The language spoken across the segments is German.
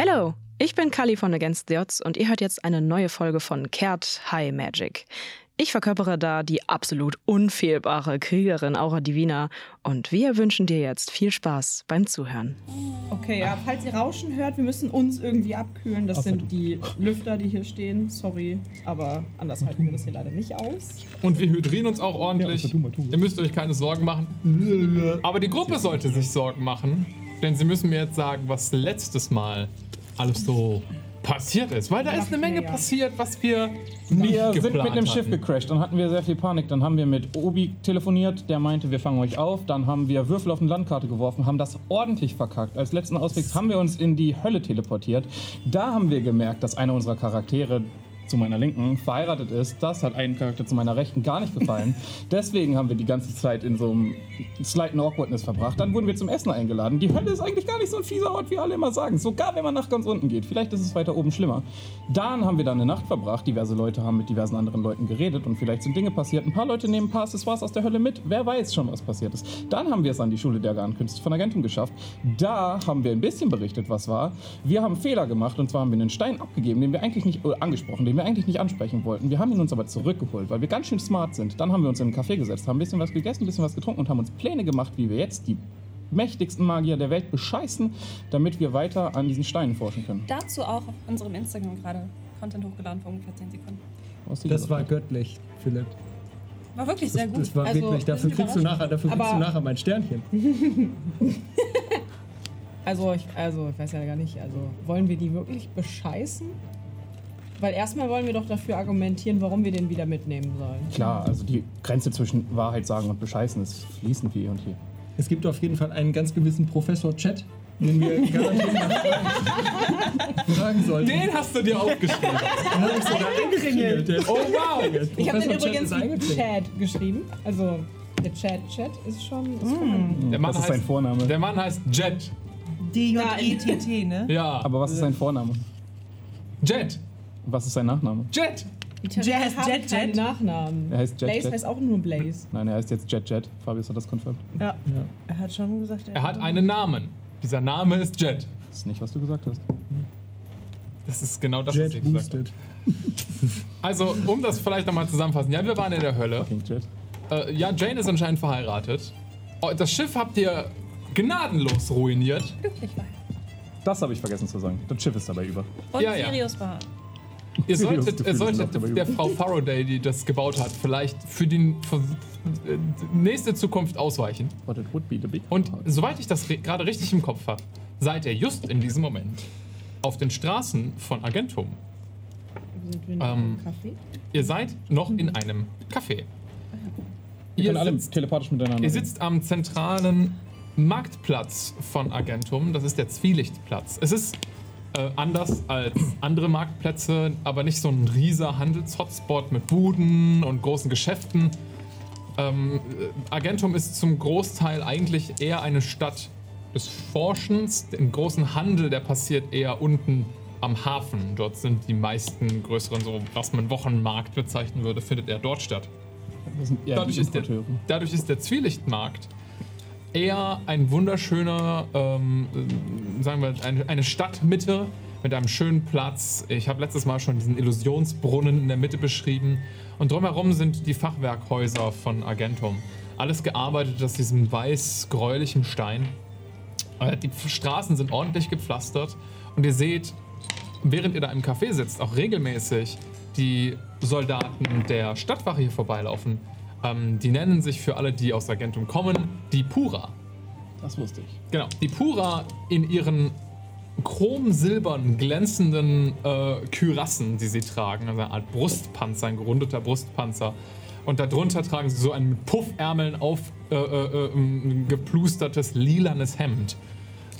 Hello, ich bin Kali von Against the Odds und ihr hört jetzt eine neue Folge von Kehrt High Magic. Ich verkörpere da die absolut unfehlbare Kriegerin Aura Divina und wir wünschen dir jetzt viel Spaß beim Zuhören. Okay, ja, falls ihr Rauschen hört, wir müssen uns irgendwie abkühlen. Das sind die Lüfter, die hier stehen. Sorry, aber anders halten wir das hier leider nicht aus. Und wir hydrieren uns auch ordentlich. Ihr müsst euch keine Sorgen machen. Aber die Gruppe sollte sich Sorgen machen, denn sie müssen mir jetzt sagen, was letztes Mal alles so passiert ist. Weil da ist eine Menge passiert, was wir nicht Wir sind mit einem Schiff hatten. gecrashed. Dann hatten wir sehr viel Panik. Dann haben wir mit Obi telefoniert. Der meinte, wir fangen euch auf. Dann haben wir Würfel auf eine Landkarte geworfen, haben das ordentlich verkackt. Als letzten Ausweg haben wir uns in die Hölle teleportiert. Da haben wir gemerkt, dass einer unserer Charaktere zu meiner Linken verheiratet ist. Das hat einen Charakter zu meiner Rechten gar nicht gefallen. Deswegen haben wir die ganze Zeit in so einem slighten Awkwardness verbracht. Dann wurden wir zum Essen eingeladen. Die Hölle ist eigentlich gar nicht so ein fieser Ort, wie alle immer sagen. Sogar wenn man nach ganz unten geht. Vielleicht ist es weiter oben schlimmer. Dann haben wir da eine Nacht verbracht. Diverse Leute haben mit diversen anderen Leuten geredet und vielleicht sind Dinge passiert. Ein paar Leute nehmen ein paar Accessoires aus der Hölle mit. Wer weiß schon, was passiert ist. Dann haben wir es an die Schule der Garnkünste von Agentum geschafft. Da haben wir ein bisschen berichtet, was war. Wir haben Fehler gemacht und zwar haben wir einen Stein abgegeben, den wir eigentlich nicht äh, angesprochen, den wir eigentlich nicht ansprechen wollten. Wir haben ihn uns aber zurückgeholt, weil wir ganz schön smart sind. Dann haben wir uns in einen Café gesetzt, haben ein bisschen was gegessen, ein bisschen was getrunken und haben uns Pläne gemacht, wie wir jetzt die mächtigsten Magier der Welt bescheißen, damit wir weiter an diesen Steinen forschen können. Dazu auch auf unserem Instagram gerade Content hochgeladen vor ungefähr 10 Sekunden. Das war göttlich, Philipp. War wirklich sehr Das, gut. das war Also, wirklich. Dafür kriegst du nachher, dafür kriegst du nachher mein Sternchen. Also ich, also, ich weiß ja gar nicht, also wollen wir die wirklich bescheißen? Weil erstmal wollen wir doch dafür argumentieren, warum wir den wieder mitnehmen sollen. Klar, also die Grenze zwischen Wahrheit sagen und bescheißen ist fließend wie eh und je. Es gibt auf jeden Fall einen ganz gewissen Professor Chat, den wir garantiert Fragen- fragen sollten. Den hast du dir aufgeschrieben. Den habe ich sogar eingeklingelt. Oh wow! Ich habe den Chat übrigens. Chat geschrieben. Also der Chat-Chat ist schon. Ist schon Der Mann, Das ist sein heißt, Vorname. der Mann heißt Jet. D-J-E-T-T, ne? Ja. Aber was ist sein Vorname? Jet. Was ist sein Nachname? Jet. Italiener Jazz, haben Jet, keinen Jet. Nachnamen. Er heißt Jet Blaze Jet. heißt auch nur Blaze. Nein, er heißt jetzt Jet Jet. Fabius hat das confirmed. Ja. Er hat schon gesagt, Er hat einen Namen. Dieser Name ist Jet. Das ist nicht, was du gesagt hast. Das ist genau das, was Jet ich gesagt habe. boosted. Also, um das vielleicht nochmal zusammenfassen. Ja, wir waren in der Hölle. Jet. Äh, ja, Jane ist anscheinend verheiratet. Oh, Das Schiff habt ihr gnadenlos ruiniert. Glücklich war. Das habe ich vergessen zu sagen. Das Schiff ist dabei über. Und Ja, ja. Sirius war. Ihr solltet, ihr solltet der. Frau Faraday, die das gebaut hat, vielleicht für die äh, nächste Zukunft ausweichen. But it would be the big Und soweit ich das gerade richtig im Kopf habe, seid ihr just in diesem Moment auf den Straßen von Agentum. Sind wir Ähm, Café? Ihr seid noch in einem Café. Wir Ihr alle sitzt, telepathisch miteinander. ihr sitzt am zentralen Marktplatz von Agentum. Das ist der Zwielichtplatz. Es ist äh, anders als andere Marktplätze, aber nicht so ein rieser Handelshotspot mit Buden und großen Geschäften. Ähm, äh, Agentum ist zum Großteil eigentlich eher eine Stadt des Forschens. Den großen Handel, der passiert eher unten am Hafen. Dort sind die meisten größeren, so was man Wochenmarkt bezeichnen würde, findet eher dort statt. Das sind Dadurch die ist, der, dadurch ist der Zwielichtmarkt eher ein wunderschöner, ähm, äh, sagen wir, eine, eine Stadtmitte mit einem schönen Platz. Ich habe letztes Mal schon diesen Illusionsbrunnen in der Mitte beschrieben. Und drumherum sind die Fachwerkhäuser von Agentum. Alles gearbeitet aus diesem weiß-gräulichen Stein. Äh, Die Straßen sind ordentlich gepflastert. Und ihr seht, während ihr da im Café sitzt, auch regelmäßig die Soldaten der Stadtwache hier vorbeilaufen. Ähm, die nennen sich für alle, die aus Agentum kommen, die Pura. Das wusste ich. Genau, die Pura in ihren chromsilbernen, glänzenden äh, Kürassen, die sie tragen. Also eine Art Brustpanzer, ein gerundeter Brustpanzer. Und darunter tragen sie so ein mit Puffärmeln aufgeplustertes, äh, äh, geplustertes lilanes Hemd.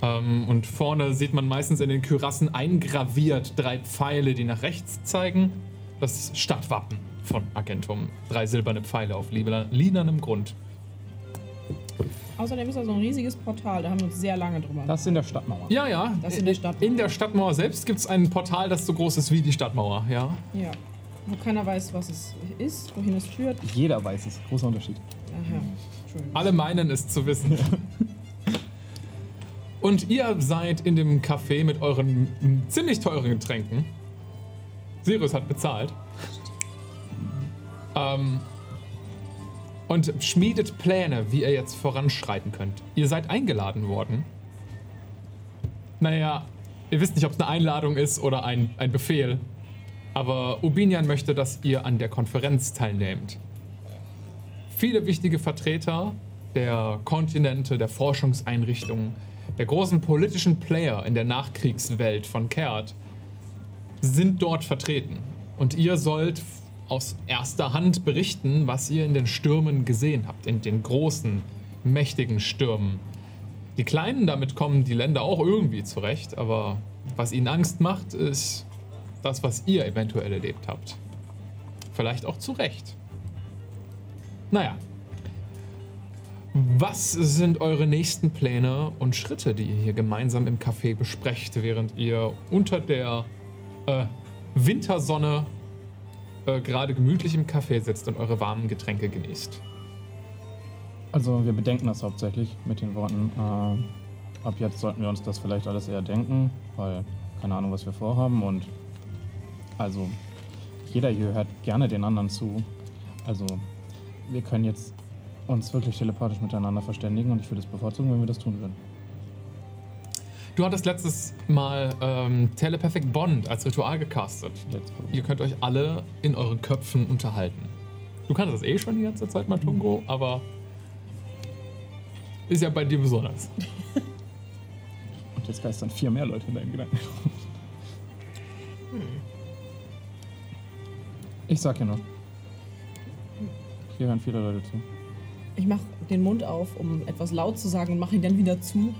Ähm, und vorne sieht man meistens in den Kürassen eingraviert drei Pfeile, die nach rechts zeigen. Das Stadtwappen von Agentum. Drei silberne Pfeile auf lilanem Grund. Außerdem ist da so ein riesiges Portal, da haben wir uns sehr lange drüber Das ist in der Stadtmauer. Ja, ja. Das ist in der Stadtmauer. In der Stadtmauer selbst gibt es ein Portal, das so groß ist wie die Stadtmauer, ja. Ja. Wo keiner weiß, was es ist, wohin es führt. Jeder weiß es. Großer Unterschied. Aha. Entschuldigung. Alle meinen es zu wissen. Und ihr seid in dem Café mit euren ziemlich teuren Getränken. Sirius hat bezahlt. Ähm, und schmiedet Pläne, wie ihr jetzt voranschreiten könnt. Ihr seid eingeladen worden. Naja, ihr wisst nicht, ob es eine Einladung ist oder ein, ein Befehl. Aber Ubinian möchte, dass ihr an der Konferenz teilnehmt. Viele wichtige Vertreter der Kontinente, der Forschungseinrichtungen, der großen politischen Player in der Nachkriegswelt von Kert sind dort vertreten. Und ihr sollt aus erster Hand berichten, was ihr in den Stürmen gesehen habt, in den großen, mächtigen Stürmen. Die kleinen, damit kommen die Länder auch irgendwie zurecht, aber was ihnen Angst macht, ist das, was ihr eventuell erlebt habt. Vielleicht auch zu Recht. Naja. Was sind eure nächsten Pläne und Schritte, die ihr hier gemeinsam im Café besprecht, während ihr unter der äh, Wintersonne äh, gerade gemütlich im Café sitzt und eure warmen Getränke genießt? Also wir bedenken das hauptsächlich mit den Worten. Äh, ab jetzt sollten wir uns das vielleicht alles eher denken, weil keine Ahnung, was wir vorhaben. Und also jeder hier hört gerne den anderen zu. Also wir können jetzt uns wirklich telepathisch miteinander verständigen und ich würde es bevorzugen, wenn wir das tun würden. Du hattest letztes Mal ähm, Telepathic Bond als Ritual gecastet. Ihr könnt euch alle in euren Köpfen unterhalten. Du kannst das eh schon die ganze Zeit, Matungo, aber ist ja bei dir besonders. Und jetzt geistern vier mehr Leute in deinen Gedanken. Ich sag ja nur. Hier hören viele Leute zu. Ich mache den Mund auf, um etwas laut zu sagen und mache ihn dann wieder zu.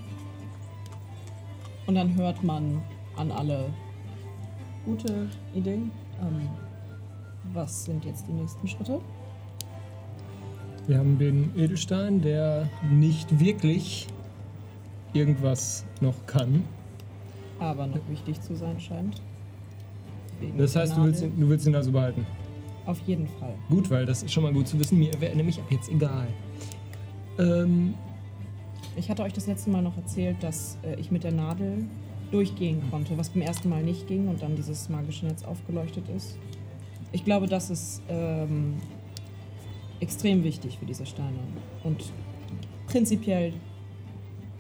Und dann hört man an alle gute Ideen. Ähm, was sind jetzt die nächsten Schritte? Wir haben den Edelstein, der nicht wirklich irgendwas noch kann. Aber noch wichtig zu sein scheint. Wegen Das heißt, du willst, ihn, du willst ihn also behalten. Auf jeden Fall. Gut, weil das ist schon mal gut zu wissen. Mir wäre nämlich ab jetzt egal. Ähm, Ich hatte euch das letzte Mal noch erzählt, dass äh, ich mit der Nadel durchgehen konnte, was beim ersten Mal nicht ging und dann dieses magische Netz aufgeleuchtet ist. Ich glaube, das ist ähm, extrem wichtig für diese Steine und prinzipiell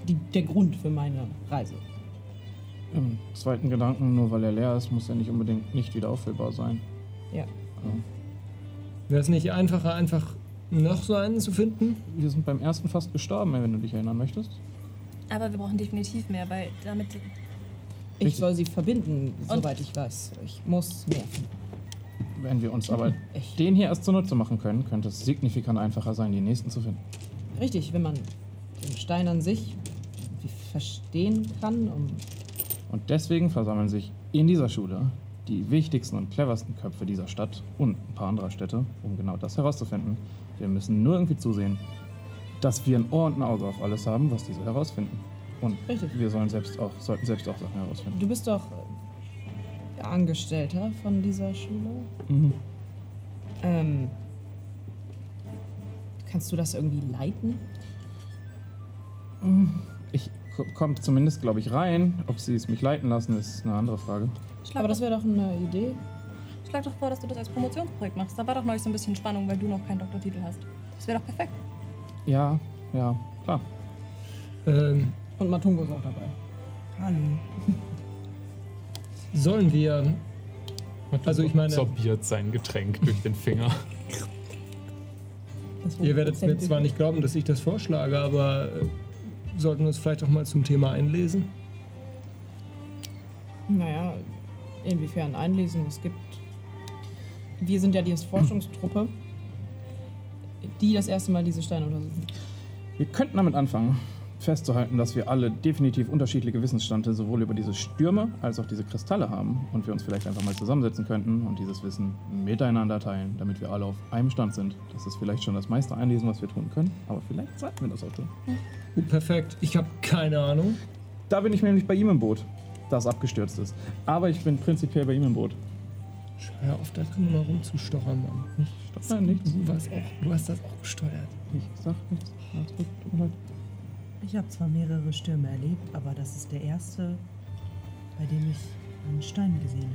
die, der Grund für meine Reise. Im zweiten Gedanken, nur weil er leer ist, muss er nicht unbedingt nicht wieder auffüllbar sein. Ja. wäre es nicht einfacher, einfach noch so einen zu finden? Wir sind beim ersten fast gestorben, wenn du dich erinnern möchtest. Aber wir brauchen definitiv mehr, weil damit. Ich Richtig. soll sie verbinden, Und- soweit ich weiß. Ich muss mehr finden. Wenn wir uns aber Echt. den hier erst zunutze machen können, könnte es signifikant einfacher sein, die nächsten zu finden. Richtig, wenn man den Stein an sich verstehen kann, um Und deswegen versammeln sich in dieser Schule die wichtigsten und cleversten Köpfe dieser Stadt und ein paar anderer Städte, um genau das herauszufinden. Wir müssen nur irgendwie zusehen, dass wir ein Ohr und ein Auge auf alles haben, was diese herausfinden. Und Richtig. wir sollen selbst auch, sollten selbst auch Sachen herausfinden. Du bist doch äh, Angestellter von dieser Schule. Mhm. Ähm, kannst du das irgendwie leiten? Ich ko- komme zumindest, glaube ich, rein. Ob sie es mich leiten lassen, ist eine andere Frage. Schlag, Aber das wäre doch eine Idee. Schlag doch vor, dass du das als Promotionsprojekt machst. Da war doch neulich so ein bisschen Spannung, weil du noch keinen Doktortitel hast. Das wäre doch perfekt. Ja, ja, klar. Ähm, Und Matungo ist auch dabei. Hallo. sollen wir. Also ich meine- Sorbiert sein Getränk durch den Finger. Ihr werdet mir zwar nicht glauben, dass ich das vorschlage, aber äh, sollten wir uns vielleicht auch mal zum Thema einlesen. Naja, inwiefern einlesen? Es gibt. Wir sind ja die Forschungstruppe, die das erste Mal diese Steine untersuchen. Wir könnten damit anfangen, festzuhalten, dass wir alle definitiv unterschiedliche Wissensstände sowohl über diese Stürme als auch diese Kristalle haben und wir uns vielleicht einfach mal zusammensetzen könnten und dieses Wissen miteinander teilen, damit wir alle auf einem Stand sind. Das ist vielleicht schon das meiste Einlesen, was wir tun können, aber vielleicht sollten wir das auch tun. Gut, perfekt. Ich habe keine Ahnung. Da bin ich nämlich bei ihm im Boot, das abgestürzt ist. Aber ich bin prinzipiell bei ihm im Boot. Hör auf, da drin mal rumzustochern, Mann. Nein, nichts. Du, warst auch, du hast das auch gesteuert. Ich sag nichts. Ich habe zwar mehrere Stürme erlebt, aber das ist der erste, bei dem ich einen Stein gesehen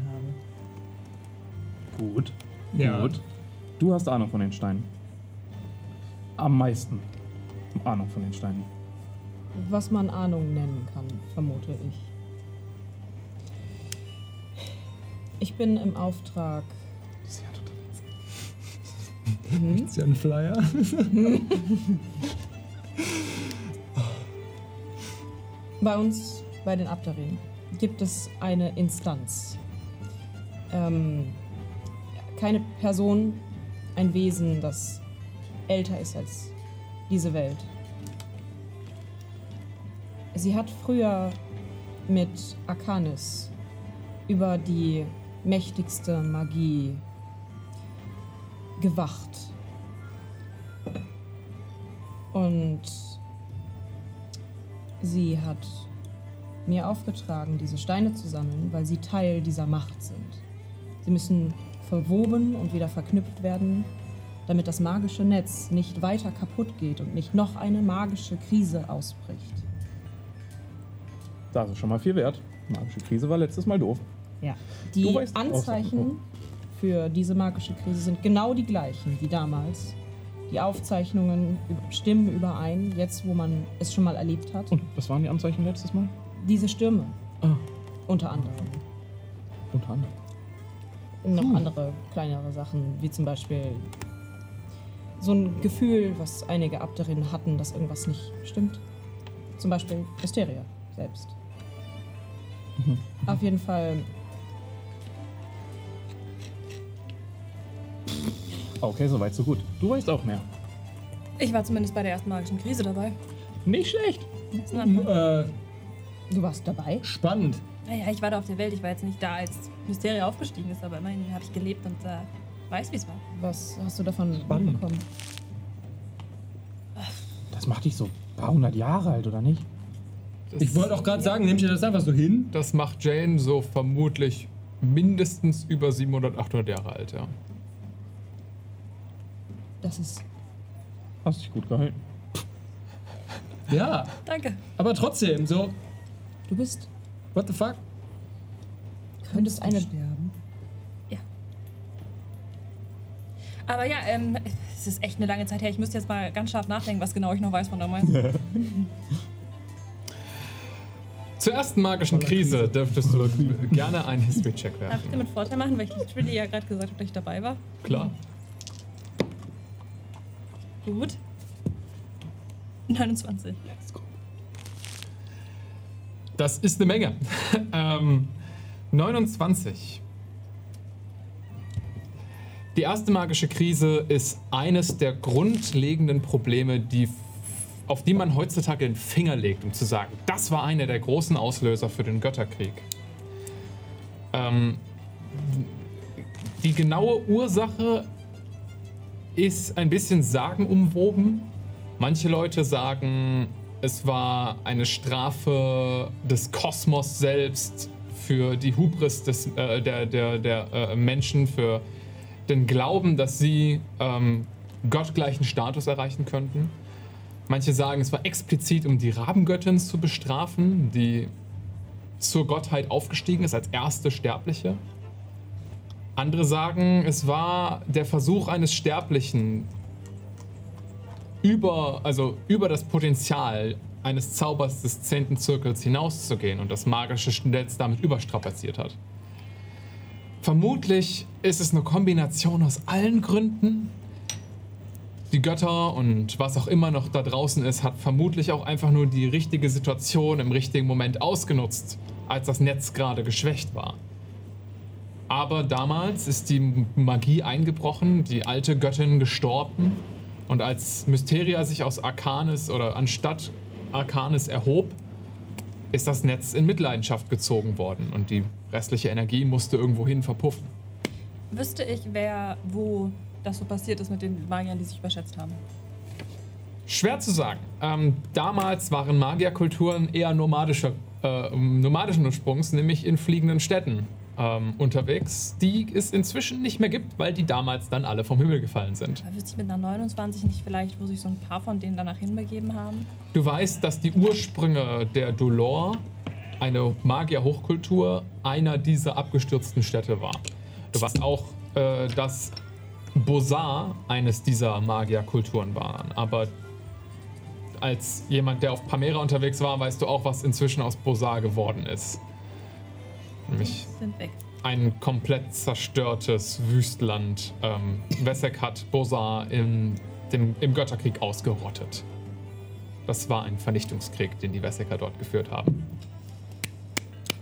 habe. Gut. Ja. Gut. Du hast Ahnung von den Steinen. Am meisten Ahnung von den Steinen. Was man Ahnung nennen kann, vermute ich. Ich bin im Auftrag. Ist ja ein Flyer. Bei uns, bei den Abdarin, gibt es eine Instanz. Ähm, keine Person, ein Wesen, das älter ist als diese Welt. Sie hat früher mit Arcanis über die mächtigste Magie gewacht. Und sie hat mir aufgetragen, diese Steine zu sammeln, weil sie Teil dieser Macht sind. Sie müssen verwoben und wieder verknüpft werden, damit das magische Netz nicht weiter kaputt geht und nicht noch eine magische Krise ausbricht. Das ist schon mal viel wert. Magische Krise war letztes Mal doof. Ja. Die weißt Anzeichen Sachen. für diese magische Krise sind genau die gleichen wie damals. Die Aufzeichnungen stimmen überein, jetzt wo man es schon mal erlebt hat. Und was waren die Anzeichen letztes Mal? Diese Stürme, Ah, unter anderem. unter anderem. Und noch andere kleinere Sachen, wie zum Beispiel so ein Gefühl, was einige Abderinnen hatten, dass irgendwas nicht stimmt. Zum Beispiel Hysteria selbst. Auf jeden Fall, Okay, soweit, so gut. Du weißt auch mehr. Ich war zumindest bei der ersten magischen Krise dabei. Nicht schlecht. Das ist ein Anfang. Äh, du warst dabei. spannend. Naja, ich war da auf der Welt. Ich war jetzt nicht da, als Mysteria aufgestiegen ist, aber immerhin habe ich gelebt und äh, weiß, wie es war. Was hast du davon Spannend. mitbekommen? Das macht dich so ein paar hundert Jahre alt, oder nicht? Das, Ich wollte auch gerade sagen, nimm dir das einfach so hin. das macht Jane so vermutlich mindestens über 700, 800 Jahre alt, ja. Das ist Hast dich gut gehalten. Ja, Danke. aber trotzdem, so, Du bist. what the fuck? Könntest eine. sterben. Aber ja, ähm, es ist echt eine lange Zeit her. Ich müsste jetzt mal ganz scharf nachdenken, was genau ich noch weiß von damals. Zur ersten magischen Krise dürftest du gerne einen History-Check Darf ich werfen. damit Vorteil machen, weil ich literally ja gerade gesagt habe, dass ich dabei war? Klar. Gut. 29. Das ist eine Menge. ähm, 29. Die erste magische Krise ist eines der grundlegenden Probleme, die, auf die man heutzutage den Finger legt, um zu sagen, das war einer der großen Auslöser für den Götterkrieg. Ähm, die genaue Ursache ist ein bisschen sagenumwoben. Manche Leute sagen, es war eine Strafe des Kosmos selbst für die Hubris des, äh, der, der, der äh, Menschen, für den Glauben, dass sie ähm, gottgleichen Status erreichen könnten. Manche sagen, es war explizit, um die Rabengöttin zu bestrafen, die zur Gottheit aufgestiegen ist als erste Sterbliche. Andere sagen, es war der Versuch eines Sterblichen, über, also über das Potenzial eines Zaubers des zehnten Zirkels hinauszugehen und das magische Netz damit überstrapaziert hat. Vermutlich ist es eine Kombination aus allen Gründen. Die Götter und was auch immer noch da draußen ist, hat vermutlich auch einfach nur die richtige Situation im richtigen Moment ausgenutzt, als das Netz gerade geschwächt war. Aber damals ist die Magie eingebrochen, die alte Göttin gestorben. Und als Mysteria sich aus Arcanis oder anstatt Arcanis erhob, ist das Netz in Mitleidenschaft gezogen worden. Und die restliche Energie musste irgendwohin verpuffen. Wüsste ich, wer, wo das so passiert ist mit den Magiern, die sich überschätzt haben. Schwer zu sagen. Ähm, damals waren Magierkulturen eher nomadischer, äh, nomadischen Ursprungs, nämlich in fliegenden Städten. Ähm, unterwegs, die es inzwischen nicht mehr gibt, weil die damals dann alle vom Himmel gefallen sind. Aber wüsste ich mit einer 29 nicht vielleicht, wo sich so ein paar von denen danach hinbegeben haben? Du weißt, dass die Ursprünge der Dolor, eine Magier-Hochkultur, einer dieser abgestürzten Städte war. Du weißt auch, äh, dass Bosar eines dieser Magierkulturen war. Aber als jemand, der auf Pamera unterwegs war, weißt du auch, was inzwischen aus Bosar geworden ist. Nämlich Sind weg. ein komplett zerstörtes Wüstland. Ähm, Wessek hat Bosar im, dem, im Götterkrieg ausgerottet. Das war ein Vernichtungskrieg, den die Wesseker dort geführt haben.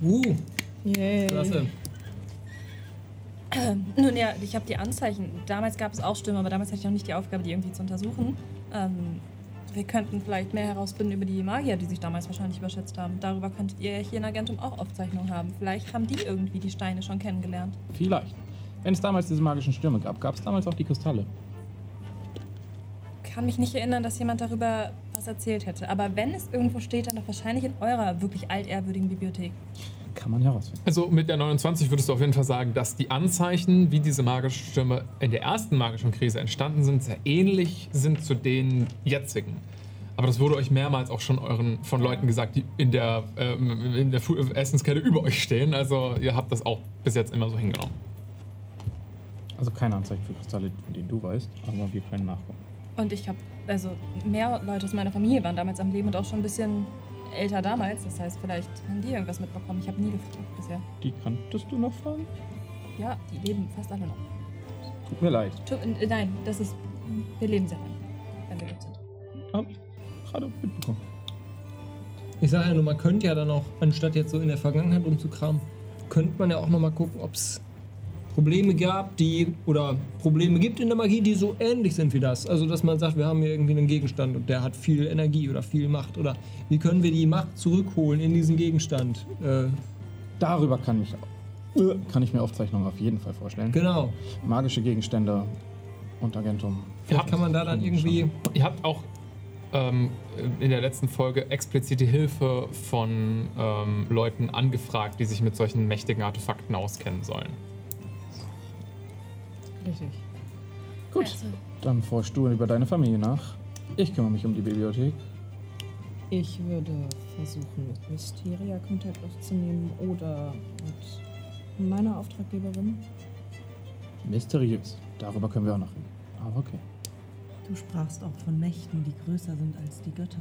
Uh, Yay. klasse. Nun ja, ich habe die Anzeichen. Damals gab es auch Stürme, aber damals hatte ich noch nicht die Aufgabe, die irgendwie zu untersuchen. Ähm, wir könnten vielleicht mehr herausfinden über die Magier, die sich damals wahrscheinlich überschätzt haben. Darüber könntet ihr hier in Agentum auch Aufzeichnungen haben. Vielleicht haben die irgendwie die Steine schon kennengelernt. Vielleicht. Wenn es damals diese magischen Stürme gab, gab es damals auch die Kristalle. Kann mich nicht erinnern, dass jemand darüber was erzählt hätte. Aber wenn es irgendwo steht, dann doch wahrscheinlich in eurer wirklich altehrwürdigen Bibliothek. Kann man herausfinden. Also mit der 29 würdest du auf jeden Fall sagen, dass die Anzeichen, wie diese magischen Stürme in der ersten magischen Krise entstanden sind, sehr ähnlich sind zu den jetzigen. Aber das wurde euch mehrmals auch schon euren, von Leuten gesagt, die in der, ähm, in der Fu- Essenskette über euch stehen. Also ihr habt das auch bis jetzt immer so hingenommen. Also keine Anzeichen für Kristalle, von denen du weißt, aber wir können nachgucken. Und ich habe, also mehr Leute aus meiner Familie waren damals am Leben und auch schon ein bisschen älter damals. Das heißt, vielleicht haben die irgendwas mitbekommen. Ich habe nie gefragt bisher. Die kanntest du noch fragen? Ja, die leben fast alle noch. Tut mir leid. Tu- äh, Nein, das ist. Wir leben sehr lange, wenn wir dort sind. Hab ich gerade mitbekommen. Ich sage ja nur, man könnte ja dann auch, anstatt jetzt so in der Vergangenheit umzukramen, könnte man ja auch nochmal gucken, ob es Probleme gab, die oder Probleme gibt in der Magie, die so ähnlich sind wie das. Also, dass man sagt, wir haben hier irgendwie einen Gegenstand und der hat viel Energie oder viel Macht. Oder wie können wir die Macht zurückholen in diesen Gegenstand? Äh, Darüber kann ich, äh, kann ich mir Aufzeichnungen auf jeden Fall vorstellen. genau. Magische Gegenstände und Agentum. Vielleicht kann man da dann irgendwie. Ihr habt auch ähm, in der letzten Folge explizite Hilfe von ähm, Leuten angefragt, die sich mit solchen mächtigen Artefakten auskennen sollen. Richtig. Gut, Also, dann forschst du über deine Familie nach. Ich kümmere mich um die Bibliothek. Ich würde versuchen, mit Mysteria Kontakt aufzunehmen oder mit meiner Auftraggeberin. Mysteriös. Darüber können wir auch noch reden. Aber okay. Du sprachst auch von Mächten, die größer sind als die Götter.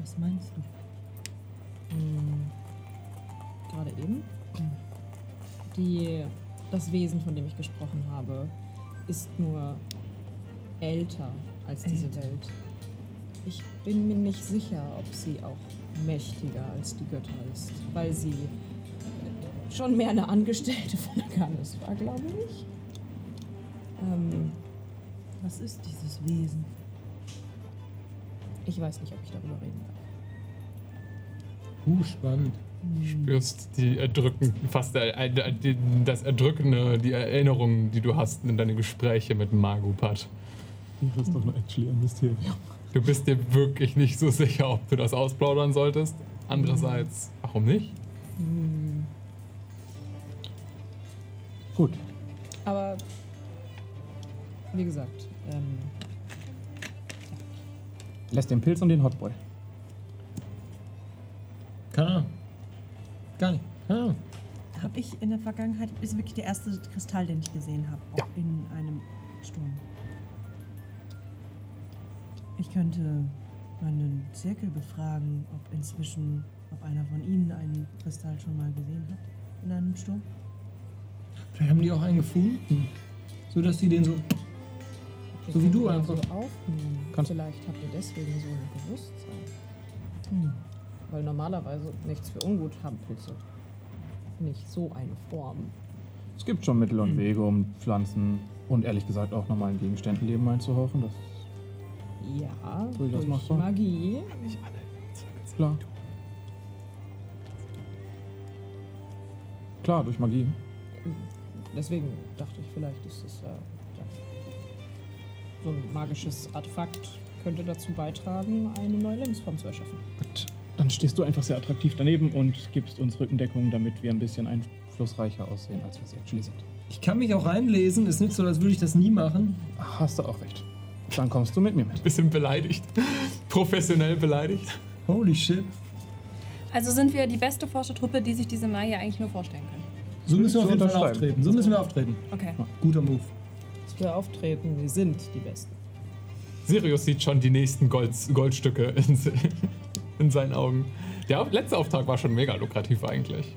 Was meinst du? Hm, Gerade eben. Die, das Wesen, von dem ich gesprochen habe, ist nur älter als diese Welt. Ich bin mir nicht sicher, ob sie auch mächtiger als die Götter ist, weil sie schon mehr eine Angestellte von Aganis war, glaube ich. Ähm, Was ist dieses Wesen? ich weiß nicht, ob ich darüber reden darf. Uh, spannend. Spürst die erdrücken, fast das Erdrückende, die Erinnerungen, die du hast in deine Gespräche mit Magupat. Das ist doch nur actually ein Mysterium. Du bist dir wirklich nicht so sicher, ob du das ausplaudern solltest. Andererseits, warum nicht? Gut. Aber wie gesagt, ähm, Lässt den Pilz und den Hotboy. Keine Ahnung. Gar nicht. Ahnung. Habe ich in der Vergangenheit, ist wirklich der erste Kristall, den ich gesehen habe, auch Ja. in einem Sturm. Ich könnte meinen Zirkel befragen, ob inzwischen, ob einer von ihnen einen Kristall schon mal gesehen hat in einem Sturm. Vielleicht haben die auch einen gefunden. So dass die den so. So wie du einfach. So aufnehmen. Kannst- Vielleicht habt ihr deswegen so ein Bewusstsein. Hm. Weil normalerweise nichts für ungut haben Pilze. Nicht so eine Form. Es gibt schon Mittel und Wege, um Pflanzen und ehrlich gesagt auch normalen Gegenständen Leben einzuhauchen. Das Ja, durch machbar. Magie. ist klar. Klar, durch Magie. Deswegen dachte ich, vielleicht ist es äh, ja, so ein magisches Artefakt könnte dazu beitragen, eine neue Lebensform zu erschaffen. Und Dann stehst du einfach sehr attraktiv daneben und gibst uns Rückendeckung, damit wir ein bisschen einflussreicher aussehen, als wir es actually sind. Ich kann mich auch einlesen. Ist nicht so, als würde ich das nie machen. Ach, Hast du auch recht. Dann kommst du mit mir mit. Bisschen beleidigt. Professionell beleidigt. Holy shit. Also sind wir die beste Forschertruppe, die sich diese Magier eigentlich nur vorstellen können. So müssen wir auf So jeden Fall auftreten. So müssen wir auftreten. Okay. Guter Move. Dass wir auftreten, wir sind die Besten. Sirius sieht schon die nächsten Gold, Goldstücke in, se- in seinen Augen. Der letzte Auftrag war schon mega lukrativ eigentlich.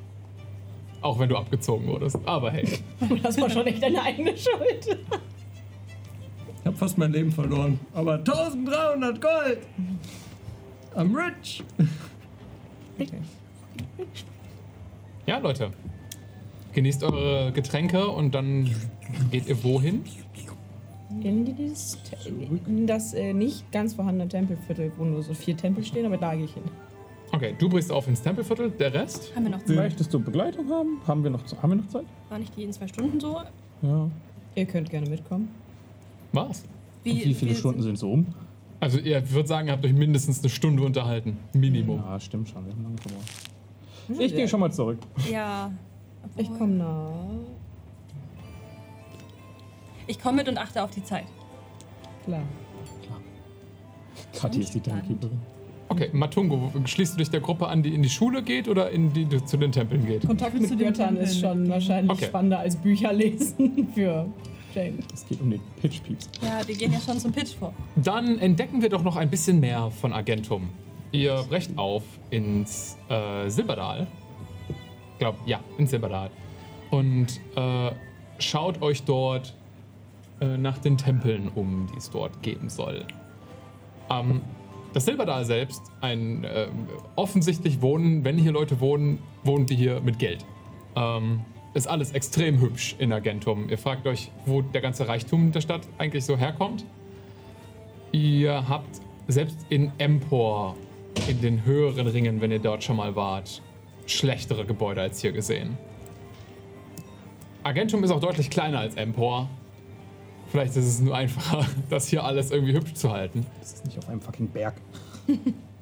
Auch wenn du abgezogen wurdest. Aber hey. Das war schon echt deine eigene Schuld. Ich habe fast mein Leben verloren. Aber 1300 Gold. I'm rich. Ja, Leute. Genießt eure Getränke und dann geht ihr wohin? In dieses, in das äh, nicht ganz vorhandene Tempelviertel, wo nur so vier Tempel stehen, aber da gehe ich hin. Okay, du brichst auf ins Tempelviertel. Der Rest? Haben wir noch Zeit? Möchtest du Begleitung haben? Haben wir noch, haben wir noch Zeit? War nicht die in zwei Stunden so? Ja. Ihr könnt gerne mitkommen. Was? Wie, Wie viele Stunden sind so um? Also ihr würdet sagen, ihr habt euch mindestens eine Stunde unterhalten. Minimum. Ja, stimmt schon. Wir haben lange gebraucht. Ich gehe schon mal zurück. Ja. Ich komme nach. Ich komme mit und achte auf die Zeit. Klar. Kathi ist die Timekeeperin. Okay, Matungo, schließt du dich der Gruppe an, die in die Schule geht oder in die, die zu den Tempeln geht? Kontakt Zu mit den Göttern ist schon wahrscheinlich Okay. spannender als Bücher lesen für Jane. Es geht um den Pitch-Pieps. Ja, die gehen ja schon zum Pitch vor. Dann entdecken wir doch noch ein bisschen mehr von Agentum. Ihr brecht auf ins äh, Silberdal. Ich glaube, ja, ins Silberdal. Und äh, schaut euch dort äh, nach den Tempeln um, die es dort geben soll. Ähm, das Silberdal selbst, ein äh, offensichtlich wohnen, wenn hier Leute wohnen, wohnen die hier mit Geld. Ähm, ist alles extrem hübsch in Agentum. Ihr fragt euch, wo der ganze Reichtum der Stadt eigentlich so herkommt. Ihr habt selbst in Empor, in den höheren Ringen, wenn ihr dort schon mal wart, schlechtere Gebäude als hier gesehen. Agentum ist auch deutlich kleiner als Empor. Vielleicht ist es nur einfacher, das hier alles irgendwie hübsch zu halten. Das ist nicht auf einem fucking Berg.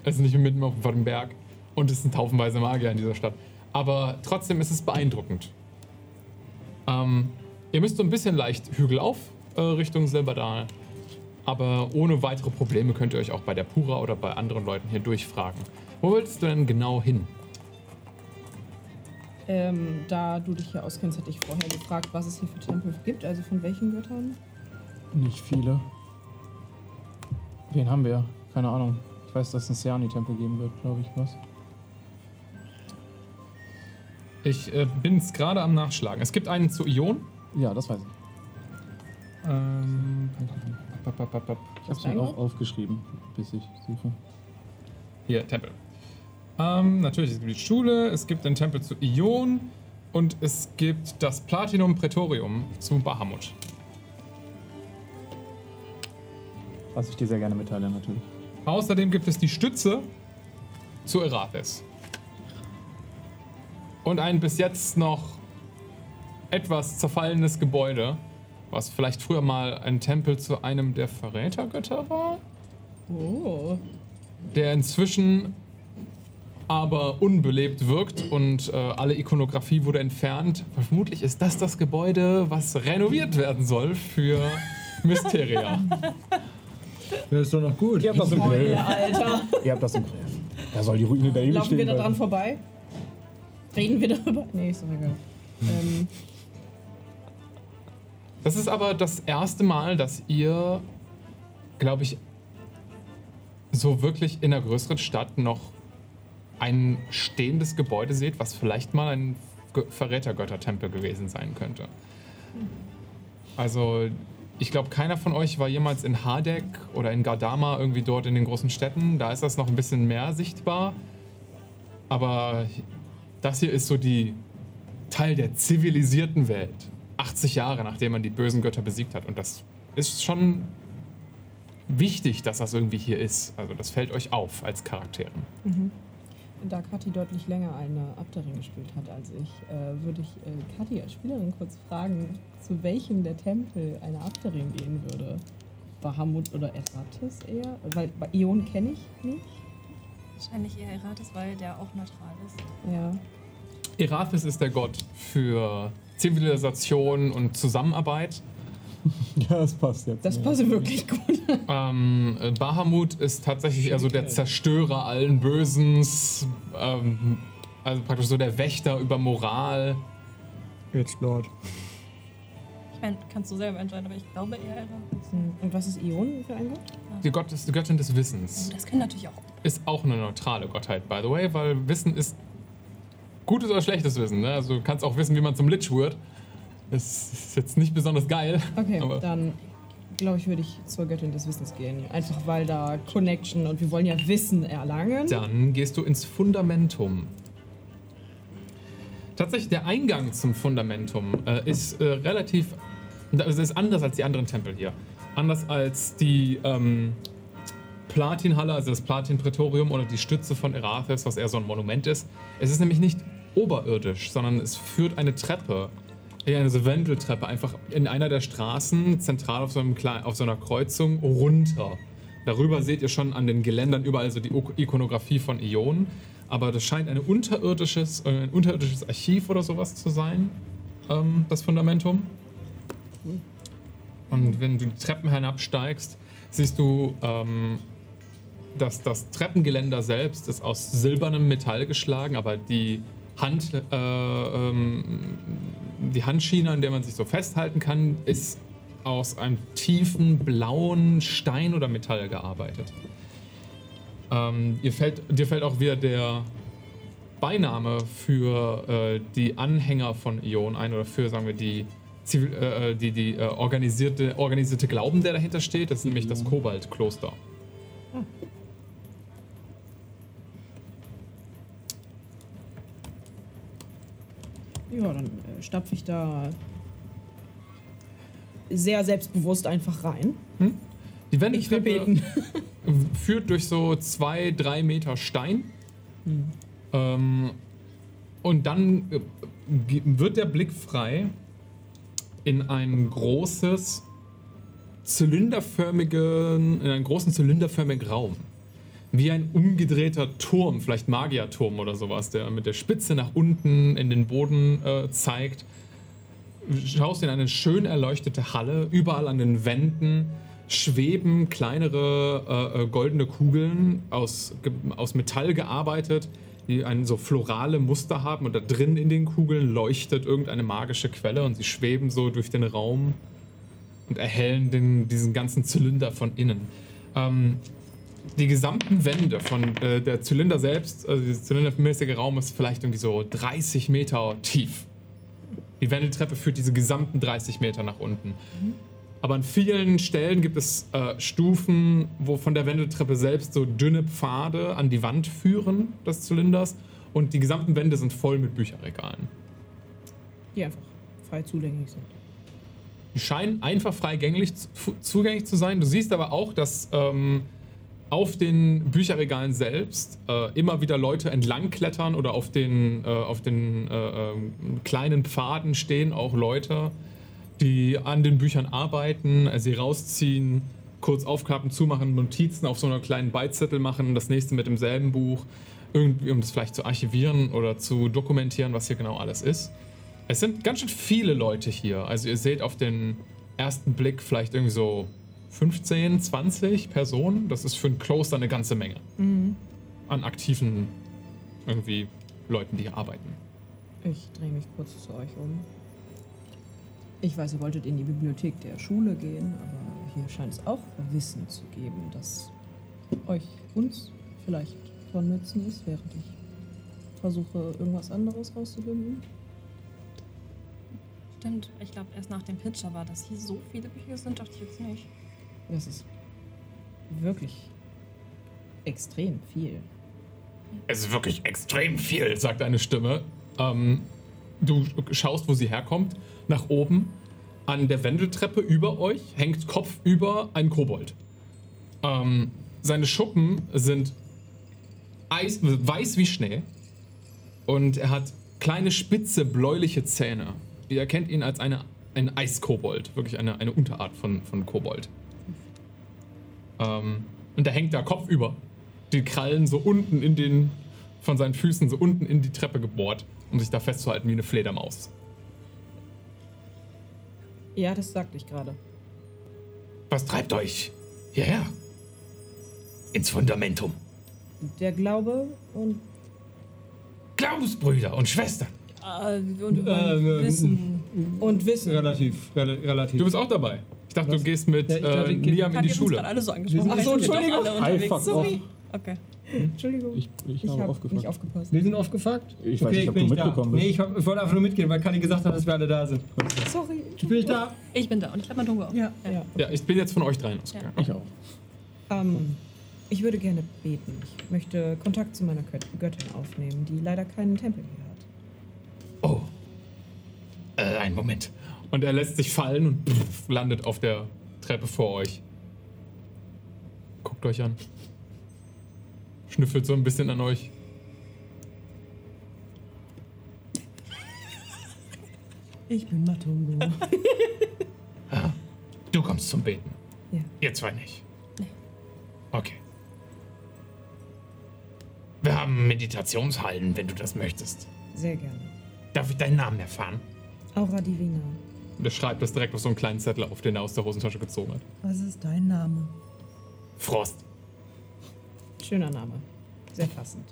Es ist nicht mitten auf dem Berg. Und es sind haufenweise Magier in dieser Stadt. Aber trotzdem ist es beeindruckend. Ähm, ihr müsst so ein bisschen leicht Hügel auf äh, Richtung Silberdal. Aber ohne weitere Probleme könnt ihr euch auch bei der Pura oder bei anderen Leuten hier durchfragen. Wo willst du denn genau hin? Ähm, da du dich hier auskennst, hätte ich vorher gefragt, was es hier für Tempel gibt, also von welchen Göttern. Nicht viele. Wen haben wir? Keine Ahnung. Ich weiß, dass es einen Seani-Tempel geben wird, glaube ich. Was? Ich äh, bin es gerade am Nachschlagen. Es gibt einen zu Ion. Ja, das weiß ich. Ähm, pap, pap, pap, pap. Ich habe es mir auch aufgeschrieben, bis ich suche. Hier, Tempel. Ähm, natürlich, es gibt die Schule, es gibt den Tempel zu Ion und es gibt das Platinum Praetorium zu Bahamut. Was ich dir sehr gerne mitteile, natürlich. Außerdem gibt es die Stütze zu Erates. Und ein bis jetzt noch etwas zerfallenes Gebäude, was vielleicht früher mal ein Tempel zu einem der Verrätergötter war, Oh. der inzwischen aber unbelebt wirkt und äh, alle Ikonografie wurde entfernt. Vermutlich ist das das Gebäude, was renoviert werden soll für Mysteria. Das ist doch noch gut. Ihr habt das im Griff. Alter. Ihr habt das im Griff. Da soll die Ruine da ewig Laufen stehen. wir da dran vorbei? Reden wir darüber? Nee, ist doch egal. Ähm, Das ist aber das erste Mal, dass ihr, glaube ich, so wirklich in einer größeren Stadt noch ein stehendes Gebäude seht, was vielleicht mal ein Ge- Verrätergöttertempel gewesen sein könnte. Also, ich glaube, keiner von euch war jemals in Hardek oder in Gardama, irgendwie dort in den großen Städten. Da ist das noch ein bisschen mehr sichtbar. Aber das hier ist so die Teil der zivilisierten Welt. 80 Jahre nachdem man die bösen Götter besiegt hat. Und das ist schon wichtig, dass das irgendwie hier ist. Also das fällt euch auf als Charakteren. Da Kathi deutlich länger eine Abderin gespielt hat als ich, äh, würde ich äh, Kathi als Spielerin kurz fragen, zu welchem der Tempel eine Abderin gehen würde. Bahamut oder Eratis eher? Weil bei Ion kenne ich nicht. Wahrscheinlich eher Eratis, weil der auch neutral ist. Ja. Erathis ist der Gott für Zivilisation und Zusammenarbeit. Ja, das passt jetzt. Das passt wirklich gut. Ähm, äh, Bahamut ist tatsächlich eher so der Zerstörer allen Bösens, ähm, also praktisch so der Wächter über Moral. Jetzt Lord. Ich meine, kannst du selber entscheiden, aber ich glaube eher Eratis. Und was ist Ion für ein Gott? Die, Gott ist, die Göttin des Wissens. Oh, das können natürlich auch. Ist auch eine neutrale Gottheit, by the way, weil Wissen ist gutes oder schlechtes Wissen. Ne? Also du kannst auch wissen, wie man zum Lich wird. Das ist jetzt nicht besonders geil. Okay, aber dann glaube ich, würde ich zur Göttin des Wissens gehen. Einfach weil da Connection und wir wollen ja Wissen erlangen. Dann gehst du ins Fundamentum. Tatsächlich, der Eingang zum Fundamentum äh, ist äh, relativ. Also ist anders als die anderen Tempel hier. Anders als die ähm, Platinhalle, also das Platin-Prätorium oder die Stütze von Erathis, was eher so ein Monument ist. Es ist nämlich nicht oberirdisch, sondern es führt eine Treppe, eher eine Wendeltreppe, einfach in einer der Straßen, zentral auf so, Kle- auf so einer Kreuzung, runter. Darüber seht ihr schon an den Geländern überall so die Ikonografie von Ionen. Aber das scheint eine unterirdisches, äh, ein unterirdisches Archiv oder sowas zu sein, ähm, das Fundamentum. Und wenn du die Treppen hinabsteigst, siehst du, ähm, dass das Treppengeländer selbst ist aus silbernem Metall geschlagen, aber die Hand, äh, ähm, die Handschiene, an der man sich so festhalten kann, ist aus einem tiefen blauen Stein oder Metall gearbeitet. Ähm, fällt, dir fällt auch wieder der Beiname für äh, die Anhänger von Ion ein oder für, sagen wir, die, Zivil, äh, die, die äh, organisierte, organisierte Glauben, der dahinter steht. Das ist nämlich das Kobalt-Kloster. Ja, dann äh, stapfe ich da sehr selbstbewusst einfach rein. Die Ich will Wendeltreppe beten. führt durch so zwei, drei Meter Stein. Ähm, und dann äh, ge- wird der Blick frei in ein großes, zylinderförmigen, in einen großen zylinderförmigen Raum. Wie ein umgedrehter Turm, vielleicht Magierturm oder sowas, der mit der Spitze nach unten in den Boden äh, zeigt. Schaust in eine schön erleuchtete Halle, überall an den Wänden schweben kleinere äh, äh, goldene Kugeln aus, aus Metall gearbeitet, die ein so florale Muster haben und da drin in den Kugeln leuchtet irgendeine magische Quelle und sie schweben so durch den Raum und erhellen den, diesen ganzen Zylinder von innen. Ähm, die gesamten Wände von äh, der Zylinder selbst, also dieser zylindermäßige Raum ist vielleicht irgendwie so 30 Meter tief. Die Wendeltreppe führt diese gesamten 30 Meter nach unten. Aber an vielen Stellen gibt es äh, Stufen, wo von der Wendeltreppe selbst so dünne Pfade an die Wand führen des Zylinders. Und die gesamten Wände sind voll mit Bücherregalen. Die einfach frei zugänglich sind. Die scheinen einfach zu, zugänglich zu sein. Du siehst aber auch, dass ähm, auf den Bücherregalen selbst äh, immer wieder Leute entlang klettern oder auf den, äh, auf den äh, ähm, kleinen Pfaden stehen auch Leute, die an den Büchern arbeiten, äh, sie rausziehen, kurz aufklappen, zumachen, Notizen auf so einer kleinen Beizettel machen, das nächste mit demselben Buch, irgendwie, um das vielleicht zu archivieren oder zu dokumentieren, was hier genau alles ist. Es sind ganz schön viele Leute hier. Also ihr seht auf den ersten Blick vielleicht irgendwie so 15, 20 Personen. Das ist für ein Kloster eine ganze Menge. An aktiven irgendwie Leuten, die hier arbeiten. Ich drehe mich kurz zu euch um. Ich weiß, ihr wolltet in die Bibliothek der Schule gehen, aber hier scheint es auch Wissen zu geben, das euch, uns vielleicht von Nutzen ist, während ich versuche, irgendwas anderes rauszufinden. Stimmt, ich glaube erst nach dem Pitch, aber dass hier so viele Bücher sind, dachte ich jetzt nicht. Das ist wirklich extrem viel. Es ist wirklich extrem viel, sagt eine Stimme. Ähm, du schaust, wo sie herkommt, nach oben. An der Wendeltreppe über euch hängt kopfüber ein Kobold. Ähm, seine Schuppen sind Eis, weiß wie Schnee. Und er hat kleine, spitze, bläuliche Zähne. Ihr erkennt ihn als eine, ein Eiskobold. Wirklich eine, eine Unterart von, von Kobold. Ähm, und er hängt da kopfüber. die Krallen so unten in den, von seinen Füßen so unten in die Treppe gebohrt, um sich da festzuhalten wie eine Fledermaus. Ja, das sagte ich gerade. Was treibt euch hierher? Ins Fundamentum. Der Glaube und Glaubensbrüder und Schwestern. Äh, und Äh, Wissen. und Wissen. Relativ, rel relativ. Du bist auch dabei. Ich dachte, du gehst mit Ja, ich dachte, äh, geh- Niam in die Schule. alle so angesprochen? Wir sind- Ach so, Ach so, Entschuldigung. Alle Hi, fuck off. Sorry. Okay. Entschuldigung. Ich, ich, Ich habe habe aufgepasst. nicht aufgepasst. Wir sind aufgefuckt? Ich weiß nicht, ob du bin mitgekommen da. bist. Nee, ich, hab, ich wollte einfach nur mitgehen, weil Kali gesagt hat, dass wir alle da sind. Sorry. Bin ich da? Ich bin da und ich habe mein Tungo auf. Ja, ja. Ja, ich bin jetzt von euch dreien ausgegangen. Ich auch. Ähm, ich würde gerne beten. Ich möchte Kontakt zu meiner Gött- Göttin aufnehmen, die leider keinen Tempel hier hat. Oh. Äh, einen Moment. Und er lässt sich fallen und pff, landet auf der Treppe vor euch. Guckt euch an. Schnüffelt so ein bisschen an euch. Ich bin Matungo. Du kommst zum Beten. Ja. Ihr zwei nicht. Okay. Wir haben Meditationshallen, wenn du das möchtest. Sehr gerne. Darf ich deinen Namen erfahren? Aura Divina. Und er schreibt das direkt auf so einen kleinen Zettel auf, den er aus der Hosentasche gezogen hat. Was ist dein Name? Frost. Schöner Name. Sehr passend.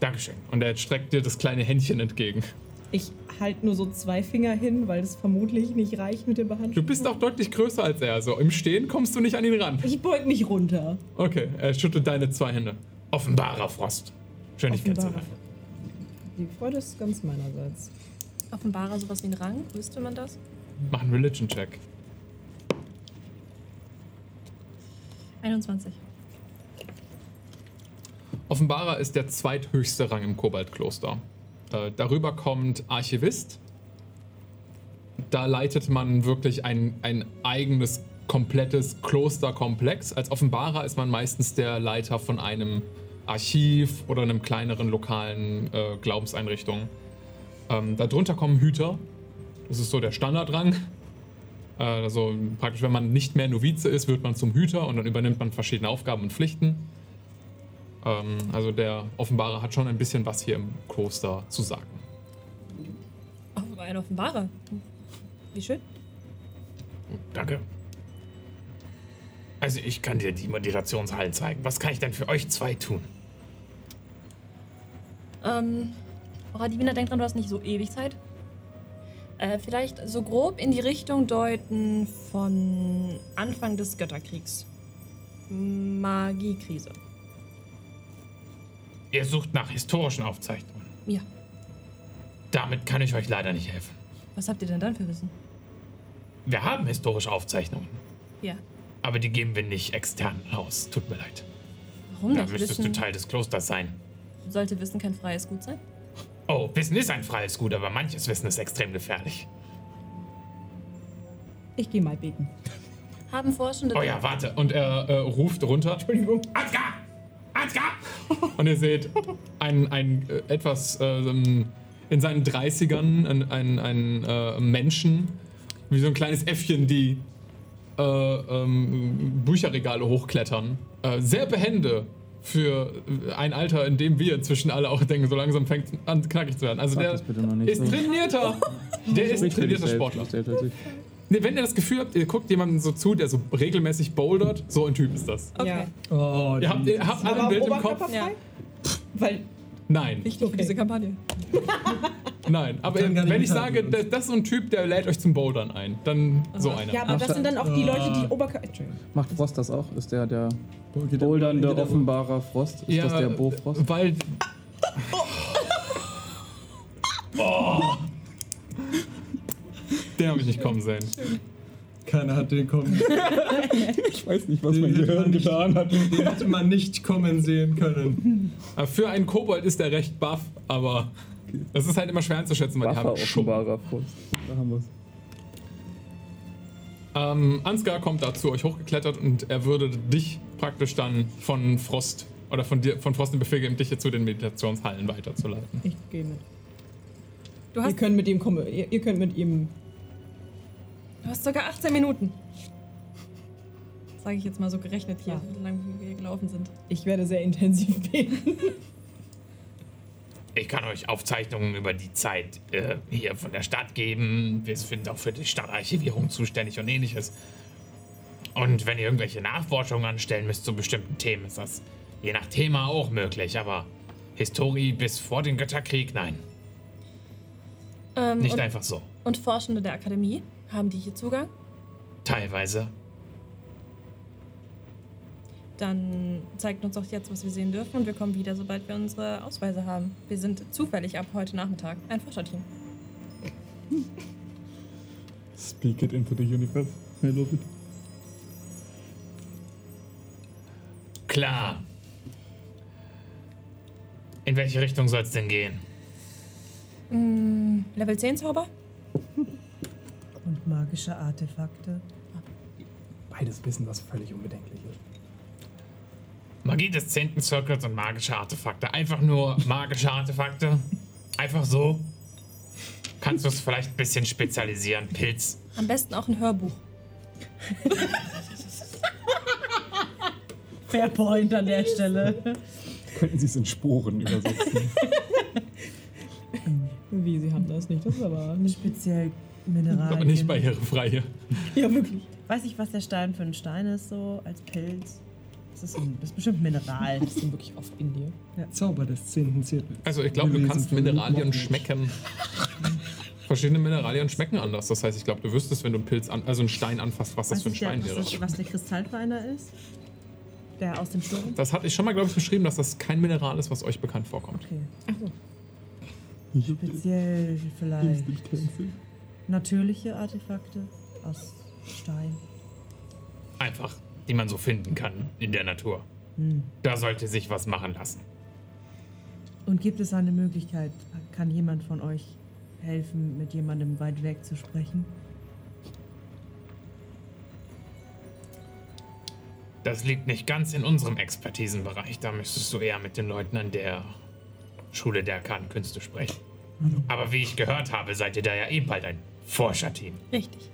Dankeschön. Und er streckt dir das kleine Händchen entgegen. Ich halte nur so zwei Finger hin, weil es vermutlich nicht reicht mit dem Du Behandeln. bist auch deutlich größer als er. Also im Stehen kommst du nicht an ihn ran. Ich beug mich runter. Okay, er schüttelt deine zwei Hände. Offenbarer Frost. Schön, dich kennenzulernen. Die Freude ist ganz meinerseits. Offenbarer sowas wie ein Rang, wüsste man das? Mach einen Religion-Check. 21. Offenbarer ist der zweithöchste Rang im Kobaltkloster. Äh, darüber kommt Archivist. Da leitet man wirklich ein, ein eigenes, komplettes Klosterkomplex. Als Offenbarer ist man meistens der Leiter von einem Archiv oder einem kleineren lokalen äh, Glaubenseinrichtung. Ähm, darunter kommen Hüter. Das ist so der Standardrang. Äh, also praktisch, wenn man nicht mehr Novize ist, wird man zum Hüter und dann übernimmt man verschiedene Aufgaben und Pflichten. Ähm, also der Offenbarer hat schon ein bisschen was hier im Kloster zu sagen. Oh, ein Offenbarer. Wie schön. Danke. Also ich kann dir die Meditationshallen zeigen. Was kann ich denn für euch zwei tun? Ähm, Radivina, denk dran, du hast nicht so ewig Zeit. Äh, vielleicht so grob in die Richtung deuten von Anfang des Götterkriegs. Magiekrise. Ihr sucht nach historischen Aufzeichnungen. Ja. Damit kann ich euch leider nicht helfen. Was habt ihr denn dann für Wissen? Wir haben historische Aufzeichnungen, Ja. aber die geben wir nicht extern aus. Tut mir leid. Warum Da nicht? müsstest du Wissen, Teil des Klosters sein. sollte Wissen kein freies Gut sein? Oh, Wissen ist ein freies Gut, aber manches Wissen ist extrem gefährlich. Ich gehe mal beten. Haben Forschende. Oh ja, warte. Und er äh, ruft runter Entschuldigung. Ansgar! Ansgar! und ihr seht einen, einen äh, etwas ähm, in seinen 30ern einen, einen, einen äh, Menschen, wie so ein kleines Äffchen, die äh, ähm, Bücherregale hochklettern. Äh, sehr behende für ein Alter, in dem wir inzwischen alle auch denken, so langsam fängt an knackig zu werden. Also Sag der ist so. trainierter. Der ist trainierter Sportler. Nee, wenn ihr das Gefühl habt, ihr guckt jemanden so zu, der so regelmäßig bouldert, so ein Typ ist das. Okay. Ja. Oh, Ihr habt, ihr habt alle ein Bild im Kopf? Ja. Weil Nein. Wichtig für Okay. diese Kampagne. Nein, aber wenn ich sage, das, das ist so ein Typ, der lädt euch zum Bouldern ein, dann so einer. Ja, aber Ach, das sind dann auch die Leute, die. Oberkörper. Entschuldigung. Macht Frost das auch? Ist der der bouldernde, offenbarer Frost? Ist das der Bofrost? Weil. Den habe ich nicht kommen sehen. Keiner hat den kommen. Ich weiß nicht, was Den mein Gehirn nicht- getan hat. Den hätte man nicht kommen sehen können. Aber Für einen Kobold ist der recht buff, aber das ist halt immer schwer einzuschätzen, weil die Waffer haben offenbarer Frost. Da haben wir's. Ähm, Ansgar kommt da zu euch hochgeklettert und er würde dich praktisch dann von Frost oder von dir von Frost den Befehl geben, dich jetzt zu den Meditationshallen weiterzuleiten. Ich gehe mit. Du Ihr hast, könnt mit ihm kommen. Ihr, ihr könnt mit ihm. Du hast sogar 18 Minuten. Sage ich jetzt mal so gerechnet hier, Ja. so lange wie wir gelaufen sind. Ich werde sehr intensiv beten. Ich kann euch Aufzeichnungen über die Zeit äh, hier von der Stadt geben. Wir sind auch für die Stadtarchivierung zuständig und ähnliches. Und wenn ihr irgendwelche Nachforschungen anstellen müsst zu bestimmten Themen, ist das je nach Thema auch möglich. Aber Historie bis vor den Götterkrieg, nein. Ähm, Nicht und, einfach so. und Forschende der Akademie, haben die hier Zugang? Teilweise. Dann zeigt uns doch jetzt, was wir sehen dürfen und wir kommen wieder, sobald wir unsere Ausweise haben. Wir sind zufällig ab heute Nachmittag ein Forscherteam. Speak it into the universe. I love it. Klar. In welche Richtung soll es denn gehen? Mm, Level 10 Zauber? Magische Artefakte. Beides wissen, was völlig unbedenklich ist. Magie des 10. Circles und magische Artefakte. Einfach nur magische Artefakte. Einfach so. Kannst du es vielleicht ein bisschen spezialisieren? Pilz. Am besten auch ein Hörbuch. Fair Point an der Stelle. Könnten Sie es in Sporen übersetzen? Wie, sie haben das nicht, das ist aber nicht. Speziell Mineralien. Aber nicht barrierefrei hier. Ja, wirklich. Weiß ich, was der Stein für ein Stein ist, so als Pilz. Das ist, ein, das ist bestimmt ein Mineral. Die sind wirklich oft in dir. Zauber des 10. Zirkels. Also ich glaube, du kannst Mineralien schmecken. Verschiedene Mineralien schmecken anders. Das heißt, ich glaube, du wüsstest, wenn du einen Pilz an, also einen Stein anfasst, was das für ein ja, Stein was, wäre. das, was der Kristallfeiner ist? Der aus dem Sturm? Das hatte ich schon mal, glaube ich, beschrieben, dass das kein Mineral ist, was euch bekannt vorkommt. Okay. Speziell vielleicht natürliche Artefakte aus Stein. Einfach, die man so finden kann in der Natur. Da sollte sich was machen lassen. Und gibt es eine Möglichkeit, kann jemand von euch helfen, mit jemandem weit weg zu sprechen? Das liegt nicht ganz in unserem Expertisenbereich. Da müsstest du eher mit den Leuten an der Schule der arkanen Künste sprechen. Aber wie ich gehört habe, seid ihr da ja eh bald ein Forscherteam. Richtig.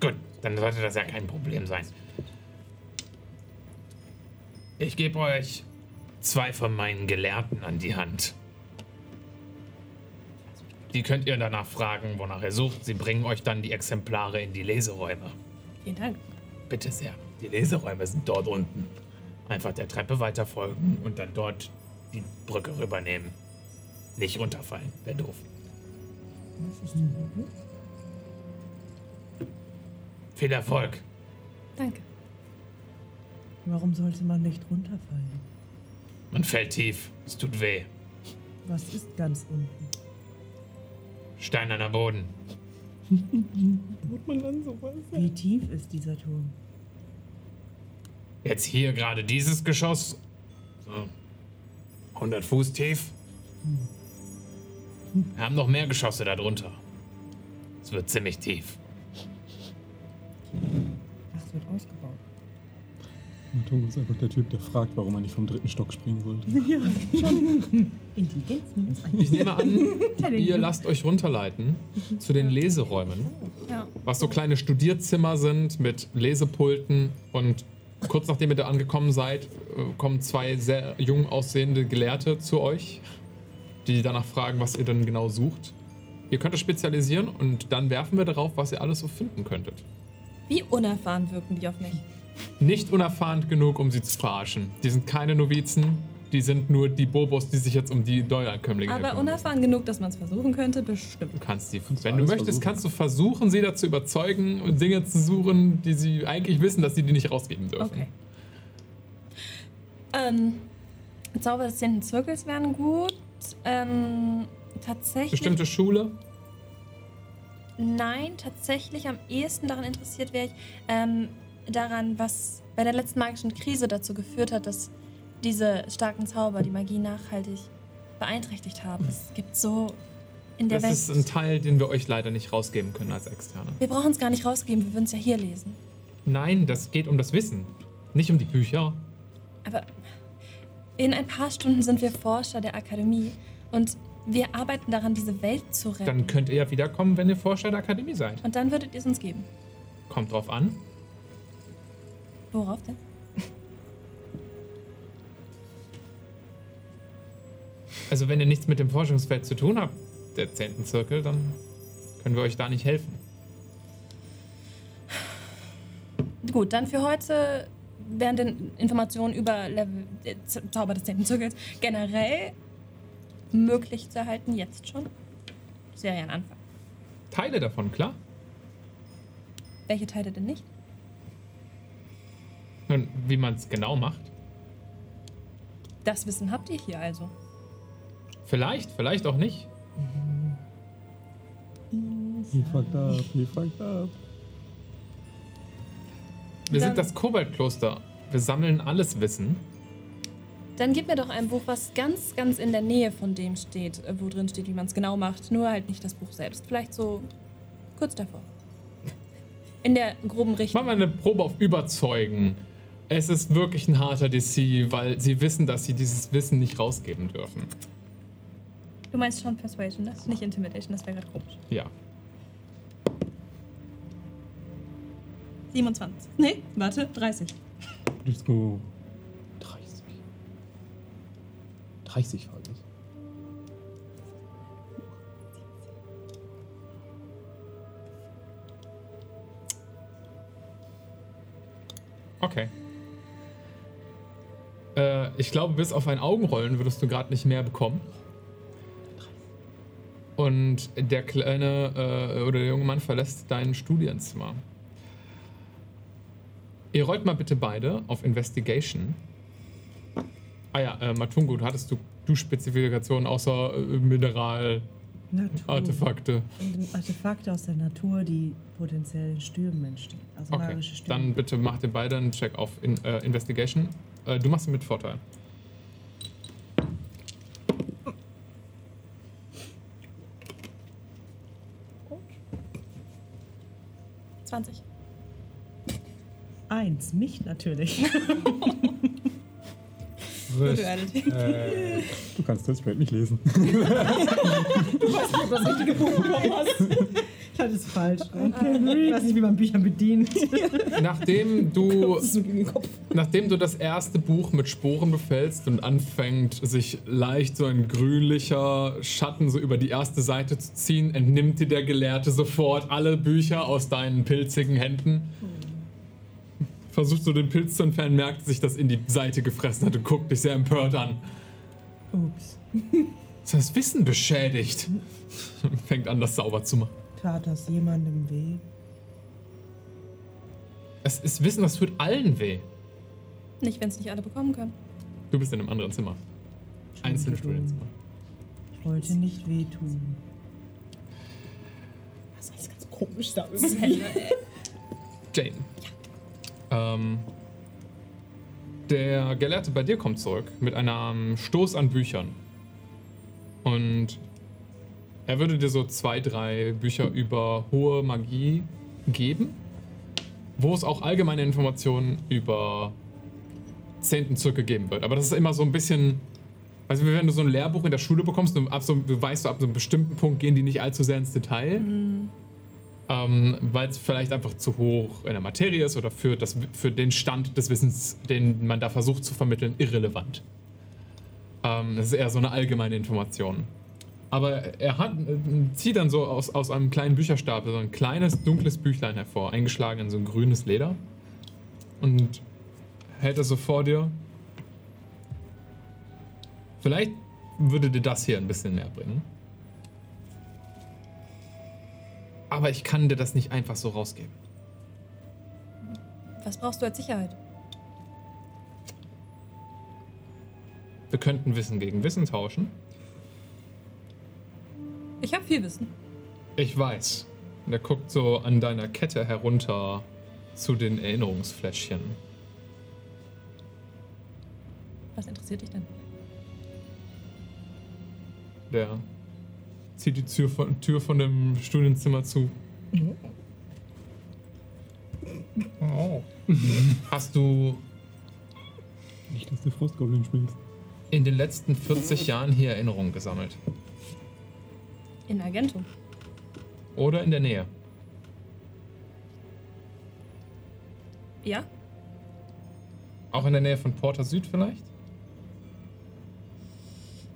Gut, dann sollte das ja kein Problem sein. Ich gebe euch zwei von meinen Gelehrten an die Hand. Die könnt ihr danach fragen, wonach ihr sucht. Sie bringen euch dann die Exemplare in die Leseräume. Vielen Dank. Bitte sehr. Die Leseräume sind dort unten. Einfach der Treppe weiter folgen und dann dort die Brücke rübernehmen. Nicht runterfallen, wäre doof. Viel Erfolg. Danke. Warum sollte man nicht runterfallen? Man fällt tief. Es tut weh. Was ist ganz unten? Steinerner Boden. Wie tief ist dieser Turm? Jetzt hier gerade dieses Geschoss. So 100 Fuß tief. Wir haben noch mehr Geschosse darunter. Es wird ziemlich tief. Ach, es wird ausgebaut. Matongo ist einfach der Typ, der fragt, warum er nicht vom dritten Stock springen wollte. Intelligenz minus eins. Ich nehme an, ihr lasst euch runterleiten zu den Leseräumen, Ja. was so kleine Studierzimmer sind mit Lesepulten und kurz nachdem ihr da angekommen seid, äh, kommen zwei sehr jung aussehende Gelehrte zu euch, die danach fragen, was ihr denn genau sucht. Ihr könnt es spezialisieren und dann werfen wir darauf, was ihr alles so finden könntet. Wie unerfahren wirken die auf mich? Nicht unerfahren genug, um sie zu verarschen. Die sind keine Novizen, die sind nur die Bobos, die sich jetzt um die Neuankömmlinge Aber kümmern. unerfahren genug, dass man es versuchen könnte, bestimmt. Du kannst die, wenn du möchtest, versuchen. kannst du versuchen, sie dazu überzeugen und Dinge zu suchen, die sie eigentlich wissen, dass sie die nicht rausgeben dürfen. Okay. Ähm, Zauber des 10. Zirkels wären gut. Ähm, tatsächlich. Bestimmte Schule? Nein, tatsächlich am ehesten daran interessiert wäre ich ähm, daran, was bei der letzten magischen Krise dazu geführt hat, dass diese starken Zauber die Magie nachhaltig beeinträchtigt haben. Es gibt so in der Das Welt. ist ein Teil, den wir euch leider nicht rausgeben können als Externe. wir brauchen es gar nicht rausgeben, wir würden es ja hier lesen. Nein, das geht um das Wissen, nicht um die Bücher. Aber in ein paar Stunden sind wir Forscher der Akademie und wir arbeiten daran, diese Welt zu retten. Dann könnt ihr ja wiederkommen, wenn ihr Forscher der Akademie seid. und dann würdet ihr es uns geben. Kommt drauf an. Worauf denn? Also wenn ihr nichts mit dem Forschungsfeld zu tun habt, der 10. Zirkel, dann können wir euch da nicht helfen. Gut, dann für heute wären denn Informationen über Level, äh, Zauber des 10. Zirkels generell möglich zu erhalten, jetzt schon? Das wäre ja ein Anfang. Teile davon, klar. Welche Teile denn nicht? Und wie man es genau macht. Das Wissen habt ihr hier also. Vielleicht, vielleicht auch nicht. He fucked up, he fucked up. Wir Dann- sind das Koboldkloster. Wir sammeln alles Wissen. Dann gib mir doch ein Buch, was ganz, ganz in der Nähe von dem steht, äh, wo drin steht, wie man es genau macht. Nur halt nicht das Buch selbst. Vielleicht so kurz davor. In der groben Richtung. Machen wir eine Probe auf Überzeugen. Es ist wirklich ein harter DC, weil sie wissen, dass sie dieses Wissen nicht rausgeben dürfen. Du meinst schon Persuasion, das? Nicht Intimidation, das wäre gerade komisch. Ja. 27. Nee, warte, 30. Let's go. 30. 30 war das. Okay. Äh, ich glaube, bis auf ein Augenrollen würdest du gerade nicht mehr bekommen. Und der kleine äh, oder der junge Mann verlässt dein Studienzimmer. Ihr rollt mal bitte beide auf Investigation. Ah ja, äh, Matungo, du hattest du, du Spezifikationen außer äh, Mineral-Artefakte. Natur. Artefakte aus der Natur, die potenziell in Stürmen entstehen. Also Okay, magische Stürme. dann bitte macht ihr beide einen Check auf in, äh, Investigation. Äh, du machst ihn mit Vorteil. Dann 20. Eins, mich natürlich. Äh, du kannst das Spread nicht lesen. das richtige Buch bekommen hast. Ich hatte es falsch. Ich weiß nicht, wie man Bücher bedient. Nachdem du, Das nachdem du das erste Buch mit Sporen befällst und anfängt, sich leicht so ein grünlicher Schatten so über die erste Seite zu ziehen, entnimmt dir der Gelehrte sofort alle Bücher aus deinen pilzigen Händen. Versucht so den Pilz zu entfernen, merkt sich, dass in die Seite gefressen hat und guckt dich sehr empört an. Ups. Ist das Wissen beschädigt? Fängt an, das sauber zu machen. Tat das jemandem weh? Es ist Wissen, das tut allen weh. Nicht, wenn es nicht alle bekommen können. Du bist in einem anderen Zimmer. Einzelne. Studienzimmer. Ich wollte nicht wehtun. Das ist alles ganz komisch da irgendwie. Jane. Ähm, der Gelehrte bei dir kommt zurück mit einem Stoß an Büchern. Und er würde dir so zwei, drei Bücher über hohe Magie geben, wo es auch allgemeine Informationen über 10. Zirkel geben wird. Aber das ist immer so ein bisschen. Also, wenn du so ein Lehrbuch in der Schule bekommst, und ab so, du weißt, ab so einem bestimmten Punkt gehen die nicht allzu sehr ins Detail ähm, weil es vielleicht einfach zu hoch in der Materie ist oder für, das, für den Stand des Wissens, den man da versucht zu vermitteln, irrelevant. Ähm, das ist eher so eine allgemeine Information. Aber er hat, äh, zieht dann so aus, aus einem kleinen Bücherstapel so ein kleines, dunkles Büchlein hervor, eingeschlagen in so ein grünes Leder. Und hält es so vor dir. Vielleicht würde dir das hier ein bisschen mehr bringen. Aber ich kann dir das nicht einfach so rausgeben. Was brauchst du als Sicherheit? Wir könnten Wissen gegen Wissen tauschen. Ich habe viel Wissen. Ich weiß. Und er guckt so an deiner Kette herunter zu den Erinnerungsfläschchen. Was interessiert dich denn? Der zieht die Tür von, Tür von dem Studienzimmer zu. Hast du Nicht, dass du Frostgoblin spielst. in den letzten 40 Jahren hier Erinnerungen gesammelt? In Argentum. Oder in der Nähe? Ja? Auch in der Nähe von Porter Süd vielleicht?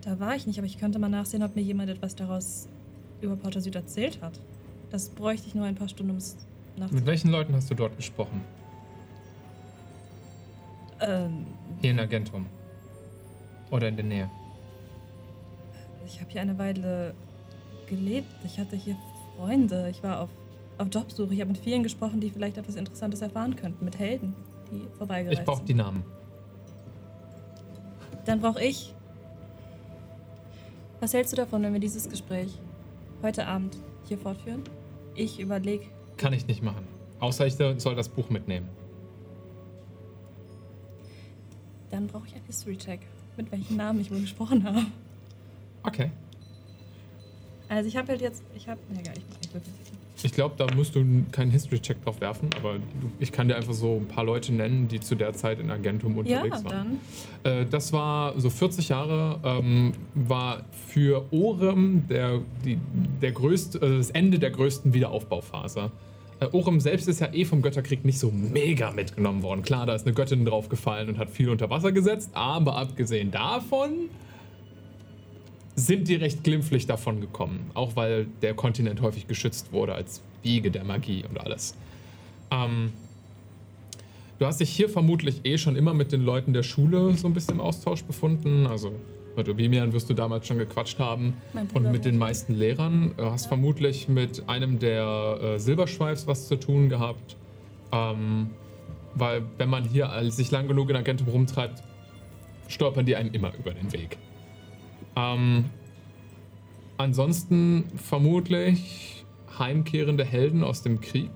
Da war ich nicht, aber ich könnte mal nachsehen, ob mir jemand etwas daraus über Porter Süd erzählt hat. Das bräuchte ich nur ein paar Stunden, um es Mit nachzudenken. welchen Leuten hast du dort gesprochen? Ähm, Hier in Agentum. Oder in der Nähe? ich habe hier eine Weile gelebt. Ich hatte hier Freunde. Ich war auf, auf Jobsuche. Ich habe mit vielen gesprochen, die vielleicht etwas Interessantes erfahren könnten. Mit Helden, die vorbeigereist Ich brauche sind. die Namen. Dann brauche ich. Was hältst du davon, wenn wir dieses Gespräch heute Abend hier fortführen? Ich überlege. Kann ich nicht machen. Außer ich soll das Buch mitnehmen. Dann brauche ich einen History-Check, mit welchen Namen ich wohl gesprochen habe. Okay. Also ich habe halt jetzt. Ich habe. Ja, egal, ich, ich wirklich sicher. Ich glaube, da musst du keinen History-Check drauf werfen, aber du, ich kann dir einfach so ein paar Leute nennen, die zu der Zeit in Agentum Ja, unterwegs waren. dann. Äh, das war so 40 Jahre, ähm, war für Orem der, die, der größte, äh, das Ende der größten Wiederaufbauphase. Äh, Orem selbst ist ja eh vom Götterkrieg nicht so mega mitgenommen worden. Klar, da ist eine Göttin draufgefallen und hat viel unter Wasser gesetzt, aber abgesehen davon sind die recht glimpflich davon gekommen. Auch weil der Kontinent häufig geschützt wurde als Wiege der Magie und alles. Ähm, du hast dich hier vermutlich eh schon immer mit den Leuten der Schule so ein bisschen im Austausch befunden. Also mit Obimian wirst du damals schon gequatscht haben. Und mit den meisten Lehrern. Du hast vermutlich mit einem der äh, Silberschweifs was zu tun gehabt. Ähm, weil wenn man hier sich lang genug in Agentum rumtreibt, stolpern die einem immer über den Weg. Ähm, ansonsten vermutlich heimkehrende Helden aus dem Krieg.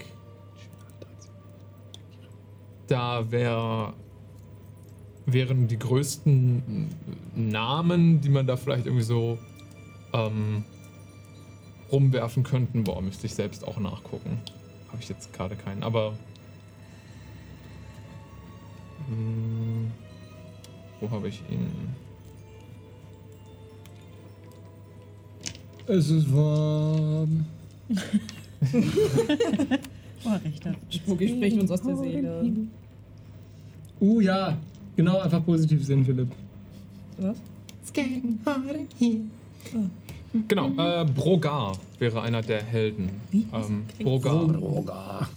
Da wär, wären die größten Namen, die man da vielleicht irgendwie so ähm, rumwerfen könnten. Boah, müsste ich selbst auch nachgucken. Habe ich jetzt gerade keinen, aber. Hm, wo habe ich ihn? Es ist warm. Oh, recht hat. Spuki spricht uns aus der Seele. Uh, ja. Genau, einfach positiv sehen, Philipp. Was? Genau, äh, Brogar wäre einer der Helden. Ähm, Brogar. Broga.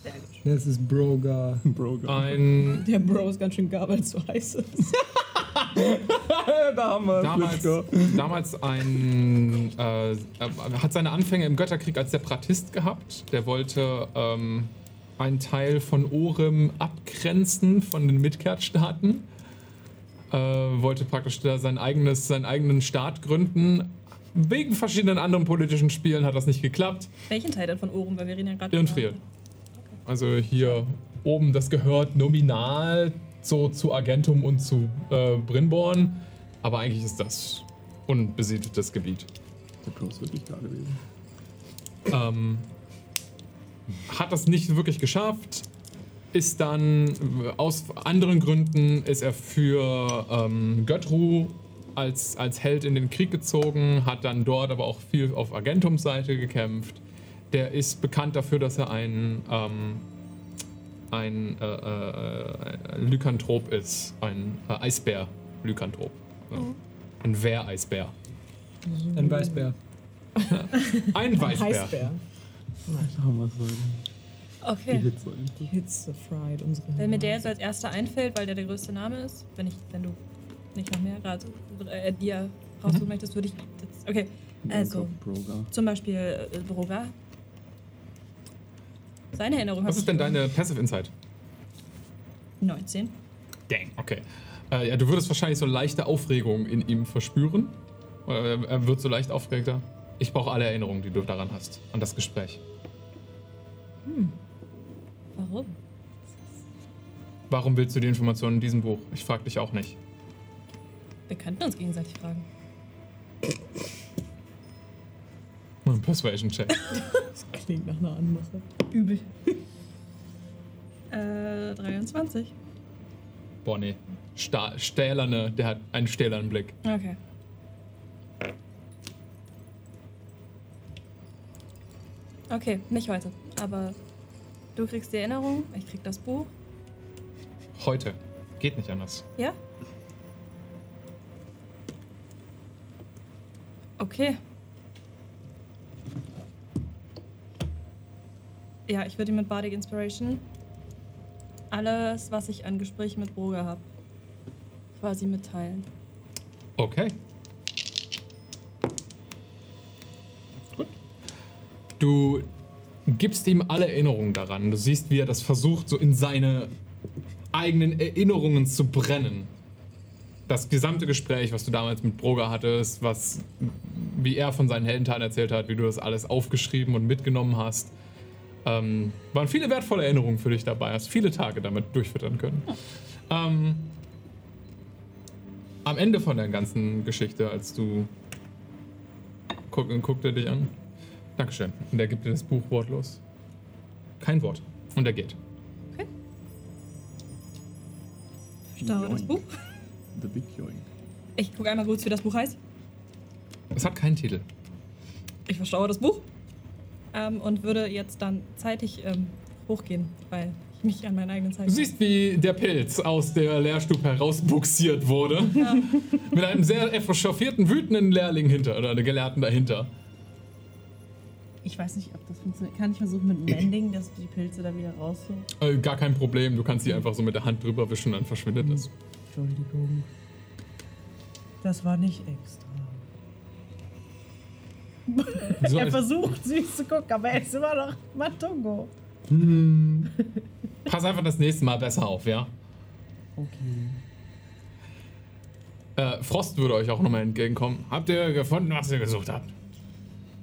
Das ist Broga. Broga. Ein Der Bro ist ganz schön gar, weil es so heiß ist. da haben wir damals, damals ein äh, er hat seine Anfänge im Götterkrieg als Separatist gehabt. Der wollte ähm, einen Teil von Orem abgrenzen von den Midgard-Staaten. Äh, wollte praktisch da sein eigenes, seinen eigenen Staat gründen. Wegen verschiedenen anderen politischen Spielen hat das nicht geklappt. Welchen Teil denn von Ohren? Weil wir reden ja gerade. Irnfried. Also hier oben, das gehört nominal so zu Agentum und zu äh, Brinborn. Aber eigentlich ist das unbesiedeltes Gebiet. Der Kurs wirklich da gewesen. Ähm, hat das nicht wirklich geschafft. Ist dann äh, aus anderen Gründen ist er für ähm, Göttru als, als Held in den Krieg gezogen, hat dann dort aber auch viel auf Agentums Seite gekämpft. Der ist bekannt dafür, dass er ein, ähm, ein äh, äh, Lykanthrop ist. Ein äh, Eisbär-Lykanthrop. Ja. Ein Wehreisbär. Ein Weißbär. Ein Weißbär. Heißbär. Wir es Okay. Hitze. Die Hitze fried unsere Wenn mir der jetzt als erster einfällt, weil der der größte Name ist, wenn ich, wenn du nicht noch mehr gerade äh, dir raussuchen möchtest, würde ich. Jetzt, okay, also Broga. zum Beispiel äh, Broga. Seine Erinnerung Was habe ist denn deine Passive Insight? 19. Dang, okay. Äh, ja, du würdest wahrscheinlich so leichte Aufregung in ihm verspüren. Oder er- wird so leicht aufgeregter. Ich brauche alle Erinnerungen, die du daran hast, an das Gespräch. Warum? Warum willst du die Informationen in diesem Buch? Ich frage dich auch nicht. Wir könnten uns gegenseitig fragen. Ein Persuasion Check. Das klingt nach einer Anmache. Übel. äh, 23. Boah, nee. Sta stählerne, der hat einen stählernen Blick. Okay. Okay, nicht heute. Aber du kriegst die Erinnerung, ich krieg das Buch. Heute geht nicht anders. Ja? Okay. Ja, ich würde mit Bardic Inspiration alles, was ich an Gesprächen mit Broga habe, quasi mitteilen. Okay. Gut. Du gibst ihm alle Erinnerungen daran. Du siehst, wie er das versucht, so in seine eigenen Erinnerungen zu brennen. Das gesamte Gespräch, was du damals mit Broga hattest, was, wie er von seinen Heldentaten erzählt hat, wie du das alles aufgeschrieben und mitgenommen hast, ähm, waren viele wertvolle Erinnerungen für dich dabei. Hast viele Tage damit durchfüttern können. Ähm, am Ende von der ganzen Geschichte, als du. Guck, guckt er dich an. Dankeschön. Und er gibt dir das Buch wortlos. Kein Wort. Und er geht. Ich starre das Buch. The Big Yoink. Ich gucke einmal kurz, wie das Buch heißt. Es hat keinen Titel. Ich verstaue das Buch ähm, und würde jetzt dann zeitig ähm, hochgehen, weil mich an meinen eigenen Zeit. Du siehst, wie der Pilz aus der Lehrstube herausbuxiert wurde. Mit einem sehr echauffierten, wütenden Lehrling hinter, oder Gelehrten dahinter. Ich weiß nicht, ob das funktioniert. Kann ich versuchen mit Mending, dass die Pilze da wieder raus so? Äh, gar kein Problem. Du kannst sie einfach so mit der Hand drüber wischen, dann verschwindet das. Entschuldigung. Das war nicht extra. So er versucht süß zu gucken, aber er ist immer noch Matungo. Pass einfach das nächste Mal besser auf, ja? Okay. Äh, Frost würde euch auch nochmal entgegenkommen. Habt ihr gefunden, was ihr gesucht habt?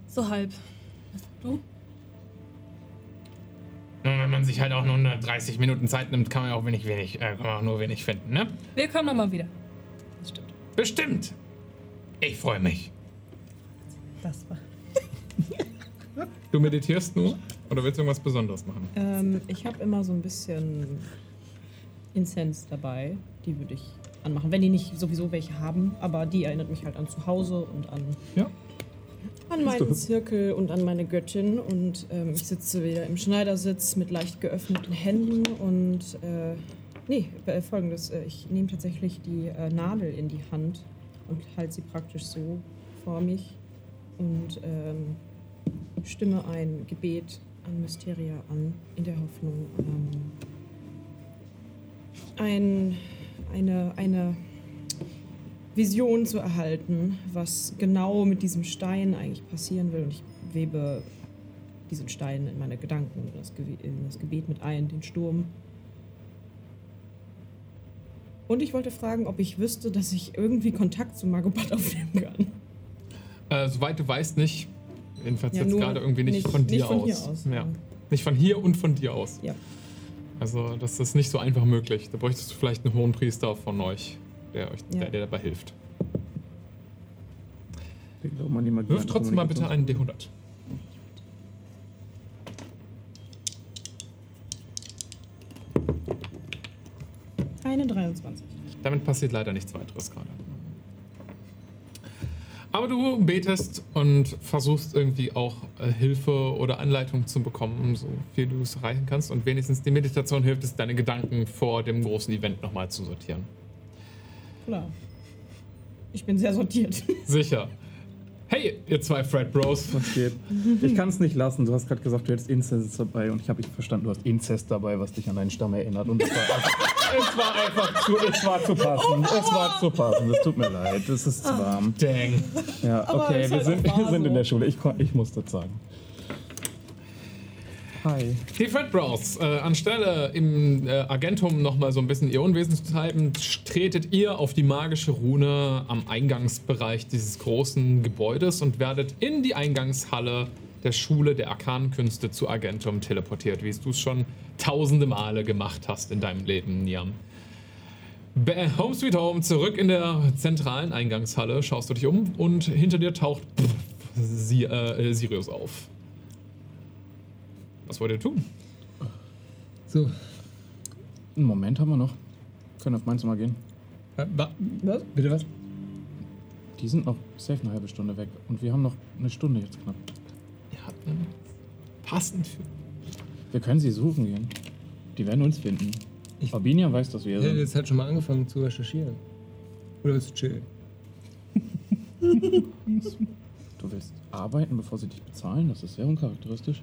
So halb. Du? Nun, wenn man sich halt auch nur 30 Minuten Zeit nimmt, kann man ja auch wenig, wenig, äh, kann man auch nur wenig finden, ne? Wir kommen nochmal wieder. Das stimmt. Bestimmt. Ich freue mich. Das war. Du meditierst nur? Oder willst du irgendwas Besonderes machen? Ähm, ich habe immer so ein bisschen Incense dabei. Die würde ich anmachen. Wenn die nicht sowieso welche haben, aber die erinnert mich halt an zu Hause und an, Ja. an meinen Zirkel und an meine Göttin. Und ähm, ich sitze wieder im Schneidersitz mit leicht geöffneten Händen und äh, nee, äh, folgendes. Äh, ich nehme tatsächlich die äh, Nadel in die Hand und halte sie praktisch so vor mich und ähm, stimme ein Gebet an Mysteria an, in der Hoffnung, ähm, ein, eine, eine Vision zu erhalten, was genau mit diesem Stein eigentlich passieren will. Und ich webe diesen Stein in meine Gedanken, in das, Ge in das Gebet mit ein, den Sturm. Und ich wollte fragen, ob ich wüsste, dass ich irgendwie Kontakt zu Magobat aufnehmen kann. Äh, soweit du weißt, nicht. Jedenfalls Ja, jetzt gerade irgendwie nicht, nicht- von dir nicht von aus. hier aus, Ja. Nicht von hier und von dir aus. Ja. Also, das ist nicht so einfach möglich. Da bräuchtest du vielleicht einen hohen Priester von euch, der, euch, Ja. der dir dabei hilft. Wirf trotzdem mal bitte einen D100. Eine 23. Damit passiert leider nichts weiteres gerade. Aber du betest und versuchst irgendwie auch äh, Hilfe oder Anleitung zu bekommen, so viel du es erreichen kannst. Und wenigstens die Meditation hilft es, deine Gedanken vor dem großen Event nochmal zu sortieren. Klar. Ich bin sehr sortiert. Sicher. Hey, ihr zwei Fred Bros. Was geht? Ich kann es nicht lassen. Du hast gerade gesagt, du hättest Inzest dabei und ich habe verstanden, du hast Inzest dabei, was dich an deinen Stamm erinnert. Und es war, es war einfach zu, es war zu passend. Es war zu passend. Es tut mir leid. Es ist zu warm. Dang. Ja, Aber okay, ist wir sind, wir sind in der Schule. Ich, kon- ich muss das sagen. Hi. Die Fred Bros. Äh, anstelle im äh, Agentum nochmal so ein bisschen ihr Unwesen zu treiben, tretet ihr auf die magische Rune am Eingangsbereich dieses großen Gebäudes und werdet in die Eingangshalle der Schule der Arkanenkünste zu Agentum teleportiert, wie du es schon tausende Male gemacht hast in deinem Leben, Niam. Home Sweet Home, zurück in der zentralen Eingangshalle, schaust du dich um und hinter dir taucht Sie, äh, Sirius auf. Was wollt ihr tun? So. Einen Moment haben wir noch. Können auf meins mal gehen. Äh, wa- Was? Bitte was? Die sind noch safe eine halbe Stunde weg. Und wir haben noch eine Stunde jetzt knapp. Ihr habt einen passend für. Wir können sie suchen gehen. Die werden uns finden. Arbinia weiß das Ich hätte wäre. jetzt halt schon mal angefangen zu recherchieren. Oder willst du chillen? Du willst arbeiten, bevor sie dich bezahlen? Das ist sehr uncharakteristisch.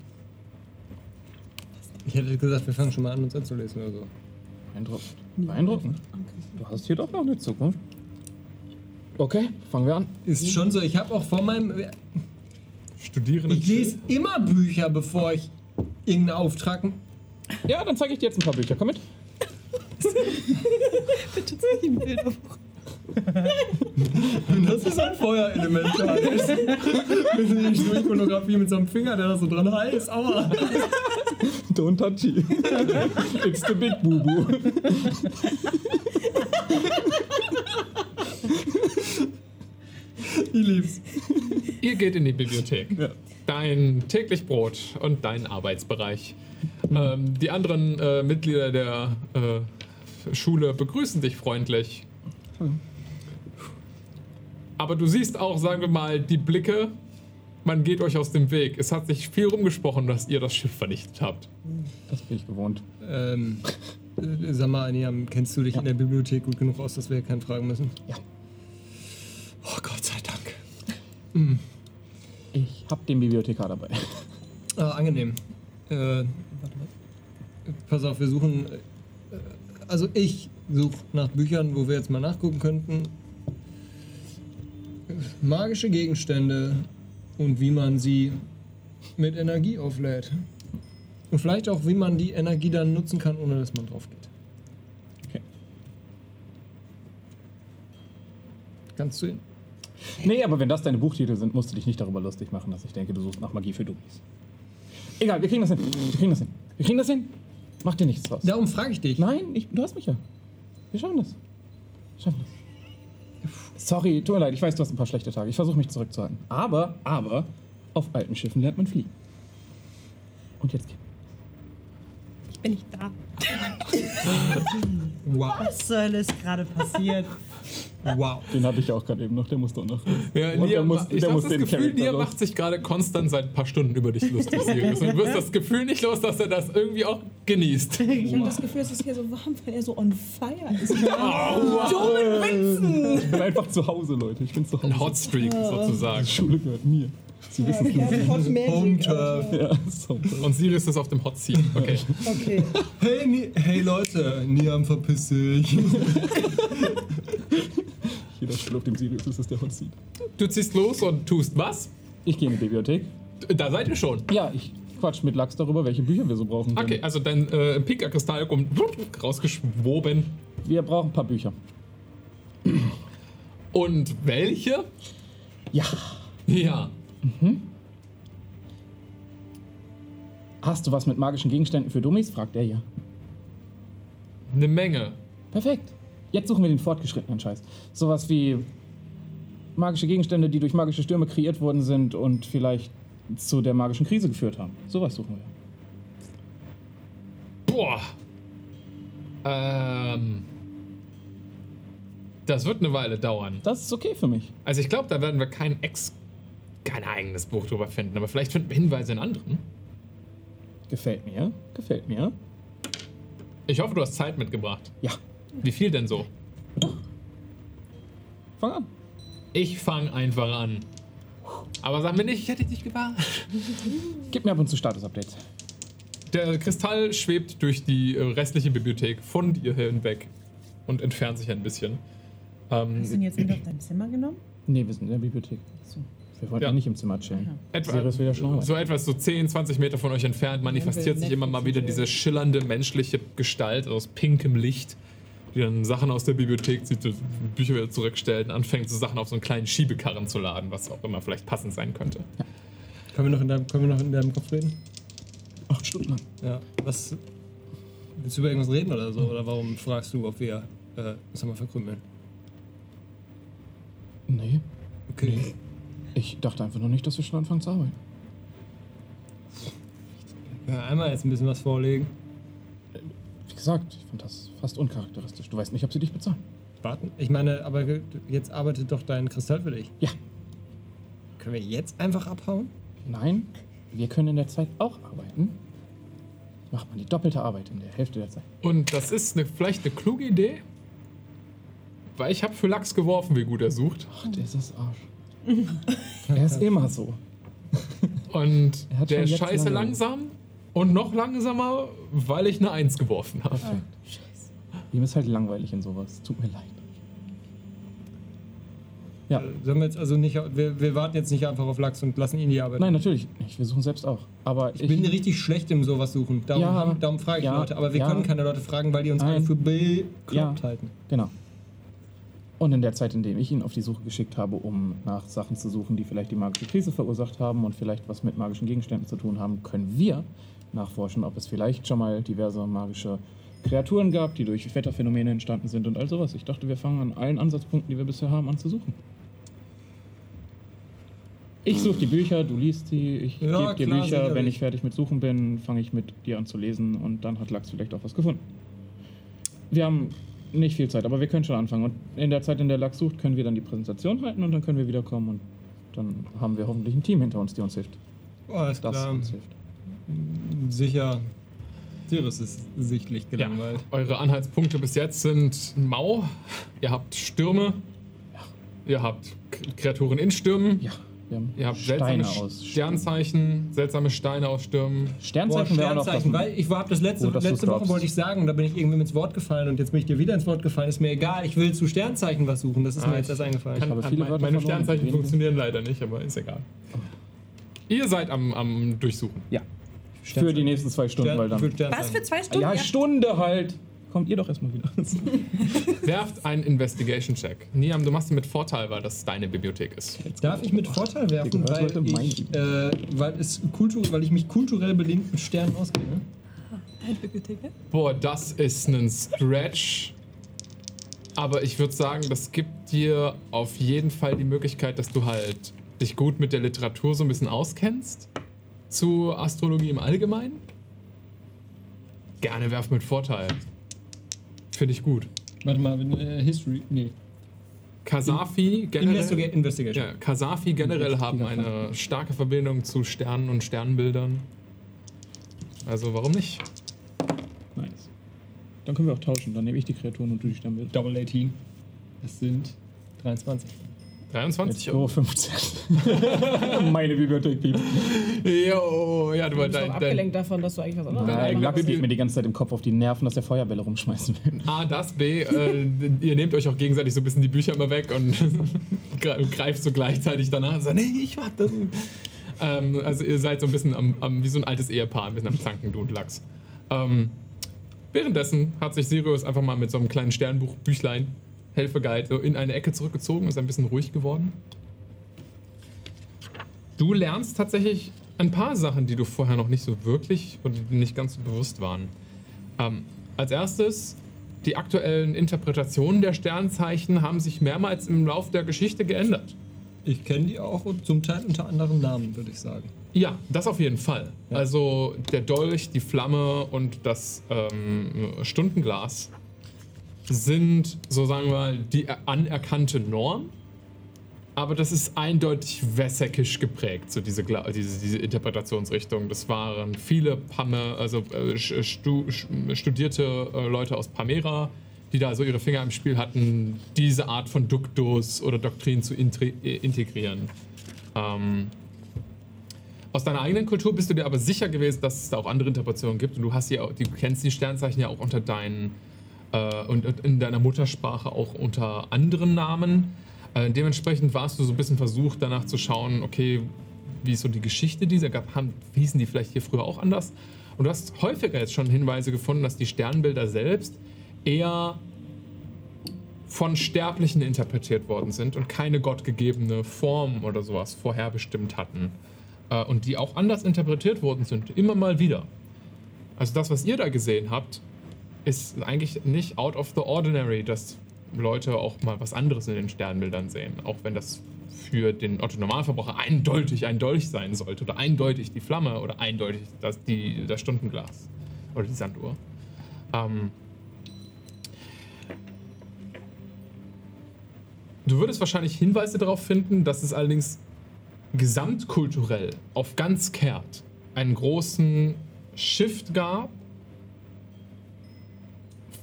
Ich hätte gesagt, wir fangen schon mal an, uns anzulesen oder so. Beeindruckend. Beeindruckend. Du hast hier doch noch eine Zukunft. Okay, fangen wir an. Ist schon so, ich habe auch vor meinem. Studierende. Ich lese immer Bücher, bevor ich irgendeinen Auftrag. Ja, dann zeige ich dir jetzt ein paar Bücher. Komm mit. Das ist ein Feuerelement. Johannes. Ich Durchfotografie mit so einem Finger, der da so dran heißt. Aua. Don't touch it. It's the big boo-boo. Ich lieb's. Ihr geht in die Bibliothek. Ja. Dein täglich Brot und dein Arbeitsbereich. Ähm, die anderen äh, Mitglieder der äh, Schule begrüßen dich freundlich. Aber du siehst auch, sagen wir mal, die Blicke. Man geht euch aus dem Weg. Es hat sich viel rumgesprochen, dass ihr das Schiff vernichtet habt. Das bin ich gewohnt. Ähm, äh, sag mal, Aniam, kennst du dich in der Bibliothek gut genug aus, dass wir keinen fragen müssen? Ja. Oh Gott sei Dank. Ich hab den Bibliothekar dabei. Ah, angenehm. Äh, pass auf, wir suchen. Äh, also ich suche nach Büchern, wo wir jetzt mal nachgucken könnten. Magische Gegenstände und wie man sie mit Energie auflädt. Und vielleicht auch, wie man die Energie dann nutzen kann, ohne dass man drauf geht. Okay. Kannst du ihn? Nee, aber wenn das deine Buchtitel sind, musst du dich nicht darüber lustig machen, dass ich denke, du suchst nach Magie für Dummies. Egal, wir kriegen das hin. Wir kriegen das hin. Wir kriegen das hin. Mach dir nichts draus. Darum frage ich dich. Nein, ich, du hast mich ja. Wir schaffen das. Wir schaffen das. Sorry, tut mir leid, ich weiß, du hast ein paar schlechte Tage. Ich versuche mich zurückzuhalten. Aber, aber, auf alten Schiffen lernt man fliegen. Und jetzt geht. Ich bin nicht da. Wow. Was Hölle ist gerade passiert? Wow. Den hatte ich ja auch gerade eben noch, der musste auch noch. Ja, Und Nia, der muss, ich habe das Gefühl, los. macht sich gerade konstant seit ein paar Stunden über dich lustig, Sirius. Und du wirst das Gefühl nicht los, dass er das irgendwie auch genießt. Ich habe das Gefühl, es ist hier so warm, weil er so on fire ist. Ich bin einfach zu Hause, Leute. Ich bin zu Hause. Ein Hotstreak sozusagen. Die Schule gehört mir. Sie wissen es Ja. Turf. Ja, so. Und Sirius ist auf dem Hot Seat. Okay. Okay. Hey, hey Leute, Niam, verpiss dich. Jeder Stuhl auf dem Sirius ist es der Hot Seat. Du ziehst los und tust was? Ich gehe in die Bibliothek. Da seid ihr schon. Ja, ich quatsch mit Lachs darüber, welche Bücher wir so brauchen. können. Okay, also dein äh, Pika-Kristall kommt rausgeschwoben. Wir brauchen ein paar Bücher. Und welche? Ja. Ja. Hast du was mit magischen Gegenständen für Dummies? fragt er ja. Eine Menge. Perfekt. Jetzt suchen wir den fortgeschrittenen Scheiß. Sowas wie magische Gegenstände, die durch magische Stürme kreiert worden sind und vielleicht zu der magischen Krise geführt haben. Sowas suchen wir. Boah. Ähm. Das wird eine Weile dauern. Das ist okay für mich. Also ich glaube, da werden wir kein Ex, kein eigenes Buch drüber finden, aber vielleicht finden wir Hinweise in anderen. Gefällt mir. Gefällt mir. Ich hoffe, du hast Zeit mitgebracht. Ja. Wie viel denn so? Fang an. Ich fange einfach an. Aber sag mir nicht, ich hätte dich gewarnt. Gib mir ab und zu Status-Updates. Der Kristall schwebt durch die äh, restliche Bibliothek von dir hinweg und entfernt sich ein bisschen. Ähm, Hast du ihn jetzt mit auf dein Zimmer genommen? Nee, wir sind in der Bibliothek. So. Wir wollten Ja. nicht im Zimmer chillen. etwa, so etwas so 10, 20 Meter von euch entfernt manifestiert sich immer mal wieder diese schillernde menschliche Gestalt aus pinkem Licht, die dann Sachen aus der Bibliothek zieht, Bücher wieder zurückstellt und anfängt, so Sachen auf so einen kleinen Schiebekarren zu laden, was auch immer vielleicht passend sein könnte. Können wir noch in deinem, können wir noch in deinem Kopf reden? Acht Stunden lang. Ja. Was. Willst du über irgendwas reden oder so? Oder warum fragst du, ob wir äh, uns einmal verkrümeln? Nee. Okay. Ich dachte einfach nur nicht, dass wir schon anfangen zu arbeiten. Ja, einmal jetzt ein bisschen was vorlegen. Gesagt, ich fand das fast uncharakteristisch. Du weißt nicht, ob sie dich bezahlen. Warten. Ich meine, aber jetzt arbeitet doch dein Kristall für dich. Ja. Können wir jetzt einfach abhauen? Nein, wir können in der Zeit auch arbeiten. Macht man die doppelte Arbeit in der Hälfte der Zeit. Und das ist eine, vielleicht eine kluge Idee, weil ich habe für Lachs geworfen, wie gut er sucht. Ach, der ist das Arsch. er ist immer so. Und Er hat der ist scheiße lange- langsam und noch langsamer, weil ich eine Eins geworfen habe. Ihm ist halt langweilig in sowas. Tut mir leid. Ja. Sollen wir jetzt also nicht, wir, wir warten jetzt nicht einfach auf Lachs und lassen ihn die Arbeit. Nein, natürlich nicht. Wir suchen selbst auch. Aber Ich bin richtig schlecht im sowas suchen. Darum, Ja, darum frage ich ja, Leute. Aber wir ja. können keine Leute fragen, weil die uns alle für bekloppt Ja. halten. Genau. Und in der Zeit, in der ich ihn auf die Suche geschickt habe, um nach Sachen zu suchen, die vielleicht die magische Krise verursacht haben und vielleicht was mit magischen Gegenständen zu tun haben, können wir nachforschen, ob es vielleicht schon mal diverse magische Kreaturen gab, die durch Wetterphänomene entstanden sind und all sowas. Ich dachte, wir fangen an allen Ansatzpunkten, die wir bisher haben, an zu suchen. Ich suche die Bücher, du liest sie, ich Ja, gebe dir Bücher. Wenn ich fertig mit Suchen bin, fange ich mit dir an zu lesen und dann hat Lachs vielleicht auch was gefunden. Wir haben nicht viel Zeit, aber wir können schon anfangen. Und in der Zeit, in der Lachs sucht, können wir dann die Präsentation halten und dann können wir wiederkommen und dann haben wir hoffentlich ein Team hinter uns, die uns hilft. Oh, alles Das klar. uns hilft. Sicher. Sirius ist sichtlich Ja. gelangweilt. Eure Anhaltspunkte bis jetzt sind Mau, ihr habt Stürme, ihr habt Kreaturen in Stürmen, Ja, wir haben ihr habt Steine seltsame aus Sternzeichen, seltsame Steine aus Stürmen. Boah, Sternzeichen wäre auch noch Sternzeichen, was. weil ich habe das letzte, Gut, du's letzte Woche wollte ich sagen, da bin ich irgendwie ins Wort gefallen und jetzt bin ich dir wieder ins Wort gefallen. Ist mir egal, ich will zu Sternzeichen was suchen, das ist Ah, mir jetzt ich erst eingefallen. Kann, habe kann viele mein- Wörter meine verloren. Sternzeichen funktionieren leider nicht, aber ist egal. Ihr seid am, am Durchsuchen. Ja. Für die nächsten zwei Stunden, Stern, weil dann. für. Was für zwei Stunden? Ja, Stunde halt. Kommt ihr doch erstmal wieder. Werft einen Investigation-Check. Niam, du machst ihn mit Vorteil, weil das deine Bibliothek ist. Darf ich mit Vorteil werfen, weil ich, äh, weil, es kultur, weil ich mich kulturell bedingt mit Sternen auskenne? Deine Bibliothek? Boah, das ist ein Stretch. Aber ich würde sagen, das gibt dir auf jeden Fall die Möglichkeit, dass du halt dich gut mit der Literatur so ein bisschen auskennst. Zu Astrologie im Allgemeinen. Gerne werf mit Vorteil. Finde ich gut. Warte mal, äh, History, nee. Kasafi generell. Investiga Investigation. Ja, Kasafi generell haben eine starke Verbindung zu Sternen und Sternbildern. Also warum nicht? Nice. Dann können wir auch tauschen. Dann nehme ich die Kreaturen und du die Sternbilder. Double 18. Das sind 23. 23 Jetzt Euro 15. Meine Bibliothek, Piep. Jo, ja, du Du dein, abgelenkt davon, dass du eigentlich was anderes Nein, Bibi- geht mir die ganze Zeit im Kopf auf die Nerven, dass er Feuerbälle rumschmeißen will. A, das, B, äh, ihr nehmt euch auch gegenseitig so ein bisschen die Bücher immer weg und gre- greift so gleichzeitig danach und sagt, nee, ich das. Ähm, also ihr seid so ein bisschen am, am, wie so ein altes Ehepaar, ein bisschen am Zanken, du und Lachs. Ähm, währenddessen hat sich Sirius einfach mal mit so einem kleinen Sternbuch, Helfeguide, so in eine Ecke zurückgezogen ist ein bisschen ruhig geworden. Du lernst tatsächlich ein paar Sachen, die du vorher noch nicht so wirklich oder nicht ganz so bewusst waren. Ähm, als erstes, die aktuellen Interpretationen der Sternzeichen haben sich mehrmals im Laufe der Geschichte geändert. Ich kenne die auch und zum Teil unter anderen Namen, würde ich sagen. Ja, das auf jeden Fall. Also der Dolch, die Flamme und das ähm, Stundenglas sind, so sagen wir die anerkannte Norm. Aber das ist eindeutig wessekisch geprägt, so diese, diese, diese Interpretationsrichtung. Das waren viele Pamme, also äh, stu, studierte äh, Leute aus Pamera, die da so ihre Finger im Spiel hatten, diese Art von Duktus oder Doktrin zu äh, integrieren. Ähm, aus deiner eigenen Kultur bist du dir aber sicher gewesen, dass es da auch andere Interpretationen gibt. Und du hast auch, du kennst die Sternzeichen ja auch unter deinen äh, und in deiner Muttersprache auch unter anderen Namen. Äh, dementsprechend warst du so ein bisschen versucht, danach zu schauen, okay, wie ist so die Geschichte dieser gab, haben, hießen die vielleicht hier früher auch anders? Und du hast häufiger jetzt schon Hinweise gefunden, dass die Sternbilder selbst eher von Sterblichen interpretiert worden sind und keine gottgegebene Form oder sowas vorherbestimmt hatten. Äh, und die auch anders interpretiert worden sind, immer mal wieder. Also das, was ihr da gesehen habt, ist eigentlich nicht out of the ordinary, dass Leute auch mal was anderes in den Sternbildern sehen. Auch wenn das für den Otto-Normalverbraucher eindeutig ein Dolch sein sollte oder eindeutig die Flamme oder eindeutig das, die, das Stundenglas oder die Sanduhr. Ähm, du würdest wahrscheinlich Hinweise darauf finden, dass es allerdings gesamtkulturell auf ganz Kehrt einen großen Shift gab.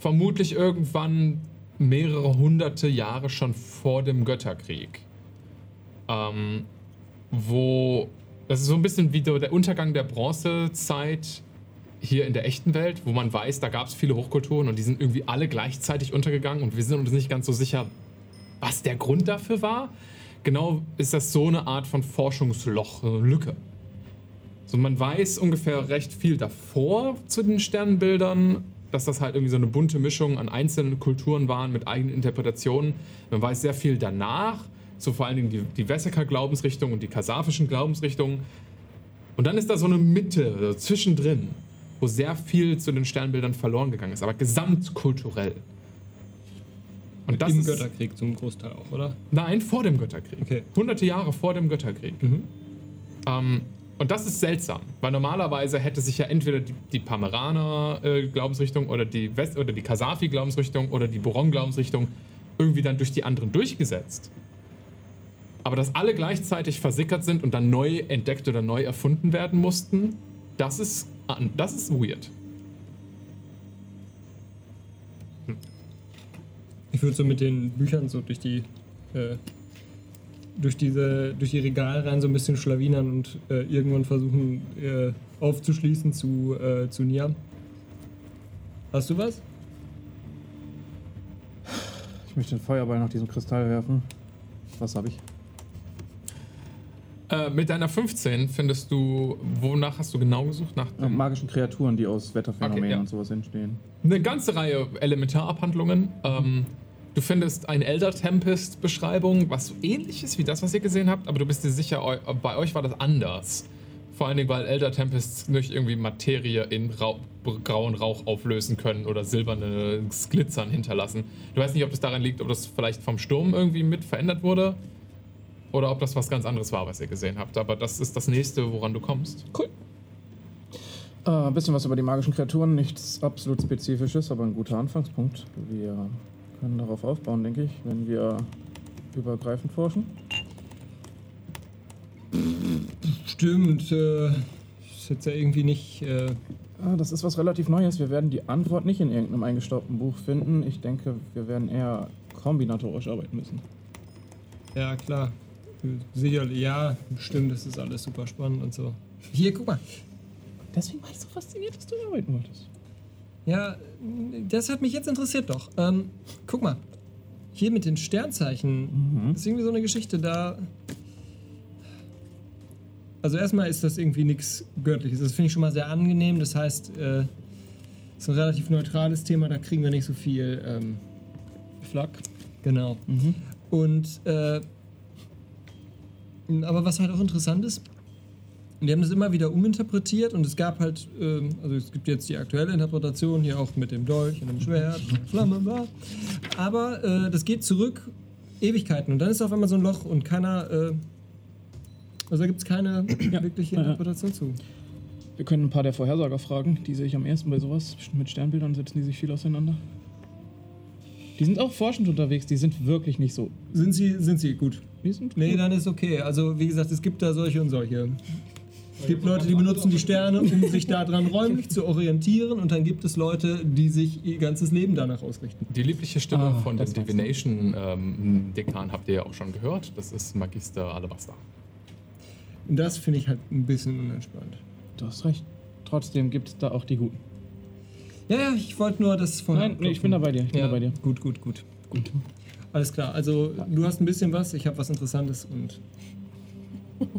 Vermutlich irgendwann mehrere hunderte Jahre schon vor dem Götterkrieg. Ähm, wo. Das ist so ein bisschen wie der Untergang der Bronzezeit hier in der echten Welt, wo man weiß, da gab es viele Hochkulturen und die sind irgendwie alle gleichzeitig untergegangen und wir sind uns nicht ganz so sicher, was der Grund dafür war. Genau ist das so eine Art von Forschungsloch, äh, Lücke. So, man weiß ungefähr recht viel davor zu den Sternbildern, dass das halt irgendwie so eine bunte Mischung an einzelnen Kulturen waren mit eigenen Interpretationen. Man weiß sehr viel danach, so vor allen Dingen die, die Vesica-Glaubensrichtung und die kasafischen Glaubensrichtungen. Und dann ist da so eine Mitte, so zwischendrin, wo sehr viel zu den Sternbildern verloren gegangen ist, aber gesamtkulturell. Und das Im ist, Götterkrieg zum Großteil auch, oder? Nein, vor dem Götterkrieg. Okay. Hunderte Jahre vor dem Götterkrieg. Ähm, und das ist seltsam, weil normalerweise hätte sich ja entweder die, die Pameraner-Glaubensrichtung oder die West- oder die Kasafi-Glaubensrichtung oder die Boron-Glaubensrichtung irgendwie dann durch die anderen durchgesetzt. Aber dass alle gleichzeitig versickert sind und dann neu entdeckt oder neu erfunden werden mussten, das ist, das ist weird. Ich würde so mit den Büchern so durch die äh, durch diese durch die Regalreihen so ein bisschen schlawinern und äh, irgendwann versuchen äh, aufzuschließen zu äh, zu Niam. Hast du was? Ich möchte den Feuerball nach diesem Kristall werfen. Was habe ich? Äh, mit deiner 15 findest du, wonach hast du genau gesucht? Nach Äh, magischen Kreaturen, die aus Wetterphänomenen Okay, ja. und sowas entstehen. eine ganze Reihe Elementarabhandlungen. Ähm, du findest eine Elder Tempest Beschreibung, was so ähnlich ist wie das, was ihr gesehen habt, aber du bist dir sicher, bei euch war das anders. Vor allen Dingen, weil Elder Tempests nicht irgendwie Materie in Rauch, grauen Rauch auflösen können oder silbernes Glitzern hinterlassen. Du weißt nicht, ob das daran liegt, ob das vielleicht vom Sturm irgendwie mit verändert wurde oder ob das was ganz anderes war, was ihr gesehen habt. Aber das ist das nächste, woran du kommst. Cool. Äh, ein bisschen was über die magischen Kreaturen, nichts absolut Spezifisches, aber ein guter Anfangspunkt. Wir können darauf aufbauen, denke ich, wenn wir übergreifend forschen. Stimmt. Äh, ist jetzt ja irgendwie nicht. Äh, Ah, das ist was relativ Neues. Wir werden die Antwort nicht in irgendeinem eingestaubten Buch finden. Ich denke, wir werden eher kombinatorisch arbeiten müssen. ja klar. Sicherlich. Ja, stimmt. Das ist alles super spannend und so. Hier, guck mal. Deswegen war ich so fasziniert, dass du arbeiten wolltest. Ja, das hat mich jetzt interessiert doch. Ähm, guck mal. Hier mit den Sternzeichen. Das ist irgendwie so eine Geschichte da. Also erstmal ist das irgendwie nichts Göttliches. Das finde ich schon mal sehr angenehm. Das heißt, äh, ist ein relativ neutrales Thema, da kriegen wir nicht so viel ähm, Flack. Genau. Und äh, aber was halt auch interessant ist, die haben das immer wieder uminterpretiert und es gab halt, ähm, also es gibt jetzt die aktuelle Interpretation hier auch mit dem Dolch und dem Schwert, Flamme, bla. Aber äh, das geht zurück Ewigkeiten und dann ist auf einmal so ein Loch und keiner, äh, also da gibt es keine wirkliche ja, ja. Interpretation zu. Wir können ein paar der Vorhersager fragen. Die sehe ich am ersten bei sowas. Mit Sternbildern setzen die sich viel auseinander. Die sind auch forschend unterwegs. Die sind wirklich nicht so. Sind sie, sind sie gut? Die sind Nee, gut. dann ist okay. Also wie gesagt, es gibt da solche und solche. Es gibt Leute, die benutzen die Sterne, um sich daran räumlich zu orientieren und dann gibt es Leute, die sich ihr ganzes Leben danach ausrichten. Die liebliche Stimme Ah, von dem. Divination-Dekan habt ihr ja auch schon gehört. Das ist Magister Alabaster. Und das finde ich halt ein bisschen unentspannt. Du hast recht. Trotzdem gibt es da auch die Guten. Ja, ja, ich wollte nur das von. Nein, nee, ich bin da bei dir. Ich bin ja, da bei dir. Gut, gut, gut, gut. Alles klar. Also du hast ein bisschen was, ich habe was Interessantes und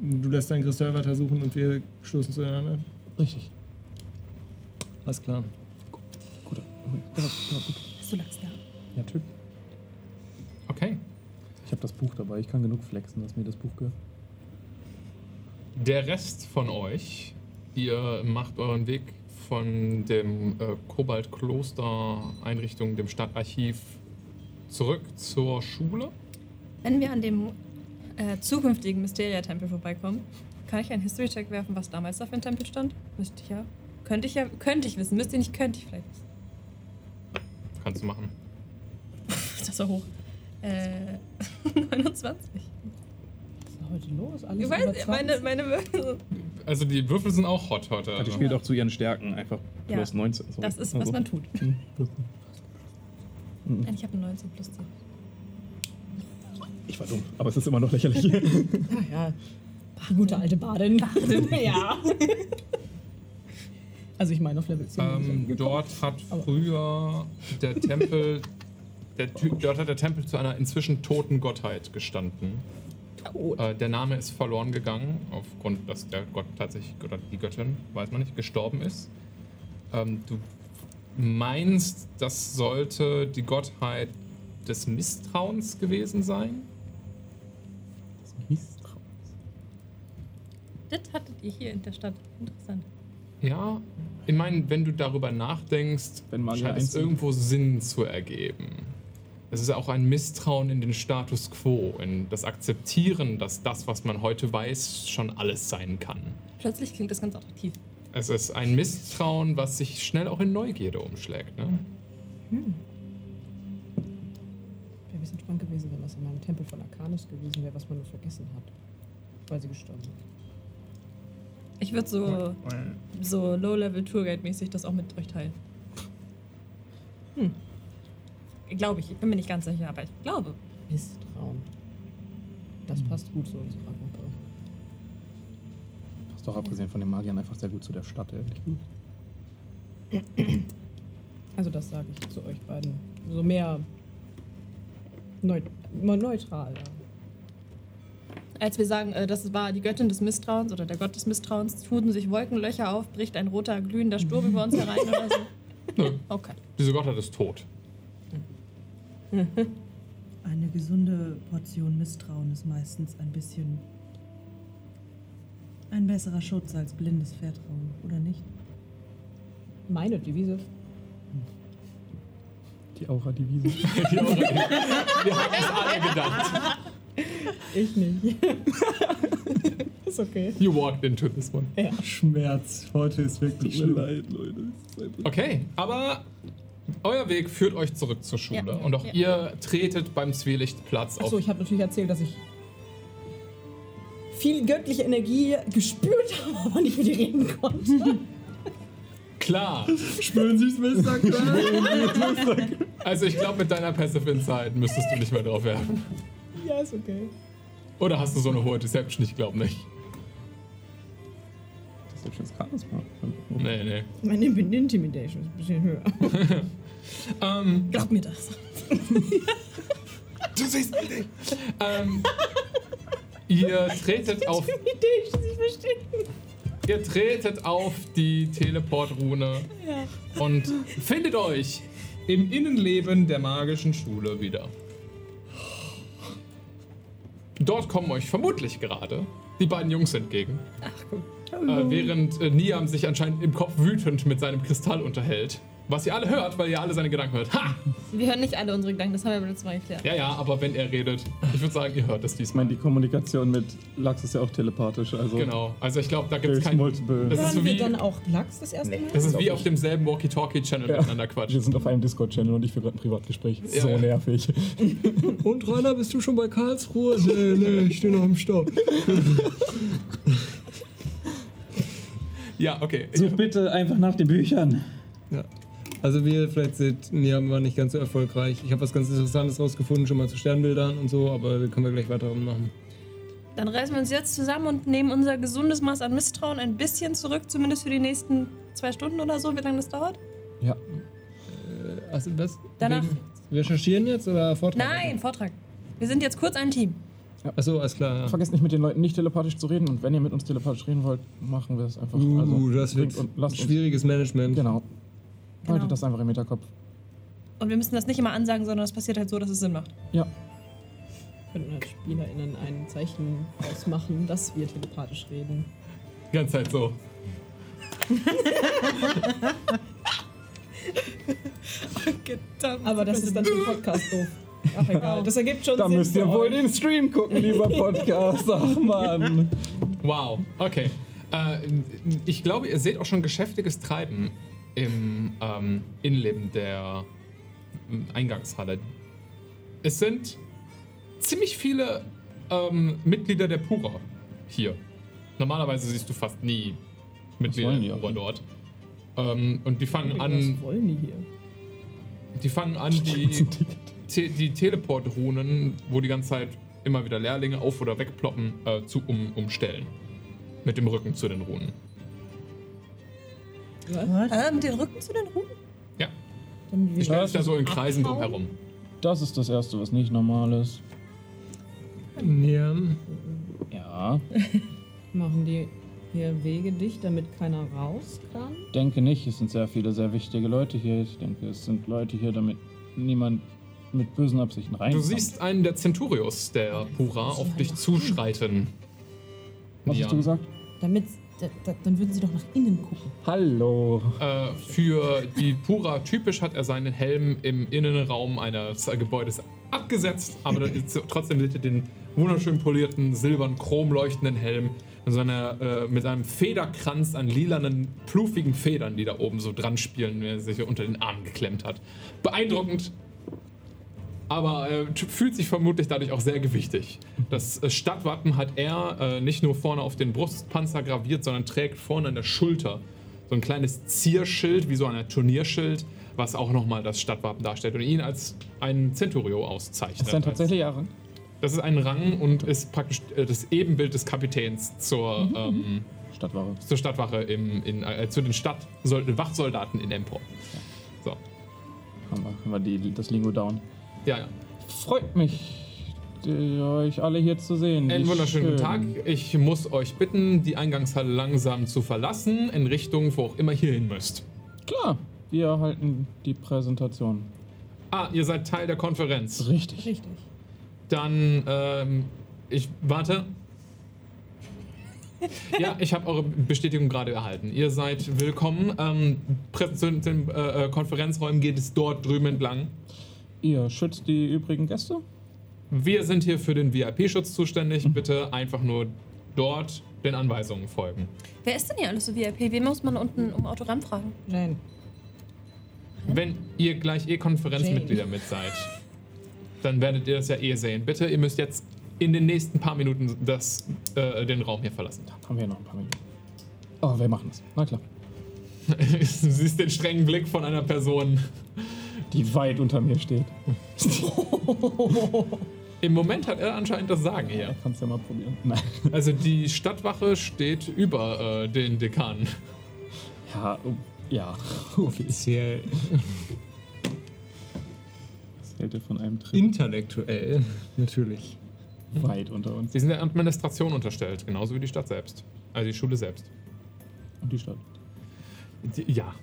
du lässt deinen Kristall weitersuchen und wir stoßen zueinander. Richtig. Alles klar. Gut. Ja, ja, gut. Hast du Lachs da? Ja, Typ. Okay. Ich habe das Buch dabei. Ich kann genug flexen, dass mir das Buch gehört. Der Rest von euch, ihr macht euren Weg von dem äh, Kobalt-Kloster-Einrichtung, dem Stadtarchiv, zurück zur Schule. Wenn wir an dem äh, zukünftigen Mysteria-Tempel vorbeikommen, kann ich einen History-Check werfen, was damals da für ein Tempel stand? Müsste ich ja. Könnte ich ja, könnte ich wissen. Müsste ich nicht, könnte ich vielleicht wissen. Kannst du machen. Das ist so hoch. Äh, 29. Was ist heute los? Alles Ich weiß, 20? meine, meine Würfel. also die Würfel sind auch hot heute. Die Also. spielt auch zu ihren Stärken einfach Ja, plus 19. So. Das ist, was Also, man tut. hm, Nein, Ich habe eine 19 plus 10. Ich war dumm, aber es ist immer noch lächerlich. Ah ja, die gute alte Badin. ja. Also ich meine auf Level 10. Ähm, dort hat früher der Tempel, der, Ty- dort hat der Tempel zu einer inzwischen toten Gottheit gestanden. Tot. Äh, der Name ist verloren gegangen, aufgrund, dass der Gott tatsächlich, oder die Göttin, weiß man nicht, gestorben ist. Ähm, du meinst, das sollte die Gottheit des Misstrauens gewesen sein? Misstrauen. Das hattet ihr hier in der Stadt. Interessant. Ja, ich meine, wenn du darüber nachdenkst, scheint es irgendwo Sinn zu ergeben. Es ist auch ein Misstrauen in den Status quo, in das Akzeptieren, dass das, was man heute weiß, schon alles sein kann. Plötzlich klingt das ganz attraktiv. Es ist ein Misstrauen, was sich schnell auch in Neugierde umschlägt. Ne? Wäre ein bisschen spannend gewesen, wenn das in meinem Arcanus gewesen wäre, was man nur vergessen hat. Weil sie gestorben ist. Ich würde so, so Low-Level-Tourguide-mäßig das auch mit euch teilen. Hm. Glaube ich. Ich bin mir nicht ganz sicher, aber ich glaube. Misstrauen. Das passt gut zu unserer Gruppe. Passt doch abgesehen von den Magiern einfach sehr gut zu der Stadt, ehrlich. Also das sage ich zu euch beiden. So mehr neu mal neutral. Ja. Als wir sagen, äh, das war die Göttin des Misstrauens oder der Gott des Misstrauens, tun sich Wolkenlöcher auf, bricht ein roter, glühender Sturm über uns herein oder so. Nö, Okay. diese Gottheit ist tot. Eine gesunde Portion Misstrauen ist meistens ein bisschen ein besserer Schutz als blindes Vertrauen, oder nicht? Meine Devise. Die Aura-Devise. Wir haben es alle gedacht. Ich nicht. ist okay. You walked into this one. Schmerz. Heute ist wirklich schlimm. leid, Leute. Okay, aber euer Weg führt euch zurück zur Schule. Ja, und auch ja. ihr tretet beim Zwielichtplatz auf. Achso, ich habe natürlich erzählt, dass ich viel göttliche Energie gespürt habe, aber nicht mit ihr reden konnte. Klar. Spüren Sie es, Mr. Also ich glaube, mit deiner Passive Insight müsstest du nicht mehr drauf werfen. Ja, ist okay. Oder hast du so eine hohe Deception? Ich glaube nicht. Das ist Charisma. Nee, nee. Meine Intimidation ist ein bisschen höher. Ähm, Glaub mir das. du siehst mich nicht. Ähm, ihr tretet auf. Intimidation, ich verstehe. Ihr tretet auf die Teleportrune und findet euch im Innenleben der magischen Schule wieder. Dort kommen euch vermutlich gerade die beiden Jungs entgegen. Ach, guck. Äh, während äh, Niam sich anscheinend im Kopf wütend mit seinem Kristall unterhält. Was ihr alle hört, weil ihr alle seine Gedanken hört. Ha! Wir hören nicht alle unsere Gedanken, das haben wir beim letzten Mal geklärt. Ja, ja, aber wenn er redet, ich würde sagen, ihr hört es Ich diesmal. meine, die Kommunikation mit Lachs ist ja auch telepathisch. Also Genau. Also ich glaube, da gibt es kein. multiple. Das ist so Hören wir wie, dann auch Lachs das erste Mal? das ist wie auf ich. demselben Walkie-Talkie-Channel Ja. miteinander quatschen. Wir sind auf einem Discord-Channel und ich führe gerade ein Privatgespräch. Ja, so ja. nervig. Und Rainer, bist du schon bei Karlsruhe? Nee, nee, ich stehe noch im Stopp. Ja, okay. Such bitte einfach nach den Büchern. Ja. Also wir vielleicht sind, nee, waren nicht ganz so erfolgreich. Ich habe was ganz Interessantes rausgefunden, schon mal zu Sternbildern und so, aber da können wir gleich weiter machen. Dann reißen wir uns jetzt zusammen und nehmen unser gesundes Maß an Misstrauen ein bisschen zurück, zumindest für die nächsten zwei Stunden oder so, wie lange das dauert. Ja. Also was? Danach- Wir recherchieren jetzt oder Vortrag? Nein, Vortrag. Wir sind jetzt kurz ein Team. Achso, alles klar. Ja. Vergesst nicht mit den Leuten nicht telepathisch zu reden und wenn ihr mit uns telepathisch reden wollt, machen wir es einfach. Uh, also, das wird und lasst uns. schwieriges Management. Genau. Haltet Genau. das einfach im Hinterkopf. Und wir müssen das nicht immer ansagen, sondern es passiert halt so, dass es Sinn macht. Ja. könnten als SpielerInnen ein Zeichen ausmachen, dass wir telepathisch reden. Die ganze Zeit so. Aber das ist dann für den Podcast doof. Ach egal, das ergibt schon Da Sinn müsst ihr wohl den Stream gucken, lieber Podcast. Ach man. Wow, okay. Äh, ich glaube, ihr seht auch schon geschäftiges Treiben im ähm, Innenleben der ähm, Eingangshalle. Es sind ziemlich viele ähm, Mitglieder der Pura hier. Normalerweise siehst du fast nie Mitglieder auch Pura dort. Ähm, und die fangen an, Was wollen die hier? die fangen an, die, te die Teleport-Runen, wo die ganze Zeit immer wieder Lehrlinge auf- oder wegploppen, äh, zu um umstellen. Mit dem Rücken zu den Runen. Was? Äh, mit den Rücken zu den Runen? Ja, Dann sich da ist so in Kreisen abhauen? drumherum. Das ist das Erste, was nicht normal ist. Ja. Ja, machen die hier Wege dicht, damit keiner raus kann. denke nicht. Es sind sehr viele sehr wichtige Leute hier. Ich denke, es sind Leute hier, damit niemand mit bösen Absichten Du reinkommt. siehst einen der Centurios der Pura auf dich zuschreiten. Was hast Nian. du gesagt? Damit, da, da, dann würden sie doch nach innen gucken. Hallo. Äh, für die Pura typisch hat er seinen Helm im Innenraum eines Gebäudes abgesetzt, aber dann ist, trotzdem seht ihr den wunderschön polierten, silbern, chromleuchtenden Helm mit, so einer, äh, mit einem Federkranz an lilanen, pluffigen Federn, die da oben so dran spielen, wie er sich unter den Arm geklemmt hat. Beeindruckend, aber äh, fühlt sich vermutlich dadurch auch sehr gewichtig. Das äh, Stadtwappen hat er äh, nicht nur vorne auf den Brustpanzer graviert, sondern trägt vorne an der Schulter so ein kleines Zierschild, wie so ein Turnierschild, was auch nochmal das Stadtwappen darstellt und ihn als einen Centurio auszeichnet. Ist denn tatsächlich Aaron? Das ist ein Rang und ist praktisch äh, das Ebenbild des Kapitäns zur, ähm, Stadtwache. zur Stadtwache, im, in, äh, zu den Stadt Wachsoldaten in Empor. So, Haben wir, haben wir die, das Lingo down. Ja, ja. Freut mich, die, euch alle hier zu sehen. Einen wunderschönen guten Tag. schön. Ich muss euch bitten, die Eingangshalle langsam zu verlassen, in Richtung, wo auch immer ihr hin müsst. Klar, wir halten die Präsentation. Ah, ihr seid Teil der Konferenz. Richtig. Richtig. Dann, ähm, ich warte. Ja, ich habe eure Bestätigung gerade erhalten. Ihr seid willkommen. Ähm, Prä- zu den äh, äh, Konferenzräumen geht es dort drüben entlang. Ihr schützt die übrigen Gäste? Wir sind hier für den VIP-Schutz zuständig. Bitte einfach nur dort den Anweisungen folgen. Wer ist denn hier alles so VIP? Wen muss man unten um Autogramm fragen? Jane. Wenn ihr gleich eh Konferenzmitglieder mit seid, dann werdet ihr das ja eh sehen. Bitte, ihr müsst jetzt in den nächsten paar Minuten das, äh, den Raum hier verlassen. Haben wir noch ein paar Minuten. Oh, wir machen das. Na klar. du siehst den strengen Blick von einer Person. Die weit unter mir steht. Im Moment hat er anscheinend das Sagen hier. Kannst ja mal probieren. Nein. Also die Stadtwache steht über äh, den Dekan. Ja, oh, ja. Offiziell. Das hält er von einem Trip Intellektuell, natürlich. weit unter uns. Sie sind der Administration unterstellt, genauso wie die Stadt selbst. Also die Schule selbst. Und die Stadt. Die, ja.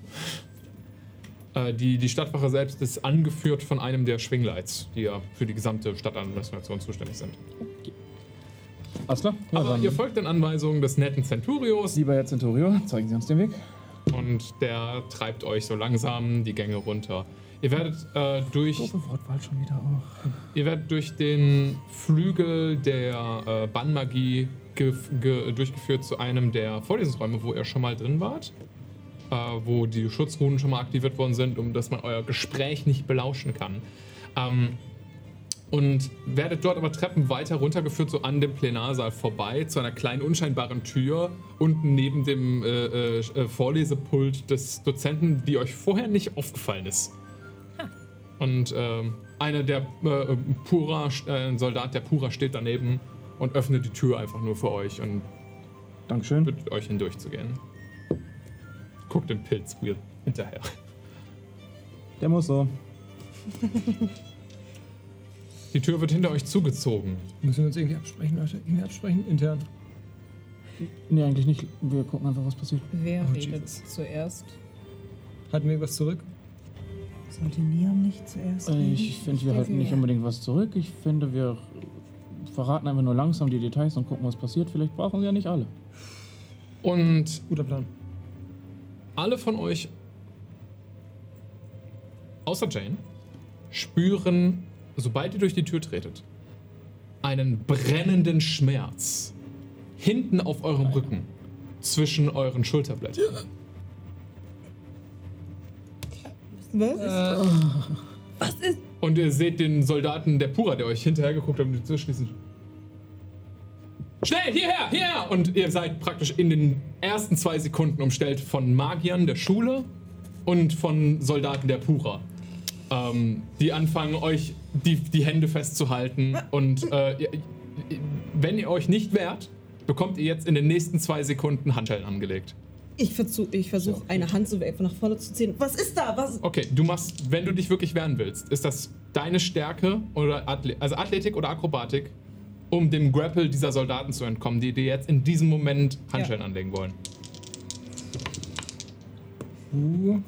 Äh, die, die Stadtwache selbst ist angeführt von einem der Schwingleits, die ja für die gesamte Stadtadministration zuständig sind. Alles klar? Ja, Aber ihr folgt den Anweisungen des netten Centurios Lieber Herr Centurio, zeigen Sie uns den Weg. und der treibt euch so langsam die Gänge runter. Ihr werdet äh, durch Wortwahl schon wieder auch. Ihr werdet durch den Flügel der äh, Bannmagie gef- ge durchgeführt zu einem der Vorlesungsräume, wo ihr schon mal drin wart. Äh, wo die Schutzrunen schon mal aktiviert worden sind, um dass man euer Gespräch nicht belauschen kann. Ähm, und werdet dort aber Treppen weiter runtergeführt, so an dem Plenarsaal vorbei, zu einer kleinen unscheinbaren Tür unten neben dem äh, äh, Vorlesepult des Dozenten, die euch vorher nicht aufgefallen ist. Und ähm, einer der äh, Pura, äh, ein Soldat der Pura steht daneben und öffnet die Tür einfach nur für euch und Dankeschön. bittet euch hindurchzugehen. Guckt den Pilz weird hinterher. Der muss so. Die Tür wird hinter euch zugezogen. Müssen wir uns irgendwie absprechen, Leute? Irgendwie absprechen, intern. Nee, eigentlich nicht. Wir gucken einfach, was passiert. Wer Oh, redet Jesus. zuerst? Halten wir was zurück? Sollte Niam nicht zuerst Äh, reden? Ich finde, wir halten nicht unbedingt was zurück. Ich finde, wir verraten einfach nur langsam die Details und gucken, was passiert. Vielleicht brauchen sie ja nicht alle. Und Guter Plan. Alle von euch, außer Jane, spüren, sobald ihr durch die Tür tretet, einen brennenden Schmerz hinten auf eurem Rücken zwischen euren Schulterblättern. Was ist. Und ihr seht den Soldaten der Pura, der euch hinterher geguckt hat, um die Tür schließen. Schnell, hierher, hierher! Und ihr seid praktisch in den ersten zwei Sekunden umstellt von Magiern der Schule und von Soldaten der Pura. Ähm, die anfangen, euch die, die Hände festzuhalten. Und äh, ihr- wenn ihr euch nicht wehrt, bekommt ihr jetzt in den nächsten zwei Sekunden Handschellen angelegt. Ich versuche ich versuch, eine Hand so einfach nach vorne zu ziehen. Was ist da? Was? Okay, du machst, wenn du dich wirklich wehren willst, ist das deine Stärke oder Athlet also Athletik oder Akrobatik, um dem Grapple dieser Soldaten zu entkommen, die dir jetzt in diesem Moment Handschellen anlegen wollen. Uh,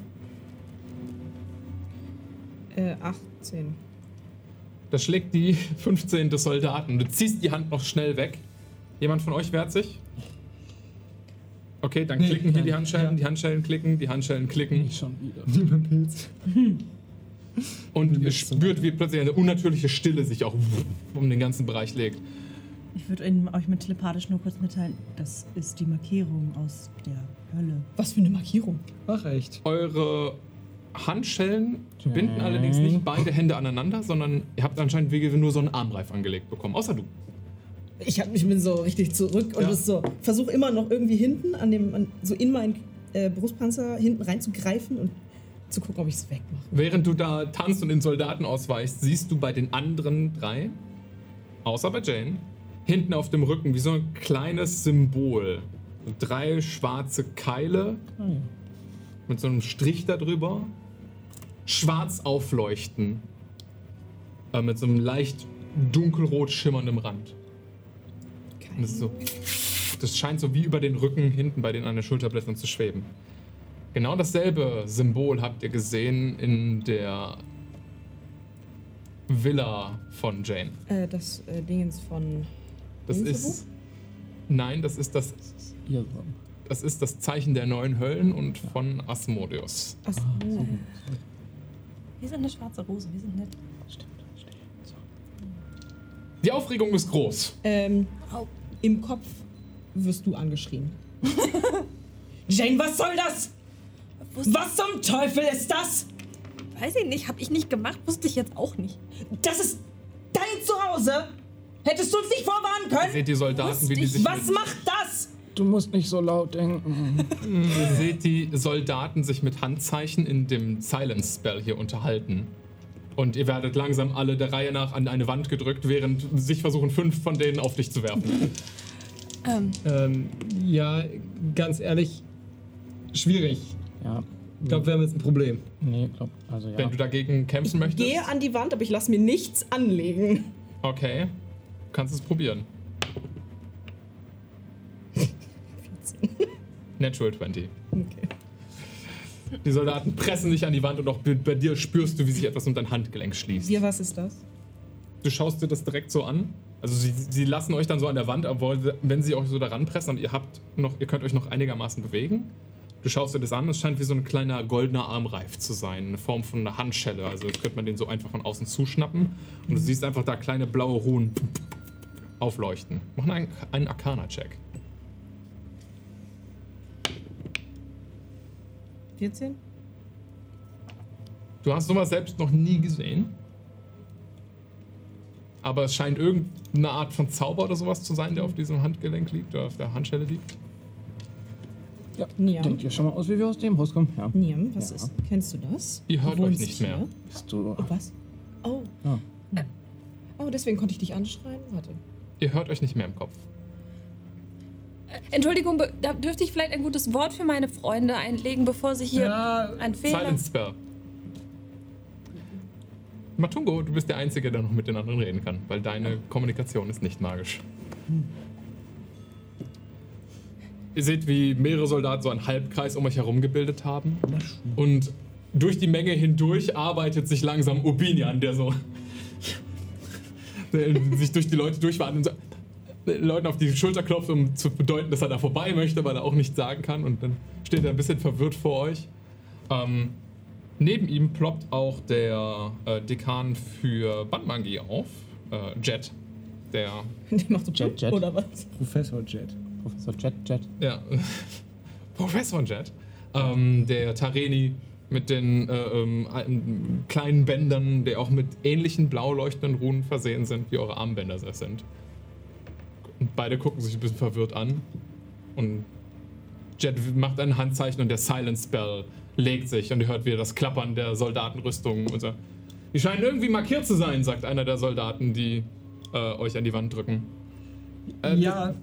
Äh, 18. Das schlägt die 15 des Soldaten. Du ziehst die Hand noch schnell weg. Jemand von euch wehrt sich? Okay, dann Nee, klicken hier die Handschellen, ja. die Handschellen klicken, die Handschellen klicken. Nicht schon wieder. lieber Pilz. Und ihr spürt, wie plötzlich eine unnatürliche Stille sich auch um den ganzen Bereich legt. Ich würde Ihnen- euch mit telepathisch nur kurz mitteilen, das ist die Markierung aus der Hölle. Was für eine Markierung. Ach, echt. Eure Handschellen binden allerdings nicht beide Hände aneinander, sondern ihr habt anscheinend wie nur so einen Armreif angelegt bekommen. Außer du. Ich, hab, ich bin so richtig zurück und Ja. das so. Versuche immer noch irgendwie hinten an dem, an, so in meinen äh, Brustpanzer hinten reinzugreifen und zu gucken, ob ich es wegmache. Während du da tanzt und den Soldaten ausweichst, siehst du bei den anderen drei, außer bei Jane, hinten auf dem Rücken wie so ein kleines Symbol. Drei schwarze Keile mit so einem Strich darüber. Schwarz aufleuchten. Äh, mit so einem leicht dunkelrot schimmerndem Rand. Und das so. Das scheint so wie über den Rücken hinten bei den an den Schulterblättern zu schweben. Genau dasselbe Symbol habt ihr gesehen in der Villa von Jane. Äh, das äh, Dingens von. Das ist. Nein, das ist das, das ist das Zeichen der neuen Höllen und von Asmodeus. Ach, Wir sind eine schwarze Rose, wir sind nett. Die Aufregung ist groß. ähm. Im Kopf wirst du angeschrien. Jane, was soll das? Wusste, Was zum Teufel ist das? Weiß ich nicht, hab ich nicht gemacht, wusste ich jetzt auch nicht. Das ist dein Zuhause. Hättest du uns nicht vorwarnen können? Seht die Soldaten, wie die sich Was macht das? Du musst nicht so laut denken. ihr seht die Soldaten sich mit Handzeichen in dem Silence Spell hier unterhalten. Und ihr werdet langsam alle der Reihe nach an eine Wand gedrückt, während sich versuchen, fünf von denen auf dich zu werfen. Ähm, Ähm, ja, ganz ehrlich, schwierig. Ja. Ich glaube, wir haben jetzt ein Problem. Nee, glaub, also ja. Wenn du dagegen kämpfen möchtest. Gehe an die Wand, aber ich lasse mir nichts anlegen. Okay, du kannst es probieren. Natural 20. Okay. Die Soldaten pressen sich an die Wand und auch bei dir spürst du, wie sich etwas um dein Handgelenk schließt. Wie, was ist das? Du schaust dir das direkt so an. Also sie, sie lassen euch dann so an der Wand, obwohl, wenn sie euch so daran pressen und ihr habt noch, ihr könnt euch noch einigermaßen bewegen. Du schaust dir das an, es scheint wie so ein kleiner goldener Armreif zu sein, eine Form von einer Handschelle. Also könnte man den so einfach von außen zuschnappen. Und du siehst einfach da kleine blaue Ruhen aufleuchten. Mach einen, einen Arcana-Check. 14? Du hast sowas selbst noch nie gesehen. Aber es scheint irgendeine Art von Zauber oder sowas zu sein, der auf diesem Handgelenk liegt oder auf der Handschelle liegt. Niam. Denkt ihr schon mal aus, wie wir aus dem Haus kommen? Ja. Niam, was Ja. ist? Kennst du das? Ihr hört euch nicht hier? mehr. Bist du. Oh, was? Oh. Ah. Oh, deswegen konnte ich dich anschreien? Warte. Ihr hört euch nicht mehr im Kopf. Entschuldigung, be- da dürfte ich vielleicht ein gutes Wort für meine Freunde einlegen, bevor sie hier Ja, ein Fehler. Silence Spell. Matungo, du bist der Einzige, der noch mit den anderen reden kann, weil deine Kommunikation ist nicht magisch. Ihr seht, wie mehrere Soldaten so einen Halbkreis um euch herum gebildet haben. Und durch die Menge hindurch arbeitet sich langsam Urbinian, der so der sich durch die Leute durchwartet und so Leuten auf die Schulter klopft, um zu bedeuten, dass er da vorbei möchte, weil er auch nichts sagen kann. Und dann steht er ein bisschen verwirrt vor euch. Ähm, neben ihm ploppt auch der äh, Dekan für Bandmagie auf, äh, Jet. Der, Der macht so Jet, Jet. Oder was? Professor Jet. Professor Jet Jet. ja, Professor Jet, ähm, der Tareni mit den äh, ähm, kleinen Bändern, der auch mit ähnlichen blau leuchtenden Runen versehen sind, wie eure Armbänder es sind. Und beide gucken sich ein bisschen verwirrt an. Und Jet macht ein Handzeichen und der Silent Spell legt sich und ihr hört wieder das Klappern der Soldatenrüstung und so. Die scheinen irgendwie markiert zu sein, sagt einer der Soldaten, die äh, euch an die Wand drücken. Äh, ja,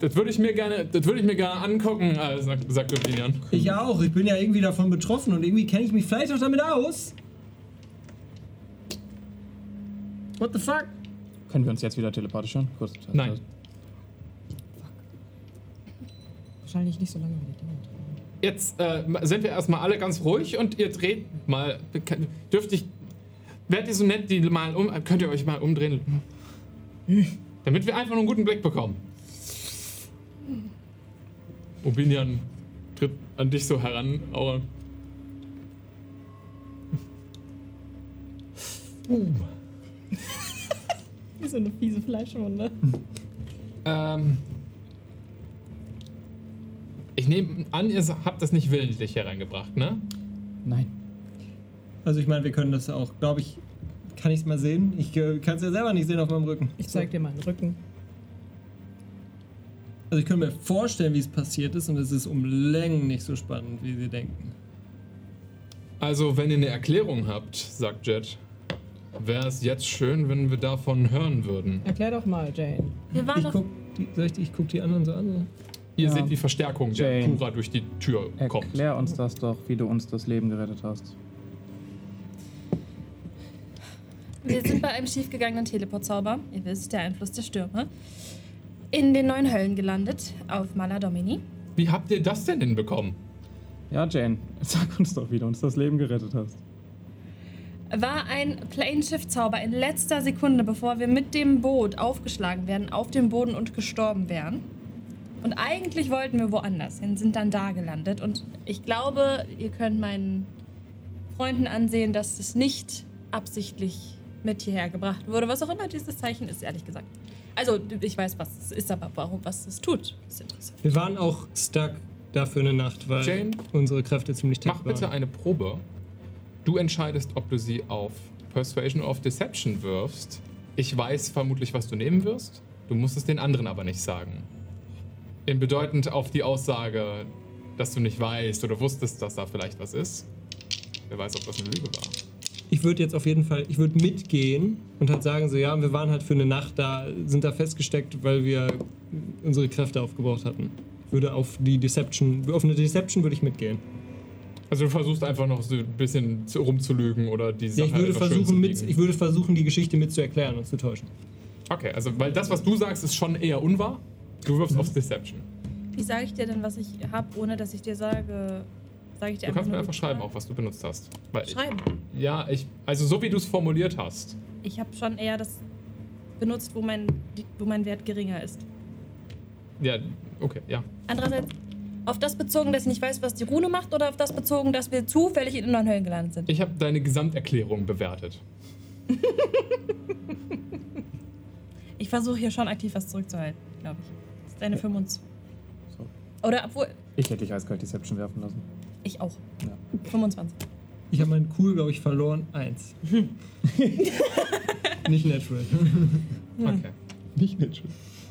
Das, würde ich mir gerne, das würde ich mir gerne angucken, äh, sagt, sagt Opinion. ich auch. Ich bin ja irgendwie davon betroffen und irgendwie kenne ich mich vielleicht auch damit aus. What the fuck? Können wir uns jetzt wieder telepathisch hören? Kurz. Nein. Wahrscheinlich nicht so lange wie die dauert. Jetzt äh, sind wir erstmal alle ganz ruhig und ihr dreht mal. Dürfte ich. Werdet ihr so nett, die mal um. Könnt ihr euch mal umdrehen? Damit wir einfach nur einen guten Blick bekommen. Obinian tritt an dich so heran, Aura. Wie so eine fiese Fleischwunde. Ähm. Ich nehme an, ihr habt das nicht willentlich hereingebracht, ne? Nein. Also ich meine, wir können das auch, glaube ich, kann ich es mal sehen? Ich äh, kann es ja selber nicht sehen auf meinem Rücken. Ich zeig dir meinen Rücken. Also ich könnte mir vorstellen, wie es passiert ist und es ist um Längen nicht so spannend, wie Sie denken. Also, wenn ihr eine Erklärung habt, sagt Jet, wäre es jetzt schön, wenn wir davon hören würden. Erklär doch mal, Jane. Wir waren Ich doch. guck, die, soll ich, die- ich guck die anderen so an. Ihr Ja. seht die Verstärkung, der Jane. Pura durch die Tür kommt. Erklär uns das doch, wie du uns das Leben gerettet hast. Wir sind bei einem schiefgegangenen Teleportzauber, ihr wisst, der Einfluss der Stürme, in den neuen Höllen gelandet, auf Mala Domini. Wie habt ihr das denn hinbekommen? Ja, Jane, sag uns doch, wie du uns das Leben gerettet hast. War ein Planeshift-Zauber in letzter Sekunde, bevor wir mit dem Boot aufgeschlagen werden, auf dem Boden und gestorben wären. Und eigentlich wollten wir woanders hin, sind dann da gelandet. Und ich glaube, ihr könnt meinen Freunden ansehen, dass es nicht absichtlich mit hierher gebracht wurde. Was auch immer dieses Zeichen ist, ehrlich gesagt. Also, ich weiß, was es ist, aber warum, was es tut, ist interessant. Wir waren auch stuck dafür eine Nacht, weil Jane, unsere Kräfte ziemlich tief Mach bitte waren. eine Probe. Du entscheidest, ob du sie auf Persuasion oder auf Deception wirfst. Ich weiß vermutlich, was du nehmen wirst. Du musst es den anderen aber nicht sagen. In bedeutend auf die Aussage, dass du nicht weißt oder wusstest, dass da vielleicht was ist. Wer weiß, ob das eine Lüge war. Ich würde jetzt auf jeden Fall, ich würde mitgehen und halt sagen so, ja, wir waren halt für eine Nacht da, sind da festgesteckt, weil wir unsere Kräfte aufgebraucht hatten. Ich würde auf die Deception, auf eine Deception würde ich mitgehen. Also du versuchst einfach noch so ein bisschen zu- rumzulügen oder die Sache Ja, ich würde versuchen, zu mit, ich würde versuchen, die Geschichte mit zu erklären und zu täuschen. Okay, also weil das, was du sagst, ist schon eher unwahr. Du wirfst aufs Deception. Wie sage ich dir denn, was ich habe, ohne dass ich dir sage? Sage ich dir Du kannst mir einfach schreiben, auch was du benutzt hast. Weil Schreiben. Ja, ich, also so wie du es formuliert hast. Ich habe schon eher das benutzt, wo mein, wo mein Wert geringer ist. Ja, okay, ja. Andererseits, auf das bezogen, dass ich nicht weiß, was die Rune macht, oder auf das bezogen, dass wir zufällig in den neuen Höllen gelandet sind? Ich habe deine Gesamterklärung bewertet. Ich versuche hier schon aktiv was zurückzuhalten, glaube ich. Das ist deine 25. So. Oder obwohl, Ich hätte dich eiskalt Deception werfen lassen. Ich auch. Ja. 25. Ich habe meinen Cool, glaube ich, verloren. Eins. Nicht natural. Okay. Nicht natural.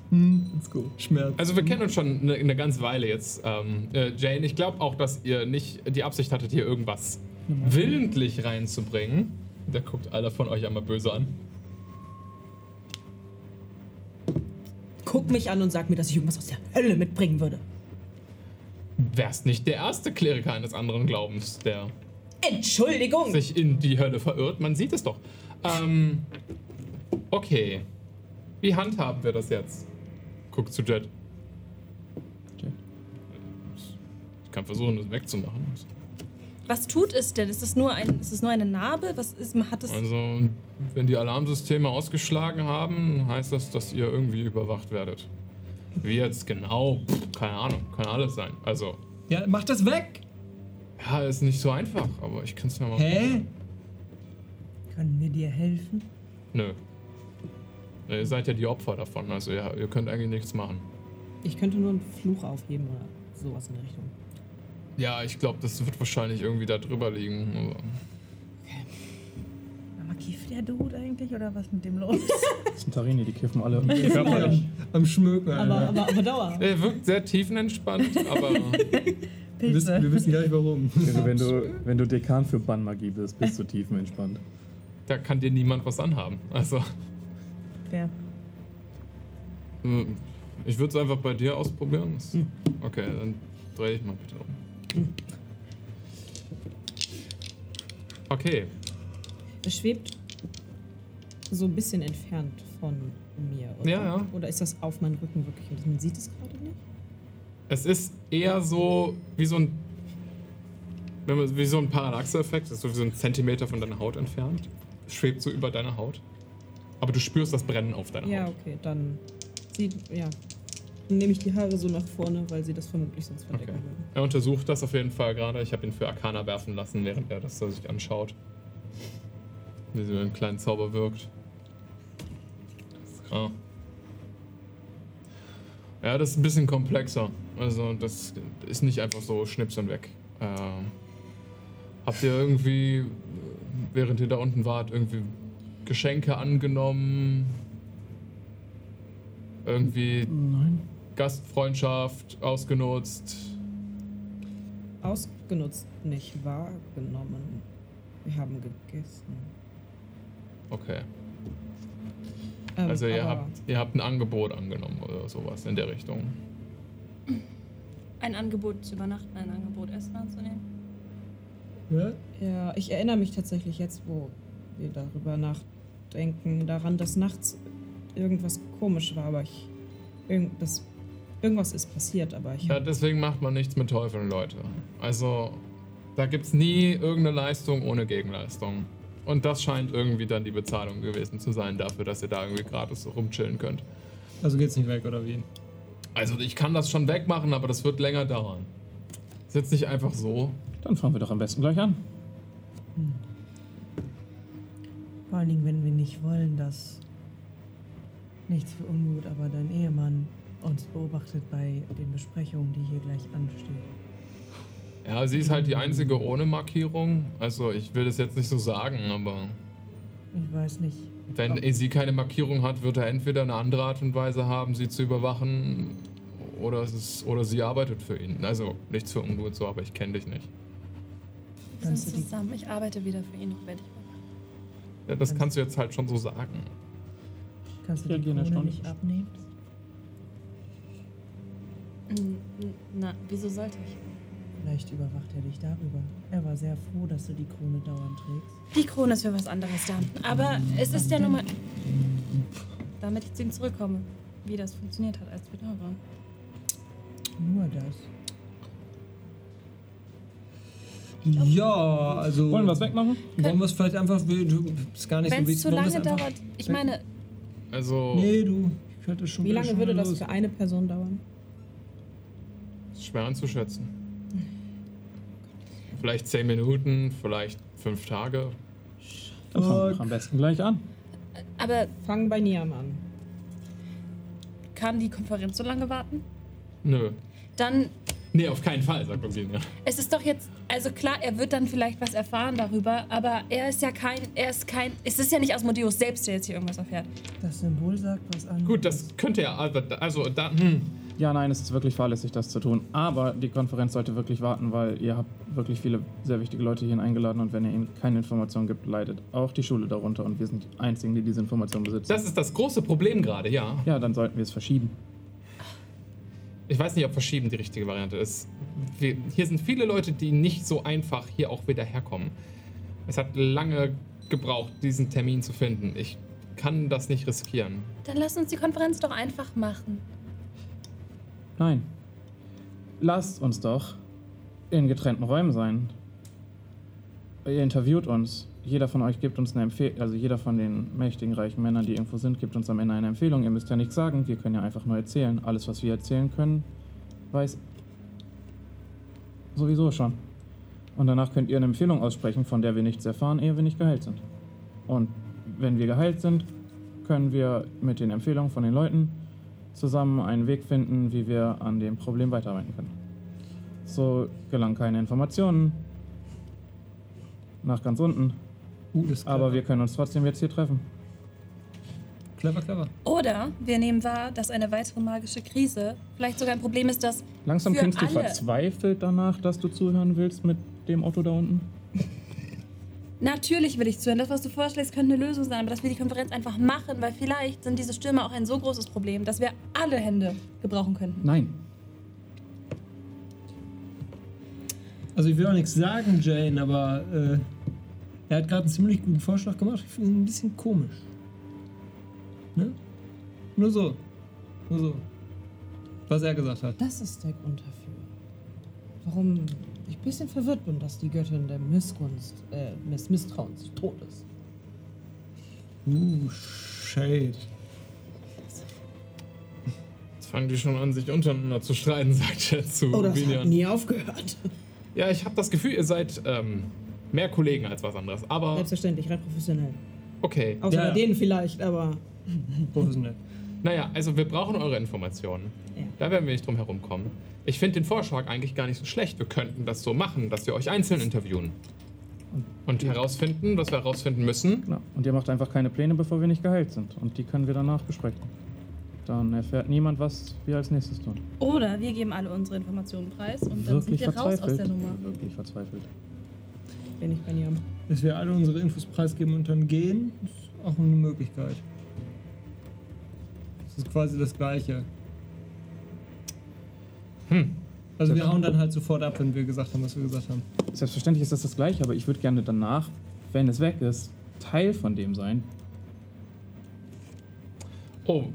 Hm, let's go. Schmerz. Also wir kennen uns schon eine, eine ganze Weile jetzt, ähm, äh, Jane. Ich glaube auch, dass ihr nicht die Absicht hattet, hier irgendwas willentlich reinzubringen. Der guckt alle von euch einmal böse an. Guck mich an und sag mir, dass ich irgendwas aus der Hölle mitbringen würde. Wärst nicht der erste Kleriker eines anderen Glaubens, der Entschuldigung! sich in die Hölle verirrt. Man sieht es doch. Ähm, okay. Wie handhaben wir das jetzt? Guckt zu Jet. Jet. Ich kann versuchen, das wegzumachen. Was tut es denn? Ist es nur, ein, ist es nur eine Narbe? Was ist, hat es. Also, wenn die Alarmsysteme ausgeschlagen haben, heißt das, dass ihr irgendwie überwacht werdet. Wie jetzt genau? Pff, keine Ahnung, kann alles sein. Also, Ja, mach das weg! ja, ist nicht so einfach, aber ich kann es mir mal. Hä? Können wir dir helfen? Nö. Ihr seid ja die Opfer davon, also ja, ihr könnt eigentlich nichts machen. Ich könnte nur einen Fluch aufheben oder sowas in der Richtung. Ja, ich glaube, das wird wahrscheinlich irgendwie da drüber liegen. Aber kifft der Dude eigentlich oder was mit dem los? Das sind Tarini, die kiffen alle. am, am Schmöken, Alter. Aber, aber, aber Dauer. Er wirkt sehr tiefenentspannt, aber wir, wissen, wir wissen gar nicht warum. Also wenn, du, wenn du Dekan für Bannmagie bist, bist du tiefenentspannt. da kann dir niemand was anhaben. Also, Wer? hm, ich würde es einfach bei dir ausprobieren. Das- Okay, dann dreh dich mal bitte um. Okay, Es schwebt so ein bisschen entfernt von mir, oder? Ja, ja. Oder ist das auf meinem Rücken wirklich? Und man sieht es gerade nicht? es ist eher so wie so ein. Wenn man, wie so ein Parallaxe-Effekt, das ist so wie so ein Zentimeter von deiner Haut entfernt. Es schwebt so über deiner Haut. Aber du spürst das Brennen auf deiner Ja, Haut. okay, dann sieht, ja. Dann nehme ich die Haare so nach vorne, weil sie das vermutlich sonst verdecken Okay. würden. Er untersucht das auf jeden Fall gerade. Ich habe ihn für Arcana werfen lassen, während er das so sich anschaut. Wie so einen kleinen Zauber wirkt. Ah. Ja, das ist ein bisschen komplexer. Also, das ist nicht einfach so schnips und weg. Ähm, habt ihr irgendwie, während ihr da unten wart, irgendwie Geschenke angenommen? Irgendwie Nein. Gastfreundschaft ausgenutzt? Ausgenutzt, nicht wahrgenommen. Wir haben gegessen. Okay. Ähm, Also ihr habt, ihr habt ein Angebot angenommen oder sowas in der Richtung. Ein Angebot zu übernachten, ein Angebot Essen anzunehmen. Ja? Ja, ich erinnere mich tatsächlich jetzt, wo wir darüber nachdenken, daran, dass nachts irgendwas komisch war, aber ich. Irgend, das, irgendwas ist passiert, aber ich. Ja, deswegen macht man nichts mit Teufeln, Leute. Also, da gibt's nie irgendeine Leistung ohne Gegenleistung. Und das scheint irgendwie dann die Bezahlung gewesen zu sein dafür, dass ihr da irgendwie gratis so rumchillen könnt. Also geht's nicht weg, oder wie? Also ich kann das schon wegmachen, aber das wird länger dauern. Ist jetzt nicht einfach so. Dann fangen wir doch am besten gleich an. Vor allen Dingen, wenn wir nicht wollen, dass nichts für ungut, aber dein Ehemann uns beobachtet bei den Besprechungen, die hier gleich anstehen. Ja, sie ist halt die einzige ohne Markierung. Also ich will das jetzt nicht so sagen, aber Ich weiß nicht. wenn sie keine Markierung hat, wird er entweder eine andere Art und Weise haben, sie zu überwachen, oder, es ist, oder sie arbeitet für ihn. Also nichts für ungut so, aber ich kenne dich nicht. Wir sind zusammen. Ich arbeite wieder für ihn, werde ich. Ja, das kannst du jetzt halt schon so sagen. Kannst du die Krone nicht abnehmen? Na, wieso sollte ich? Vielleicht überwacht er dich darüber. Er war sehr froh, dass du die Krone dauernd trägst. Die Krone ist für was anderes da. Aber es ist ja nun mal. Damit ich zu ihm zurückkomme. Wie das funktioniert hat, als wir da waren. Nur das. Ja, also. Wollen wir es wegmachen? Wollen wir es vielleicht einfach. Du ist gar nicht Wenn so es wichtig. zu lange dauert. Ich meine, Also Nee, du. Ich hatte schon Wie lange schon würde wieder das los. für eine Person dauern? ist schwer anzuschätzen. Vielleicht zehn Minuten, vielleicht fünf Tage. Dann fangen wir am besten gleich an. aber Fangen bei Niam an. kann die Konferenz so lange warten? Nö. Dann Nee, auf keinen Fall, sagt Rosina. Es ist doch jetzt, also klar, er wird dann vielleicht was erfahren darüber, aber er ist ja kein, er ist kein, es ist ja nicht Asmodeus selbst, der jetzt hier irgendwas erfährt. Das Symbol sagt was an. Gut, das könnte ja, also da- also da, hm. Ja, nein, es ist wirklich fahrlässig, das zu tun. Aber die Konferenz sollte wirklich warten, weil ihr habt wirklich viele sehr wichtige Leute hierhin eingeladen und wenn ihr ihnen keine Informationen gibt, leidet auch die Schule darunter und wir sind die Einzigen, die diese Informationen besitzen. Das ist das große Problem gerade, ja. ja, dann sollten wir es verschieben. Ich weiß nicht, ob verschieben die richtige Variante ist. Wir, hier sind viele Leute, die nicht so einfach hier auch wieder herkommen. Es hat lange gebraucht, diesen Termin zu finden. Ich kann das nicht riskieren. Dann lass uns die Konferenz doch einfach machen. Nein. Lasst uns doch in getrennten Räumen sein. Ihr interviewt uns. Jeder von euch gibt uns eine Empfehlung, also jeder von den mächtigen, reichen Männern, die irgendwo sind, gibt uns am Ende eine Empfehlung. Ihr müsst ja nichts sagen, wir können ja einfach nur erzählen. Alles, was wir erzählen können, weiß sowieso schon. Und danach könnt ihr eine Empfehlung aussprechen, von der wir nichts erfahren, ehe wir nicht geheilt sind. Und wenn wir geheilt sind, können wir mit den Empfehlungen von den Leuten zusammen einen Weg finden, wie wir an dem Problem weiterarbeiten können. So gelangen keine Informationen nach ganz unten. Gutes. Aber wir können uns trotzdem jetzt hier treffen. Clever, clever. Oder wir nehmen wahr, dass eine weitere magische Krise vielleicht sogar ein Problem ist, das Langsam für klingst du alle. verzweifelt danach, dass du zuhören willst mit dem Otto da unten. Natürlich will ich zuhören. Das, was du vorschlägst, könnte eine Lösung sein, aber dass wir die Konferenz einfach machen, weil vielleicht sind diese Stürme auch ein so großes Problem, dass wir alle Hände gebrauchen könnten. Nein. Also ich will auch nichts sagen, Jane, aber äh, er hat gerade einen ziemlich guten Vorschlag gemacht. Ich finde ihn ein bisschen komisch. Ne? Nur so. Nur so. Was er gesagt hat. Das ist der Grund dafür. Warum bisschen verwirrt bin, dass die Göttin der Missgunst, äh, des Misstrauens tot ist. Uh, Shade. Jetzt fangen die schon an, sich untereinander zu streiten, sagt er zu Oh, das hat Vinian. nie aufgehört. Ja, ich habe das Gefühl, ihr seid ähm, mehr Kollegen als was anderes. Aber Selbstverständlich, rein professionell. okay. Außer Ja, bei ja. denen vielleicht, aber Professionell. Naja, also wir brauchen eure Informationen. Ja. Da werden wir nicht drum herum kommen. Ich finde den Vorschlag eigentlich gar nicht so schlecht. Wir könnten das so machen, dass wir euch einzeln interviewen. Und herausfinden, was wir herausfinden müssen. Genau. Und ihr macht einfach keine Pläne, bevor wir nicht geheilt sind. Und die können wir danach besprechen. Dann erfährt niemand, was wir als nächstes tun. Oder wir geben alle unsere Informationen preis und dann Wirklich sind wir raus aus der Nummer. Wirklich verzweifelt. bin ich bei Niam. Dass wir alle unsere Infos preisgeben und dann gehen, ist auch eine Möglichkeit. Das ist quasi das Gleiche. Hm. Also wir hauen dann halt sofort ab, wenn wir gesagt haben, was wir gesagt haben. Selbstverständlich ist das das Gleiche, aber ich würde gerne danach, wenn es weg ist, Teil von dem sein. Oh,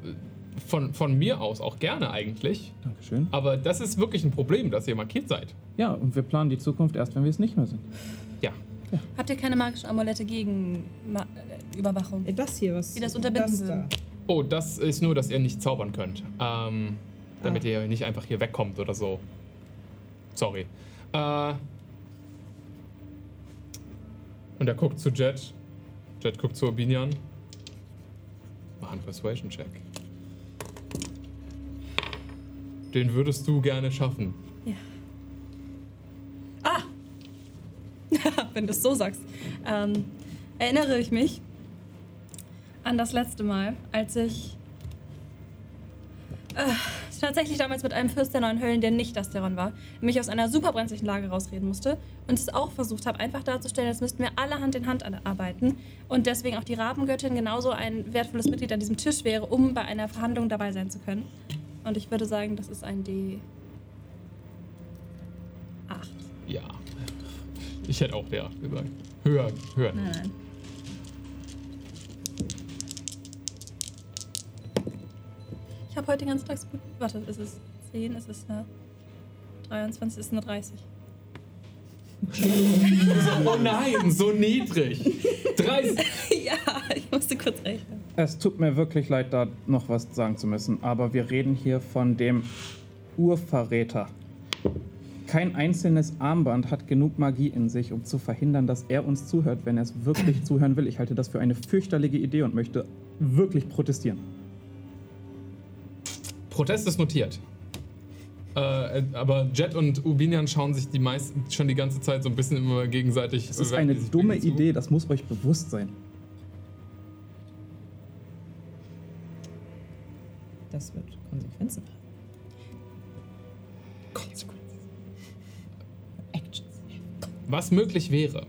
von, von mir aus auch gerne eigentlich. Dankeschön. Aber das ist wirklich ein Problem, dass ihr markiert seid. Ja, und wir planen die Zukunft erst, wenn wir es nicht mehr sind. Ja. Habt ihr keine magischen Amulette gegen Ma äh, Überwachung? Das hier, was. Die das unterbinden würden. Oh, das ist nur, dass ihr nicht zaubern könnt. Ähm, damit Ah. ihr nicht einfach hier wegkommt oder so. Sorry. Äh, und er guckt zu Jet. Jet guckt zu Obinian. Mach einen Persuasion-Check. Den würdest du gerne schaffen. Wenn du es so sagst. Ähm, erinnere ich mich an das letzte Mal, als ich äh, tatsächlich damals mit einem Fürst der neuen Höllen, der nicht Asteron war, mich aus einer super brenzlichen Lage rausreden musste und es auch versucht habe, einfach darzustellen, als müssten wir alle Hand in Hand arbeiten und deswegen auch die Rabengöttin genauso ein wertvolles Mitglied an diesem Tisch wäre, um bei einer Verhandlung dabei sein zu können. Und ich würde sagen, das ist ein D. 8. Ja. Ich hätte auch der 8 gesagt. Höher, höher. Nein, nein. Habe heute den ganzen Tag so gut. Warte, ist es 10? Ist es eine 23? Ist es eine 30? Oh nein, so niedrig. 30. ja, ich musste kurz rechnen. Es tut mir wirklich leid, da noch was sagen zu müssen, aber wir reden hier von dem Urverräter. Kein einzelnes Armband hat genug Magie in sich, um zu verhindern, dass er uns zuhört, wenn er es wirklich zuhören will. Ich halte das für eine fürchterliche Idee und möchte wirklich protestieren. Protest ist notiert. Äh, aber Jet und Ubinian schauen sich die meisten schon die ganze Zeit so ein bisschen immer gegenseitig. Das ist eine dumme. Idee, das muss euch bewusst sein. Das wird Konsequenzen haben. Konsequenzen. Actions. Was möglich wäre.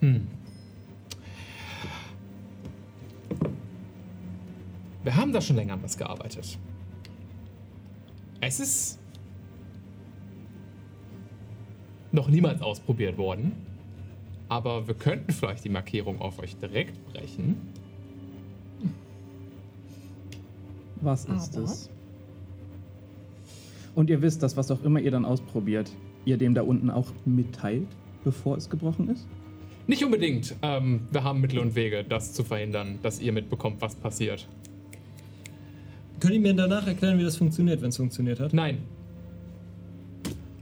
Hm. Wir haben da schon länger an was gearbeitet. Es ist noch niemals ausprobiert worden. Aber wir könnten vielleicht die Markierung auf euch direkt brechen. Was ist Aber- es? Und ihr wisst, dass was auch immer ihr dann ausprobiert, ihr dem da unten auch mitteilt, bevor es gebrochen ist? Nicht unbedingt. Ähm, wir haben Mittel und Wege, das zu verhindern, dass ihr mitbekommt, was passiert. Könnt ihr mir danach erklären, wie das funktioniert, wenn es funktioniert hat? Nein,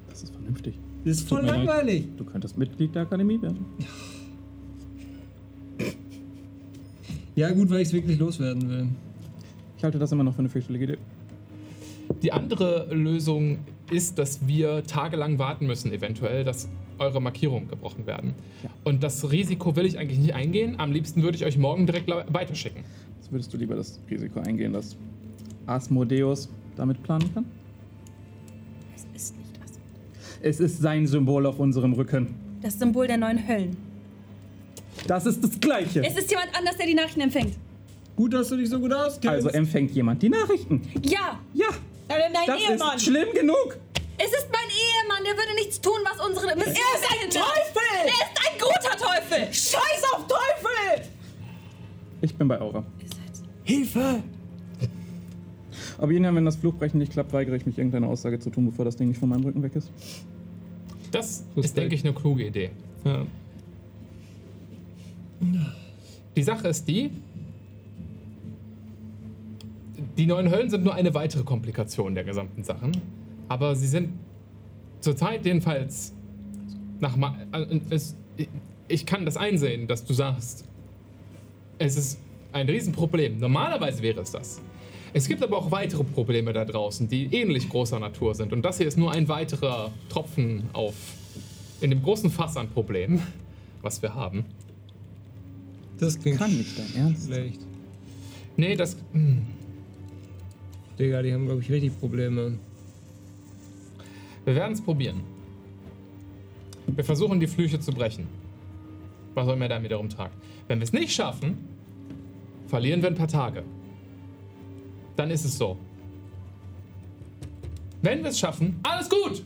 Das ist vernünftig. Das ist voll Tut mir leid. langweilig. Du könntest Mitglied der Akademie werden. Ja, gut, weil ich es wirklich loswerden will. Ich halte das immer noch für eine fürchterliche Idee. Die andere Lösung ist, dass wir tagelang warten müssen, eventuell, dass eure Markierungen gebrochen werden. Und das Risiko will ich eigentlich nicht eingehen. Am liebsten würde ich euch morgen direkt weiterschicken. Jetzt würdest du lieber das Risiko eingehen, dass Asmodeus damit planen kann? Es ist nicht das. Es ist sein Symbol auf unserem Rücken. Das Symbol der neuen Höllen. Das ist das Gleiche. Es ist jemand anders, der die Nachrichten empfängt. Gut, dass du dich so gut auskennst. Also empfängt jemand die Nachrichten. Ja, Ja, Aber dein das Ehemann! ist schlimm genug. es ist mein Ehemann, der würde nichts tun, was unsere Er ist ein Teufel! Er ist ein guter Teufel! Scheiß auf Teufel! Ich bin bei Aura. Hilfe! Aber Jena, wenn das Fluchbrechen nicht klappt, weigere ich mich, irgendeine Aussage zu tun, bevor das Ding nicht von meinem Rücken weg ist. Das Respekt. ist, denke ich, eine kluge Idee. Ja. Die Sache ist die, die neuen Höllen sind nur eine weitere Komplikation der gesamten Sachen. Aber sie sind zurzeit jedenfalls nach Ma äh, es, ich kann das einsehen, dass du sagst, es ist ein Riesenproblem. Normalerweise wäre es das. Es gibt aber auch weitere Probleme da draußen, die ähnlich großer Natur sind. Und das hier ist nur ein weiterer Tropfen auf in dem großen Fass an Problemen, was wir haben. Das klingt Kann nicht dein Ernst. schlecht. Nee, das. hm. Digga, die haben, glaube ich, richtig Probleme. Wir werden es probieren. Wir versuchen, die Flüche zu brechen. Was auch immer der wiederum tragt. Wenn wir es nicht schaffen, verlieren wir ein paar Tage. Dann ist es so. Wenn wir es schaffen, alles gut!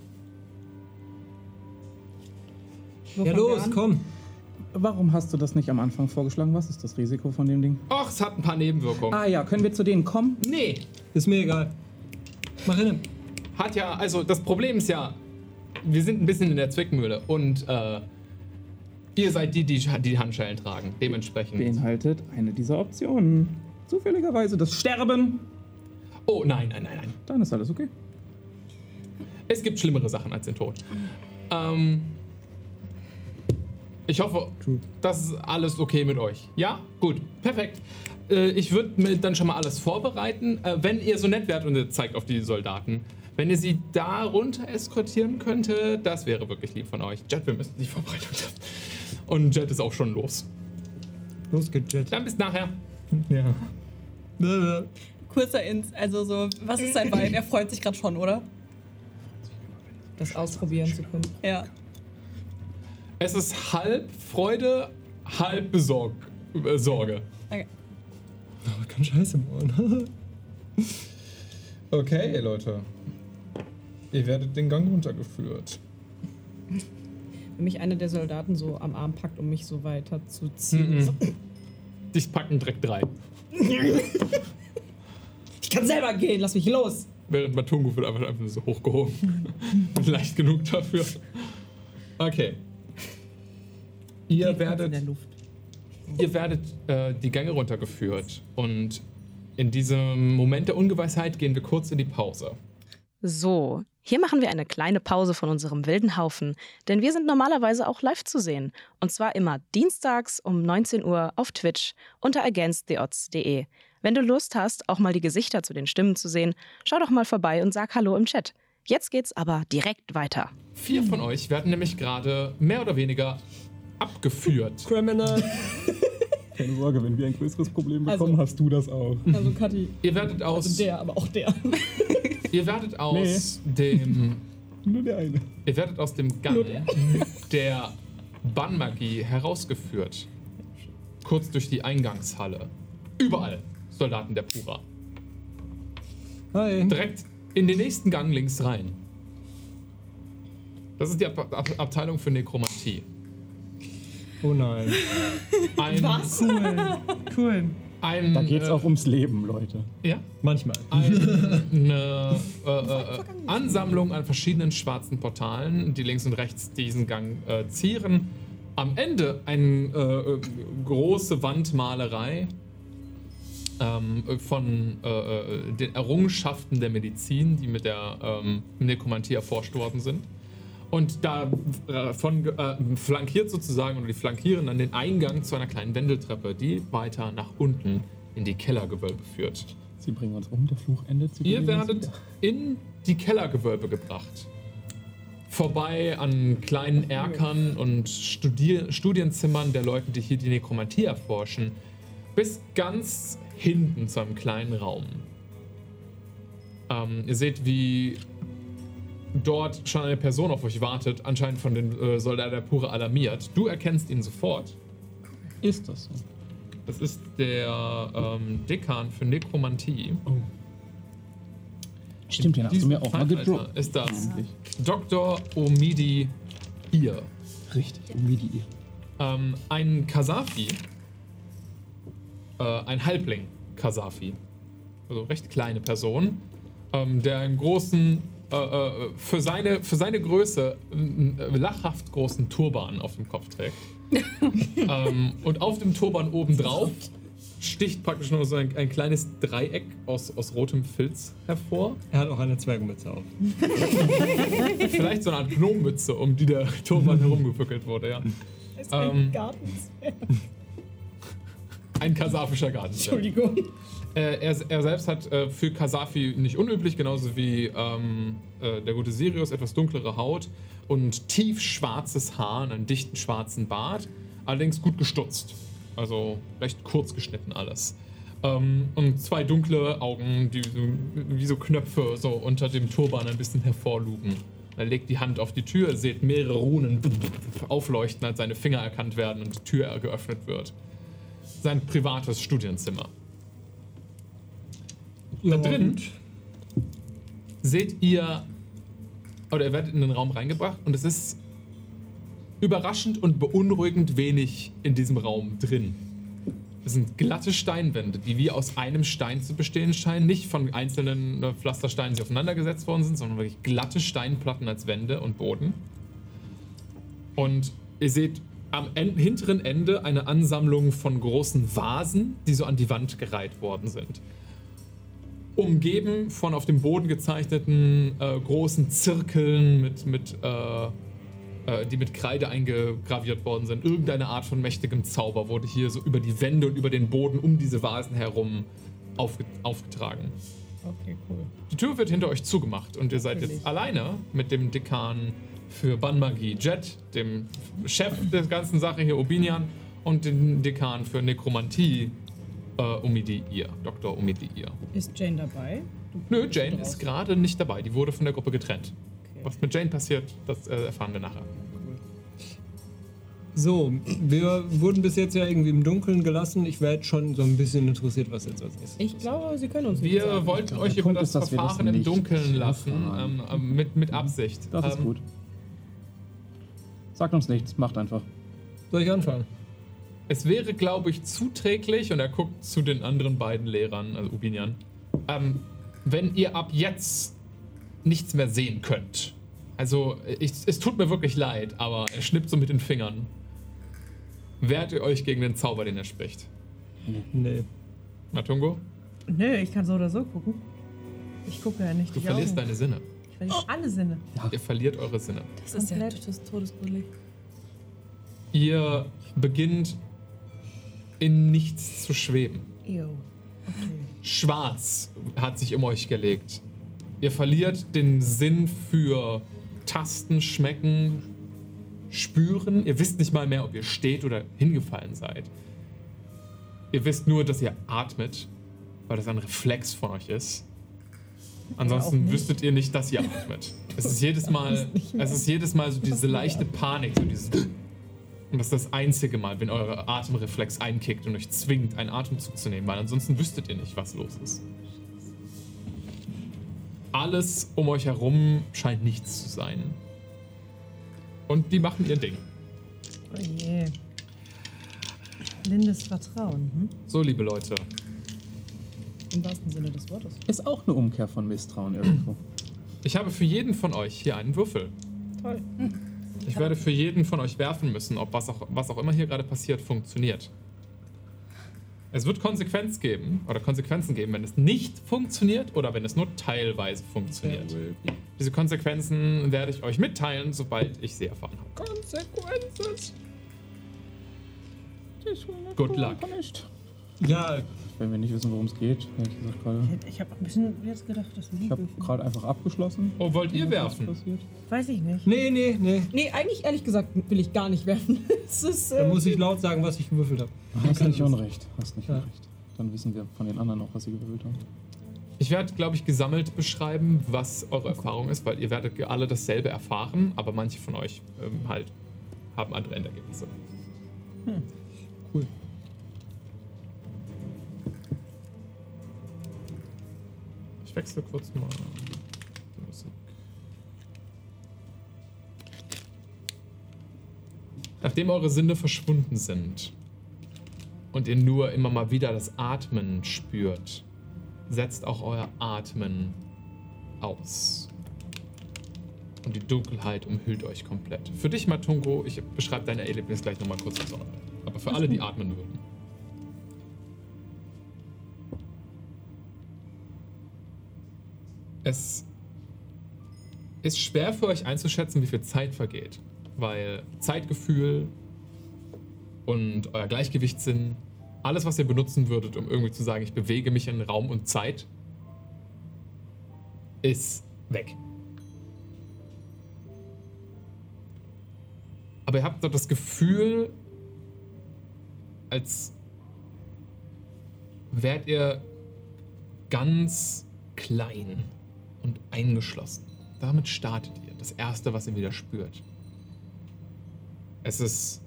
Wo Ja, los, komm. Warum hast du das nicht am Anfang vorgeschlagen? Was ist das Risiko von dem Ding? Och, es hat ein paar Nebenwirkungen. Ah ja, können wir zu denen kommen? Nee, Ist mir egal. Mach hin. hat ja, also das Problem ist ja, wir sind ein bisschen in der Zwickmühle und äh, ihr seid die, die die Handschellen tragen. Dementsprechend. Beinhaltet eine dieser Optionen. Zufälligerweise das Sterben. Oh, nein, nein, nein, nein. Dann ist alles okay. Es gibt schlimmere Sachen als den Tod. Ähm, ich hoffe, das ist alles okay mit euch. Ja? Gut. Perfekt. Äh, ich würde mir dann schon mal alles vorbereiten. Äh, wenn ihr so nett wärt und ihr zeigt auf die Soldaten, wenn ihr sie da runter eskortieren könnte, das wäre wirklich lieb von euch. Jet, wir müssen die Vorbereitung treffen. Und Jet ist auch schon los. Los geht's, Jet. Dann bis nachher. Ja. Kurzer Ins, also so, was ist sein Wein? Er freut sich gerade schon, oder? Das ausprobieren zu können. Ja. Es ist halb Freude, halb Besorg äh, Sorge. Okay. Aber kein Scheiße, Mann. Okay, Leute. Ihr werdet den Gang runtergeführt. Wenn mich einer der Soldaten so am Arm packt, um mich so weiter zu ziehen. Mhm. Dich packen direkt drei. Ich kann selber gehen, lass mich los! Während Matungu wird einfach, einfach so hochgehoben. Leicht genug dafür. Okay. Ihr In der werdet, Luft. ihr werdet äh, die Gänge runtergeführt. Und in diesem Moment der Ungewissheit gehen wir kurz in die Pause. So, hier machen wir eine kleine Pause von unserem wilden Haufen, denn wir sind normalerweise auch live zu sehen. Und zwar immer dienstags um 19 Uhr auf Twitch unter againsttheodds.de. Wenn du Lust hast, auch mal die Gesichter zu den Stimmen zu sehen, schau doch mal vorbei und sag Hallo im Chat. Jetzt geht's aber direkt weiter. Vier von euch werden nämlich gerade mehr oder weniger abgeführt. Criminal. Keine Sorge, wenn wir ein größeres Problem Also- bekommen, hast du das auch. Also Kathi, Ihr werdet aus, also der, aber auch der. ihr werdet aus dem Nur der eine. Ihr werdet aus dem Gang der Bannmagie herausgeführt. Kurz durch die Eingangshalle. Überall Soldaten der Pura. Hi. Direkt in den nächsten Gang links rein. Das ist die Ab Ab Abteilung für Nekromantie. Oh nein. Ein, Cool. Cool. ein, Da geht's äh, auch ums Leben, Leute. Ja? Manchmal. eine äh, äh, Ansammlung an verschiedenen schwarzen Portalen, die links und rechts diesen Gang äh, zieren. Am Ende eine äh, äh, große Wandmalerei ähm, von äh, äh, den Errungenschaften der Medizin, die mit der ähm, Nekromantie erforscht worden sind. Und davon äh, flankiert sozusagen, oder die flankieren dann den Eingang zu einer kleinen Wendeltreppe, die weiter nach unten in die Kellergewölbe führt. Sie bringen uns um, der Fluch endet. Sie Ihr werdet in die Kellergewölbe gebracht. Vorbei an kleinen Erkern und Studier Studienzimmern der Leute, die hier die Nekromantie erforschen, bis ganz hinten zu einem kleinen Raum. Ähm, ihr seht, wie dort schon eine Person auf euch wartet, anscheinend von den äh, Soldaten der Pure alarmiert. Du erkennst ihn sofort. Ist das so? Das ist der ähm, Dekan für Nekromantie. Stimmt, den hast du mir auch mal gedroppt. Ist das Dr. Omidi Ir. Richtig, wie die. Ähm, ein Kasafi. Äh, ein Halbling Kasafi. Also recht kleine Person. Ähm, der einen großen, äh, äh, für, seine, für seine Größe, einen äh, lachhaft großen Turban auf dem Kopf trägt. ähm, und auf dem Turban obendrauf sticht praktisch nur so ein, ein kleines Dreieck aus, aus rotem Filz hervor. Er hat auch eine Zwergenmütze auf. Vielleicht so eine Art Gnommütze, um die der Turban herumgewickelt wurde, ja. Ist Ähm, ein Garten. Ein kasafischer Garten. Entschuldigung. Äh, er, er selbst hat äh, für Kasafi nicht unüblich, genauso wie ähm, äh, der gute Sirius, etwas dunklere Haut und tief schwarzes Haar und einen dichten schwarzen Bart, allerdings gut gestutzt. Also recht kurz geschnitten alles. Ähm, und zwei dunkle Augen, die so, wie so Knöpfe so unter dem Turban ein bisschen hervorlugen. Er legt die Hand auf die Tür, seht mehrere Runen aufleuchten, als seine Finger erkannt werden und die Tür geöffnet wird. Sein privates Studienzimmer. Da drin seht ihr, oder ihr werdet in den Raum reingebracht und es ist überraschend und beunruhigend wenig in diesem Raum drin. Es sind glatte Steinwände, die wie aus einem Stein zu bestehen scheinen, nicht von einzelnen äh, Pflastersteinen, die aufeinandergesetzt worden sind, sondern wirklich glatte Steinplatten als Wände und Boden. Und ihr seht am en hinteren Ende eine Ansammlung von großen Vasen, die so an die Wand gereiht worden sind umgeben von auf dem Boden gezeichneten äh, großen Zirkeln, mit, mit, äh, äh, die mit Kreide eingegraviert worden sind. Irgendeine Art von mächtigem Zauber wurde hier so über die Wände und über den Boden um diese Vasen herum aufge aufgetragen. Okay, cool. Die Tür wird hinter euch zugemacht und ihr seid jetzt alleine mit dem Dekan für Banmagie, Jet, dem Chef der ganzen Sache hier, Obinian, und dem Dekan für Nekromantie, äh, Umidi-Ir, Dr. Umidi-Ir. Ist Jane dabei? Du Nö, Jane ist gerade nicht dabei. Die wurde von der Gruppe getrennt. Okay. Was mit Jane passiert, das äh, erfahren wir nachher. So, wir wurden bis jetzt ja irgendwie im Dunkeln gelassen. Ich wäre jetzt schon so ein bisschen interessiert, was jetzt als nächstes Ich glaube, Sie können uns nicht Wir sagen. wollten euch über das ist, dass wir das Verfahren im Dunkeln lassen, ähm, ähm, mit, mit Absicht. Das ist Ähm, gut. Sagt uns nichts, macht einfach. Soll ich anfangen? Es wäre, glaube ich, zuträglich, und er guckt zu den anderen beiden Lehrern, also Ubinian, ähm, wenn ihr ab jetzt nichts mehr sehen könnt. Also, ich, es tut mir wirklich leid, aber er schnippt so mit den Fingern. Wehrt ihr euch gegen den Zauber, den er spricht? Nee. Matungo, Nö, ich kann so oder so gucken. Ich gucke ja nicht. du die verlierst Augen. deine Sinne. Ich verliere alle Sinne. Ihr verliert eure Sinne. Das ist ja Komplett. todes- todesgruselig. Ihr beginnt in nichts zu schweben. Ew. Okay. Schwarz hat sich um euch gelegt. Ihr verliert den Sinn für Tasten, Schmecken, Spüren. Ihr wisst nicht mal mehr, ob ihr steht oder hingefallen seid. Ihr wisst nur, dass ihr atmet, weil das ein Reflex von euch ist. Ansonsten wüsstet ihr nicht, dass ihr atmet. Es ist jedes Mal, es ist jedes Mal so diese leichte Panik, so dieses und das ist das einzige Mal, wenn euer Atemreflex einkickt und euch zwingt, einen Atemzug zu nehmen, weil ansonsten wüsstet ihr nicht, was los ist. Alles um euch herum scheint nichts zu sein. Und die machen ihr Ding. Oh je. Blindes Vertrauen. Hm? So, liebe Leute, Im wahrsten Sinne des Wortes. Ist auch eine Umkehr von Misstrauen irgendwo. ich habe für jeden von euch hier einen Würfel. Toll. Ich werde für jeden von euch werfen müssen, ob was auch, was auch immer hier gerade passiert, funktioniert. Es wird Konsequenz geben oder Konsequenzen geben, wenn es nicht funktioniert oder wenn es nur teilweise funktioniert. Diese Konsequenzen werde ich euch mitteilen, sobald ich sie erfahren habe. Konsequenzen. Good luck. Ja, wenn wir nicht wissen, worum es geht, ehrlich gesagt gerade. Ich habe ein bisschen jetzt gedacht, dass du Ich habe gerade einfach abgeschlossen. Oh, wollt ihr Was werfen? passiert? Weiß ich nicht. Nee, nee, nee. Nee, eigentlich ehrlich gesagt will ich gar nicht werfen. ist, Dann äh, muss ich laut sagen, was ich gewürfelt habe. Hast nicht unrecht. Hast nicht Ja. unrecht. Dann wissen wir von den anderen auch, was sie gewählt haben. Ich werde, glaube ich, gesammelt beschreiben, was eure Erfahrung ist, weil ihr werdet alle dasselbe erfahren, aber manche von euch ähm, halt haben andere Endergebnisse. Cool. Ich wechsle kurz mal Musik. Nachdem eure Sinne verschwunden sind und ihr nur immer mal wieder das Atmen spürt, setzt auch euer Atmen aus. Und die Dunkelheit umhüllt euch komplett. Für dich, Matungo, ich beschreibe dein Erlebnis gleich nochmal kurz. Aber für alle, die atmen würden. Es ist schwer für euch einzuschätzen, wie viel Zeit vergeht. Weil Zeitgefühl und euer Gleichgewichtssinn, alles, was ihr benutzen würdet, um irgendwie zu sagen, ich bewege mich in Raum und Zeit, ist weg. Aber ihr habt doch das Gefühl, als wärt ihr ganz klein und eingeschlossen. Damit startet ihr. Das erste, was ihr wieder spürt. Es ist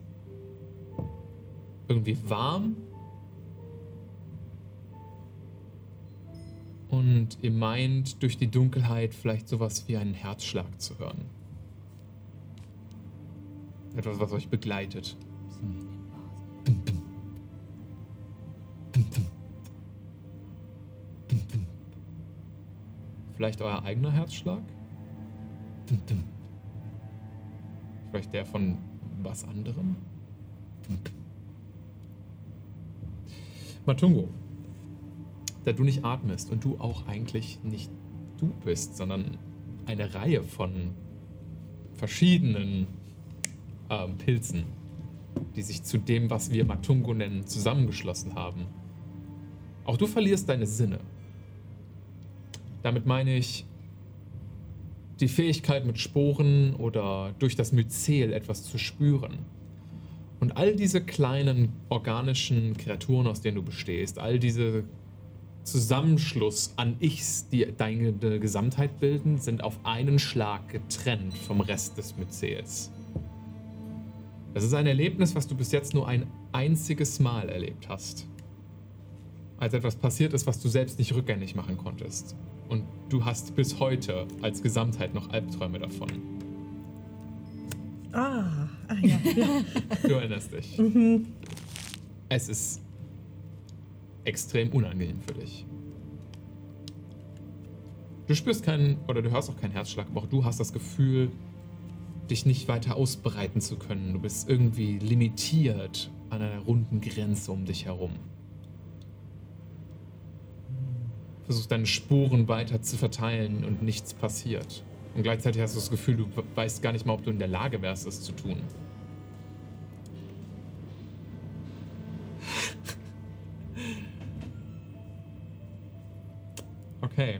irgendwie warm. Und ihr meint durch die Dunkelheit vielleicht sowas wie einen Herzschlag zu hören. Etwas, was euch begleitet. Vielleicht euer eigener Herzschlag? Vielleicht der von was anderem? Matungo, da du nicht atmest und du auch eigentlich nicht du bist, sondern eine Reihe von verschiedenen ähm, Pilzen, die sich zu dem, was wir Matungo nennen, zusammengeschlossen haben. Auch du verlierst deine Sinne. Damit meine ich die Fähigkeit mit Sporen oder durch das Myzel etwas zu spüren. Und all diese kleinen organischen Kreaturen, aus denen du bestehst, all diese Zusammenschluss an Ichs, die deine Gesamtheit bilden, sind auf einen Schlag getrennt vom Rest des Myzels. Das ist ein Erlebnis, was du bis jetzt nur ein einziges Mal erlebt hast. Als etwas passiert ist, was du selbst nicht rückgängig machen konntest. Und du hast bis heute als Gesamtheit noch Albträume davon. Ah, ah ja. Du erinnerst dich. Es ist extrem unangenehm für dich. Du spürst keinen, oder du hörst auch keinen Herzschlag, aber auch du hast das Gefühl, dich nicht weiter ausbreiten zu können. Du bist irgendwie limitiert an einer runden Grenze um dich herum. Versuchst deine Spuren weiter zu verteilen und nichts passiert. Und gleichzeitig hast du das Gefühl, du weißt gar nicht mal, ob du in der Lage wärst, es zu tun. Okay.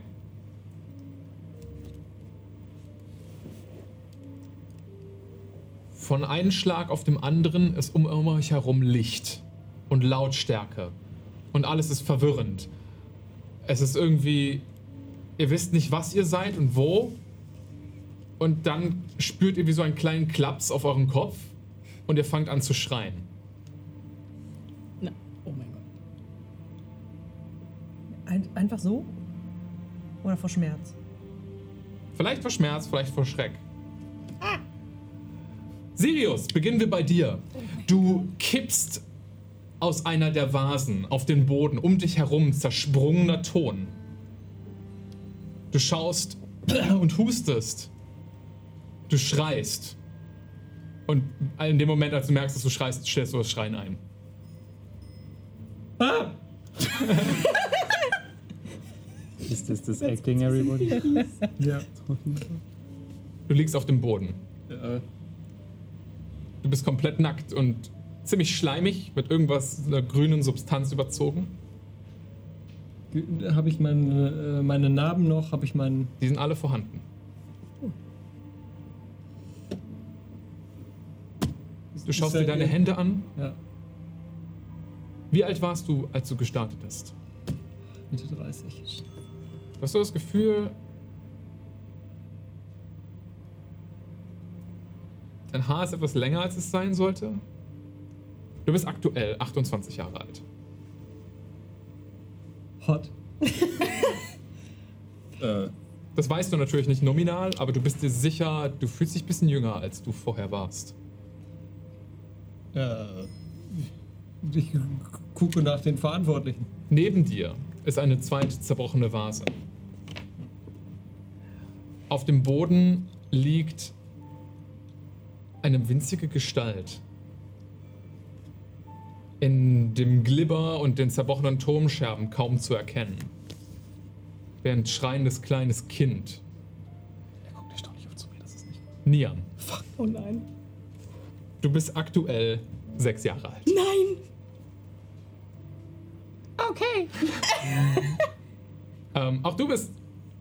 Von einem Schlag auf dem anderen ist um euch herum Licht und Lautstärke. Und alles ist verwirrend. Es ist irgendwie. Ihr wisst nicht, was ihr seid und wo. Und dann spürt ihr wie so einen kleinen Klaps auf euren Kopf und ihr fangt an zu schreien. Na, oh mein Gott. Ein, einfach so? Oder vor Schmerz? Vielleicht vor Schmerz, vielleicht vor Schreck. Sirius, beginnen wir bei dir. Du kippst aus einer der Vasen auf den Boden, um dich herum zersprungener Ton. Du schaust und hustest. Du schreist. Und in dem Moment, als du merkst, dass du schreist, stellst du das Schreien ein. Ah! Ist das das Acting, everybody? Ja. Du liegst auf dem Boden. Äh, Du bist komplett nackt und ziemlich schleimig, mit irgendwas, einer grünen Substanz überzogen. Habe ich meine, äh, meine Narben noch? Habe ich meinen. Die sind alle vorhanden. Du schaust dir deine Hände an. Ja, Wie alt warst du, als du gestartet hast? Mitte 30. Hast du das Gefühl, dein Haar ist etwas länger, als es sein sollte? Du bist aktuell 28 Jahre alt. Hot. Äh, Das weißt du natürlich nicht nominal, aber du bist dir sicher, du fühlst dich ein bisschen jünger, als du vorher warst. Äh, ich gucke nach den Verantwortlichen. Neben dir ist eine zweite zerbrochene Vase. Auf dem Boden liegt eine winzige Gestalt. In dem Glibber und den zerbrochenen Turmscherben kaum zu erkennen. Wie ein schreiendes kleines Kind. Er guckt erstaunlich oft zu mir, das ist nicht. Niam, Oh nein. du bist aktuell sechs Jahre alt. Nein! Ähm, auch du bist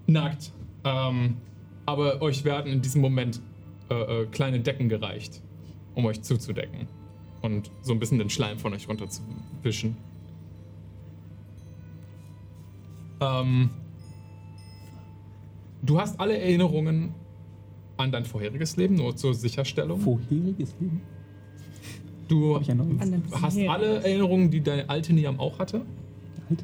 nackt. Ähm, aber euch werden in diesem Moment äh, äh, kleine Decken gereicht, um euch zuzudecken. Und so ein bisschen den Schleim von euch runterzuwischen. Ähm, du hast alle Erinnerungen an dein vorheriges Leben, nur zur Sicherstellung. Vorheriges Leben? Du hast alle Erinnerungen, die deine alte Niam auch hatte. Alte.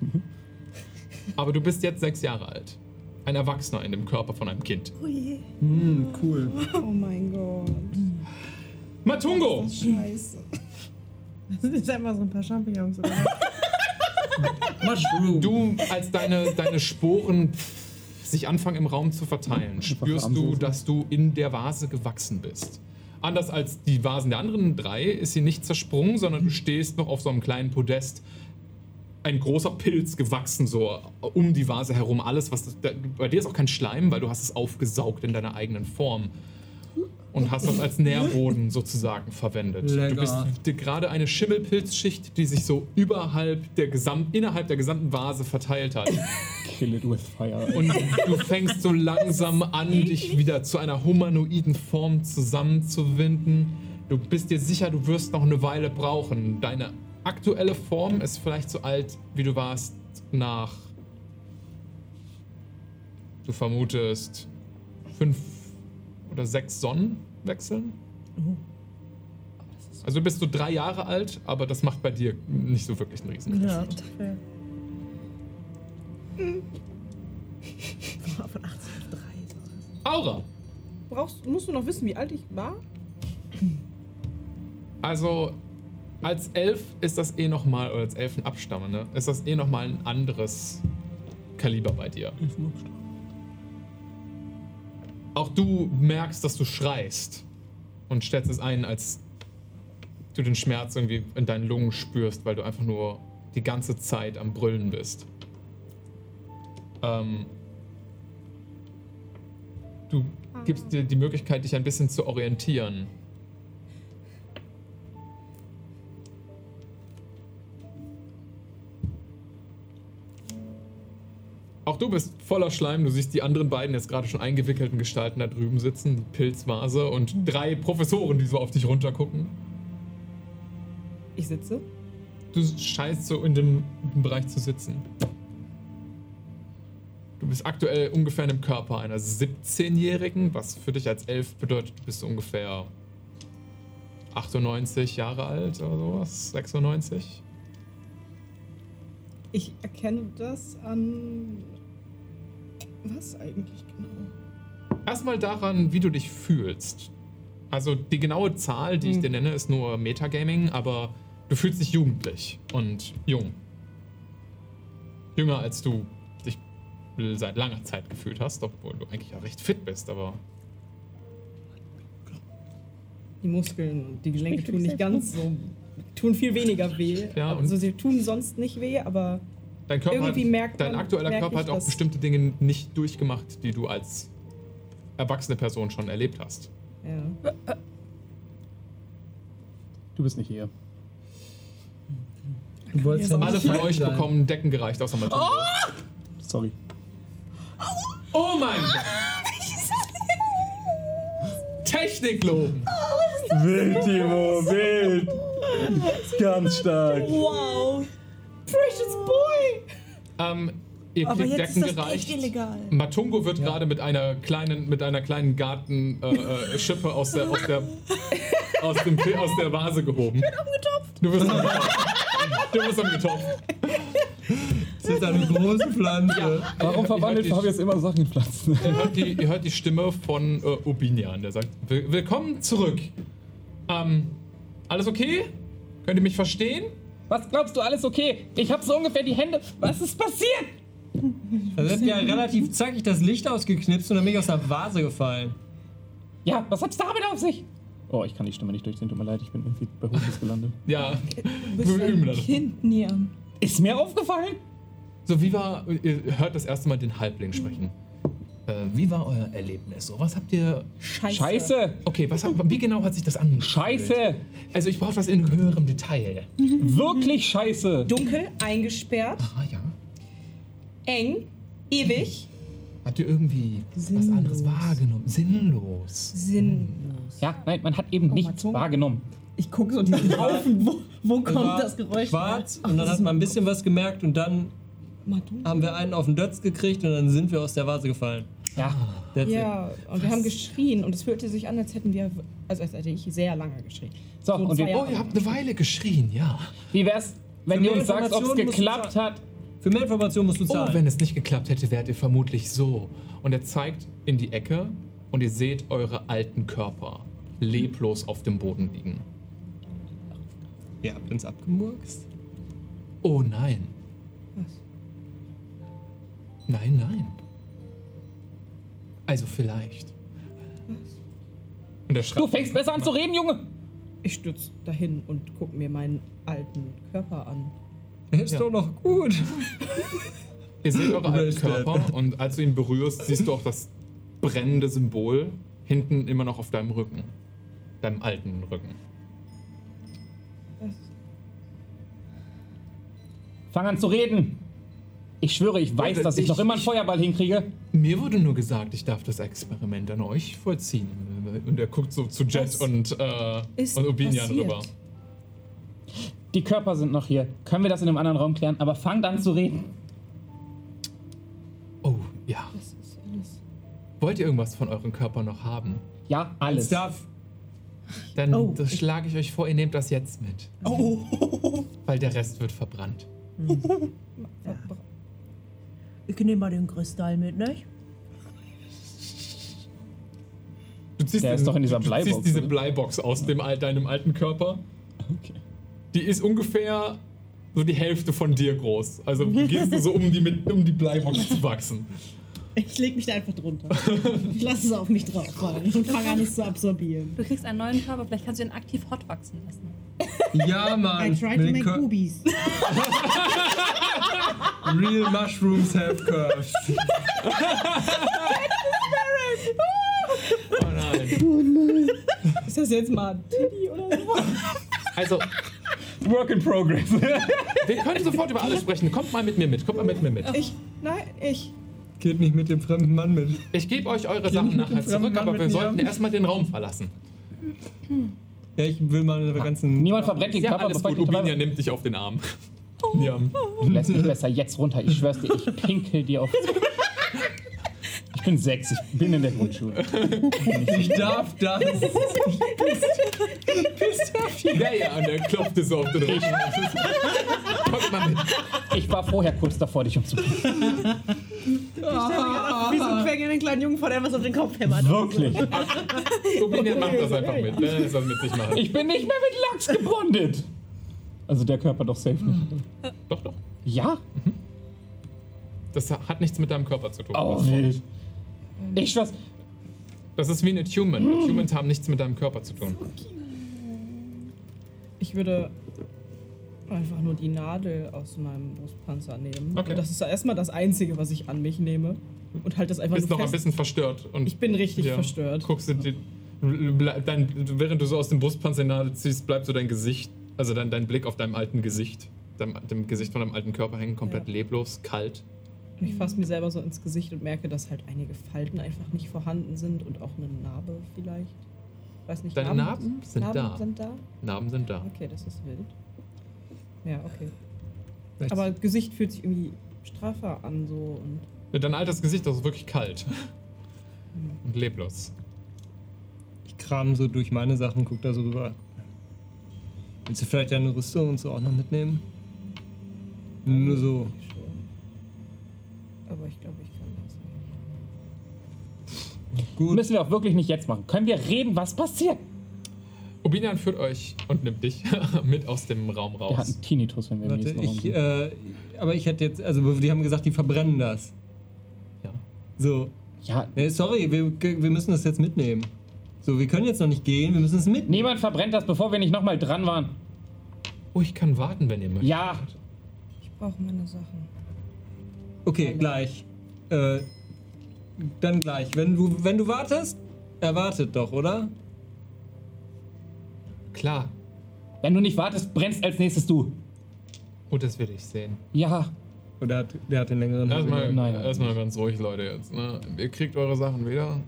Aber du bist jetzt sechs Jahre alt. Ein Erwachsener in dem Körper von einem Kind. Oh je. Hm, cool. Oh mein Gott. Matungo! Scheiße. Das sind einfach so ein paar Champignons. Oder? Mushroom. Du, als deine, deine Sporen sich anfangen im Raum zu verteilen, spürst du, dass du in der Vase gewachsen bist. Anders als die Vasen der anderen drei ist sie nicht zersprungen, sondern du stehst noch auf so einem kleinen Podest. Ein großer Pilz gewachsen, so um die Vase herum. Alles, was. Das, da, bei dir ist auch kein Schleim, weil du hast es aufgesaugt in deiner eigenen Form. Und hast das als Nährboden sozusagen verwendet. Du Lecker. bist dir gerade eine Schimmelpilzschicht, die sich so überhalb der Gesamt, innerhalb der gesamten Vase verteilt hat. Kill it with fire. Und du fängst so langsam an, dich wieder zu einer humanoiden Form zusammenzuwinden. Du bist dir sicher, du wirst noch eine Weile brauchen. Deine aktuelle Form ist vielleicht so alt, wie du warst nach. Du vermutest fünf oder sechs Sonnenwechseln. Also du bist so drei Jahre alt, aber das macht bei dir nicht so wirklich einen Riesenunterschied. Ja, fair. Von 18 auf 3. Aura! Brauchst, musst du noch wissen, wie alt ich war? Also, als Elf ist das eh nochmal, oder als Elfenabstammende, ist das eh nochmal ein anderes Kaliber bei dir. Auch du merkst, dass du schreist und stellst es ein, als du den Schmerz irgendwie in deinen Lungen spürst, weil du einfach nur die ganze Zeit am Brüllen bist. Ähm, du gibst dir die Möglichkeit, dich ein bisschen zu orientieren. Du bist voller Schleim. Du siehst die anderen beiden jetzt gerade schon eingewickelten Gestalten da drüben sitzen, die Pilzvase und drei Professoren, die so auf dich runtergucken. Ich sitze. Du scheinst so in dem Bereich zu sitzen. Du bist aktuell ungefähr in dem Körper einer 17-Jährigen, was für dich als Elf bedeutet, du bist ungefähr 98 Jahre alt oder sowas, 96. Ich erkenne das an. Was eigentlich genau? Erstmal daran, wie du dich fühlst. Also die genaue Zahl, die ich dir nenne, ist nur Metagaming, aber du fühlst dich jugendlich und jung. Jünger als du dich seit langer Zeit gefühlt hast, obwohl du eigentlich ja recht fit bist, aber Die Muskeln und die Gelenke tun nicht ganz so. tun viel weniger weh. Ja, also und- sie tun sonst nicht weh, aber dein Körper Irgendwie hat, merkt dein man- aktueller merk Körper hat auch das. bestimmte Dinge nicht durchgemacht, die du als erwachsene Person schon erlebt hast. ja. Du bist nicht hier. Du wolltest ja Alle von euch sein. bekommen Decken gereicht, außer Matumbo. Sorry. Oh mein Gott! Technik loben! Wild, Timo, wild. Ganz stark. Wow. Precious Boy. Ähm, ihr Aber kriegt jetzt Decken ist das gereicht. echt illegal. Matungo wird gerade mit einer kleinen, mit einer kleinen Gartenschippe äh, Schippe aus der, aus der, aus dem, aus der Vase gehoben. Ich bin umgetopft. Du wirst umgetopft. Du wirst umgetopft. Das ist eine große Pflanze. Warum verwandelt die- Fabius immer Sachen in Pflanzen? Ihr hört die, ihr hört die Stimme von äh, Ubinian, der sagt: "Will- Willkommen zurück. Ähm, alles okay? Könnt ihr mich verstehen? Was glaubst du, alles okay? Ich hab so ungefähr die Hände. Was ist passiert? Da wird ja relativ zackig das Licht ausgeknipst und dann bin ich aus der Vase gefallen. Ja, was hat's damit auf sich? Oh, ich kann die Stimme nicht durchziehen, tut mir leid, ich bin irgendwie bei Hofes gelandet. Ja. Du bist Wir üben ein das. Kind, Nian. Ist mir aufgefallen? So, wie war. Ihr hört das erste Mal den Halbling sprechen. Äh, wie war euer Erlebnis? So, was habt ihr. Scheiße. Scheiße! Okay, was, hat- wie genau hat sich das angefühlt? Scheiße! Also, ich brauche das in höherem Detail. Wirklich scheiße! Dunkel, eingesperrt, Ah, ja. eng, ewig, Habt ihr irgendwie was anderes wahrgenommen? Sinnlos. Sinn. Ja, nein, man hat eben nichts Matungo. wahrgenommen. Ich gucke so diesen Haufen. Wo, wo kommt das Geräusch? Schwarz und dann hat man ein bisschen was gemerkt und dann. Haben wir einen auf den Dötz gekriegt und dann sind wir aus der Vase gefallen. Ja, That's it. Ja, und wir haben geschrien und es fühlte sich an, als hätten wir, also als hätte ich sehr lange geschrien. so, und zwei wie, Jahre. Oh, ihr habt eine Weile geschrien, ja. wie wär's, wenn Für mehr uns sagst, ob es geklappt hat? Für mehr Informationen musst du Oh, zahlen. wenn es nicht geklappt hätte, wärt ihr vermutlich so. Und er zeigt in die Ecke und ihr seht eure alten Körper leblos auf dem Boden liegen. Ihr habt uns abgemurkst. Oh nein. Was? Nein, nein. Also vielleicht. Und Du fängst besser an zu reden, Junge! Ich stütze dahin und gucke mir meinen alten Körper an. Er ist Ja. doch noch gut. ihr seht eure alten Körper und als du ihn berührst, siehst du auch das brennende Symbol hinten immer noch auf deinem Rücken. Deinem alten Rücken. Fang an zu reden! Ich schwöre, ich weiß, dass ich, ich- noch immer einen Feuerball hinkriege. Mir wurde nur gesagt, ich darf das Experiment an euch vollziehen. Und er guckt so zu Jet Was und, äh, ist und Obinian passiert? rüber. Die Körper sind noch hier. Können wir das in einem anderen Raum klären? Aber fang dann zu reden. Oh, ja. Das ist alles. Wollt ihr irgendwas von euren Körpern noch haben? Ja, alles. Stuff. Dann Oh, das schlage ich euch vor, ihr nehmt das jetzt mit. Oh. Weil der Rest wird verbrannt. Ich nehme mal den Kristall mit, nicht? Du ziehst, Der ist doch in dieser du Bleibox, ziehst diese? Bleibox aus dem, deinem alten Körper. Okay. Die ist ungefähr so die Hälfte von dir groß. Also gehst du so um die, mit, um die Bleibox zu wachsen. Ich leg mich da einfach drunter. Ich lasse es auf mich drauf fallen und fange an, es zu absorbieren. Du kriegst einen neuen Körper, vielleicht kannst du ihn aktiv hot wachsen lassen. Ja, Mann. I try to make boobies. Real mushrooms have curves. Oh nein. Ist das jetzt mal ein Titty oder so? Also, Work in progress. wir können sofort über alles sprechen. Kommt mal mit mir mit. Kommt mal mit mir mit. Ich, nein, ich. Geht nicht mit dem fremden Mann mit. Ich gebe euch eure nicht Sachen nachher zurück, Mann aber wir sollten erstmal den Raum verlassen. Ja, ich will mal den ganzen. Niemand verbrennt den Ja, Körper, alles gut. Ubinia nimmt dich auf den Arm. Ja. Lass mich besser jetzt runter. Ich schwör's dir, ich pinkel dir auf. Ich bin sechs, ich bin in der Grundschule. Ich darf das. Ja, ja, und er klopft so auf den Rücken. Kommt mal mit. Ich war vorher kurz davor, dich umzubringen. Wie so ein quengelnden kleinen Jungen, vor dem was auf den Kopf hämmert. Wirklich. Ubinia macht das einfach mit. Der ist das mit sich machen. Ich bin nicht mehr mit Lachs gebondet. Also der Körper doch safe nicht. Doch, doch. Ja? Das hat nichts mit deinem Körper zu tun. Oh, wild. Ich schwör's. Das ist wie ein Human. Humans haben nichts mit deinem Körper zu tun. Ich würde einfach nur die Nadel aus meinem Brustpanzer nehmen. Okay. Und das ist erstmal das Einzige, was ich an mich nehme. Und halt das einfach Bist noch ein fest. bisschen verstört. Und Ich bin richtig verstört. Guckst du die, dein, während du so aus dem Brustpanzer die Nadel ziehst, bleibt so dein Gesicht, also dein, dein Blick auf deinem alten Gesicht. deinem, dem Gesicht von deinem alten Körper hängen, komplett Ja. leblos, kalt. Ich fasse mir selber so ins Gesicht und merke, dass halt einige Falten einfach nicht vorhanden sind und auch eine Narbe vielleicht. Weiß nicht. Deine Narben sind Narben da. sind da? Narben sind da. Okay, das ist wild. Ja, okay. Vielleicht- Aber Gesicht fühlt sich irgendwie straffer an so und Dein altes Gesicht das ist wirklich kalt. Und leblos. Ich kram so durch meine Sachen, guck da so rüber. Willst du vielleicht deine Rüstung und so auch noch mitnehmen? Nur so. Aber ich glaube, ich kann das nicht. Gut. Müssen wir auch wirklich nicht jetzt machen. Können wir reden, was passiert? Obinian führt euch und nimmt dich mit aus dem Raum Der hat raus. einen Tinnitus, wenn wir im Warte, nächsten Raum ich, sind. äh, aber ich hätte jetzt, also die haben gesagt, die verbrennen das. Ja. So. Ja, Nee, sorry, wir, wir müssen das jetzt mitnehmen. So, wir können jetzt noch nicht gehen, wir müssen es mitnehmen. niemand verbrennt das, bevor wir nicht nochmal dran waren. Oh, ich kann warten, wenn ihr möchtet. Ja, Ich brauche meine Sachen. Okay, gleich. Äh, dann gleich. Wenn du, wenn du wartest, erwartet doch, oder? Klar. wenn du nicht wartest, brennst als nächstes du. Oh, das will ich sehen. Ja, Oder hat, der hat den längeren Erstmal, Nein, nein. erstmal ganz ruhig, Leute, jetzt. Ne? Ihr kriegt eure Sachen wieder.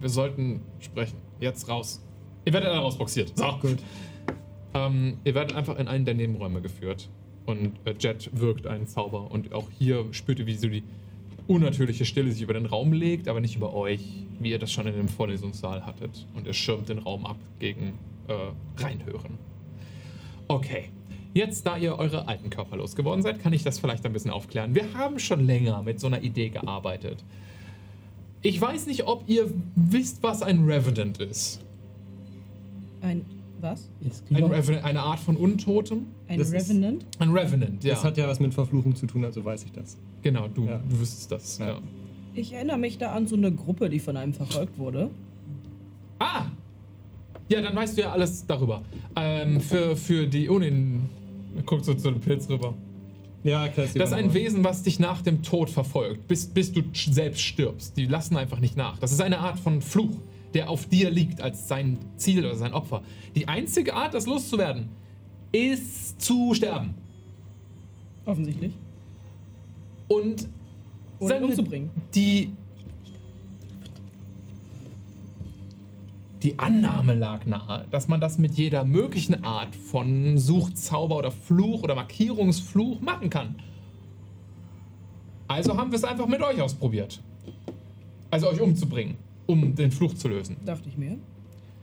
Wir sollten sprechen. Jetzt raus. Ihr werdet alle rausboxiert. So. Gut. Ähm, ihr werdet einfach in einen der Nebenräume geführt. Und äh, Jet wirkt einen Zauber. Und auch hier spürt ihr, wie so die unnatürliche Stille sich über den Raum legt, aber nicht über euch, wie ihr das schon in dem Vorlesungssaal hattet. Und ihr schirmt den Raum ab gegen äh, Reinhören. Okay. Jetzt, da ihr eure alten Körper losgeworden seid, kann ich das vielleicht ein bisschen aufklären. Wir haben schon länger mit so einer Idee gearbeitet. Ich weiß nicht, ob ihr wisst, was ein Revenant ist. Ein was? Ein Revenant, eine Art von Untotem. Ein Das ist- Revenant? Ein Revenant, ja. Das hat ja was mit Verfluchung zu tun, also weiß ich das. genau, du, Ja. du wüsstest das. Ja. Ja. Ich erinnere mich da an so eine Gruppe, die von einem verfolgt wurde. Ah! Ja, dann weißt du ja alles darüber. Ähm, für, für die Unin. Guckt so zu dem Pilz rüber. Ja, klar. Das ist ein Wesen, was dich nach dem Tod verfolgt, bis, bis du selbst stirbst. Die lassen einfach nicht nach. Das ist eine Art von Fluch, der auf dir liegt als sein Ziel oder sein Opfer. Die einzige Art, das loszuwerden, ist zu sterben. Offensichtlich. Und wir, umzubringen. Die. Die Annahme lag nahe, dass man das mit jeder möglichen Art von Suchzauber oder Fluch oder Markierungsfluch machen kann. Also haben wir es einfach mit euch ausprobiert. Also euch umzubringen, um den Fluch zu lösen. Dachte ich mir.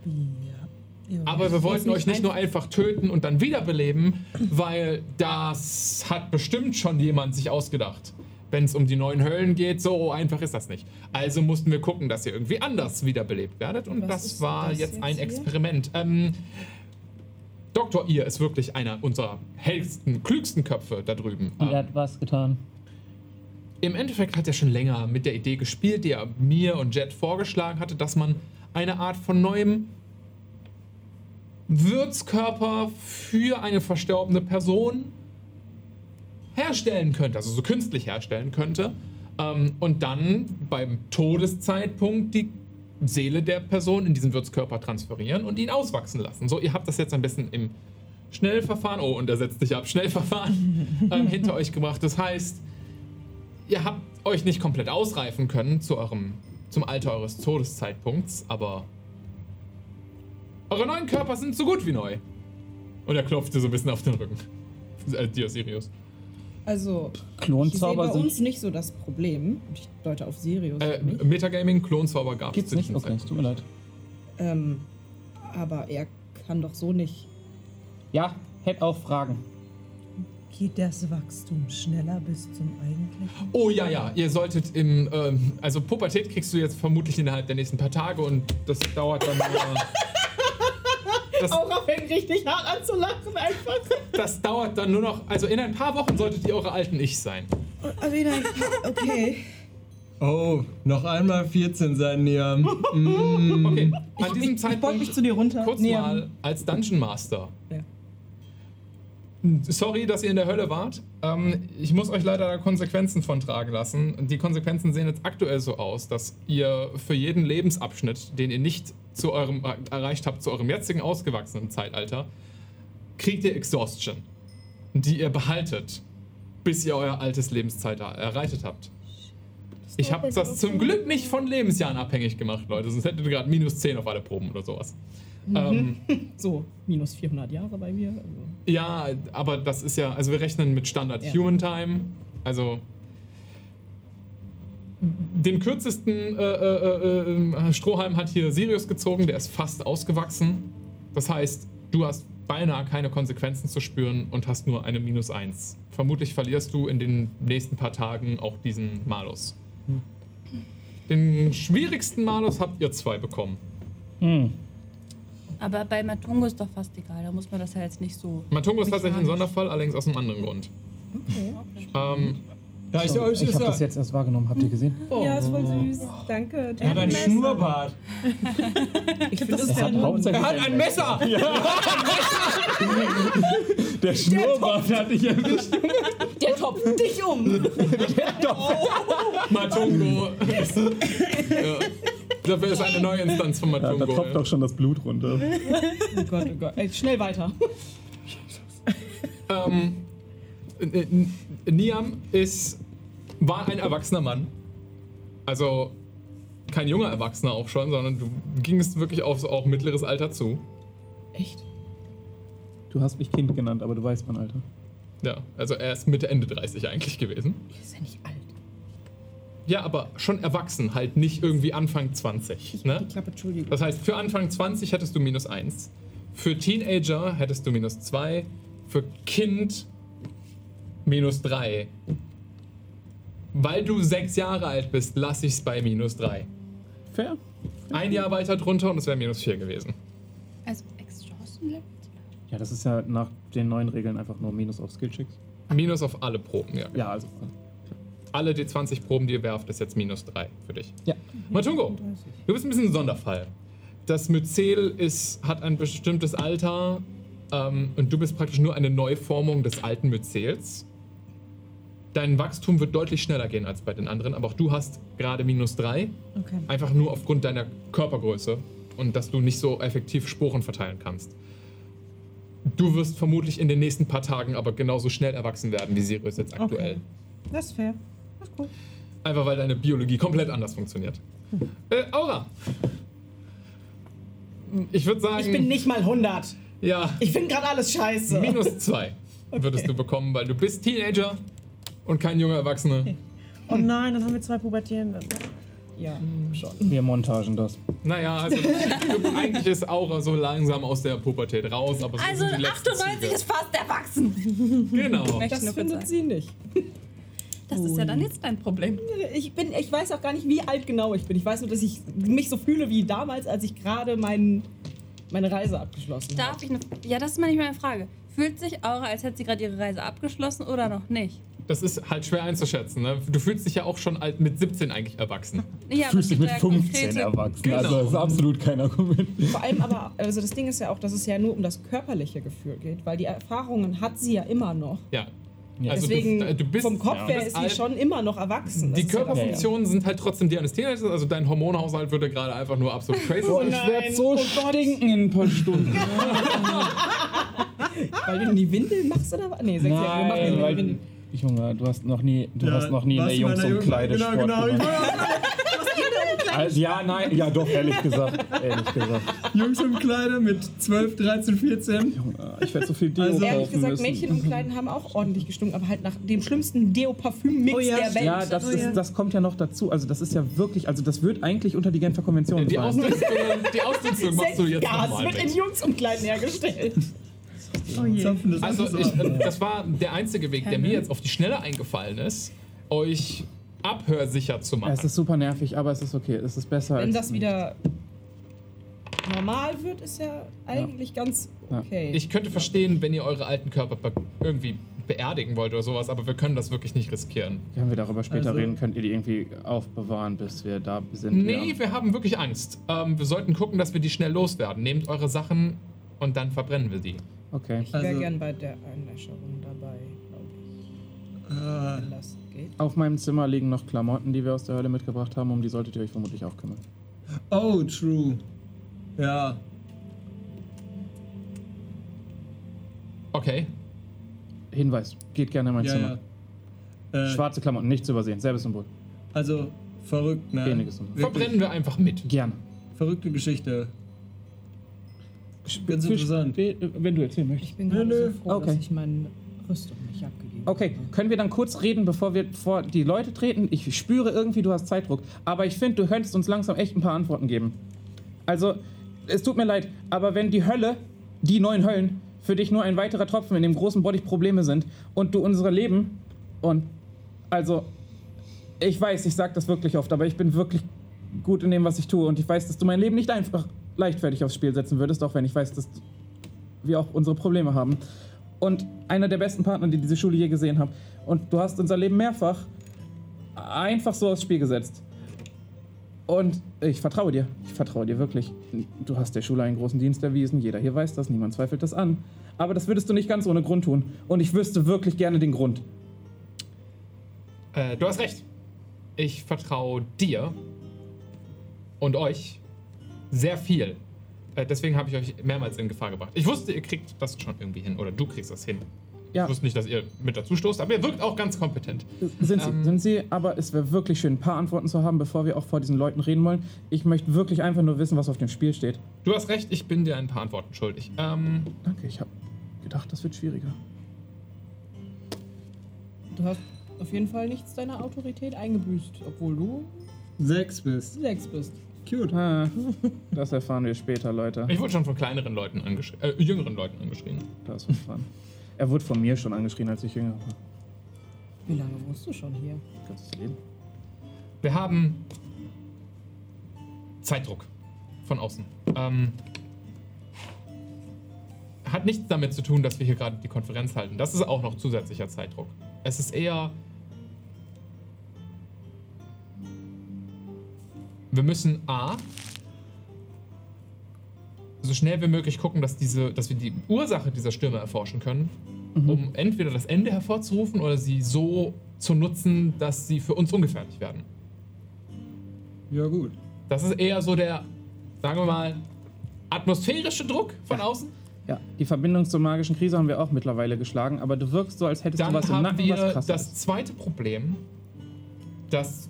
Ja. Aber wir wollten euch nicht nur einfach töten und dann wiederbeleben, weil das hat bestimmt schon jemand sich ausgedacht. Wenn es um die neuen Höllen geht, so einfach ist das nicht. Also mussten wir gucken, dass ihr irgendwie anders wiederbelebt werdet und Was das war das jetzt jetzt ein? Experiment. Ähm, Dr. Ihr ist wirklich einer unserer hellsten, klügsten Köpfe da drüben. und er hat was getan. Im Endeffekt hat er schon länger mit der Idee gespielt, die er mir und Jet vorgeschlagen hatte, dass man eine Art von neuem Würzkörper für eine verstorbene Person herstellen könnte, also so künstlich herstellen könnte. Ähm, und dann beim Todeszeitpunkt die Seele der Person in diesen Würzkörper transferieren und ihn auswachsen lassen. So, ihr habt das jetzt ein bisschen im Schnellverfahren, oh, und er setzt dich ab, Schnellverfahren ähm, hinter euch gebracht. Das heißt, ihr habt euch nicht komplett ausreifen können zu eurem, zum Alter eures Todeszeitpunkts, aber eure neuen Körper sind so gut wie neu. Und er klopft dir so ein bisschen auf den Rücken. Äh, dir, Sirius. Also, ich Klonzauber bei sind. uns nicht so das Problem. Ich deute auf Sirius. Äh, nicht. Metagaming, Klonzauber gab es Gibt's nicht? Okay, es tut mir leid. Ähm, aber er kann doch so nicht. Ja, hätte auch Fragen. Geht das Wachstum schneller bis zum eigentlichen? Oh ja, ja, ihr solltet im, ähm, also Pubertät kriegst du jetzt vermutlich innerhalb der nächsten paar Tage und das dauert dann nur, das, Aura fängt richtig hart an zu lachen einfach. das dauert dann nur noch, also in ein paar Wochen solltet ihr eure alten Ich sein. Also nein, okay. Oh, noch einmal 14 sein, Niam. Mm. Okay, an diesem Ich beug Zeitpunkt mich zu dir runter. kurz näher. mal als Dungeon Master. Ja. Sorry, dass ihr in der Hölle wart. Ähm, ich muss euch leider da Konsequenzen von tragen lassen. Die Konsequenzen sehen jetzt aktuell so aus, dass ihr für jeden Lebensabschnitt, den ihr nicht zu eurem, äh, erreicht habt, zu eurem jetzigen ausgewachsenen Zeitalter, kriegt ihr Exhaustion. die ihr behaltet, bis ihr euer altes Lebenszeit er- erreicht habt. Ich habe das zum Glück nicht von Lebensjahren abhängig gemacht, Leute, sonst hättet ihr gerade minus 10 auf alle Proben oder sowas. Ähm, So, minus 400 Jahre bei mir. Also. ja, aber das ist ja, also wir rechnen mit Standard Ja. Human Time, also den kürzesten äh, äh, äh, Strohhalm hat hier Sirius gezogen, der ist fast ausgewachsen. Das heißt, du hast beinahe keine Konsequenzen zu spüren und hast nur eine Minus 1. Vermutlich verlierst du in den nächsten paar Tagen auch diesen Malus. Den schwierigsten Malus habt ihr zwei bekommen. Hm. Aber bei Matungo ist doch fast egal. Da muss man das ja jetzt nicht so. Matungo ist tatsächlich ein Sonderfall, allerdings aus einem anderen Grund. Ähm, Da ist ja euch Ich habe das jetzt erst wahrgenommen, habt ihr gesehen? Ja, ist voll süß. Danke. Er hat ein Schnurrbart. Ich finde das Er sehr hat Er hat ein Messer! Der Schnurrbart hat dich erwischt. Der topft dich um. Matungo. ja. Dafür ist eine neue Instanz von Ja, da Matungo. tropft auch schon das Blut runter. Oh Gott, oh Gott. Ey, schnell weiter. Ähm, Niam ist, war ein erwachsener Mann. Also kein junger Erwachsener auch schon, sondern du gingst wirklich auf so auch mittleres Alter zu. Echt? Du hast mich Kind genannt, aber du weißt mein Alter. Ja, also er ist Mitte, Ende 30 eigentlich gewesen. Ist ja nicht alt. Ja, aber schon erwachsen, halt nicht irgendwie Anfang 20. Ne? Die Klappe, Entschuldigung. Das heißt, für Anfang 20 hättest du minus 1. Für Teenager hättest du minus 2. Für Kind minus 3. Weil du sechs Jahre alt bist, lasse ich es bei minus 3. Fair. Ein Jahr weiter drunter und es wäre minus 4 gewesen. Also Exhaustion Level? Ja, das ist ja nach den neuen Regeln einfach nur Minus auf Skillchecks. Minus auf alle Proben, ja. Ja, also. Alle D20 Proben, die ihr werft, ist jetzt minus 3 für dich. Ja. Matungo, du bist ein bisschen ein Sonderfall. Das Myzel ist, hat ein bestimmtes Alter ähm, und du bist praktisch nur eine Neuformung des alten Myzels. Dein Wachstum wird deutlich schneller gehen als bei den anderen, aber auch du hast gerade minus 3. Okay. Einfach nur aufgrund deiner Körpergröße und dass du nicht so effektiv Sporen verteilen kannst. Du wirst vermutlich in den nächsten paar Tagen aber genauso schnell erwachsen werden wie Sirius jetzt aktuell. Das ist fair. Das cool. Einfach weil deine Biologie komplett anders funktioniert. Äh, Aura. Ich würde sagen. Ich bin nicht mal 100. Ja, Ich finde gerade alles scheiße. minus zwei würdest du bekommen, weil du bist Teenager und kein junger Erwachsener. Oh nein, dann haben wir zwei Pubertierende. Ja, schon. Wir montagen das. Naja, also eigentlich ist Aura so langsam aus der Pubertät raus, aber so Also sind die letzten 98 Züge. ist fast erwachsen. Genau. Das kurz findet sie nicht. Das ist ja dann jetzt dein Problem. Ich, bin, ich weiß auch gar nicht, wie alt genau ich bin. Ich weiß nur, dass ich mich so fühle wie damals, als ich gerade mein, meine Reise abgeschlossen habe. Darf ich eine, Ja, das ist manchmal eine Frage. Fühlt sich Aura, als hätte sie gerade ihre Reise abgeschlossen oder noch nicht? Das ist halt schwer einzuschätzen. Ne? Du fühlst dich ja auch schon alt mit 17 eigentlich erwachsen. Ja, Fühlst dich aber mit es gibt ja 15 konkrete- erwachsen. Genau. Also das ist absolut kein Argument. Vor allem aber, also das Ding ist ja auch, dass es ja nur um das körperliche Gefühl geht, weil die Erfahrungen hat sie ja immer noch. Ja. Ja. Also Deswegen, du, du bist, vom Kopf ja, her ist sie alt. schon immer noch erwachsen. Das Die ist ja Körperfunktionen sind halt trotzdem die eines Teenagers, also dein Hormonhaushalt würde gerade einfach nur absolut crazy Oh. Ich werde so stinken in ein paar Stunden. Weil du in die Windeln machst oder was? Nee, sechs Jahre, wir machen Nein, in die weil, Windeln. Junge, du hast noch nie, du Ja, hast noch nie in der Jungs- Sport genau, genau. gemacht. Also, ja, nein, ja doch, ehrlich gesagt. Ehrlich gesagt. Jungsumkleide mit 12, 13, 14. Junge, ich werde so viel Deo Also- kaufen Ehrlich gesagt, müssen. Mädchenumkleiden haben auch ordentlich gestunken, aber halt nach dem schlimmsten Deo-Parfüm-Mix Oh ja, der Welt. Ja, das, Oh ja. ist, das kommt ja noch dazu. Also das ist ja wirklich, also das wird eigentlich unter die Genfer Konvention Die fallen. Ausdünstung, die Ausdünstung machst du jetzt Gas nochmal wird in mit. Jungsumkleiden hergestellt. Oh je. Zapfen das Also ich, äh, das war der einzige Weg, der mir jetzt auf die Schnelle eingefallen ist, euch abhörsicher zu Ja, machen. es ist super nervig, aber es ist okay. Es ist besser Wenn als das wieder normal wird, ist ja eigentlich ganz Ja. okay. Ich könnte verstehen, wenn ihr eure alten Körper irgendwie beerdigen wollt oder sowas, aber wir können das wirklich nicht riskieren. Können wir darüber später Also- reden? Könnt ihr die irgendwie aufbewahren, bis wir da sind? Nee, Ja. wir haben wirklich Angst. Ähm, wir sollten gucken, dass wir die schnell loswerden. Nehmt eure Sachen und dann verbrennen wir die. Okay. ich wäre Also- gern bei der Einäscherung dabei, glaube ich. Ah, Wenn das geht. Auf meinem Zimmer liegen noch Klamotten, die wir aus der Hölle mitgebracht haben. Um die solltet ihr euch vermutlich auch kümmern. oh, true. Ja. Okay. Hinweis, geht gerne in mein Ja, Zimmer. ja. Äh, Schwarze Klamotten, nicht zu übersehen. Selbes Symbol. Also, verrückt, ne? Weniges Symbol. Verbrennen wir einfach mit. Gerne. Verrückte Geschichte. Ganz interessant. Wenn du erzählen möchtest. Ich bin gerade so froh, Okay. dass ich meine Rüstung nicht abgegeben Okay, habe. können wir dann kurz reden, bevor wir vor die Leute treten? Ich spüre irgendwie, du hast Zeitdruck. Aber ich finde, du könntest uns langsam echt ein paar Antworten geben. Also, es tut mir leid, aber wenn die Hölle, die neuen Höllen, für dich nur ein weiterer Tropfen in dem großen Bottich Probleme sind und du unsere Leben und also, ich weiß, ich sag das wirklich oft, aber ich bin wirklich gut in dem, was ich tue und ich weiß, dass du mein Leben nicht einfach leichtfertig aufs Spiel setzen würdest, auch wenn ich weiß, dass wir auch unsere Probleme haben. Und einer der besten Partner, die diese Schule je gesehen haben. Und du hast unser Leben mehrfach einfach so aufs Spiel gesetzt. Und ich vertraue dir. Ich vertraue dir wirklich. Du hast der Schule einen großen Dienst erwiesen. Jeder hier weiß das. Niemand zweifelt das an. Aber das würdest du nicht ganz ohne Grund tun. Und ich wüsste wirklich gerne den Grund. Äh, du hast recht. Ich vertraue dir und euch sehr viel. Äh, deswegen habe ich euch mehrmals in Gefahr gebracht. Ich wusste, ihr kriegt das schon irgendwie hin. Oder du kriegst das hin. Ja. Ich wusste nicht, dass ihr mit dazu stoßt, aber ihr wirkt auch ganz kompetent. Sind sie, Ähm. sind sie, aber es wäre wirklich schön, ein paar Antworten zu haben, bevor wir auch vor diesen Leuten reden wollen. Ich möchte wirklich einfach nur wissen, was auf dem Spiel steht. Du hast recht, ich bin dir ein paar Antworten schuldig. Ähm, Danke, ich habe gedacht, das wird schwieriger. Du hast auf jeden Fall nichts deiner Autorität eingebüßt, obwohl du Sechs bist. sechs bist. Cute. Ah, das erfahren wir später, Leute. ich wurde schon von kleineren Leuten angeschrien, äh, jüngeren Leuten angeschrien. Das wird dran. Er wurde von mir schon angeschrien, als ich jünger war. Wie lange wohnst du schon hier? Ganzes Leben. Wir haben Zeitdruck von außen. Ähm, hat nichts damit zu tun, dass wir hier gerade die Konferenz halten. Das ist auch noch zusätzlicher Zeitdruck. Es ist eher. Wir müssen A. so schnell wie möglich gucken, dass, diese, dass wir die Ursache dieser Stürme erforschen können, um entweder das Ende hervorzurufen oder sie so zu nutzen, dass sie für uns ungefährlich werden. Ja, gut. Das ist eher so der, sagen wir mal, atmosphärische Druck von außen. Ja, die Verbindung zur magischen Krise haben wir auch mittlerweile geschlagen, aber du wirkst so, als hättest Dann du was im haben Nacken, wir was krass das ist. zweite Problem, dass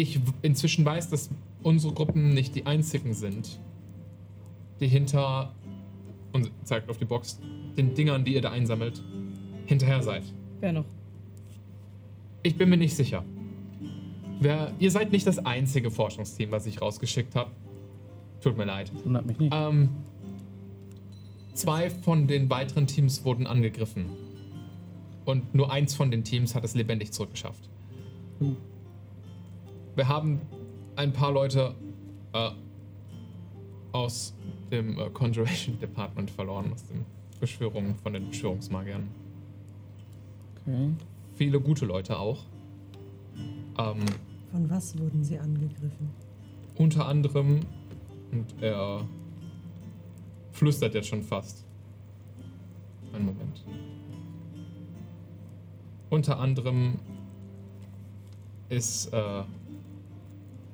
ich inzwischen weiß, dass unsere Gruppen nicht die einzigen sind, die hinter, und zeigt auf die Box, den Dingern, die ihr da einsammelt, hinterher seid. Wer noch? Ich bin mir nicht sicher. Wer, ihr seid nicht das einzige Forschungsteam, was ich rausgeschickt habe. Tut mir leid. Wundert mich nicht. Ähm, zwei von den weiteren Teams wurden angegriffen. Und nur eins von den Teams hat es lebendig zurückgeschafft. Wir haben ein paar Leute äh, aus dem äh, Conjuration Department verloren, aus den Beschwörungen von den Beschwörungsmagiern. Okay. Viele gute Leute auch. Ähm, Von was wurden sie angegriffen? unter anderem, und er flüstert jetzt schon fast. Einen Moment. Unter anderem ist äh,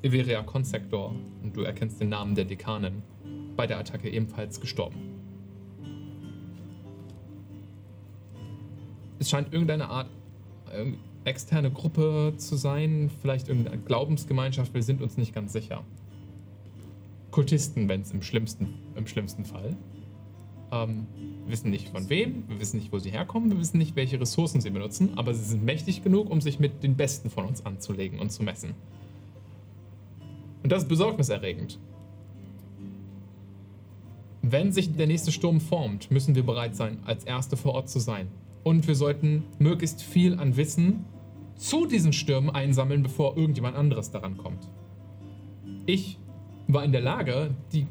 Everia Consector, und du erkennst den Namen der Dekanin, bei der Attacke ebenfalls gestorben. Es scheint irgendeine Art externe Gruppe zu sein, vielleicht irgendeine Glaubensgemeinschaft, wir sind uns nicht ganz sicher. Kultisten, wenn es im schlimmsten, im schlimmsten Fall. Ähm, wir wissen nicht von wem, wir wissen nicht, wo sie herkommen, wir wissen nicht, welche Ressourcen sie benutzen, aber sie sind mächtig genug, um sich mit den Besten von uns anzulegen und zu messen. Und das ist besorgniserregend. Wenn sich der nächste Sturm formt, müssen wir bereit sein, als Erste vor Ort zu sein. Und wir sollten möglichst viel an Wissen zu diesen Stürmen einsammeln, bevor irgendjemand anderes daran kommt. Ich war in der Lage, die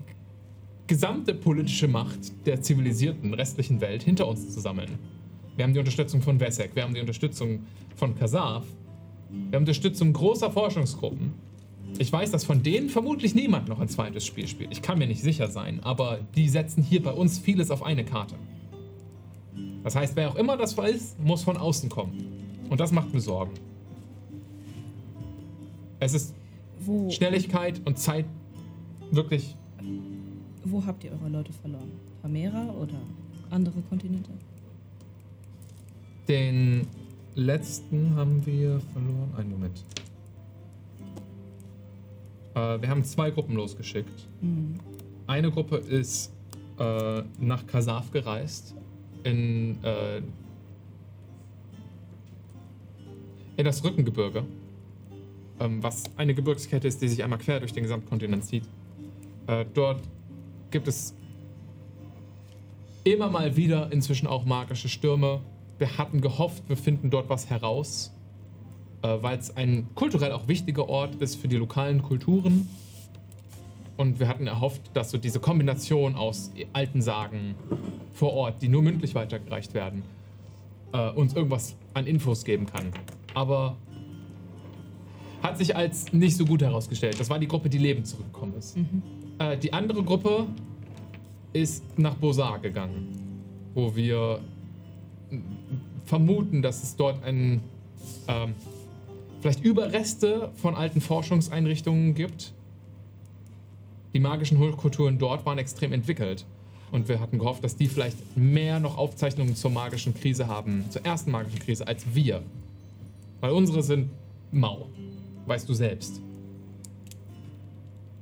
gesamte politische Macht der zivilisierten restlichen Welt hinter uns zu sammeln. Wir haben die Unterstützung von Wessex, wir haben die Unterstützung von Kasaf, wir haben Unterstützung großer Forschungsgruppen. Ich weiß, dass von denen vermutlich niemand noch ein zweites Spiel spielt. Ich kann mir nicht sicher sein, aber die setzen hier bei uns vieles auf eine Karte. Das heißt, wer auch immer das ist, muss von außen kommen. Und das macht mir Sorgen. Es ist Wo, Schnelligkeit und Zeit wirklich wo habt ihr eure Leute verloren? Pamera oder andere Kontinente? Den letzten haben wir verloren. Einen Moment. Äh, wir haben zwei Gruppen losgeschickt. Eine Gruppe ist äh, nach Kasaf gereist. In, äh, in das Rückengebirge. Ähm, was eine Gebirgskette ist, die sich einmal quer durch den Gesamtkontinent zieht. Äh, dort gibt es immer mal wieder inzwischen auch magische Stürme. Wir hatten gehofft, wir finden dort was heraus, weil es ein kulturell auch wichtiger Ort ist für die lokalen Kulturen. Und wir hatten erhofft, dass so diese Kombination aus alten Sagen vor Ort, die nur mündlich weitergereicht werden, äh, uns irgendwas an Infos geben kann. Aber hat sich als nicht so gut herausgestellt. Das war die Gruppe, die lebend zurückgekommen ist. Äh, die andere Gruppe ist nach Bosar gegangen, wo wir vermuten, dass es dort ein ähm, vielleicht Überreste von alten Forschungseinrichtungen gibt. Die magischen Hochkulturen dort waren extrem entwickelt. Und wir hatten gehofft, dass die vielleicht mehr noch Aufzeichnungen zur magischen Krise haben, zur ersten magischen Krise, als wir. Weil unsere sind mau. Weißt du selbst.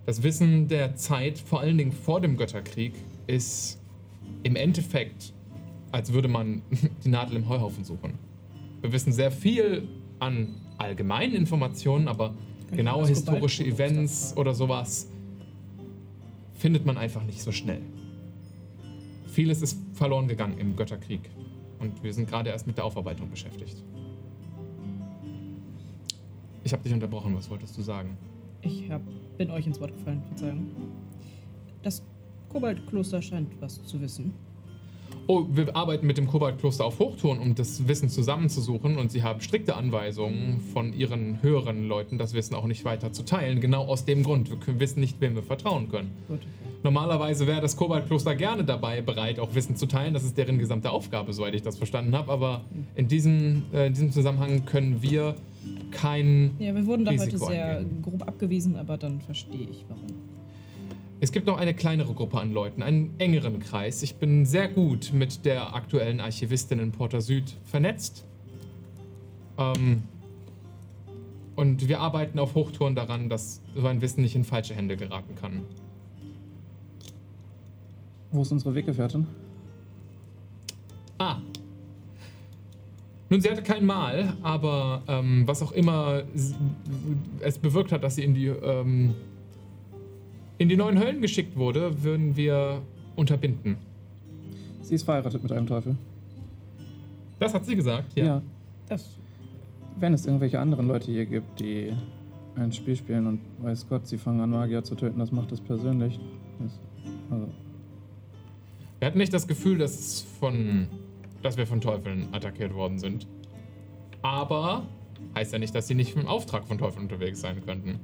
Das Wissen der Zeit, vor allen Dingen vor dem Götterkrieg, ist im Endeffekt, als würde man die Nadel im Heuhaufen suchen. Wir wissen sehr viel an allgemeinen Informationen, aber genaue historische Events oder sowas findet man einfach nicht so schnell. Vieles ist verloren gegangen im Götterkrieg. Und wir sind gerade erst mit der Aufarbeitung beschäftigt. Ich habe dich unterbrochen, was wolltest du sagen? Ich hab, bin euch ins Wort gefallen, Verzeihung. Das Kobaltkloster scheint was zu wissen. Oh, wir arbeiten mit dem Kobaltkloster auf Hochtouren, um das Wissen zusammenzusuchen und sie haben strikte Anweisungen von ihren höheren Leuten, das Wissen auch nicht weiter zu teilen. Genau aus dem Grund. Wir wissen nicht, wem wir vertrauen können. Gut. Normalerweise wäre das Kobaltkloster gerne dabei, bereit, auch Wissen zu teilen. Das ist deren gesamte Aufgabe, soweit ich das verstanden habe. Aber in diesem, äh, in diesem Zusammenhang können wir kein. Ja, wir wurden da heute Risiko sehr eingehen. grob abgewiesen, aber dann verstehe ich warum. Es gibt noch eine kleinere Gruppe an Leuten, einen engeren Kreis. Ich bin sehr gut mit der aktuellen Archivistin in Porter Süd vernetzt. Ähm, und wir arbeiten auf Hochtouren daran, dass so ein Wissen nicht in falsche Hände geraten kann. Wo ist unsere Weggefährtin? Ah. Nun, sie hatte kein Mal, aber ähm, was auch immer es bewirkt hat, dass sie in die, ähm, in die neuen Höllen geschickt wurde, würden wir unterbinden. Sie ist verheiratet mit einem Teufel. Das hat sie gesagt, ja. Das Wenn es irgendwelche anderen Leute hier gibt, die ein Spiel spielen und weiß Gott, sie fangen an Magier zu töten, das macht es persönlich. Das, also, Wir hatten nicht das Gefühl, dass, von, dass wir von Teufeln attackiert worden sind. Aber heißt ja nicht, dass sie nicht im Auftrag von Teufeln unterwegs sein könnten.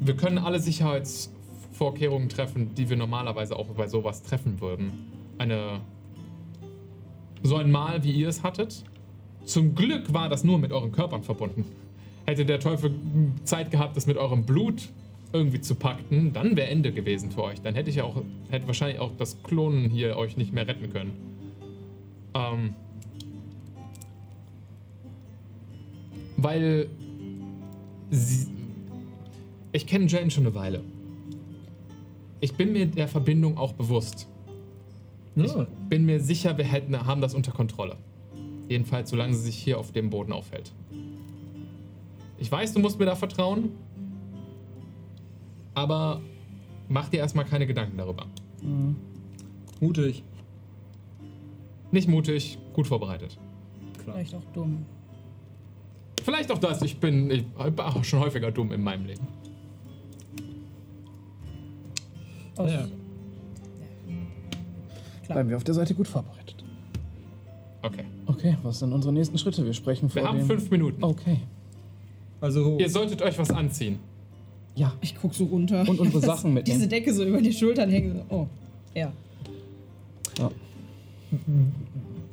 Wir können alle Sicherheitsvorkehrungen treffen, die wir normalerweise auch bei sowas treffen würden. Eine. So ein Mal, wie ihr es hattet. Zum Glück war das nur mit euren Körpern verbunden. Hätte der Teufel Zeit gehabt, das mit eurem Blut irgendwie zu pakten, dann wäre Ende gewesen für euch. Dann hätte ich ja auch, hätte wahrscheinlich auch das Klonen hier euch nicht mehr retten können. Ähm, weil sie, ich kenne Jane schon eine Weile. Ich bin mir der Verbindung auch bewusst. Ich Ja. bin mir sicher, wir hätten, haben das unter Kontrolle. Jedenfalls, solange sie sich hier auf dem Boden aufhält. Ich weiß, du musst mir da vertrauen. Aber mach dir erstmal keine Gedanken darüber. Mutig. Nicht mutig, gut vorbereitet. Klar. vielleicht auch dumm. Vielleicht auch das, ich bin, ich war auch schon häufiger dumm in meinem Leben. Aus, Ja. Klar. bleiben wir auf der Seite gut vorbereitet. Okay. Okay, was sind unsere nächsten Schritte? Wir sprechen vor Wir haben dem... fünf Minuten. Okay. Also, Ihr solltet euch was anziehen. Ja. Ich guck so runter. Und unsere Sachen mitnehmen. Diese Decke so über die Schultern hängen. Oh, ja.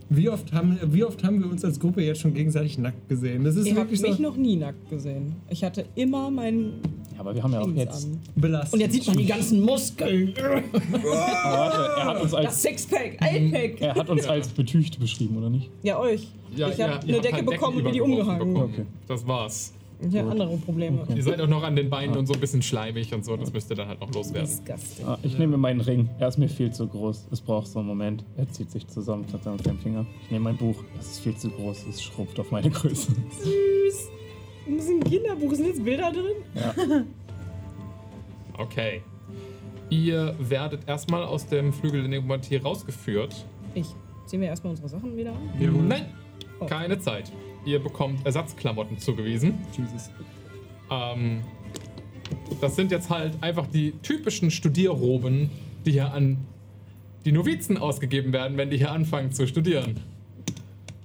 wie oft, haben, wie oft haben wir uns als Gruppe jetzt schon gegenseitig nackt gesehen? Das ist Ihr habt wirklich mich so. noch nie nackt gesehen. Ich hatte immer mein Ja, aber wir haben ja auch jetzt. an. Belastend. Und jetzt sieht man die ganzen Muskeln. Warte, er hat uns Das als, Sixpack, Eightpack. er hat uns als betücht beschrieben, oder nicht? Ja, euch. Ja, ich habe eine Decke bekommen und mir die umgehangen. Okay. Das war's. Ich habe andere Probleme. Ihr seid auch noch an den Beinen und so ein bisschen schleimig und so. Das müsst ihr dann halt noch loswerden. Disgusting. Ah, ich nehme meinen Ring. Er ist mir viel zu groß. Es braucht so einen Moment. Er zieht sich zusammen, klappt mit dem Finger. Ich nehme mein Buch. Es ist viel zu groß. Es schrumpft auf meine Größe. Süß. Das ist ein Kinderbuch. Sind jetzt Bilder drin? Ja. Okay. Ihr werdet erstmal aus dem Flügel der Negomatie rausgeführt. Ich. Ziehen wir erstmal unsere Sachen wieder an? Nein, Oh. keine Zeit. Ihr bekommt Ersatzklamotten zugewiesen. Jesus. Ähm, das sind jetzt halt einfach die typischen Studierroben, die hier an die Novizen ausgegeben werden, wenn die hier anfangen zu studieren.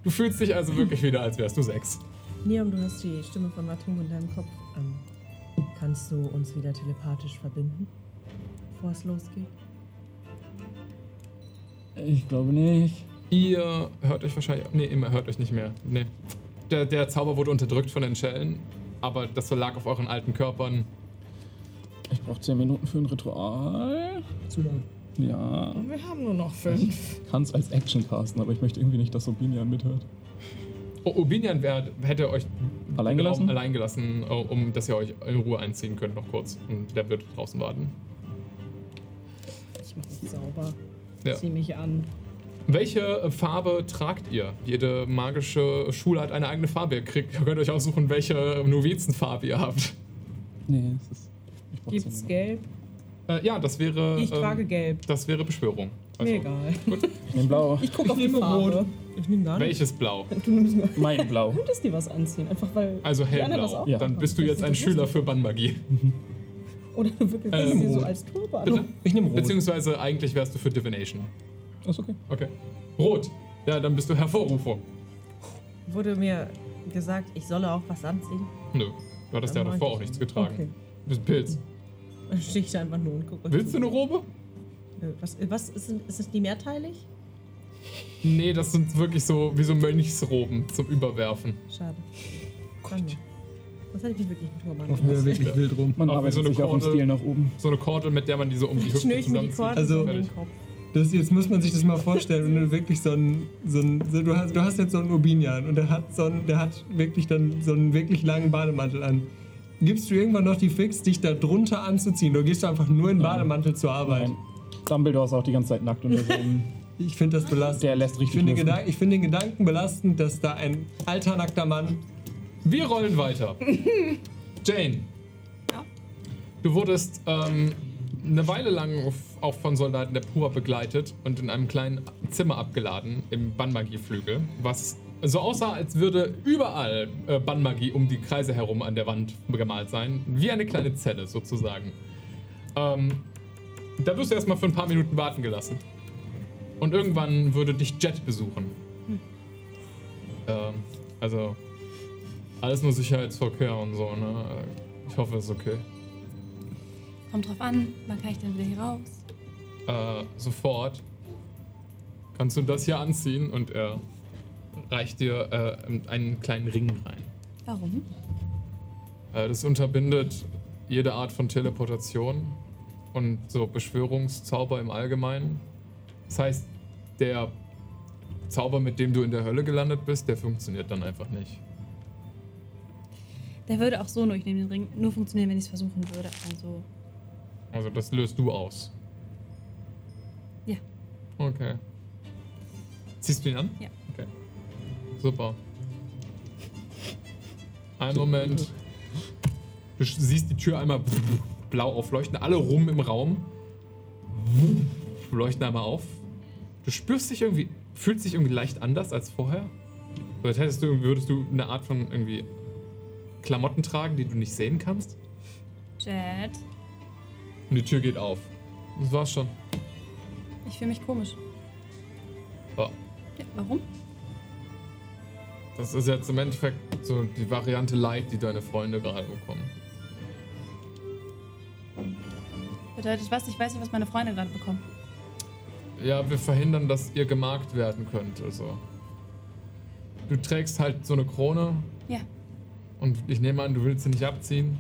Du fühlst dich also wirklich wieder, als wärst du sechs. Niam, du hast die Stimme von Matum in deinem Kopf. Ähm, kannst du uns wieder telepathisch verbinden, bevor es losgeht? Ich glaube nicht. Ihr hört euch wahrscheinlich. Nee, ihr hört euch nicht mehr. Nee. Der, der Zauber wurde unterdrückt von den Schellen, aber das lag auf euren alten Körpern. Ich brauche 10 Minuten für ein Ritual. Zu lang. Ja. Wir haben nur noch fünf. Kann es als Action casten, aber ich möchte irgendwie nicht, dass Obinian mithört. Obinian wär, hätte euch Allein gelassen? Raum allein gelassen, äh, um dass ihr euch in Ruhe einziehen könnt, noch kurz. Und der wird draußen warten. Ich mach mich sauber. Ja. Zieh mich an. Welche äh, Farbe tragt ihr? Jede magische Schule hat eine eigene Farbe. Ihr, kriegt, ihr könnt euch aussuchen, welche Novizenfarbe ihr habt. Nee, es ist. Ich Gibt's 10 gelb? Äh, ja, das wäre. Ich ähm, trage gelb. Das wäre Beschwörung. Also, Mir egal. Minuten. Ich nehme blau. Ich gucke auf die Farbe. rot. Ich nehme gar nicht. Welches Blau? Du nimmst nur. Mein Blau. Könntest dir was anziehen? Einfach weil. Also das hellblau. auch Ja. Dann bist du jetzt ein Das Schüler für Bannmagie. Oder wirklich Ähm, sie so als Turban. Bitte? Ich nehme rot. Beziehungsweise eigentlich wärst du für Divination. Ist okay. Okay. Rot. Ja, dann bist du Hervorrufer. Wurde mir gesagt, ich solle auch was anziehen? Nö. Du hattest ja Dann davor mach auch ich nichts das. getragen. Okay. Du bist ein Pilz. Dann stehe ich da einfach nur und gucke. Willst du eine Robe? Nö, Was, was ist, ist es die mehrteilig? Nee, das sind wirklich so wie so Mönchsroben zum Überwerfen. Schade. Nicht. Das hätte ich mich wirklich mit Turban Auf mir wirklich wild rum. Man Auch wie arbeitet so eine sich auf dem Kordel. Stil nach oben. So eine Kordel, mit der man die so um die Hüfte Schnür ich mir die zusammenzieht. Kordel Also- um den Kopf. Das, jetzt muss man sich das mal vorstellen, wenn du wirklich so ein, so ein so, du, hast, du hast jetzt so einen Urbinian und der hat so einen, der hat wirklich dann so einen wirklich langen Bademantel an. Gibst du irgendwann noch die Fix, dich da drunter anzuziehen? Oder gehst du einfach nur in Bademantel zur Arbeit? Nein. Dumbledore ist auch die ganze Zeit nackt unter so einem. Ich finde das belastend. Der lässt Ich richtig finde, den. Gedan- ich finde den Gedanken belastend, dass da ein alter, nackter Mann. Wir rollen weiter. Jane. Ja. Du wurdest ähm, eine Weile lang auf- auch von Soldaten der Pura begleitet und in einem kleinen Zimmer abgeladen im Bannmagieflügel, was so aussah, als würde überall äh, Bannmagie um die Kreise herum an der Wand gemalt sein. Wie eine kleine Zelle sozusagen. Ähm, da wirst du erstmal für ein paar Minuten warten gelassen. Und irgendwann würde dich Jet besuchen. Ähm, also, alles nur Sicherheitsverkehr und so, ne? Ich hoffe, es ist okay. Kommt drauf an, wann kann ich denn wieder hier raus? Äh, sofort kannst du das hier anziehen und er reicht dir äh, einen kleinen Ring rein. Warum? Äh, das unterbindet jede Art von Teleportation und so Beschwörungszauber im Allgemeinen. Das heißt, der Zauber, mit dem du in der Hölle gelandet bist, der funktioniert dann einfach nicht. Der würde auch so nur, ich nehme den Ring, nur funktionieren, wenn ich es versuchen würde. Also, Also das löst du aus. Ja. Okay. Ziehst du ihn an? Ja. Okay. Super. Einen Moment. Du siehst die Tür einmal blau aufleuchten, alle rum im Raum. Leuchten einmal auf. Du spürst dich irgendwie, fühlst dich irgendwie leicht anders als vorher. Als hättest du, würdest du eine Art von irgendwie Klamotten tragen, die du nicht sehen kannst. Jet, Und die Tür geht auf. Das war's schon. ich fühle mich komisch. Oh. Ja, warum? Das ist jetzt im Endeffekt so die Variante Light, die deine Freunde gerade bekommen. Bedeutet was? Ich weiß nicht, was meine Freunde gerade bekommen. Ja, wir verhindern, dass ihr gemarkt werden könnt. Also. Du trägst halt so eine Krone Ja. und ich nehme an, du willst sie nicht abziehen.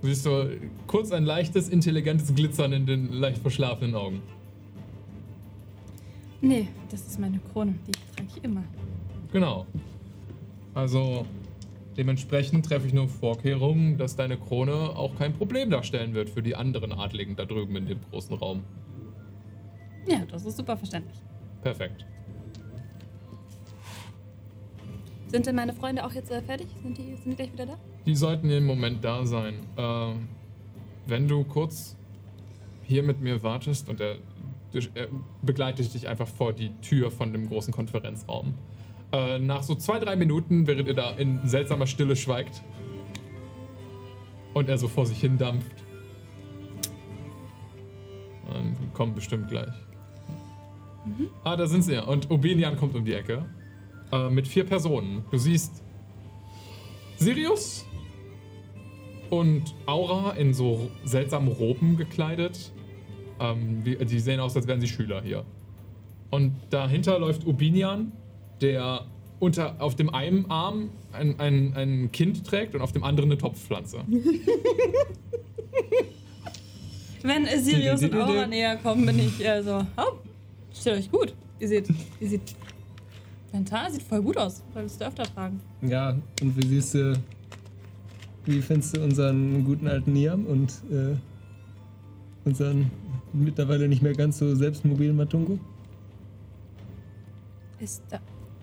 Du siehst so kurz ein leichtes, intelligentes Glitzern in den leicht verschlafenen Augen. Nee, das ist meine Krone. Die trage ich immer. Genau. Also dementsprechend treffe ich nur Vorkehrungen, dass deine Krone auch kein Problem darstellen wird für die anderen Adligen da drüben in dem großen Raum. Ja, das ist super verständlich. Perfekt. Sind denn meine Freunde auch jetzt äh, fertig? Sind die, sind die gleich wieder da? Die sollten im Moment da sein. Äh, wenn du kurz hier mit mir wartest und er, er begleitet dich einfach vor die Tür von dem großen Konferenzraum. Äh, nach so zwei, drei Minuten, während ihr da in seltsamer Stille schweigt und er so vor sich hin dampft, dann kommt bestimmt gleich. Ah, da sind sie ja. Und Obenian kommt um die Ecke. Äh, mit vier Personen. Du siehst Sirius und Aura in so seltsamen Roben gekleidet. Ähm, die sehen aus, als wären sie Schüler hier. Und dahinter läuft Ubinian, der unter, auf dem einen Arm ein, ein, ein Kind trägt und auf dem anderen eine Topfpflanze. Wenn Sirius und Aura näher kommen, bin ich äh, so, oh, steht euch gut. Ihr seht, ihr seht, dein Tal sieht voll gut aus. Solltest du öfter tragen. Ja, und wie siehst du, wie findest du unseren guten alten Niam und äh, unseren mittlerweile nicht mehr ganz so selbstmobilen Matungo? Ist da.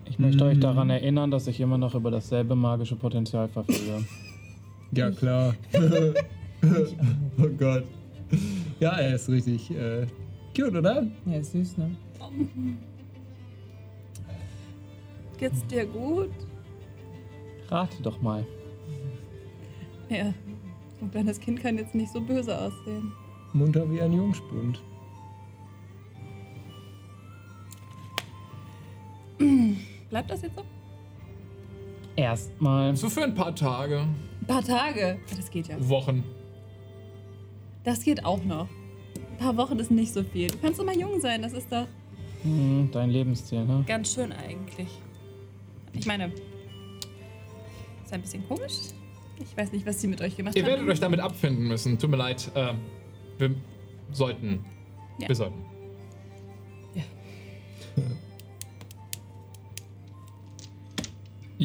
Ich möchte euch Mm. daran erinnern, dass ich immer noch über dasselbe magische Potenzial verfüge. Ja, klar. oh Gott. Ja, er ist richtig äh, cute, oder? Ja, ist süß, ne? Geht's dir gut? Rate doch mal. Ja. So ein kleines Kind kann jetzt nicht so böse aussehen. Munter wie ein Jungspund. Bleibt das jetzt so? Erstmal. So für ein paar Tage, Ein paar Tage. Das geht ja. Wochen. Das geht auch noch. Ein paar Wochen ist nicht so viel. Du kannst immer jung sein, das ist doch Hm, dein Lebensziel, ne? ganz schön eigentlich. Ich meine, ist ein bisschen komisch. Ich weiß nicht, was sie mit euch gemacht Ihr haben. werdet euch damit abfinden müssen. Tut mir leid. Äh, wir sollten. Ja. Wir sollten.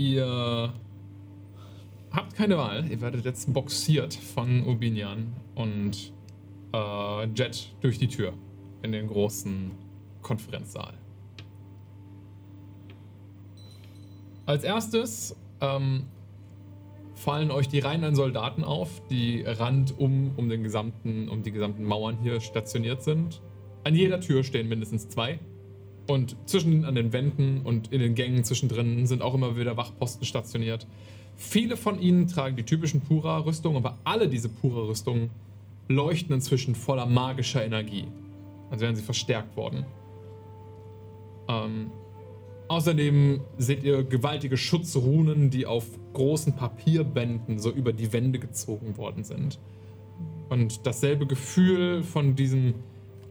Ihr habt keine Wahl. Ihr werdet jetzt boxiert von Ubinian und äh, Jet durch die Tür in den großen Konferenzsaal. Als erstes ähm, fallen euch die Reihen an Soldaten auf, die randum um den gesamten, um die gesamten Mauern hier stationiert sind. An jeder Tür stehen mindestens zwei. Und zwischen an den Wänden und in den Gängen zwischendrin sind auch immer wieder Wachposten stationiert. Viele von ihnen tragen die typischen Pura-Rüstungen, aber alle diese Pura-Rüstungen leuchten inzwischen voller magischer Energie. Als wären sie verstärkt worden. Ähm, Außerdem seht ihr gewaltige Schutzrunen, die auf großen Papierbänden so über die Wände gezogen worden sind. Und dasselbe Gefühl von diesem,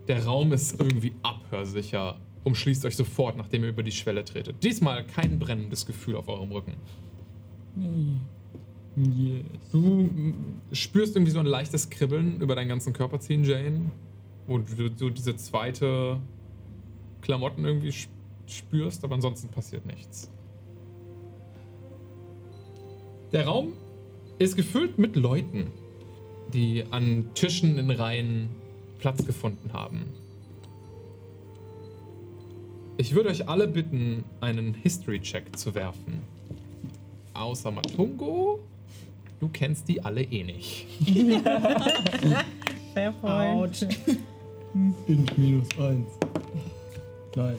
der Raum ist irgendwie abhörsicher, umschließt euch sofort, nachdem ihr über die Schwelle tretet. Diesmal kein brennendes Gefühl auf eurem Rücken. Du mm, spürst irgendwie so ein leichtes Kribbeln über deinen ganzen Körper ziehen, Jane. Wo du, du diese zweite Klamotten irgendwie sp- spürst, aber ansonsten passiert nichts. Der Raum ist gefüllt mit Leuten, die an Tischen in Reihen Platz gefunden haben. Ich würde euch alle bitten, einen History-Check zu werfen. Außer Matungo. Du kennst die alle eh nicht. Fair point. Int minus eins. Nice.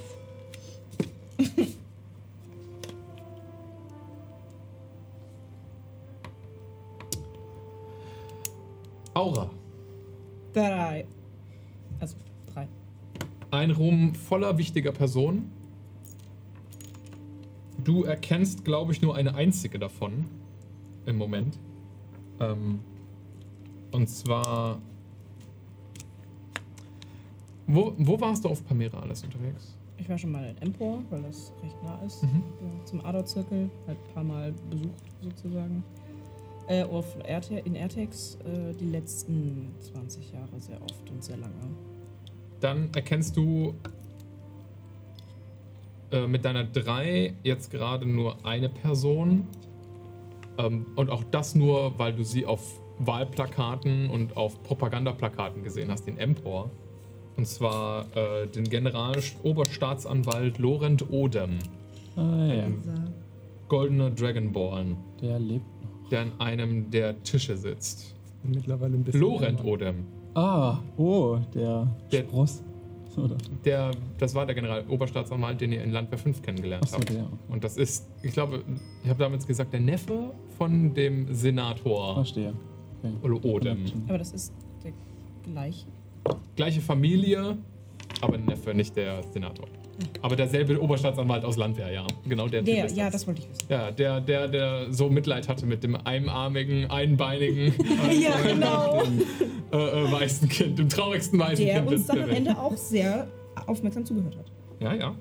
Aura. Drei. Ein Raum voller wichtiger Personen. Du erkennst, glaube ich, nur eine einzige davon im Moment. Ähm, und zwar. Wo, wo warst du auf Pamera alles unterwegs? Ich war schon mal in Empor, weil das recht nah ist. Mhm. Ja, zum Ador-Zirkel. Halt ein paar Mal besucht, sozusagen. Äh, auf RT, in AirTags äh, die letzten 20 Jahre sehr oft und sehr lange. Dann erkennst du äh, mit deiner 3 jetzt gerade nur eine Person. Ähm, und auch das nur, weil du sie auf Wahlplakaten und auf Propagandaplakaten gesehen hast, den Empor. Und zwar äh, den Generaloberstaatsanwalt Laurent Odem, Ah, ja. Dieser- goldener Dragonborn, Der lebt noch. der an einem der Tische sitzt. Mittlerweile ein bisschen. Laurent Odem. Ah, oh, der, Der- Spross. Oder? Der, das war der Generaloberstaatsanwalt, den ihr in Landwehr 5 kennengelernt Achso, habt. der. Und das ist, ich glaube, ich habe damals gesagt, der Neffe von dem Senator Verstehe. Okay. Oder Odem. Aber das ist der gleiche. Gleiche Familie, aber Neffe, nicht der Senator. Aber derselbe Oberstaatsanwalt aus Landwehr, ja. Genau der. Der, ja, das. das wollte ich wissen. Ja, der, der, der so Mitleid hatte mit dem einarmigen, einbeinigen, Ja, genau. äh, äh, weißen Kind, dem traurigsten weißen Der Kind uns dann der am. Ende auch sehr aufmerksam zugehört hat. Ja, ja.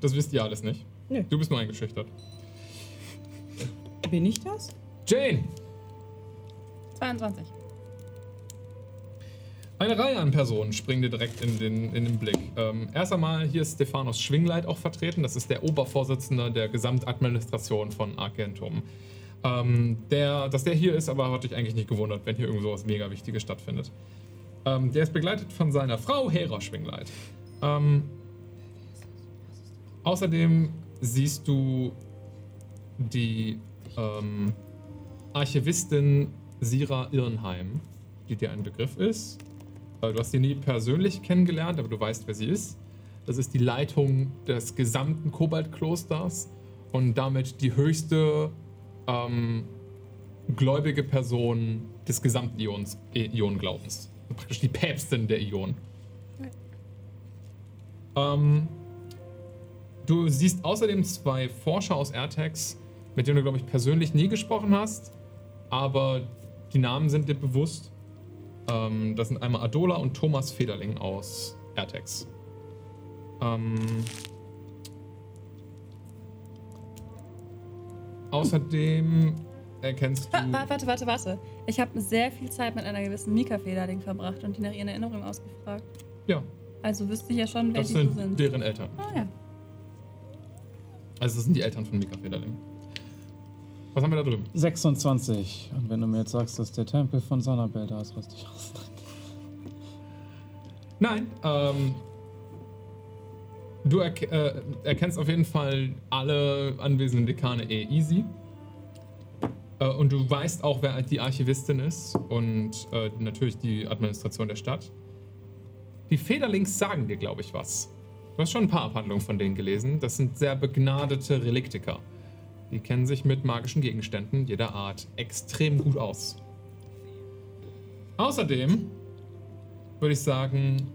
Das wisst ihr alles nicht. Nö. Du bist nur eingeschüchtert. Bin ich das? Jane! 22. Eine Reihe an Personen springen dir direkt in den, in den Blick. Ähm, erst einmal hier ist Stephanos Schwingleit auch vertreten. Das ist der Obervorsitzende der Gesamtadministration von Argentum. Ähm, der, dass der hier ist, aber hat dich eigentlich nicht gewundert, wenn hier irgend sowas mega Wichtiges stattfindet. Ähm, der ist begleitet von seiner Frau Hera Schwingleit. Ähm, außerdem siehst du die ähm, Archivistin Sira Irnheim, die dir ein Begriff ist. Äh, Du hast sie nie persönlich kennengelernt, aber du weißt, wer sie ist. Das ist die Leitung des gesamten Kobaltklosters und damit die höchste ähm, gläubige Person des gesamten Ions, äh, Ionenglaubens. Praktisch die Päpstin der Ion. Ähm, du siehst außerdem zwei Forscher aus AirTags, mit denen du, glaube ich, persönlich nie gesprochen hast, aber die Namen sind dir bewusst. Ähm, das sind einmal Adola und Thomas Federling aus AirTags. Ähm, außerdem erkennst du. Wa- wa- Warte, warte, warte. Ich habe sehr viel Zeit mit einer gewissen Mika Federling verbracht und die nach ihren Erinnerungen ausgefragt. Ja, Also wüsste ich ja schon, wer das die sind sind. deren Eltern. Ah ja. Also, das sind die Eltern von Mika Federling. Was haben wir da drüben? 26. Und wenn du mir jetzt sagst, dass der Tempel von Sonnabel da ist, raste ich aus. Nein, ähm. Du erk äh, erkennst auf jeden Fall alle anwesenden Dekane eh easy. Äh, und du weißt auch, wer die Archivistin ist und äh, natürlich die Administration der Stadt. Die Federlings sagen dir, glaube ich, was. Du hast schon ein paar Abhandlungen von denen gelesen. Das sind sehr begnadete Reliktiker. Die kennen sich mit magischen Gegenständen jeder Art extrem gut aus. Außerdem würde ich sagen,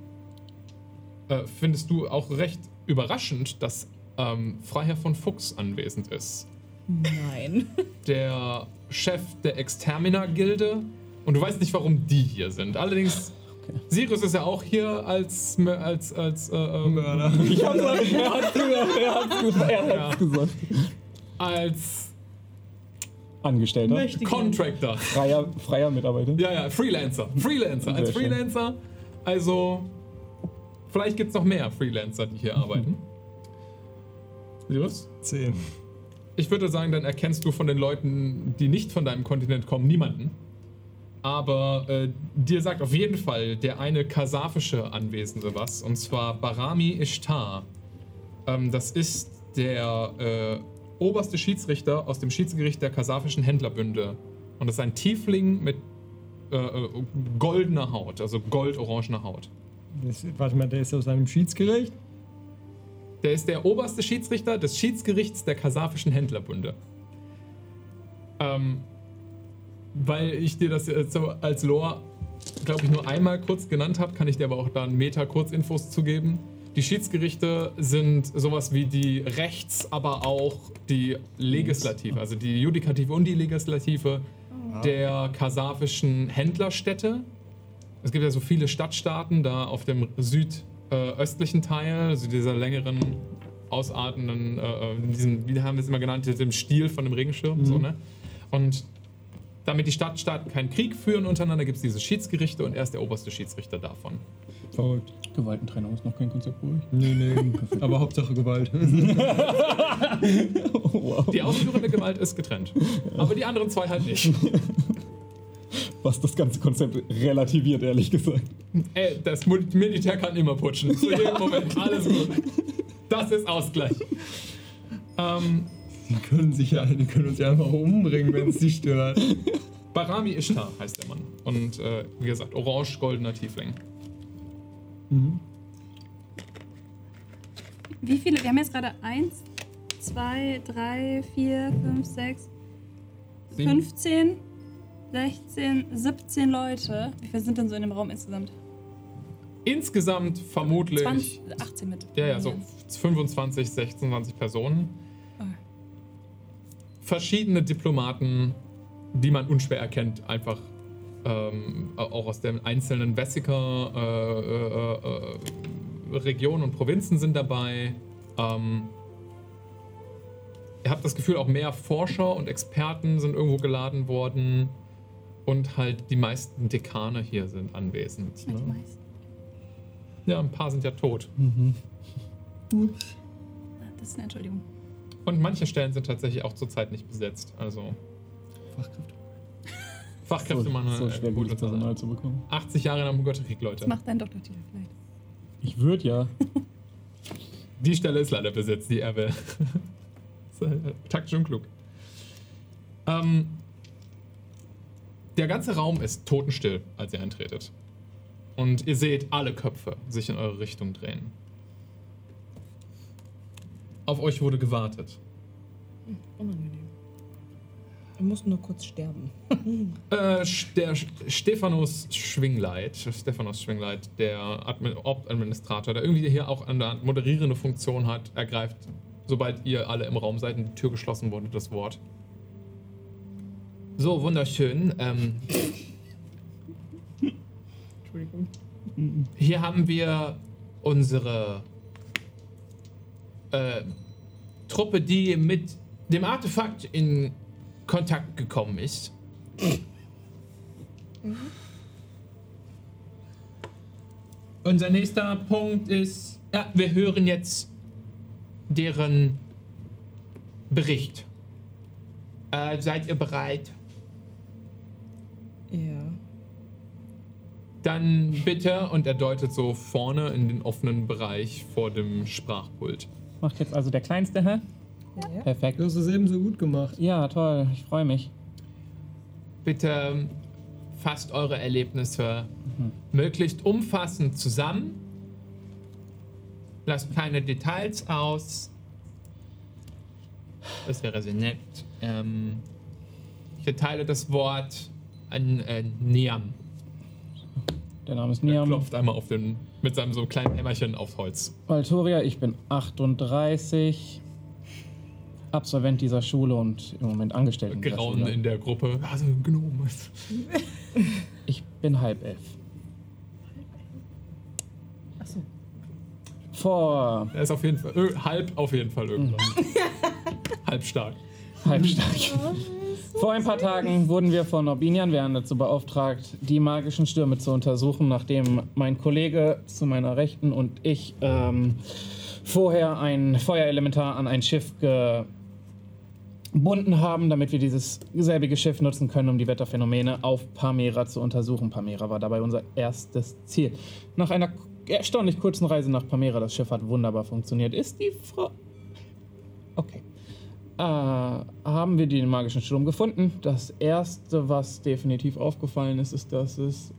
äh, findest du auch recht überraschend, dass ähm, Freiherr von Fuchs anwesend ist. Nein. Der Chef der Extermina-Gilde. Und du weißt nicht, warum die hier sind. Allerdings, Sirius ist ja auch hier als, als, als äh, ähm, Ich hab's, er hat's gesagt, er hat's gesagt. Er hat's gesagt. Als Angestellter. Contractor. Freier, freier Mitarbeiter. Ja, ja, Freelancer. Freelancer. Als Sehr. Freelancer. Also, vielleicht gibt es noch mehr Freelancer, die hier arbeiten. Sirius? 10. Ich würde sagen, dann erkennst du von den Leuten, die nicht von deinem Kontinent kommen, niemanden. Aber äh, dir sagt auf jeden Fall der eine kasafische Anwesende was, und zwar Barami Ishtar. Ähm, das ist der äh, oberste Schiedsrichter aus dem Schiedsgericht der kasafischen Händlerbünde. Und das ist ein Tiefling mit äh, äh, goldener Haut, also goldorangener Haut. Das, warte mal, der ist aus einem Schiedsgericht. Der ist der oberste Schiedsrichter des Schiedsgerichts der kasafischen Händlerbünde. Ähm, weil ich dir das so als Lore, glaube ich, nur einmal kurz genannt habe, kann ich dir aber auch da einen Meter Kurzinfos zu geben. Die Schiedsgerichte sind sowas wie die Rechts-, aber auch die Legislative, also die Judikative und die Legislative der kasafischen Händlerstädte. Es gibt ja so viele Stadtstaaten da auf dem südöstlichen Teil, also dieser längeren, ausartenden, äh, äh, diesem, wie haben wir es immer genannt, diesem Stiel von dem Regenschirm. So, ne? Und Damit die Stadtstaaten keinen Krieg führen untereinander, gibt es diese Schiedsgerichte und er ist der oberste Schiedsrichter davon. Verrückt. Gewaltentrennung ist noch kein Konzept für euch. Nee, nee. Aber Hauptsache Gewalt. Die ausführende Gewalt ist getrennt. Aber die anderen zwei halt nicht. Was das ganze Konzept relativiert, ehrlich gesagt. Ey, das Mil- Militär kann immer putschen. Zu jedem Moment. Alles gut. Das ist Ausgleich. Ähm, Die können sich ja, die können uns ja einfach umbringen, wenn es sie stört. Barami Ishtar heißt der Mann. Und äh, wie gesagt, orange-goldener Tiefling. Wie viele? Wir haben jetzt gerade 1, 2, 3, 4, 5, 6, Sieben. 15, 16, 17 Leute. Wie viele sind denn so in dem Raum insgesamt? Insgesamt vermutlich. 20, 18 mit. Ja, ja, so 25, 26 Personen. Okay. Verschiedene Diplomaten, die man unschwer erkennt, einfach ähm, auch aus den einzelnen Vesiker äh, äh, äh, Regionen und Provinzen sind dabei. Ähm, ihr habt das Gefühl, auch mehr Forscher und Experten sind irgendwo geladen worden. Und halt die meisten Dekane hier sind anwesend. Die Ne? meisten. Ja, ein paar sind ja tot. Ah, Das ist eine Entschuldigung. Und manche Stellen sind tatsächlich auch zurzeit nicht besetzt. Also Fachkräfte. Fachkräftemangel. so schwer gute gutes. Personal zu bekommen. 80 Jahre nach dem Götterkrieg, Leute. Das macht dein Doktortitel vielleicht. Ich würde ja. Die Stelle ist leider besetzt, die äh, Taktisch und klug. Ähm, der ganze Raum ist totenstill, als ihr eintretet. Und ihr seht alle Köpfe sich in eure Richtung drehen. Auf euch wurde gewartet. Unangenehm. Wir mussten nur kurz sterben. Äh, der Stephanus Schwingleit, Stephanus Schwingleit, der Admin Administrator, der irgendwie hier auch eine moderierende Funktion hat, ergreift, sobald ihr alle im Raum seid und die Tür geschlossen wurde, das Wort. So, wunderschön. Ähm, Entschuldigung. Hier haben wir unsere äh, Truppe, die mit dem Artefakt in Kontakt gekommen ist. Unser nächster Punkt ist, ja, wir hören jetzt deren Bericht. Äh, seid ihr bereit? Ja. Dann bitte, und er deutet so vorne in den offenen Bereich vor dem Sprachpult. Macht jetzt also der Kleinste, hä? Ja. Perfekt. Du hast es eben so gut gemacht. Ja, toll. Ich freue mich. Bitte fasst eure Erlebnisse möglichst umfassend zusammen. Lasst keine Details aus. Das wäre sehr nett. Ähm, ich erteile das Wort an äh, Niam. Der Name ist Er Niam. klopft einmal auf den, mit seinem so kleinen Hämmerchen aufs Holz. Valtoria, ich bin 38. Absolvent dieser Schule und im Moment angestellt Grauen in der Gruppe. Also, Gnome. Ich bin halb elf. Achso. Vor Er ist auf jeden Fall, ö, halb auf jeden Fall irgendwann. halb stark. halb stark. Vor ein paar Tagen wurden wir von Orbinian werden dazu beauftragt, die magischen Stürme zu untersuchen, nachdem mein Kollege zu meiner Rechten und ich ähm, vorher ein Feuerelementar an ein Schiff gebunden haben, damit wir dieses selbige Schiff nutzen können, um die Wetterphänomene auf Pamera zu untersuchen. Pamera war dabei unser erstes Ziel. Nach einer erstaunlich kurzen Reise nach Pamera, das Schiff hat wunderbar funktioniert, ist die Frau... Okay äh, haben wir den magischen Sturm gefunden. Das erste, was definitiv aufgefallen ist, ist, dass es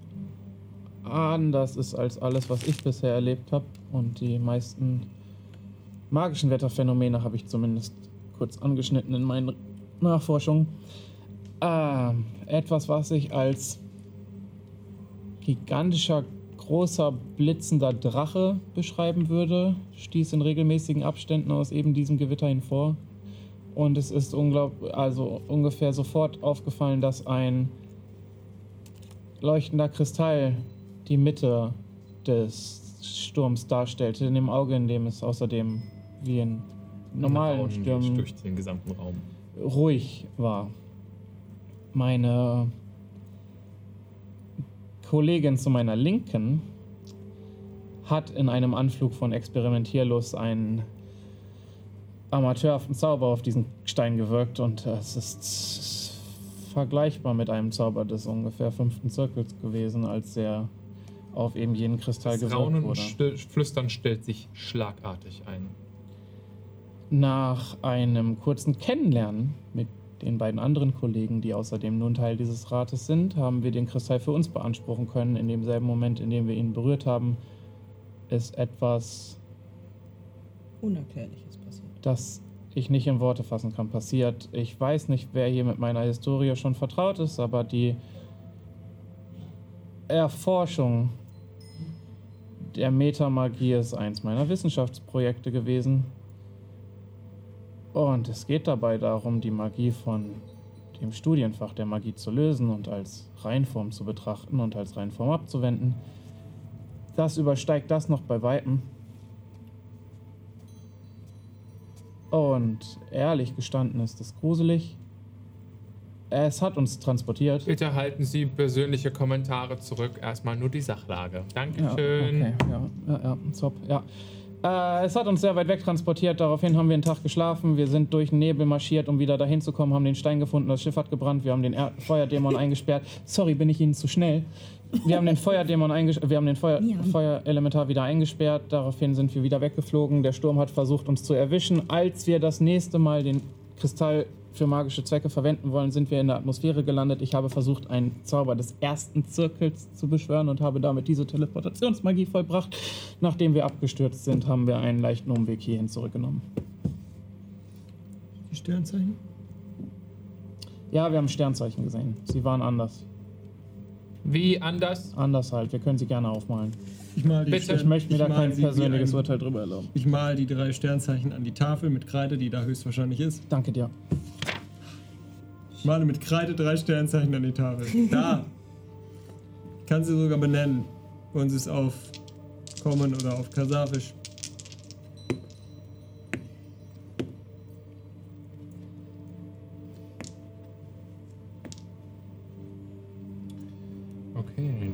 anders ist als alles, was ich bisher erlebt habe. Und die meisten magischen Wetterphänomene habe ich zumindest kurz angeschnitten in meinen Nachforschungen. Äh, etwas, was ich als gigantischer, großer, blitzender Drache beschreiben würde, stieß in regelmäßigen Abständen aus eben diesem Gewitter hinvor. Und es ist unglaublich, also ungefähr sofort aufgefallen, dass ein leuchtender Kristall die Mitte des Sturms darstellte, in dem Auge, in dem es außerdem wie in normalen Stürmen Durch den gesamten Raum. ruhig war. Meine Kollegin zu meiner Linken hat in einem Anflug von Experimentierlust einen amateurhaften Zauber auf diesen Stein gewirkt und es ist vergleichbar mit einem Zauber des ungefähr fünften Zirkels gewesen, als er auf eben jenen Kristall Das gewirkt Raunen und wurde. Still Flüstern stellt sich schlagartig ein. Nach einem kurzen Kennenlernen mit den beiden anderen Kollegen, die außerdem nun Teil dieses Rates sind, haben wir den Kristall für uns beanspruchen können. In demselben Moment, in dem wir ihn berührt haben, ist etwas, Unerklärliches passiert. das ich nicht in Worte fassen kann, passiert. Ich weiß nicht, wer hier mit meiner Historie schon vertraut ist, aber die Erforschung der Metamagie ist eins meiner Wissenschaftsprojekte gewesen. Und es geht dabei darum, die Magie von dem Studienfach der Magie zu lösen und als Reinform zu betrachten und als Reinform abzuwenden. Das übersteigt das noch bei Weitem. Und ehrlich gestanden ist es gruselig. Es hat uns transportiert. Bitte halten Sie persönliche Kommentare zurück. Erstmal nur die Sachlage. Dankeschön. okay, ja, ja, ja, top, ja. Äh, es hat uns sehr weit weg transportiert, daraufhin haben wir einen Tag geschlafen, wir sind durch den Nebel marschiert, um wieder dahin zu kommen, haben den Stein gefunden, das Schiff hat gebrannt, wir haben den er Feuerdämon eingesperrt. Sorry, bin ich Ihnen zu schnell? Wir haben den Feuerdämon eingesperrt, wir haben den Feuer Feuerelementar wieder eingesperrt, daraufhin sind wir wieder weggeflogen, der Sturm hat versucht uns zu erwischen. Als wir das nächste Mal den Kristall für magische Zwecke verwenden wollen, sind wir in der Atmosphäre gelandet. Ich habe versucht, einen Zauber des ersten Zirkels zu beschwören und habe damit diese Teleportationsmagie vollbracht. Nachdem wir abgestürzt sind, haben wir einen leichten Umweg hierhin zurückgenommen. Die Sternzeichen? Ja, wir haben Sternzeichen gesehen. Sie waren anders. Wie anders? Anders halt. Wir können sie gerne aufmalen. Ich mal die Bitte. Ich möchte mir da mal kein persönliches ein- Urteil drüber erlauben. Ich mal die drei Sternzeichen an die Tafel mit Kreide, die da höchstwahrscheinlich ist. Danke dir. Ich male mit Kreide drei Sternzeichen an die Tafel. Da! Ich kann sie sogar benennen. Sie es auf Common oder auf Kasafisch?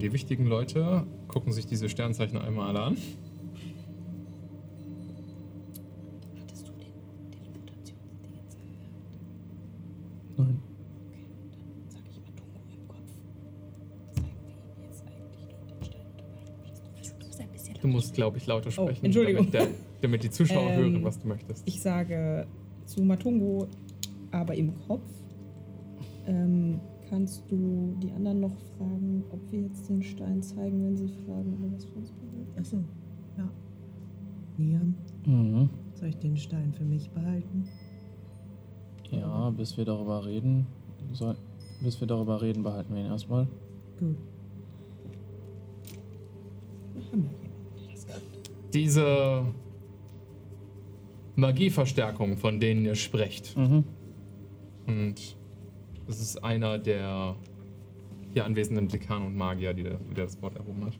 Die wichtigen Leute gucken sich diese Sternzeichen einmal alle an. Hattest du den Teleportationsdingens gesagt? Nein. Okay, dann sag ich mal Tungo im Kopf. Zeigen wir jetzt eigentlich nur den Stein oder? Du musst ein bisschen Du musst, glaube ich, lauter Oh, sprechen, Entschuldigung. Damit, der, damit die Zuschauer Ähm, hören, was du möchtest. Ich sage zu Matungo, aber im Kopf. Ähm, kannst du die anderen noch fragen, ob wir jetzt den Stein zeigen, wenn sie fragen, ob er was für uns bedeutet? Achso, ja. Niam, Mhm. soll ich den Stein für mich behalten? Ja, bis wir darüber reden. Soll, bis wir darüber reden, behalten wir ihn erstmal. Gut. Wir haben ja jemanden, der das kann. Diese Magieverstärkung, von denen ihr sprecht, Mhm. und das ist einer der hier anwesenden Dekane und Magier, die der, der das Wort erhoben hat.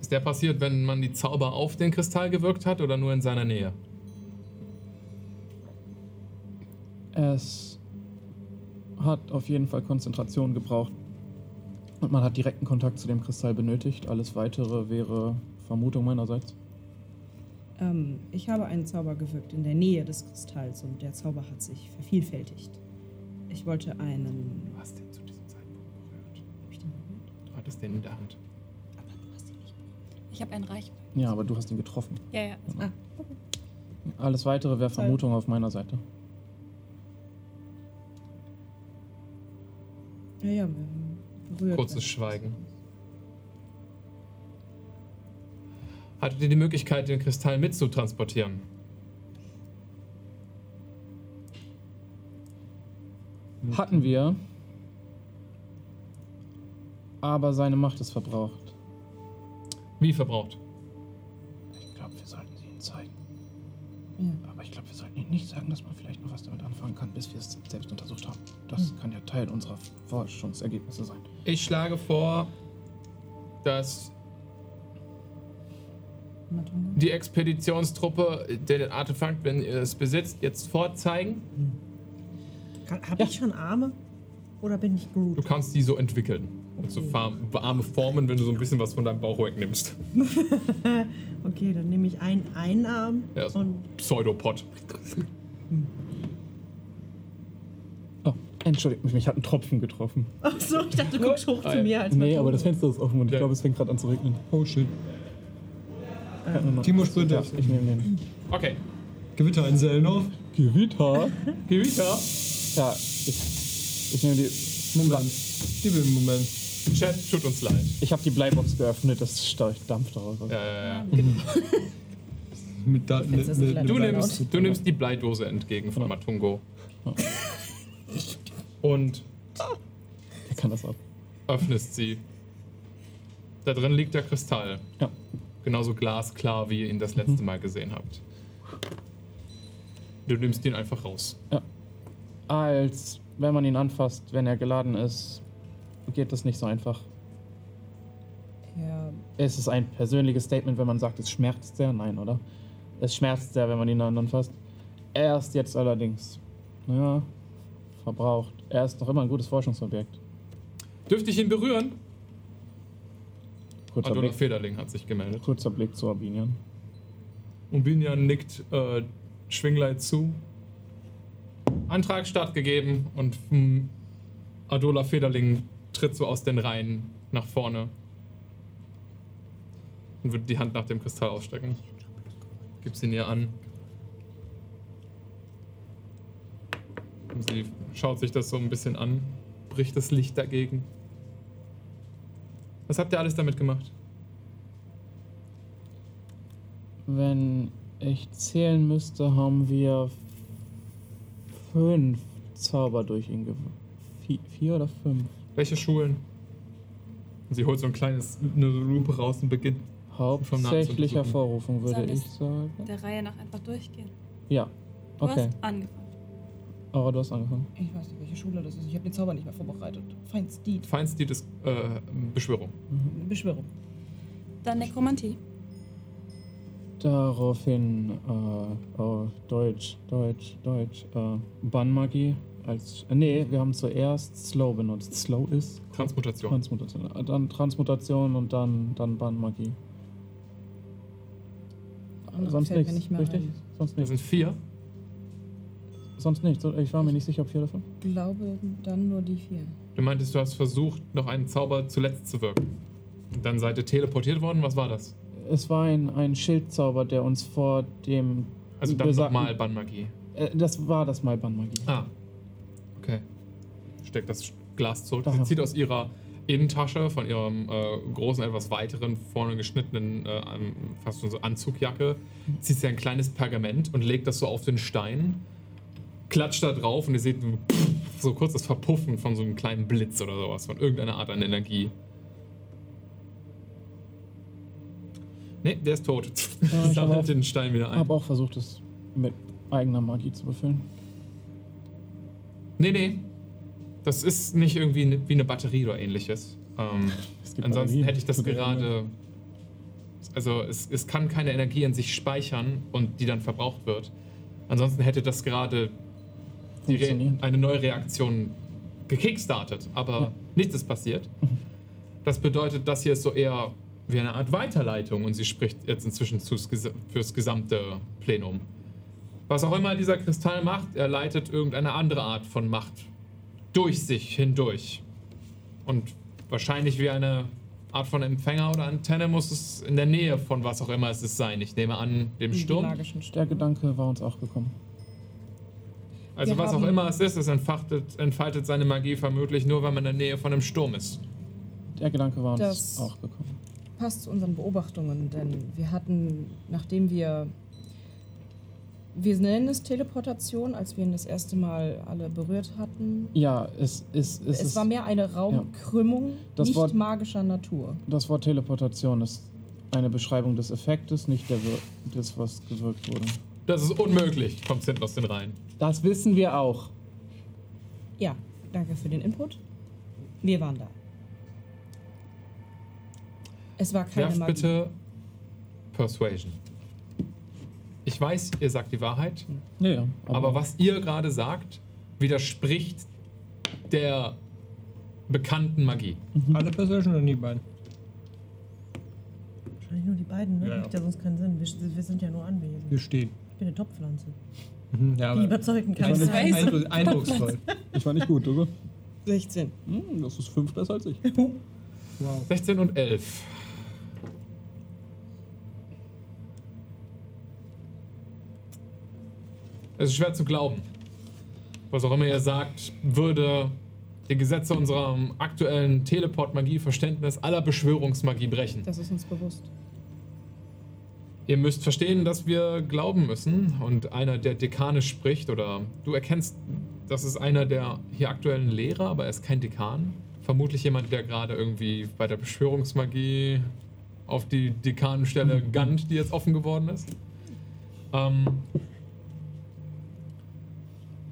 Ist der passiert, wenn man die Zauber auf den Kristall gewirkt hat oder nur in seiner Nähe? Es hat auf jeden Fall Konzentration gebraucht. Und man hat direkten Kontakt zu dem Kristall benötigt. Alles weitere wäre Vermutung meinerseits. Ähm, ich habe einen Zauber gewirkt in der Nähe des Kristalls und der Zauber hat sich vervielfältigt. Ich wollte einen. Du hast den zu diesem Zeitpunkt berührt. Hab ich den berührt? Du hattest den in der Hand. Aber du hast ihn nicht berührt. Ich habe einen Reichweite. Ja, aber du hast ihn getroffen. Ja, ja. Ah, okay. Alles weitere wäre Vermutung auf meiner Seite. Ja, ja, berührt. Kurzes Schweigen. Hattet ihr die Möglichkeit, den Kristall mitzutransportieren? Hatten wir. Aber seine Macht ist verbraucht. Wie verbraucht? Ich glaube, wir sollten sie ihm zeigen. Ja. Aber ich glaube, wir sollten ihnen nicht sagen, dass man vielleicht noch was damit anfangen kann, bis wir es selbst untersucht haben. Das kann ja Teil unserer Forschungsergebnisse sein. Ich schlage vor, dass? Die Expeditionstruppe den Artefakt, wenn ihr es besitzt, jetzt vorzeigen. Habe ich schon Arme? Oder bin ich Du Groot? kannst die so entwickeln. Und so Farm- Arme formen, wenn du so ein bisschen was von deinem Bauch wegnimmst. Okay, dann nehme ich einen, einen Arm Ja, so ein und Pseudopod. Oh, Entschuldigung, mich hat ein Tropfen getroffen. Ach so, ich dachte, du guckst hoch zu mir als Nee, aber das Fenster ist offen und ich Ja. glaube, es fängt gerade an zu regnen. Oh shit. Ähm, Timo sprintet. Ja, ich nehme den. Okay. Gewitter in Selnov. Gewitter? Gewitter. Ja, ich, ich nehme die. Moment. Mir einen Moment. Chat, tut uns leid. Ich habe die Bleibox geöffnet, das steigt Dampf daraus. Ja, ja, ja. Mit, da, mit, leider Du nimmst, du nimmst die Bleidose entgegen von Matungo. Und Ich kann das ab. öffnest sie. Da drin liegt der Kristall. Ja. Genauso glasklar, wie ihr ihn das letzte Mal gesehen habt. Du nimmst ihn einfach raus. Als wenn man ihn anfasst, wenn er geladen ist, geht das nicht so einfach. Ja, Es ist ein persönliches Statement, wenn man sagt, es schmerzt sehr. Nein, oder? Es schmerzt sehr, wenn man ihn anfasst. Erst jetzt allerdings. Ja, verbraucht. Er ist noch immer ein gutes Forschungsobjekt. Dürfte ich ihn berühren? Kurzer, Adolf Blick, Federling hat sich gemeldet. kurzer Blick zu Arbinian. Und Binjan nickt äh, Schwinglei zu. Antrag stattgegeben und hm, Adola Federling tritt so aus den Reihen nach vorne und wird die Hand nach dem Kristall ausstrecken. Gibt ihn ihr an. Und sie schaut sich das so ein bisschen an, bricht das Licht dagegen. Was habt ihr alles damit gemacht? Wenn ich zählen müsste, haben wir fünf Zauber durch ihn gewonnen. Vier, vier oder fünf? Welche Schulen? Sie holt so ein kleines eine Lupe raus und beginnt. Hauptsächlich. Hervorrufung, würde ich sagen. Der Reihe nach einfach durchgehen. Ja, Du okay. hast angefangen. Aber du hast angefangen. ich weiß nicht, welche Schule das ist. Ich habe den Zauber nicht mehr vorbereitet. Feinsteed. Feindstil ist äh, Beschwörung. Beschwörung. Dann Nekromantie. Daraufhin, äh, oh, Deutsch, Deutsch, Deutsch, äh, Bannmagie als, äh, nee, wir haben zuerst Slow benutzt. Slow ist Transmutation. Transmutation. Äh, Dann Transmutation und dann, dann Bannmagie. Sonst nichts, nicht richtig? ein. Sonst Das nichts. sind vier. Sonst nichts. Ich war mir nicht sicher, ob vier davon. Ich glaube dann nur die vier. Du meintest, du hast versucht, noch einen Zauber zuletzt zu wirken. Und dann seid ihr teleportiert worden. Was war das? Es war ein, ein Schildzauber, der uns vor dem. Also dann nochmal Bannmagie. Äh, das war das Mal Bannmagie. Ah. Okay. Steckt das Glas zurück. Da. Sie zieht aus ihrer Innentasche von ihrem äh, großen, etwas weiteren, vorne geschnittenen, äh, fast so Anzugjacke, zieht sie ein kleines Pergament und legt das so auf den Stein, klatscht da drauf und ihr seht so kurz das Verpuffen von so einem kleinen Blitz oder sowas, von irgendeiner Art an Energie. Nee, der ist tot. ich hab Sammelt auch- den Stein wieder Ich ein. habe auch versucht, es mit eigener Magie zu befüllen. Nee, nee. Das ist nicht irgendwie ne, wie eine Batterie oder ähnliches. Ähm, ansonsten Batterien. hätte ich das gerade. Also, es, es kann keine Energie in sich speichern und die dann verbraucht wird. Ansonsten hätte das gerade. Eine neue Reaktion gekickstartet. Aber Ja. nichts ist passiert. Das bedeutet, das hier ist so eher wie eine Art Weiterleitung und sie spricht jetzt inzwischen fürs, ges- fürs gesamte Plenum. Was auch immer dieser Kristall macht, er leitet irgendeine andere Art von Macht durch sich hindurch. Und wahrscheinlich wie eine Art von Empfänger oder Antenne muss es in der Nähe von was auch immer es ist sein. Ich nehme an, dem Sturm. Der. Gedanke war uns auch gekommen. Also Wir was auch immer es ist, es entfaltet, entfaltet seine Magie vermutlich nur, wenn man in der Nähe von einem Sturm ist. Der Gedanke war uns Das- auch gekommen. Passt zu unseren Beobachtungen, denn wir hatten, nachdem wir. Wir nennen es Teleportation, als wir ihn das erste Mal alle berührt hatten. Ja, es, es, es, Es, ist, war mehr eine Raumkrümmung, Das nicht Wort- magischer Natur. das Wort Teleportation ist eine Beschreibung des Effektes, nicht der des, was gewirkt wurde. Das ist unmöglich, kommt hinten aus den Reihen. Das wissen wir auch. Ja, danke für den Input. Wir waren da. Es war keine Werft Magie. bitte Persuasion. Ich weiß, ihr sagt die Wahrheit, Ja, ja. aber was ihr gerade sagt, widerspricht der bekannten Magie. Alle Perception oder die beiden? Wahrscheinlich nur die beiden, ne? Ja, ja. Macht ja sonst keinen Sinn. Wir, wir sind ja nur Anwesen. Wir stehen. Ich bin eine Topfpflanze. Ja, Die aber überzeugen ich fand keinen. das eindruck, eindrucksvoll. Ich war nicht gut, oder? 16. Hm, das ist fünf besser als ich. Wow. 16 und 11. Es ist schwer zu glauben. Was auch immer ihr sagt, würde die Gesetze unserem aktuellen Teleport-Magie-Verständnis aller Beschwörungsmagie brechen. Das ist uns bewusst. Ihr müsst verstehen, dass wir glauben müssen. Und einer, der dekanisch spricht, oder du erkennst, das ist einer der hier aktuellen Lehrer, aber er ist kein Dekan. Vermutlich jemand, der gerade irgendwie bei der Beschwörungsmagie auf die Dekanenstelle gannt, die jetzt offen geworden ist. Ähm,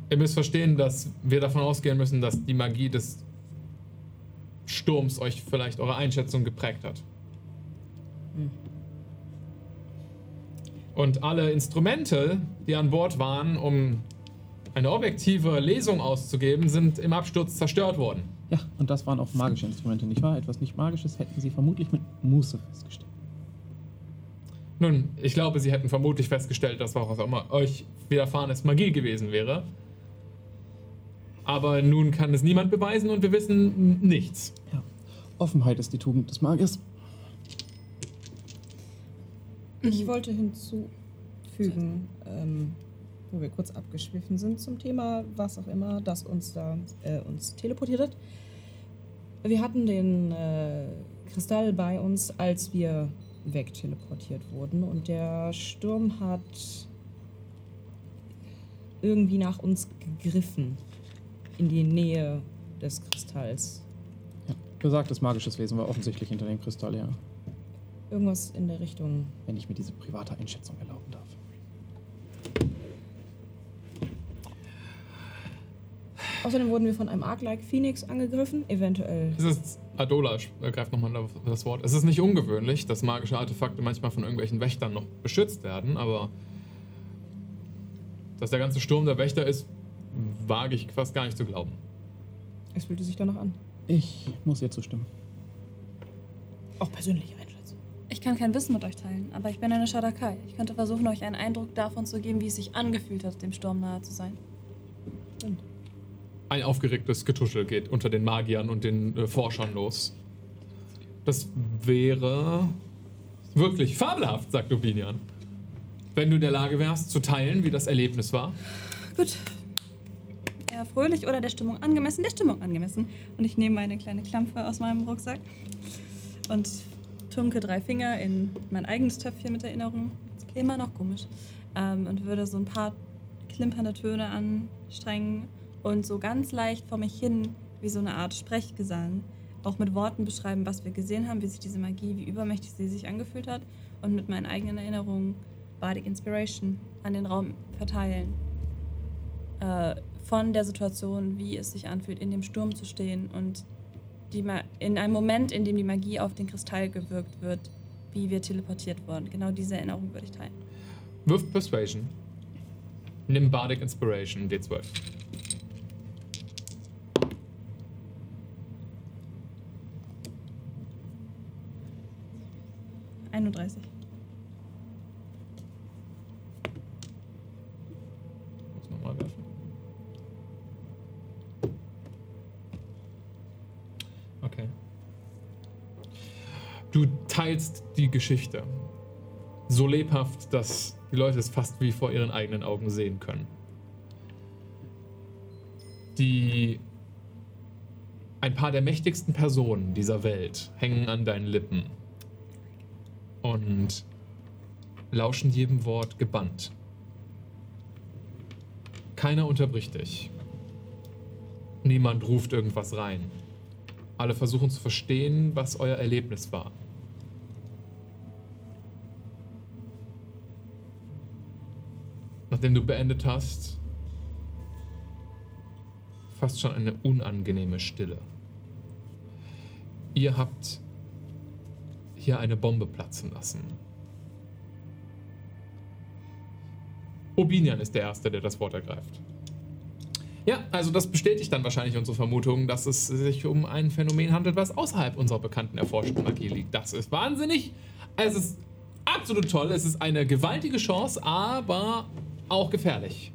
ihr müsst verstehen, dass wir davon ausgehen müssen, dass die Magie des Sturms euch vielleicht eure Einschätzung geprägt hat. Und alle Instrumente, die an Bord waren, um eine objektive Lesung auszugeben, sind im Absturz zerstört worden. Ja, und das waren auch magische Instrumente, nicht wahr? Etwas nicht Magisches hätten sie vermutlich mit Muße festgestellt. Nun, ich glaube, sie hätten vermutlich festgestellt, dass was auch immer euch widerfahren ist, Magie gewesen wäre. Aber nun kann es niemand beweisen und wir wissen nichts. Ja. Offenheit ist die Tugend des Magiers. Ich wollte hinzufügen, ähm, wo wir kurz abgeschwiffen sind zum Thema, was auch immer, das uns da äh, uns teleportiert hat. Wir hatten den äh, Kristall bei uns, als wir wegteleportiert wurden und der Sturm hat irgendwie nach uns gegriffen in die Nähe des Kristalls. Ja. Besagtes magisches Wesen war offensichtlich hinter dem Kristall, ja. Irgendwas in der Richtung. Wenn ich mir diese private Einschätzung erlauben darf. Außerdem wurden wir von einem Arc-like Phoenix angegriffen, eventuell Es ist, Adola äh, greift nochmal das Wort. Es ist nicht ungewöhnlich, dass magische Artefakte manchmal von irgendwelchen Wächtern noch beschützt werden, aber dass der ganze Sturm der Wächter ist, wage ich fast gar nicht zu glauben. Es fühlte sich danach an. Ich muss ihr zustimmen. Auch Einschätzung. Ich kann kein Wissen mit euch teilen, aber ich bin eine Shadakai. Ich könnte versuchen, euch einen Eindruck davon zu geben, wie es sich angefühlt hat, dem Sturm nahe zu sein. Ein aufgeregtes Getuschel geht unter den Magiern und den äh, Forschern los. Das wäre wirklich fabelhaft, sagt Lubinian. Wenn du in der Lage wärst, zu teilen, wie das Erlebnis war. Gut. Eher fröhlich oder der Stimmung angemessen? Der Stimmung angemessen. Und ich nehme meine kleine Klampfe aus meinem Rucksack und tunke drei Finger in mein eigenes Töpfchen mit Erinnerung. Immer noch komisch. Ähm, und würde so ein paar klimpernde Töne anstrengen und so ganz leicht vor mich hin, wie so eine Art Sprechgesang, auch mit Worten beschreiben, was wir gesehen haben, wie sich diese Magie, wie übermächtig sie sich angefühlt hat und mit meinen eigenen Erinnerungen Bardic Inspiration an den Raum verteilen. Äh, von der Situation, wie es sich anfühlt, in dem Sturm zu stehen und die Ma in einem Moment, in dem die Magie auf den Kristall gewirkt wird, wie wir teleportiert wurden. Genau diese Erinnerung würde ich teilen. Wirf Persuasion. Nimm Bardic Inspiration, D12. 31. Muss nochmal werfen. Okay. Du teilst die Geschichte. So lebhaft, dass die Leute es fast wie vor ihren eigenen Augen sehen können. Die ein paar der mächtigsten Personen dieser Welt hängen an deinen Lippen und lauschen jedem Wort gebannt. Keiner unterbricht dich. Niemand ruft irgendwas rein. Alle versuchen zu verstehen, was euer Erlebnis war. Nachdem du beendet hast, fast schon eine unangenehme Stille. Ihr habt hier eine Bombe platzen lassen. Obinian ist der Erste, der das Wort ergreift. Ja, also das bestätigt dann wahrscheinlich unsere Vermutung, dass es sich um ein Phänomen handelt, was außerhalb unserer bekannten erforschten Magie liegt. Das ist wahnsinnig. Es ist absolut toll. Es ist eine gewaltige Chance, aber auch gefährlich.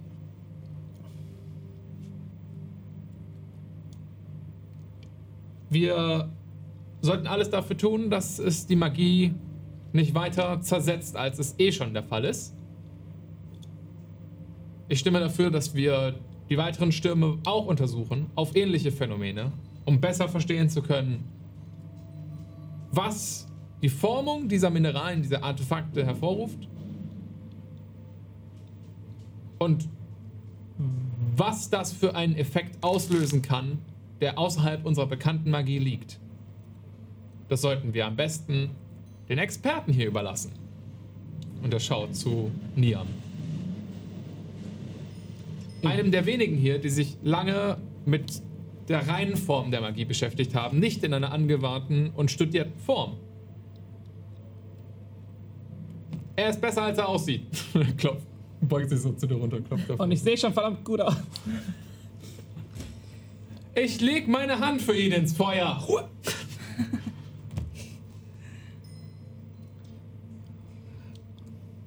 Wir sollten alles dafür tun, dass es die Magie nicht weiter zersetzt, als es eh schon der Fall ist. Ich stimme dafür, dass wir die weiteren Stürme auch untersuchen auf ähnliche Phänomene, um besser verstehen zu können, was die Formung dieser Mineralien, dieser Artefakte hervorruft und was das für einen Effekt auslösen kann, der außerhalb unserer bekannten Magie liegt. Das sollten wir am besten den Experten hier überlassen. Und er schaut zu Niam. Einem der wenigen hier, die sich lange mit der reinen Form der Magie beschäftigt haben, nicht in einer angewandten und studierten Form. Er ist besser, als er aussieht. klopft, beugt sich so zu dir runter, klopft auf. Und ich sehe schon verdammt gut aus. Ich leg meine Hand für ihn ins Feuer.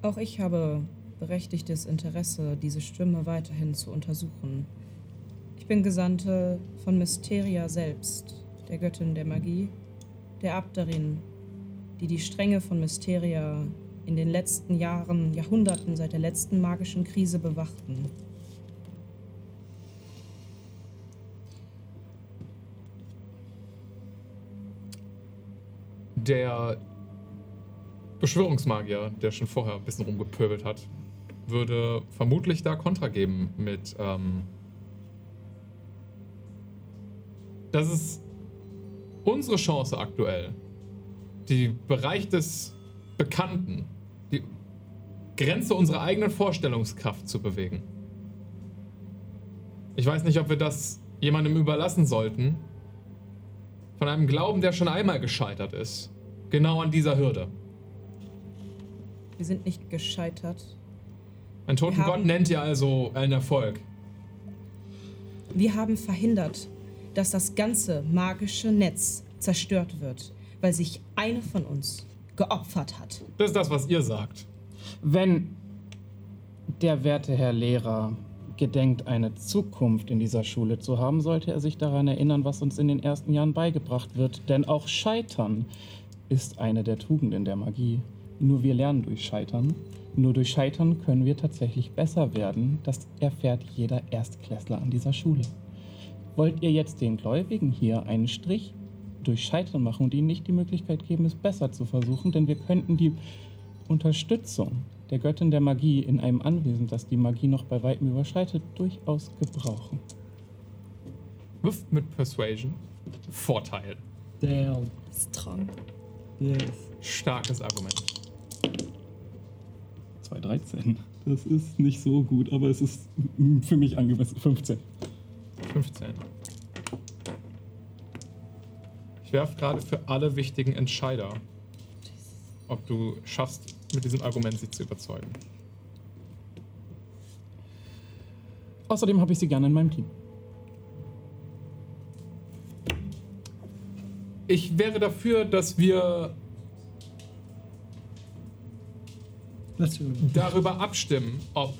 Auch ich habe berechtigtes Interesse, diese Stimme weiterhin zu untersuchen. Ich bin Gesandte von Mysteria selbst, der Göttin der Magie, der Abderin, die die Stränge von Mysteria in den letzten Jahren, Jahrhunderten seit der letzten magischen Krise bewachten. Der Beschwörungsmagier, der schon vorher ein bisschen rumgepöbelt hat, würde vermutlich da Kontra geben mit. Ähm, das ist unsere Chance aktuell, die Bereich des Bekannten, die Grenze unserer eigenen Vorstellungskraft zu bewegen. Ich weiß nicht, ob wir das jemandem überlassen sollten, von einem Glauben, der schon einmal gescheitert ist. Genau an dieser Hürde. Wir sind nicht gescheitert. Ein toten Gott nennt ihr also einen Erfolg. Wir haben verhindert, dass das ganze magische Netz zerstört wird, weil sich eine von uns geopfert hat. Das ist das, was ihr sagt. Wenn der werte Herr Lehrer gedenkt, eine Zukunft in dieser Schule zu haben, sollte er sich daran erinnern, was uns in den ersten Jahren beigebracht wird. Denn auch Scheitern ist eine der Tugenden der Magie. Nur wir lernen durch Scheitern. Nur durch Scheitern können wir tatsächlich besser werden. Das erfährt jeder Erstklässler an dieser Schule. Wollt ihr jetzt den Gläubigen hier einen Strich durch Scheitern machen und ihnen nicht die Möglichkeit geben, es besser zu versuchen? Denn wir könnten die Unterstützung der Göttin der Magie in einem Anwesen, das die Magie noch bei weitem überschreitet, durchaus gebrauchen. Wirft mit Persuasion. Vorteil. Damn. Strong. Yes. Starkes Argument. 213. Das ist nicht so gut, aber es ist für mich angemessen. 15. 15. Ich werfe gerade für alle wichtigen Entscheider, ob du schaffst, mit diesem Argument sie zu überzeugen. Außerdem habe ich sie gerne in meinem Team. Ich wäre dafür, dass wir darüber abstimmen, ob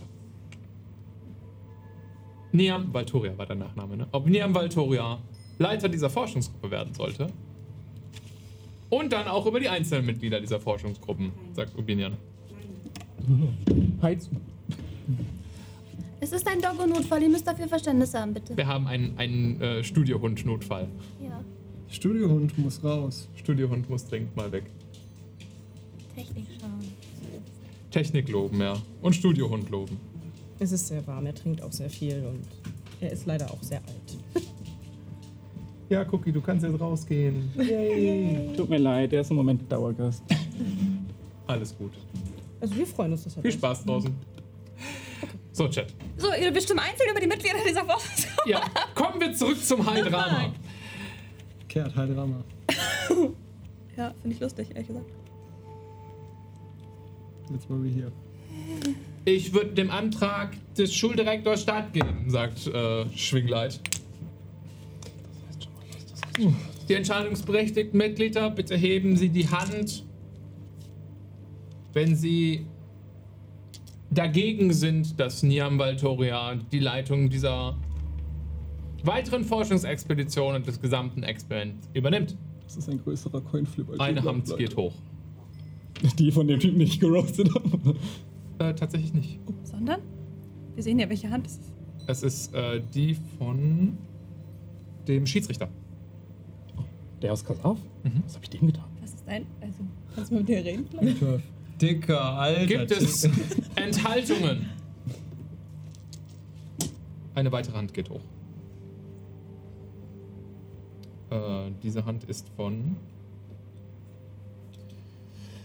Niam Valtoria war der Nachname, ne? Ob Niam Valtoria Leiter dieser Forschungsgruppe werden sollte. Und dann auch über die einzelnen Mitglieder dieser Forschungsgruppen, sagt Ubinian. Heiz. Es ist ein Doggo-Notfall, ihr müsst dafür Verständnis haben, bitte. Wir haben einen, einen äh, Studiohund-Notfall. Ja, Studiohund muss raus. Studiohund muss dringend mal weg. Technik schauen. Technik loben, ja. Und Studiohund loben. Es ist sehr warm, er trinkt auch sehr viel und er ist leider auch sehr alt. Ja, Cookie, du kannst jetzt rausgehen. Tut mir leid, er ist im Moment Dauergast. Alles gut. Also wir freuen uns, dass er Viel. Spaß draußen. So, Chat. So, ihr bestimmt einzeln über die Mitglieder dieser Forschungsgruppe. Ja, kommen wir zurück zum High Drama. Kehrt halt Drama. Ja, finde ich lustig, ehrlich gesagt. Jetzt mal wie hier. Ich würde dem Antrag des Schuldirektors stattgeben, sagt äh, Schwingleit. Die entscheidungsberechtigten Mitglieder, bitte heben Sie die Hand, wenn Sie dagegen sind, dass Niam Valtoria die Leitung dieser weiteren Forschungsexpedition und des gesamten Experiments übernimmt. Das ist ein größerer Coinflip als Eine Hand geht hoch. Die von dem Typen nicht geroastet haben. Äh, tatsächlich nicht. Sondern? Wir sehen ja, welche Hand es ist. Es ist äh, die von dem Schiedsrichter. Der aus Kasav? Was hab ich dem getan? Was ist dein. Also, kannst du mit dir reden vielleicht? Dicker, Alter. Gibt es Enthaltungen? Eine weitere Hand geht hoch. Äh, diese Hand ist von.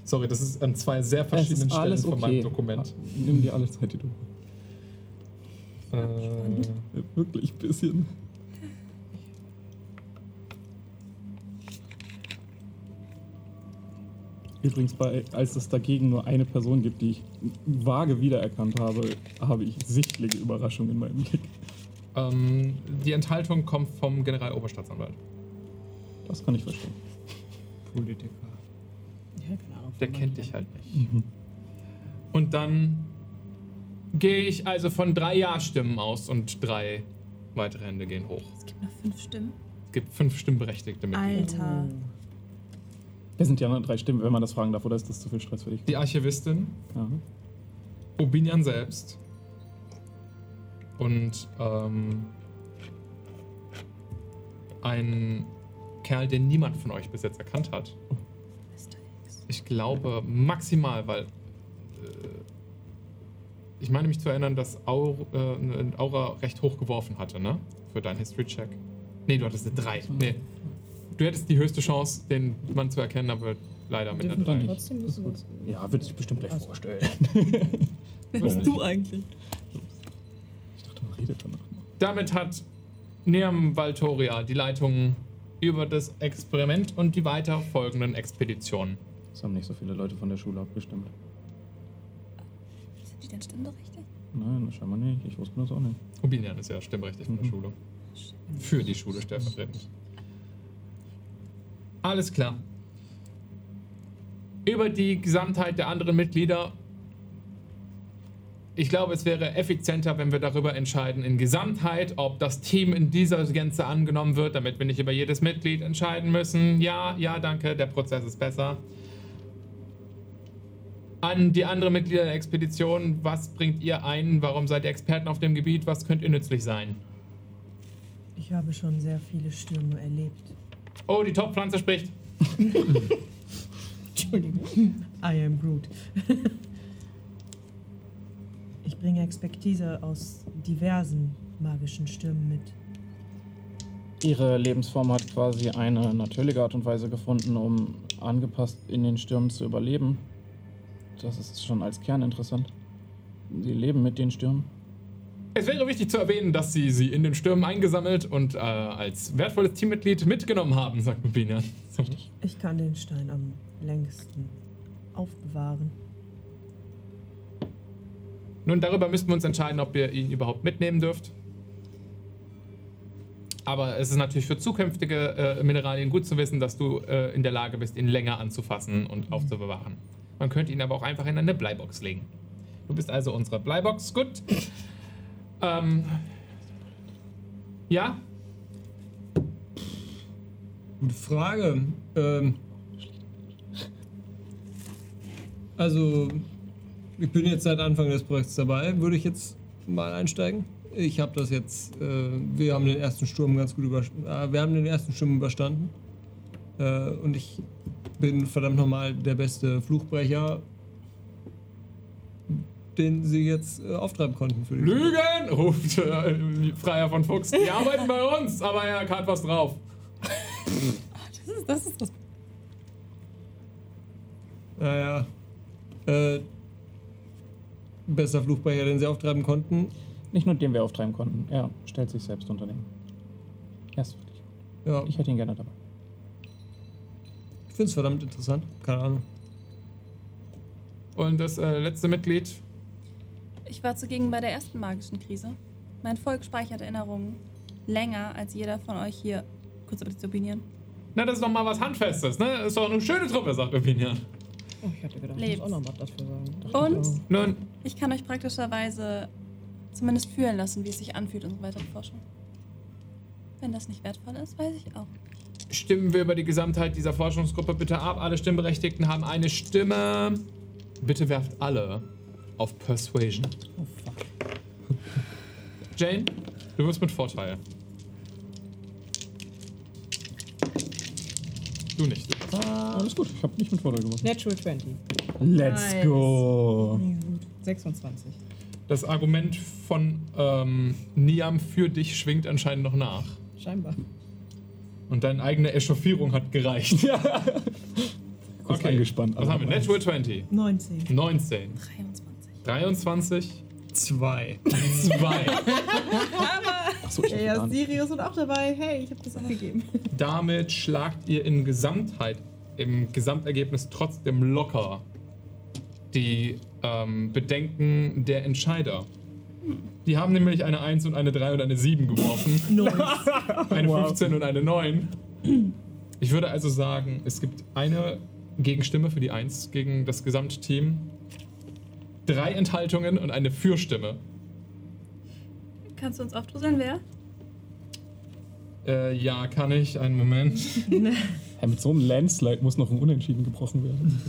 Sorry, das ist an zwei sehr verschiedenen Stellen von meinem Dokument. Nimm dir alle Zeit, die du. Äh, Wirklich ein bisschen. Übrigens, bei, als es dagegen nur eine Person gibt, die ich vage wiedererkannt habe, habe ich sichtliche Überraschung in meinem Blick. ähm, die Enthaltung kommt vom Generaloberstaatsanwalt. Das kann ich verstehen. Politiker. Ja, Ahnung. Der kennt dich halt nicht. Und dann gehe ich also von drei Ja-Stimmen aus und drei weitere Hände gehen hoch. Es gibt noch fünf Stimmen. Es gibt fünf stimmberechtigte Mitglieder. Alter. Wer sind die anderen drei Stimmen, wenn man das fragen darf, oder ist das zu viel Stress für dich? Die Archivistin, Ja. Obinian selbst und ähm, ein Kerl, den niemand von euch bis jetzt erkannt hat. Ich glaube maximal, weil äh, ich meine mich zu erinnern, dass Aura, äh, Aura recht hoch geworfen hatte, ne? Für deinen History-Check. Nee, du hattest eine 3. Nee. Du hättest die höchste Chance, den Mann zu erkennen, aber leider mit einer wir 3. nicht. Trotzdem müssen wir uns. Ja, wird sich bestimmt gleich vorstellen. Wer bist du eigentlich? Ich dachte, man redet danach. Damit hat Neam Valtoria die Leitung über das Experiment und die weiter folgenden Expeditionen. Das haben nicht so viele Leute von der Schule abgestimmt. Sind die denn stimmberechtigt? Nein, scheinbar nicht. Ich wusste das auch nicht. Obinian ist ja stimmberechtigt in der Mhm. Schule. Für die Schule stellvertretend. Alles klar. Über die Gesamtheit der anderen Mitglieder. Ich glaube, es wäre effizienter, wenn wir darüber entscheiden, in Gesamtheit, ob das Team in dieser Gänze angenommen wird, damit wir nicht über jedes Mitglied entscheiden müssen. Ja, ja, danke, der Prozess ist besser. An die anderen Mitglieder der Expedition, was bringt ihr ein? Warum seid ihr Experten auf dem Gebiet? Was könnte ihr nützlich sein? Ich habe schon sehr viele Stürme erlebt. Oh, die Topfpflanze spricht. Entschuldigung. I am Groot. ich bringe Expertise aus diversen magischen Stürmen mit. Ihre Lebensform hat quasi eine natürliche Art und Weise gefunden, um angepasst in den Stürmen zu überleben. Das ist schon als Kern interessant. Sie leben mit den Stürmen. Es wäre wichtig zu erwähnen, dass sie sie in den Stürmen eingesammelt und äh, als wertvolles Teammitglied mitgenommen haben, sagt Rubina. So. Ich kann den Stein am längsten aufbewahren. Nun, darüber müssten wir uns entscheiden, ob ihr ihn überhaupt mitnehmen dürft. Aber es ist natürlich für zukünftige äh, Mineralien gut zu wissen, dass du äh, in der Lage bist, ihn länger anzufassen und aufzubewahren. Man könnte ihn aber auch einfach in eine Bleibox legen. Du bist also unsere Bleibox, gut. Ähm, ja, Gute Frage. Ähm, also, ich bin jetzt seit Anfang des Projekts dabei. Würde ich jetzt mal einsteigen? Ich habe das jetzt. Äh, wir haben den ersten Sturm ganz gut über, äh, Wir haben den ersten Sturm überstanden. Äh, und ich bin verdammt nochmal der beste Fluchbrecher, den sie jetzt äh, auftreiben konnten für Lügen, ruft äh, Freier von Fuchs. Die arbeiten bei uns, aber er hat was drauf. Das ist das. Ist das. Naja. Äh, bester Fluchbrecher, den sie auftreiben konnten. Nicht nur den wir auftreiben konnten. Er stellt sich selbst Unternehmen. Er ist wirklich. Ja, Ich hätte ihn gerne dabei. ich finde es verdammt interessant. Keine Ahnung. Und das äh, letzte Mitglied, Ich war zugegen bei der ersten magischen Krise. Mein Volk speichert Erinnerungen länger als jeder von euch hier. Kurz bitte zu opinieren. Na, das ist doch mal was Handfestes, ne? Das ist doch eine schöne Truppe, sagt Opinion. Oh, ich hatte gedacht, Lebens. ich muss auch noch was dafür sagen. Dachte Und ich. Nun, ich kann euch praktischerweise zumindest fühlen lassen, wie es sich anfühlt, unsere weitere Forschung. Wenn das nicht wertvoll ist, weiß ich auch. stimmen wir über die Gesamtheit dieser Forschungsgruppe bitte ab. Alle Stimmberechtigten haben eine Stimme. Bitte werft alle auf Persuasion. Oh, fuck. Jane, du wirst mit Vorteil. Du nicht. Alles gut, ich habe nicht mit Vorteil gemacht. Natural 20. Let's Nice. go. 26. Das Argument von ähm, Niam für dich schwingt anscheinend noch nach. Scheinbar. Und deine eigene Echauffierung hat gereicht. Kurz angespannt. Was haben wir? Natural 20. 19. 19. 23. 23. Zwei. 2. Achso, ich Ja, ja. Sirius sind auch dabei. Hey, ich habe das abgegeben. Damit schlagt ihr in Gesamtheit, im Gesamtergebnis trotzdem locker die ähm, Bedenken der Entscheider. Die haben nämlich eine 1 und eine 3 und eine 7 geworfen. eine 15 und eine 9. Ich würde also sagen, es gibt eine Gegenstimme für die 1 gegen das Gesamtteam, drei Enthaltungen und eine Fürstimme. Kannst du uns aufdröseln, wer? Äh, ja, kann ich. Einen Moment. Ja, mit so einem Landslide muss noch ein Unentschieden gebrochen werden.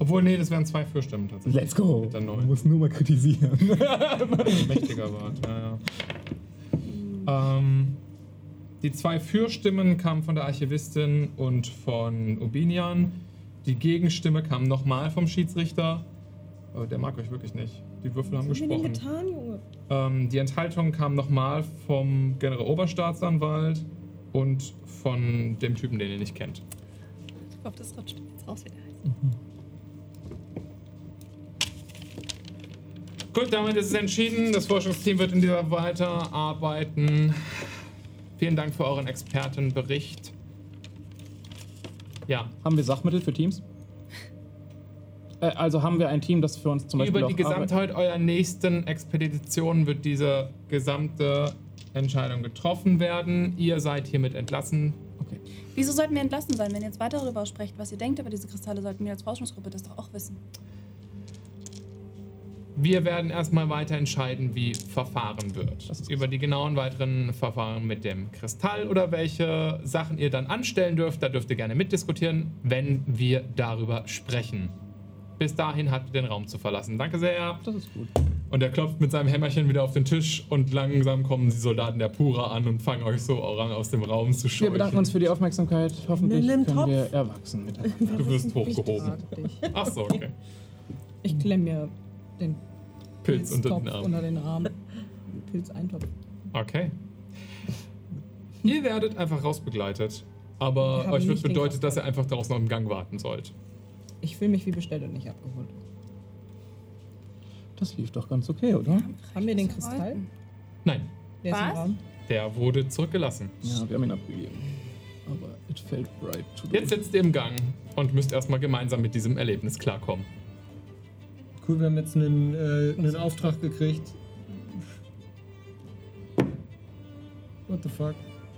Obwohl, nee, das wären zwei Fürstimmen tatsächlich. Let's go. Mit der Man muss nur mal kritisieren. mächtiger war. Ja, ja. Ähm, die zwei Fürstimmen kamen von der Archivistin und von Obinian. Die Gegenstimme kam nochmal vom Schiedsrichter. Oh, der mag euch wirklich nicht. Die Würfel haben Was haben wir denn gesprochen. getan, Junge? Ähm, die Enthaltung kam nochmal vom General Oberstaatsanwalt und von dem Typen, den ihr nicht kennt. Ich hoffe, das rutscht jetzt raus, wie der heißt. Gut, damit ist es entschieden. Das Forschungsteam wird in dieser weiterarbeiten. Vielen Dank für euren Expertenbericht. Ja, haben wir Sachmittel für Teams? Äh, also haben wir ein Team, das für uns zum Beispiel über die? Gesamtheit eurer nächsten Expedition wird diese gesamte Entscheidung getroffen werden. Ihr seid hiermit entlassen. Okay. Wieso sollten wir entlassen sein? Wenn ihr jetzt weiter darüber sprecht, was ihr denkt über diese Kristalle, sollten wir als Forschungsgruppe das doch auch wissen. Wir werden erstmal weiter entscheiden, wie verfahren wird. Das ist Über die genauen weiteren Verfahren mit dem Kristall oder welche Sachen ihr dann anstellen dürft, da dürft ihr gerne mitdiskutieren, wenn wir darüber sprechen. Bis dahin habt ihr den Raum zu verlassen. Danke sehr. Das ist gut. Und er klopft mit seinem Hämmerchen wieder auf den Tisch und langsam kommen die Soldaten der Pura an und fangen euch so orang aus dem Raum zu Wir scheuchen. bedanken uns für die Aufmerksamkeit. Hoffentlich können Topf. wir erwachsen miteinander. Du wirst hochgehoben. Ach so, okay. Ich klemm mir den Pilz unter den unter den Arm. Pilzeintopf. Okay. Ihr werdet einfach rausbegleitet. Aber Wir euch wird bedeutet, dass ihr einfach draußen am Gang warten sollt. Ich fühle mich wie bestellt und nicht abgeholt. Das lief doch ganz okay, oder? Haben wir den Kristall? Nein, Der ist im Was? Raum. der wurde zurückgelassen. Ja, wir haben ihn abgegeben. Aber it felt right to. Jetzt sitzt ihr im Gang und müsst erstmal gemeinsam mit diesem Erlebnis klarkommen. Cool, wir haben jetzt einen, äh, einen Auftrag gekriegt. What the fuck?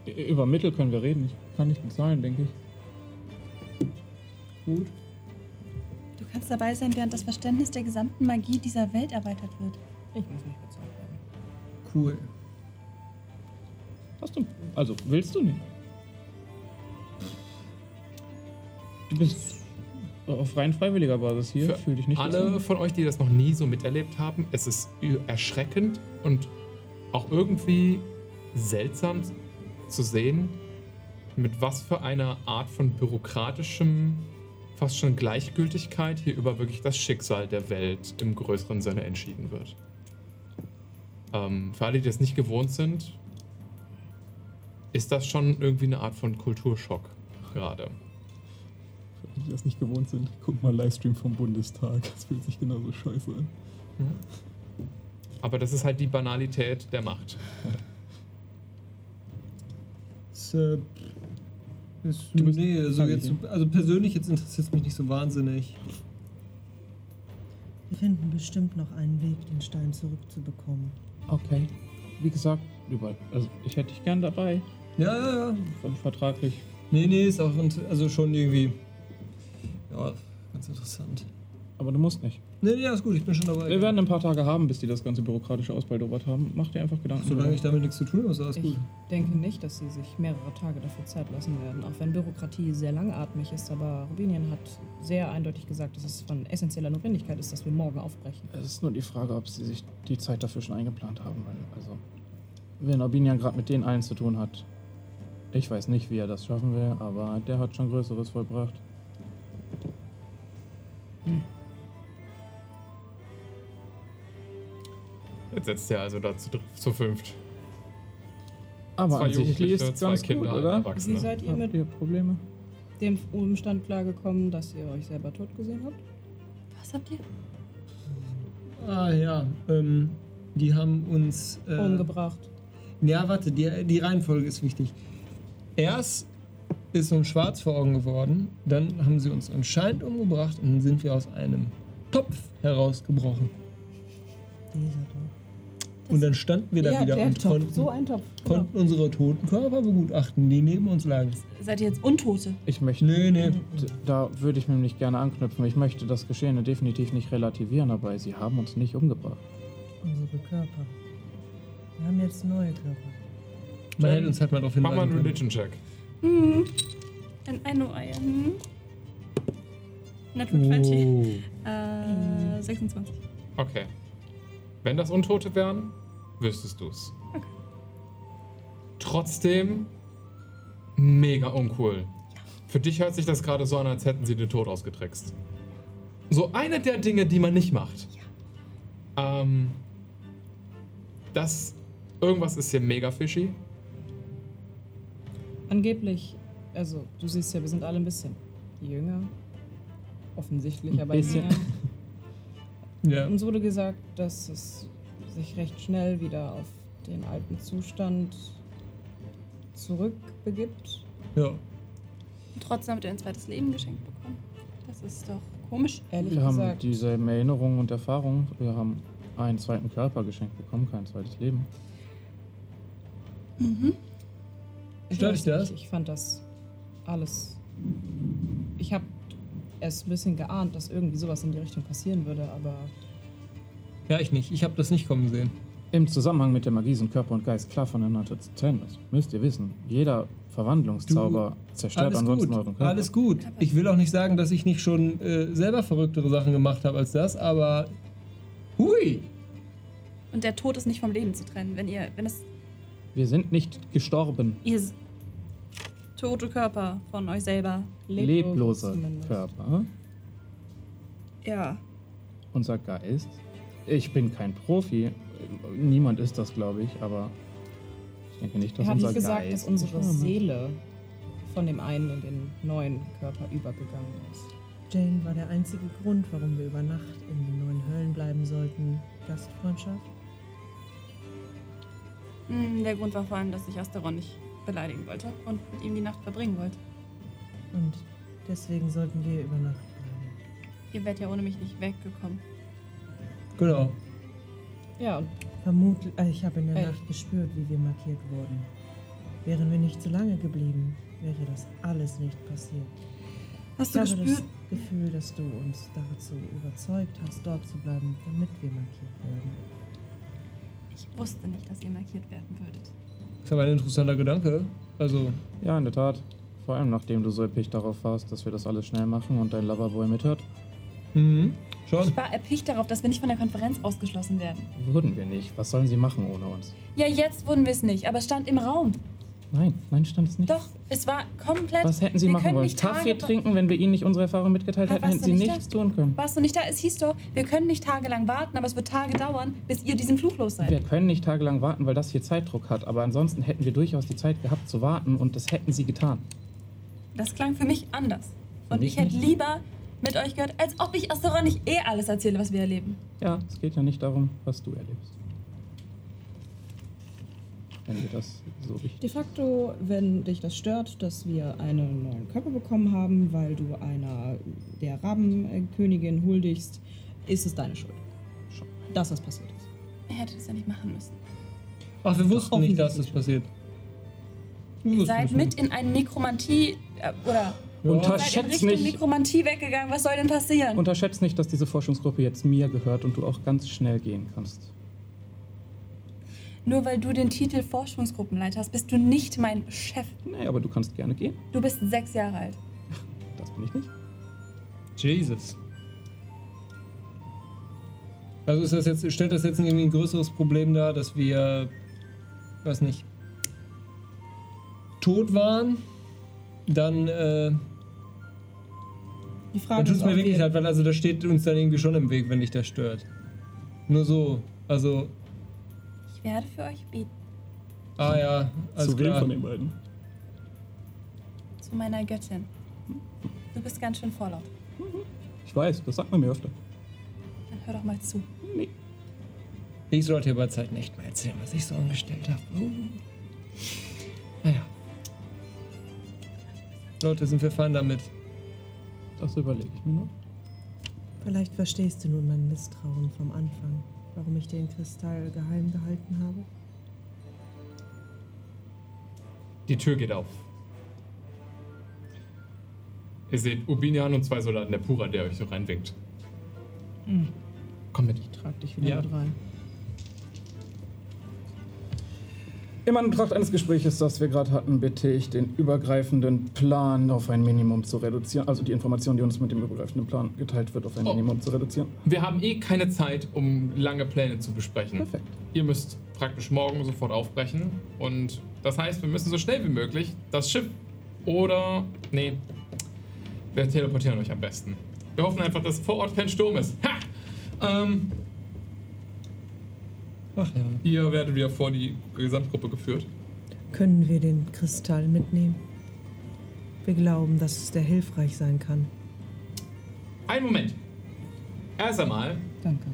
Über Mittel können wir reden. Ich kann nicht bezahlen, denke ich. Gut. Kannst dabei sein, während das Verständnis der gesamten Magie dieser Welt erweitert wird. Ich muss nicht bezahlt werden. Cool. Hast du. Also, willst du nicht? Du bist auf rein freiwilliger Basis hier. Für Fühl dich nicht Alle gezwungen. von euch, die das noch nie so miterlebt haben, es ist erschreckend und auch irgendwie seltsam zu sehen, mit was für einer Art von bürokratischem, fast schon Gleichgültigkeit hier über wirklich das Schicksal der Welt im größeren Sinne entschieden wird. Ähm, für alle, die das nicht gewohnt sind, ist das schon irgendwie eine Art von Kulturschock gerade. Für die das nicht gewohnt sind, guck mal Livestream vom Bundestag. Das fühlt sich genauso scheiße an. Aber das ist halt die Banalität der Macht. Äh, ist, Du bist- nee, also, ich jetzt, also persönlich jetzt interessiert es mich nicht so wahnsinnig. finden bestimmt noch einen Weg, den Stein zurückzubekommen. Okay. Wie gesagt, über, also ich hätte dich gern dabei. Ja, ja, ja. Ver- Vertraglich. Nee, nee, ist auch also schon irgendwie. Ja, ganz interessant. Aber du musst nicht. Nee, nee, ist gut, ich bin schon dabei. Wir werden ein paar Tage haben, bis die das ganze bürokratische ausbaldobert haben. Mach dir einfach Gedanken. Solange ich damit nichts zu tun habe, ist alles Ich gut. denke nicht, dass sie sich mehrere Tage dafür Zeit lassen werden, auch wenn Bürokratie sehr langatmig ist. Aber Rubinien hat sehr eindeutig gesagt, dass es von essentieller Notwendigkeit ist, dass wir morgen aufbrechen. Es ist nur die Frage, ob sie sich die Zeit dafür schon eingeplant haben. Weil, also, wenn Albinian gerade mit den allen zu tun hat, ich weiß nicht, wie er das schaffen will, aber der hat schon Größeres vollbracht. Jetzt setzt ihr also da zu, zu fünft. Aber Zwei an sich ist ganz Kinder, gut, oder? Wie seid ihr mit ihr Probleme? dem Umstand klargekommen, dass ihr euch selber tot gesehen habt? Was habt ihr? Ah ja, ähm, die haben uns. Äh, Umgebracht. Ja, warte, die, die Reihenfolge ist wichtig. Erst ist uns schwarz vor Augen geworden, dann haben sie uns anscheinend umgebracht und dann sind wir aus einem Topf herausgebrochen. Dieser doch. Und dann standen wir da ja, wieder der und Topf. konnten, So ein Topf. Genau. konnten unsere toten Körper begutachten, die neben uns lagen. Seid ihr jetzt Untote? Ich möchte. Nee, nee. Da würde ich nämlich gerne anknüpfen. Ich möchte das Geschehene definitiv nicht relativieren, aber sie haben uns nicht umgebracht. Unsere Körper. Wir haben jetzt neue Körper. Man hätte uns halt mal darauf Mach mal hinweisen einen. Religion-Check. Hm. Ein Einno-Eier. Hm. Natural 20. Oh. Äh, 26. Okay. Wenn das Untote wären, wüsstest du's. Trotzdem mega uncool. Für dich hört sich das gerade so an, als hätten sie den Tod ausgetrickst. So eine der Dinge, die man nicht macht. Ähm, das irgendwas ist hier mega fishy. Angeblich, also du siehst ja, wir sind alle ein bisschen jünger. Offensichtlich, Ein aber bisschen. jünger. Ja. Uns wurde gesagt, dass es sich recht schnell wieder auf den alten Zustand zurückbegibt. ja. Und trotzdem habt ihr ein zweites Leben geschenkt bekommen. Das ist doch komisch. Ehrlich Wir haben gesagt, dieselben Erinnerungen und Erfahrungen. Wir haben einen zweiten Körper geschenkt bekommen, kein zweites Leben. ich Stört dich das? nicht, Ich fand das alles. Ich habe erst ein bisschen geahnt, dass irgendwie sowas in die Richtung passieren würde, aber Ja, ich nicht. Ich habe das nicht kommen sehen. Im Zusammenhang mit der Magie sind Körper und Geist klar voneinander zu trennen. Das müsst ihr wissen. Jeder Verwandlungszauber zerstört Alles ansonsten gut, euren Körper. alles gut. Ich will auch nicht sagen, dass ich nicht schon äh, selber verrücktere Sachen gemacht habe als das, aber hui. Und der Tod ist nicht vom Leben zu trennen. Wenn ihr, wenn es Wir sind nicht gestorben. ihr tote Körper von euch selber. Lebloser zumindest. Körper. Ja. Unser Geist. Ich bin kein Profi. Niemand ist das, glaube ich, aber ich denke nicht, dass Er hat unser gesagt, Geist. dass unsere. Seele von dem einen in den neuen Körper übergegangen ist. Jane war der einzige Grund, warum wir über Nacht in den neuen Höllen bleiben sollten. Gastfreundschaft? Hm, Der Grund war vor allem, dass ich Asteron nicht beleidigen wollte und mit ihm die Nacht verbringen wollte. Und deswegen sollten wir über Nacht bleiben. Ihr wärt ja ohne mich nicht weggekommen. Genau. Ja, Vermutlich, äh, ich habe in der Ey. Nacht gespürt, wie wir markiert wurden. Wären wir nicht so lange geblieben, wäre das alles nicht passiert. Hast ich du habe gespürt? das Gefühl, dass du uns dazu überzeugt hast, dort zu bleiben, damit wir markiert werden. Ich wusste nicht, dass ihr markiert werden würdet. Das ist aber ein interessanter Gedanke. Also, Ja, in der Tat. Vor allem nachdem du so erpicht darauf warst, dass wir das alles schnell machen und dein Loverboy mithört. mhm. Schon. Ich war erpicht darauf, dass wir nicht von der Konferenz ausgeschlossen werden. Wurden wir nicht. Was sollen sie machen ohne uns? Ja, jetzt wurden wir es nicht, aber es stand im Raum. Nein, nein, stand es nicht. Doch, es war komplett. Was hätten sie wir machen können wollen? Kaffee trinken, wenn wir ihnen nicht unsere Erfahrung mitgeteilt hätten, hätten sie nicht nichts da? tun können. Warst du nicht da? Es hieß doch, wir können nicht tagelang warten, aber es wird Tage dauern, bis ihr diesen Flug los seid. Wir können nicht tagelang warten, weil das hier Zeitdruck hat, aber ansonsten hätten wir durchaus die Zeit gehabt zu warten und das hätten sie getan. Das klang für mich anders. Und ich hätte lieber mit euch gehört, als ob ich Asteron nicht eh alles erzähle, was wir erleben. Ja, es geht ja nicht darum, was du erlebst. Wenn wir das so wichtig de facto, wenn dich das stört, dass wir einen neuen Körper bekommen haben, weil du einer der Rabenkönigin huldigst, ist es deine Schuld. Dass das passiert ist. Er hätte das ja nicht machen müssen. Ach, wir wussten nicht, dass das passiert. Wir Ihr seid mit in eine Nekromantie äh, oder in Unterschätzt Richtung nicht, Nekromantie weggegangen. Was soll denn passieren? unterschätzt nicht, dass diese Forschungsgruppe jetzt mir gehört und du auch ganz schnell gehen kannst. Nur weil du den Titel Forschungsgruppenleiter hast, bist du nicht mein Chef. Nee, aber du kannst gerne gehen. Du bist sechs Jahre alt. Das bin ich nicht. Jesus. Also ist das jetzt, stellt das jetzt irgendwie ein größeres Problem dar, dass wir, weiß nicht, tot waren? Dann, äh, Die dann Frage tut ist, es mir wirklich wir, leid, weil also das steht uns dann irgendwie schon im Weg, wenn dich das stört. Nur so. Also, Ich werde für euch beten. ah ja, alles Zu wem klar. von den beiden? Zu meiner Göttin. Du bist ganz schön vorlaut. Ich weiß, das sagt man mir öfter. Dann hör doch mal zu. Ich sollte über Zeit nicht mehr erzählen, was ich so angestellt habe. Uh. Naja. Leute, sind wir fein damit? Das überlege ich mir noch. Vielleicht verstehst du nun mein Misstrauen vom Anfang, warum ich den Kristall geheim gehalten habe. Die Tür geht auf. Ihr seht Ubinian und zwei Soldaten der Pura, der euch so reinwinkt. Komm mit. trag dich wieder Ja. mit rein. Immer in Betracht eines Gespräches, das wir gerade hatten, bitte ich, den übergreifenden Plan auf ein Minimum zu reduzieren. Also die Information, die uns mit dem übergreifenden Plan geteilt wird, auf ein Oh. Minimum zu reduzieren. Wir haben eh keine Zeit, um lange Pläne zu besprechen. Perfekt. Ihr müsst praktisch morgen sofort aufbrechen. Und das heißt, wir müssen so schnell wie möglich das Schiff oder. Nee. Wir teleportieren euch am besten. Wir hoffen einfach, dass vor Ort kein Sturm ist. Ha! Ähm, Ach ja. ihr werdet wieder vor die Gesamtgruppe geführt. Können wir den Kristall mitnehmen? Wir glauben, dass es der hilfreich sein kann. Einen Moment. Erst einmal, Danke.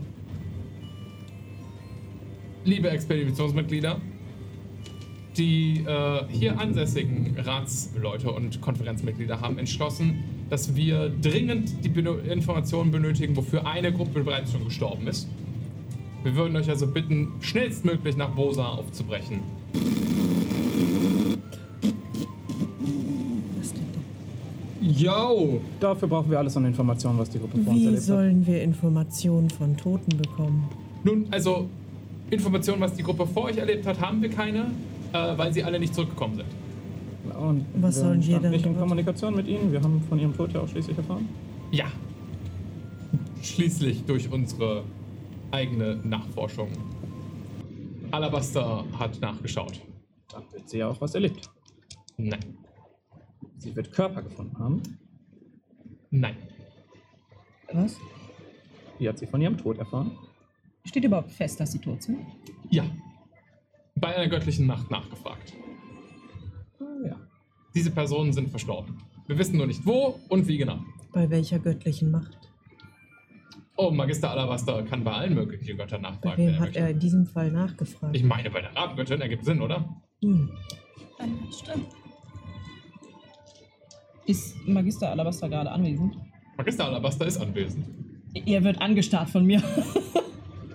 liebe Expeditionsmitglieder, die äh, hier ansässigen Ratsleute und Konferenzmitglieder haben entschlossen, dass wir dringend die Informationen benötigen, wofür eine Gruppe bereits schon gestorben ist. Wir würden euch also bitten, schnellstmöglich nach Bosa aufzubrechen. Was denn? Yo! Dafür brauchen wir alles an Informationen, was die Gruppe vor uns Wie erlebt hat. sollen wir Informationen von Toten bekommen? Nun, also Informationen, was die Gruppe vor euch erlebt hat, haben wir keine, äh, weil sie alle nicht zurückgekommen sind. Und Was wir sollen wir dann nicht in? Kommunikation mit ihnen. Wir haben von ihrem Tod ja auch schließlich erfahren. Ja. Schließlich durch unsere eigene Nachforschung. Alabaster hat nachgeschaut. Dann wird sie ja auch was erlebt. Nein. Sie wird Körper gefunden haben. Nein. Was? Wie hat sie von ihrem Tod erfahren? Steht überhaupt fest, dass sie tot sind? Ja. Bei einer göttlichen Macht nachgefragt. Ah, ja. Diese Personen sind verstorben. Wir wissen nur nicht wo und wie genau. Bei welcher göttlichen Macht? Oh, Magister Alabaster kann bei allen möglichen Göttern Bei nachfragen. wenn wem er hat möchte. er in diesem Fall nachgefragt? Ich meine, bei der Rabengöttin ergibt Sinn, oder? Hm. Stimmt. Ist Magister Alabaster gerade anwesend? Magister Alabaster ist anwesend. Er wird angestarrt von mir.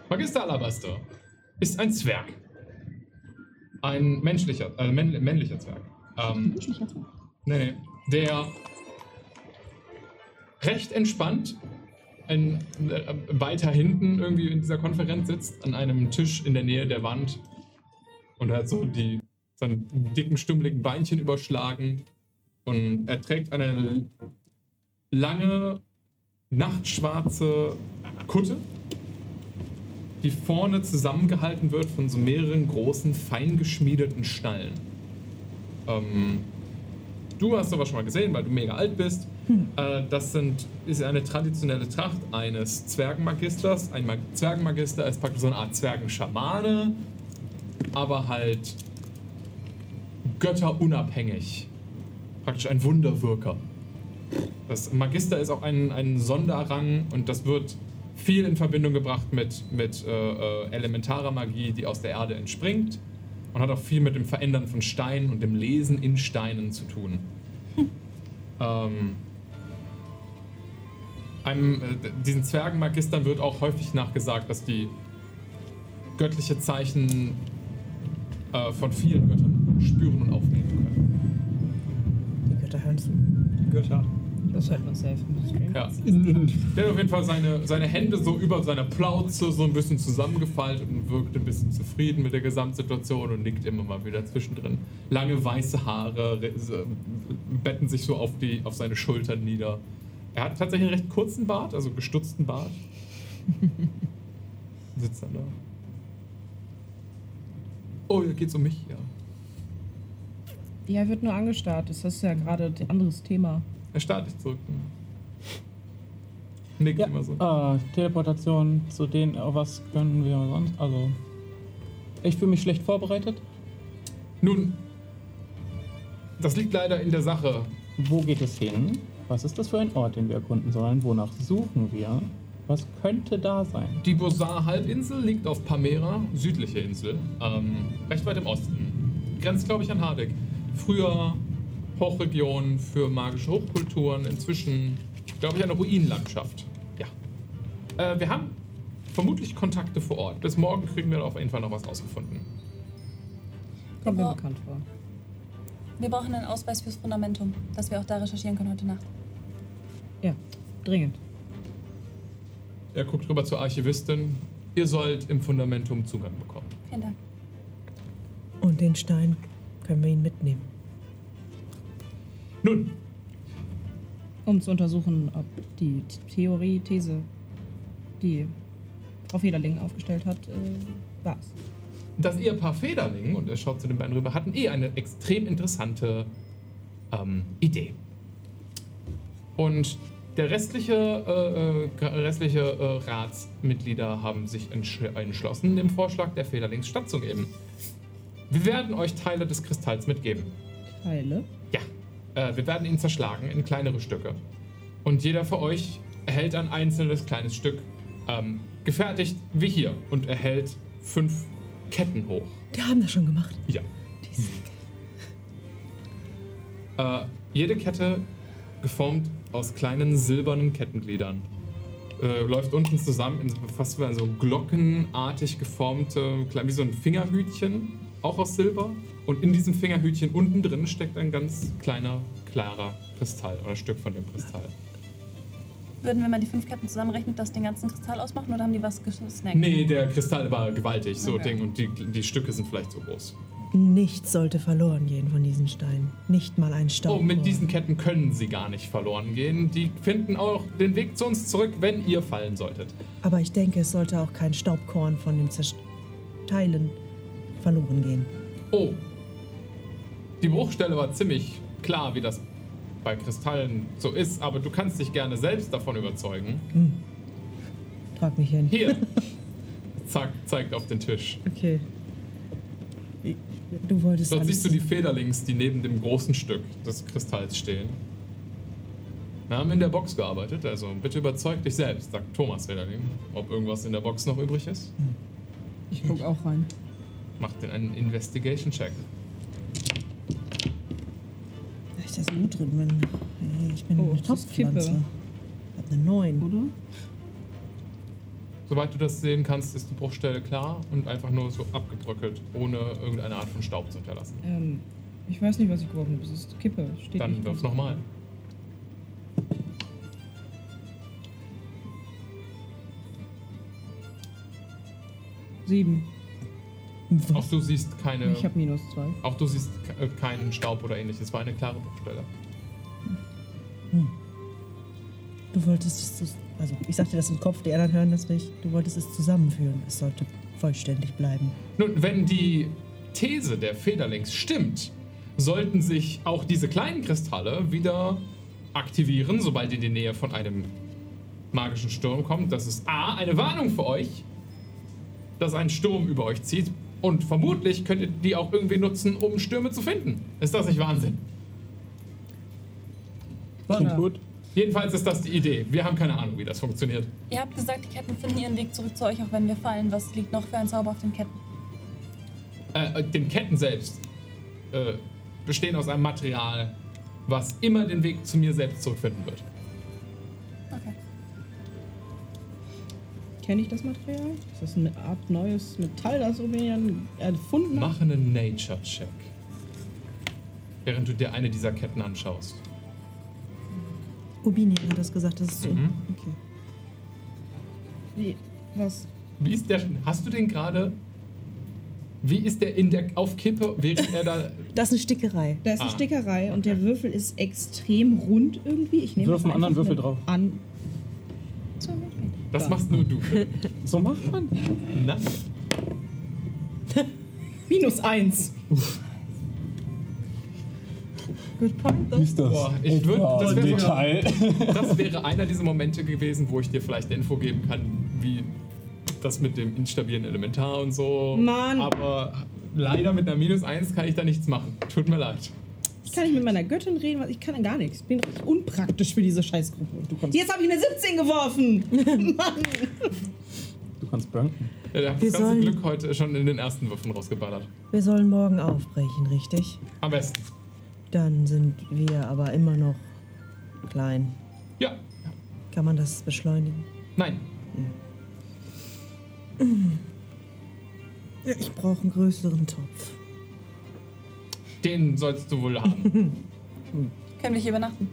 Magister Alabaster ist ein Zwerg. Ein menschlicher, äh, männ männlicher Zwerg. Ähm, nee, nee. Der recht entspannt ein, äh, weiter hinten irgendwie in dieser Konferenz sitzt, an einem Tisch in der Nähe der Wand und hat so die seine dicken, stümmeligen Beinchen überschlagen. Und er trägt eine lange, nachtschwarze Kutte, die vorne zusammengehalten wird von so mehreren großen, fein geschmiedeten Stallen. Ähm, du hast sowas schon mal gesehen, weil du mega alt bist. Äh, das sind, ist eine traditionelle Tracht eines Zwergenmagisters. Ein Mag Zwergenmagister ist praktisch so eine Art Zwergenschamane, aber halt götterunabhängig. Praktisch ein Wunderwirker. Das Magister ist auch ein, ein Sonderrang und das wird viel in Verbindung gebracht mit, mit äh, äh, elementarer Magie, die aus der Erde entspringt und hat auch viel mit dem Verändern von Steinen und dem Lesen in Steinen zu tun. Ähm, Einem, äh, diesen Zwergenmagistern wird auch häufig nachgesagt, dass die göttliche Zeichen äh, von vielen Göttern spüren und aufnehmen können. Die Götter hören zu. Götter. Das hört man safe im Stream. Ja. Der hat auf jeden Fall seine, seine Hände so über seiner Plauze so ein bisschen zusammengefaltet und wirkt ein bisschen zufrieden mit der Gesamtsituation und nickt immer mal wieder zwischendrin. Lange weiße Haare betten sich so auf, die, auf seine Schultern nieder. Er hat tatsächlich einen recht kurzen Bart, also gestutzten Bart. Sitzt dann da. Oh, hier geht's um mich, ja. Ja, wird nur angestarrt. Das ist ja gerade ein anderes Thema. Er starrt dich zurück. Nickt Ja, immer so. äh, Teleportation zu denen, was können wir sonst? Also, ich fühle mich schlecht vorbereitet. Nun, das liegt leider in der Sache. Wo geht es hin? Was ist das für ein Ort, den wir erkunden sollen? Wonach suchen wir? Was könnte da sein? Die Bosar-Halbinsel liegt auf Pamera, südliche Insel, ähm, recht weit im Osten. Grenzt, glaube ich, an Hardek. Früher Hochregion für magische Hochkulturen, inzwischen, glaube ich, eine Ruinenlandschaft. Ja. Äh, wir haben vermutlich Kontakte vor Ort. Bis morgen kriegen wir auf jeden Fall noch was rausgefunden. Kommt mir bekannt vor. Wir brauchen einen Ausweis fürs Fundamentum, dass wir auch da recherchieren können heute Nacht. Ja, dringend. Er guckt rüber zur Archivistin. Ihr sollt im Fundamentum Zugang bekommen. Vielen Dank. Und den Stein können wir ihn mitnehmen. Nun, Um zu untersuchen, ob die Theorie, These, die Frau Federling aufgestellt hat, äh, war's. das Ehepaar Federling, und er schaut zu den beiden rüber, hatten eh eine extrem interessante ähm, Idee. Und der restliche, äh, äh, restliche äh, Ratsmitglieder haben sich entsch entschlossen, dem Vorschlag der Federlings stattzugeben. Wir werden euch Teile des Kristalls mitgeben. Teile. Ja, äh, wir werden ihn zerschlagen in kleinere Stücke. Und jeder von euch erhält ein einzelnes kleines Stück, ähm, gefertigt wie hier, und erhält fünf Ketten hoch. Die haben das schon gemacht. Ja. Äh, jede Kette geformt aus kleinen silbernen Kettengliedern. Äh, läuft unten zusammen in fast wie so glockenartig geformte, wie so ein Fingerhütchen, auch aus Silber. Und in diesem Fingerhütchen unten drin steckt ein ganz kleiner, klarer Kristall oder Stück von dem Kristall. Würden wir mal die fünf Ketten zusammenrechnen, das den ganzen Kristall ausmachen oder haben die was gesnackt? Nee, der Kristall war gewaltig, so Okay. Ding. Und die, die Stücke sind vielleicht so groß. Nichts sollte verloren gehen von diesen Steinen. Nicht mal ein Oh, Staub. mit diesen Ketten können sie gar nicht verloren gehen. Die finden auch den Weg zu uns zurück, wenn ihr fallen solltet. Aber ich denke, es sollte auch kein Staubkorn von dem Zerteilen verloren gehen. Oh. Die Bruchstelle war ziemlich klar, wie das bei Kristallen so ist, aber du kannst dich gerne selbst davon überzeugen. Trag mich hin. Hier. Zack, zeigt auf den Tisch. Okay. Du wolltest Dort siehst du die Federlings, die neben dem großen Stück des Kristalls stehen. Wir haben in der Box gearbeitet, also bitte überzeug dich selbst, sagt Thomas Federling, ob irgendwas in der Box noch übrig ist. Ich guck auch rein. Macht den einen Investigation-Check. Da ich da so gut drin bin. Ich bin Oh, eine das. Topfpflanze. Hab eine 9. Oder? Soweit du das sehen kannst, ist die Bruchstelle klar und einfach nur so abgebröckelt, ohne irgendeine Art von Staub zu hinterlassen. Ähm, ich weiß nicht, was ich geworfen habe. Es ist Kippe. Steht Dann nicht wirf drauf. nochmal. Sieben. Auch du siehst keine. Ich habe minus zwei. Auch du siehst äh, keinen Staub oder ähnliches. Es war eine klare Bruchstelle. Du wolltest es. Also, ich sagte das im Kopf, die anderen hören das nicht. Du wolltest es zusammenführen. Es sollte vollständig bleiben. Nun, wenn die These der Federlings stimmt, sollten sich auch diese kleinen Kristalle wieder aktivieren, sobald ihr in die Nähe von einem magischen Sturm kommt. Das ist A, eine Warnung für euch, dass ein Sturm über euch zieht. Und vermutlich könnt ihr die auch irgendwie nutzen, um Stürme zu finden. Ist das nicht Wahnsinn? Klingt gut. Jedenfalls ist das die Idee. Wir haben keine Ahnung, wie das funktioniert. Ihr habt gesagt, die Ketten finden ihren Weg zurück zu euch, auch wenn wir fallen. Was liegt noch für ein Zauber auf den Ketten? Äh, den Ketten selbst äh, bestehen aus einem Material, was immer den Weg zu mir selbst zurückfinden wird. Okay. Kenne ich das Material? Ist das eine Art neues Metall, das Obenian erfunden hat? Mach einen Nature-Check. Während du dir eine dieser Ketten anschaust. Ubini hat das gesagt, das ist so. Mhm. Okay. Wie? Was? Wie ist der. Hast du den gerade. Wie ist der in der auf Kippe, während er da. Das ist eine Stickerei. Da ist eine Ah, Stickerei und der Würfel ist extrem rund irgendwie. Ich nehme Wirf einen anderen Würfel drauf. An. Das machst nur du. So macht man. Na? Minus eins. Good point, though. Ist das? Boah, ich würd- das wär- Detail. Das wäre einer dieser Momente gewesen, wo ich dir vielleicht Info geben kann, wie das mit dem instabilen Elementar und so. Mann. Aber leider mit einer Minus 1 kann ich da nichts machen. Tut mir leid. Ich kann nicht mit meiner Göttin reden, weil ich kann gar nichts. Ich bin unpraktisch für diese Scheißgruppe. Jetzt habe ich eine 17 geworfen. Mann. Du kannst banken. Ja, der hat Wir das ganze Glück heute schon in den ersten Würfen rausgeballert. Wir sollen morgen aufbrechen, richtig? Am besten. Dann sind wir aber immer noch klein. Ja. Kann man das beschleunigen? Nein. Ja, ich brauche einen größeren Topf. Den sollst du wohl haben. Können wir hier übernachten?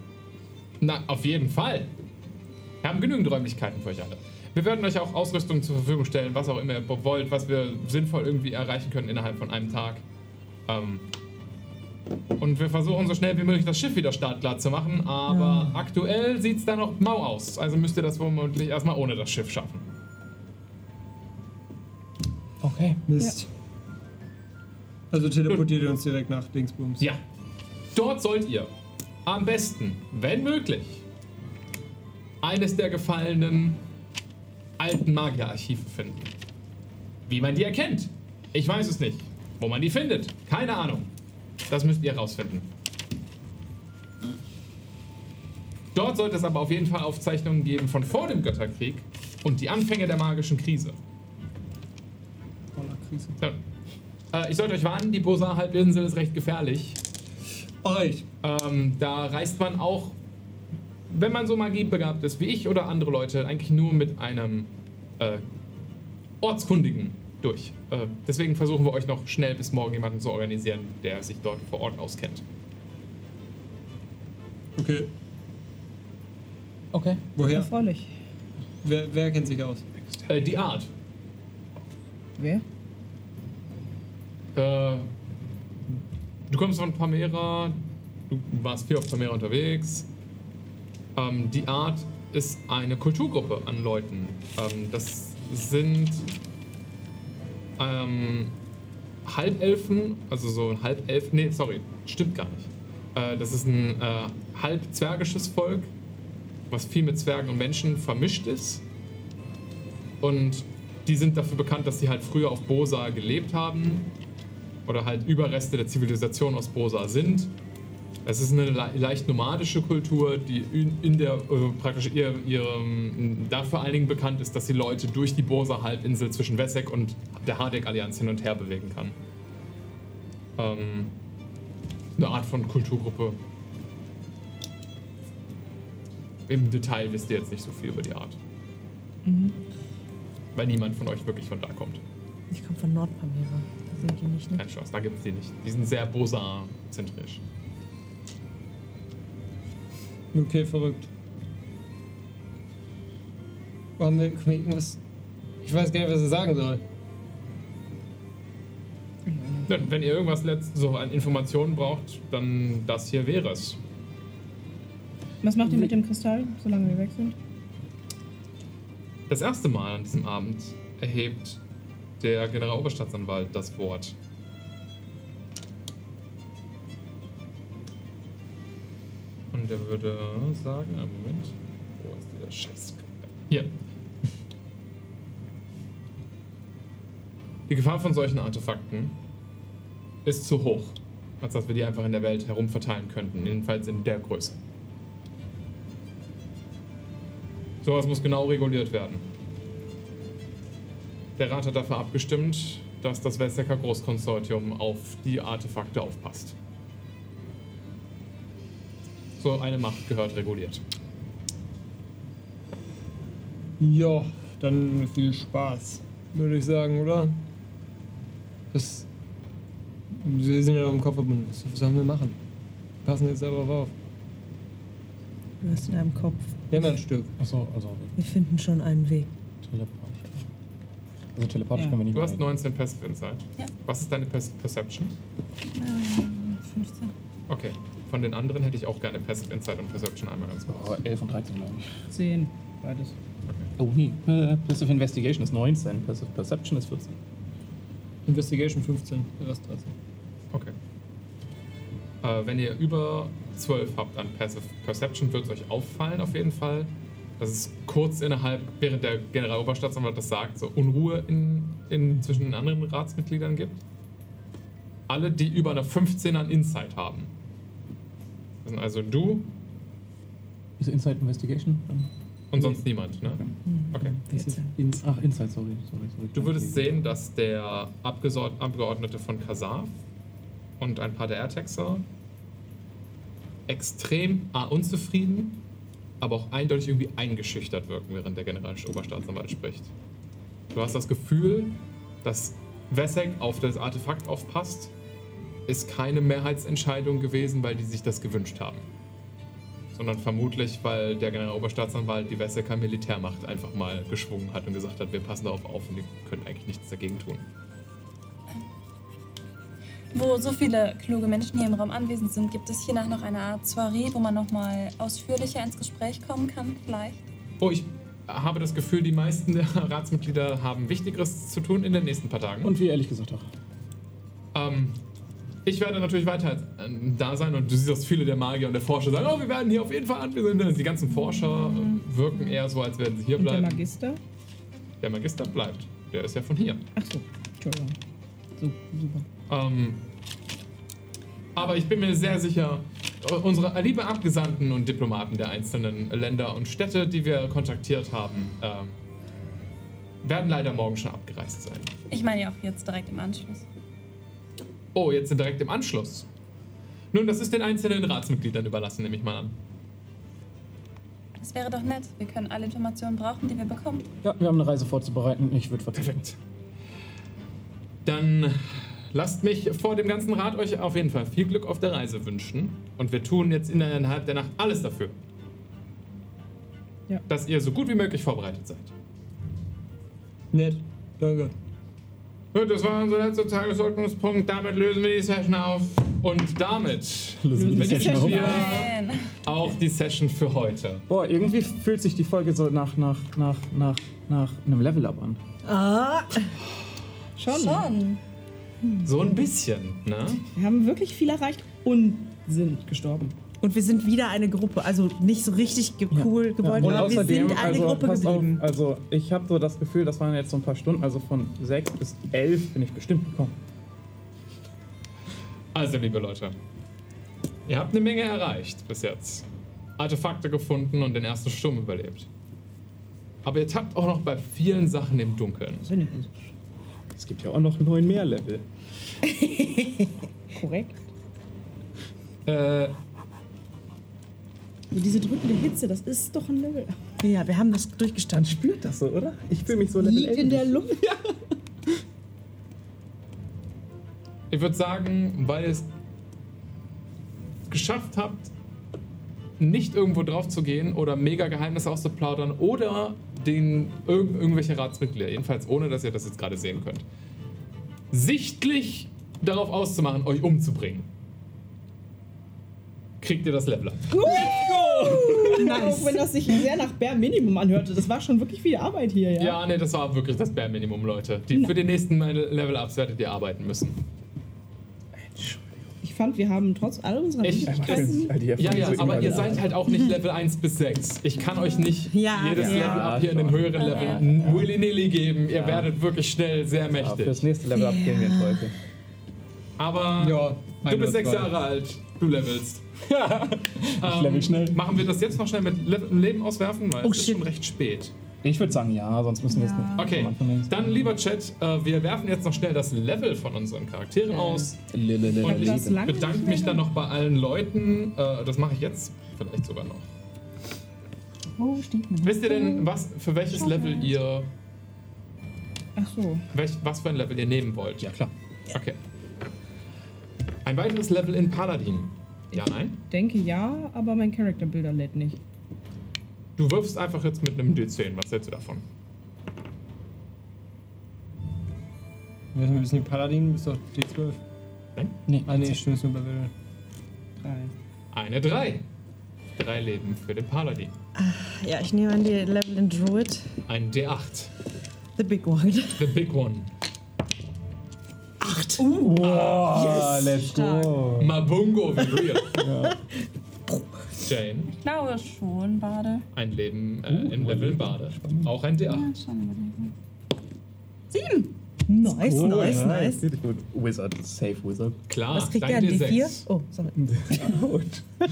Na, auf jeden Fall. Wir haben genügend Räumlichkeiten für euch alle. Wir werden euch auch Ausrüstung zur Verfügung stellen, was auch immer ihr wollt, was wir sinnvoll irgendwie erreichen können innerhalb von einem Tag. Ähm und wir versuchen so schnell wie möglich das Schiff wieder startklar zu machen, aber aktuell sieht es da noch mau aus. Also müsst ihr das womöglich erstmal ohne das Schiff schaffen. Okay. Mist. Also teleportiert ihr uns direkt nach Dingsbums. Ja. Dort sollt ihr am besten, wenn möglich, eines der gefallenen alten Magierarchive finden. Wie man die erkennt, ich weiß es nicht. Wo man die findet, keine Ahnung. Das müsst ihr rausfinden. Dort sollte es aber auf jeden Fall Aufzeichnungen geben von vor dem Götterkrieg und die Anfänge der magischen Krise. Krise. Ja. Äh, ich sollte euch warnen, die Bosa-Halbinsel ist recht gefährlich. Echt? Ähm, da reist man auch, wenn man so magiebegabt ist wie ich oder andere Leute, eigentlich nur mit einem äh, Ortskundigen durch. Äh, deswegen versuchen wir euch noch schnell bis morgen jemanden zu organisieren, der sich dort vor Ort auskennt. Okay. Okay. Woher? Erfreulich. Wer, wer kennt sich aus? Äh, die Art. Wer? Äh, du kommst von Pamera, du warst viel auf Pamera unterwegs. Ähm, die Art ist eine Kulturgruppe an Leuten. Ähm, das sind ähm, Halbelfen, also so ein Halbelf, nee, sorry, stimmt gar nicht. Äh, das ist ein äh, halbzwergisches Volk, was viel mit Zwergen und Menschen vermischt ist. Und die sind dafür bekannt, dass sie halt früher auf Bosa gelebt haben oder halt Überreste der Zivilisation aus Bosa sind. Es ist eine le leicht nomadische Kultur, die in, der äh, praktisch ihr, ihrem, da vor allen Dingen bekannt ist, dass sie Leute durch die Bosa-Halbinsel zwischen Wessek und der Hardek-Allianz hin und her bewegen kann. Ähm, eine Art von Kulturgruppe. Im Detail wisst ihr jetzt nicht so viel über die Art. Weil niemand von euch wirklich von da kommt. Ich komme von Nordpamera. Da sind die nicht, ne? Keine Chance, da gibt es die nicht. Die sind sehr Bosa-zentrisch. Okay, verrückt. Wir irgendwas. Ich weiß gar nicht, was ich sagen soll. Wenn ihr irgendwas letzt, so an Informationen braucht, dann das hier wäre es. Was macht ihr mit dem Kristall, solange wir weg sind? Das erste Mal an diesem Abend erhebt der Generaloberstaatsanwalt das Wort. Und er würde sagen, einen Moment. Wo ist dieser Scheiß? Hier. Die Gefahr von solchen Artefakten ist zu hoch, als dass wir die einfach in der Welt herumverteilen könnten, jedenfalls in der Größe. Sowas muss genau reguliert werden. Der Rat hat dafür abgestimmt, dass das Westdecker Großkonsortium auf die Artefakte aufpasst. So eine Macht gehört reguliert. Ja, Dann viel Spaß, würde ich sagen, oder? Das. Wir sind ja noch im Kopf verbunden. Was sollen wir machen? Passen jetzt darauf auf. Du hast in deinem Kopf. Wir haben ja ein Stück. Achso, also Wir finden schon einen Weg. telepathisch. Also telepathisch Ja. können wir nicht Du hast reden. 19 Passive Insight. Ja. Was ist deine Perception? Ähm, 15. Okay. Von den anderen hätte ich auch gerne Passive Insight und Perception einmal ganz kurz. Oh, 11 und 13, glaube ich. Zehn. Beides. Oh, nee. Äh, Passive Investigation ist 19, Passive Perception ist 14. Investigation 15, der Rest 13. Okay. Äh, wenn ihr über 12 habt an Passive Perception, wird es euch auffallen auf jeden Fall, dass es kurz innerhalb, während der Generaloberstaatsanwalt das sagt, so Unruhe in, in, zwischen den anderen Ratsmitgliedern gibt. Alle, die über eine 15 an Insight haben. Das sind also du Ist Inside Investigation? und sonst niemand, ne? Okay. Ins Ach, Inside, sorry. sorry, sorry. Du würdest sehen, dass der Abgeordnete von Kasaf und ein paar der Airtaxer extrem A, unzufrieden, aber auch eindeutig irgendwie eingeschüchtert wirken, während der Generaloberstaatsanwalt spricht. Du hast das Gefühl, dass Wessek auf das Artefakt aufpasst, ist keine Mehrheitsentscheidung gewesen, weil die sich das gewünscht haben. Sondern vermutlich, weil der Generaloberstaatsanwalt die Wesseker Militärmacht einfach mal geschwungen hat und gesagt hat, wir passen darauf auf und ihr könnt eigentlich nichts dagegen tun. Wo so viele kluge Menschen hier im Raum anwesend sind, gibt es hiernach noch eine Art Soiree, wo man nochmal ausführlicher ins Gespräch kommen kann, vielleicht? Oh, ich habe das Gefühl, die meisten der Ratsmitglieder haben Wichtigeres zu tun in den nächsten paar Tagen. Und wie ehrlich gesagt auch. Ähm, ich werde natürlich weiter äh, da sein und du siehst, dass viele der Magier und der Forscher sagen, oh, wir werden hier auf jeden Fall anwesend. Die ganzen Forscher äh, wirken eher so, als werden sie hier Und der bleiben. Magister? Der Magister bleibt. Der ist ja von hier. Ach so, Entschuldigung. So, super. Ähm, aber ich bin mir sehr sicher, unsere liebe Abgesandten und Diplomaten der einzelnen Länder und Städte, die wir kontaktiert haben, ähm, werden leider morgen schon abgereist sein. Ich meine ja auch jetzt direkt im Anschluss. Oh, jetzt sind direkt im Anschluss. Nun, das ist den einzelnen Ratsmitgliedern überlassen, nehme ich mal an. Das wäre doch nett. Wir können alle Informationen brauchen, die wir bekommen. Ja, wir haben eine Reise vorzubereiten. Ich würde. Perfekt. Dann lasst mich vor dem ganzen Rat euch auf jeden Fall viel Glück auf der Reise wünschen. Und wir tun jetzt innerhalb der Nacht alles dafür, Ja. dass ihr so gut wie möglich vorbereitet seid. Nett, danke. Gut, das war unser letzter Tagesordnungspunkt. Damit lösen wir die Session auf. Und damit Lösen wir die Session auf. auch die Session für heute. Boah, irgendwie fühlt sich die Folge so nach, nach, nach, nach, nach einem Level-Up an. Ah! Schon. Schon. So ein bisschen, ne? Wir haben wirklich viel erreicht und sind gestorben. Und wir sind wieder eine Gruppe. Also nicht so richtig ge cool gewollt, Und aber wir außerdem, sind eine also, Gruppe pass geblieben. Auf, also ich habe so das Gefühl, das waren jetzt so ein paar Stunden, also von sechs bis elf bin ich bestimmt gekommen. Also, liebe Leute, ihr habt eine Menge erreicht bis jetzt. Artefakte gefunden und den ersten Sturm überlebt. Aber ihr tappt auch noch bei vielen Sachen im Dunkeln. Es gibt ja auch noch neun mehr Level. Korrekt. Äh, Also diese drückende Hitze, das ist doch ein Level. Ja, wir haben das durchgestanden. Spürt das so, oder? Ich fühle mich so Level Liegt in der Luft. ich würde sagen, weil ihr es geschafft habt, nicht irgendwo drauf zu gehen oder mega Geheimnisse auszuplaudern oder den irg irgendwelche Ratsmitglieder, jedenfalls ohne, dass ihr das jetzt gerade sehen könnt, sichtlich darauf auszumachen, euch umzubringen. Kriegt ihr das Level ab. Auch wenn das sich sehr nach Bare Minimum anhörte. Das war schon wirklich viel Arbeit hier, ja. Ja, nee, das war wirklich das Bare Minimum, Leute. Die, für die nächsten Level-Ups werdet ihr arbeiten müssen. Ich fand, wir haben trotz all unserer Ich- Widrigkeiten- Ja, ja, aber ihr seid halt auch nicht Level 1 bis 6. Ich kann euch nicht Ja, jedes ja. Level-Up hier in den höheren Leveln willy-nilly geben. Ihr werdet wirklich schnell sehr Ja, mächtig. fürs nächste Level up gehen wir heute. Aber Ja, du bist sechs. Jahre alt. Du levelst. ähm, level schnell. Machen wir das jetzt noch schnell mit Le Leben auswerfen? Weil Oh, es ist shit. schon recht spät. Ich würde sagen ja, sonst müssen wir es nicht. Okay, dann lieber Chat, äh, wir werfen jetzt noch schnell das Level von unseren Charakteren aus. Und ich bedanke mich dann noch bei allen Leuten. Äh, das mache ich jetzt vielleicht sogar noch. Wo steht man? Wisst ihr denn, was, für welches Level ihr Ach so. welch, was für ein Level ihr nehmen wollt. Ja, klar. Okay. Ein weiteres Level in Paladin. Ja, nein? Denke ja, aber mein Character Builder lädt nicht. Du wirfst einfach jetzt mit einem D10. Was hältst du davon? Wir wissen, die Paladin ist doch D12. Nein? Nee, Ah, nee, stimmt, ist nur bei Willen. Drei. Eine 3. Drei Leben für den Paladin. Ja, ich nehme an die Level in Druid. Ein D8. The big one. The big one. Acht. Oh, let's go. Mabungo wie real. Jane, Ich glaube schon, Bade. ein Leben äh, im Level Bade. Auch ein D8. Schon überlegen. Sieben. Nice, Oh, nice, nice. Richtig gut. Wizard, safe Wizard. Klar, Was kriegt der? Die D6. vier? Oh, sorry. Gut.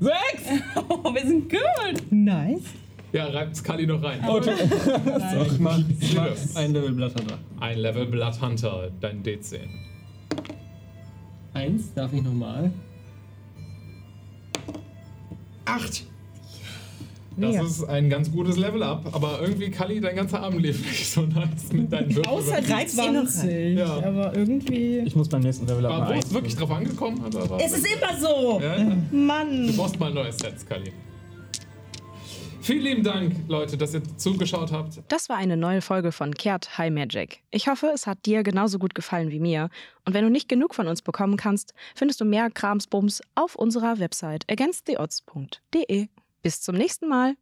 Sechs! Oh, wir sind gut. Nice. Ja, reibt Scully noch rein. Ich mach, ich mach ein Level Blatt dran. Ein Level Blood Hunter, dein D10. Eins, darf ich nochmal? Acht! Das Mega. ist ein ganz gutes Level up, aber irgendwie, Kali, dein ganzer Arm lief nicht so nice mit deinen Würfeln. Außer die Reizt ihn noch 20. Ja. Aber irgendwie. Ich muss beim nächsten Level up Aber mal wo eins ist wirklich drauf angekommen? Aber Es ist immer so. ja, ja. Mann. Du brauchst mal ein neues Set, Scully. Vielen lieben Dank, Leute, dass ihr zugeschaut habt. Das war eine neue Folge von Kehrt High Magic. Ich hoffe, es hat dir genauso gut gefallen wie mir. Und wenn du nicht genug von uns bekommen kannst, findest du mehr Kramsbums auf unserer Website againsttheodds.de. Bis zum nächsten Mal.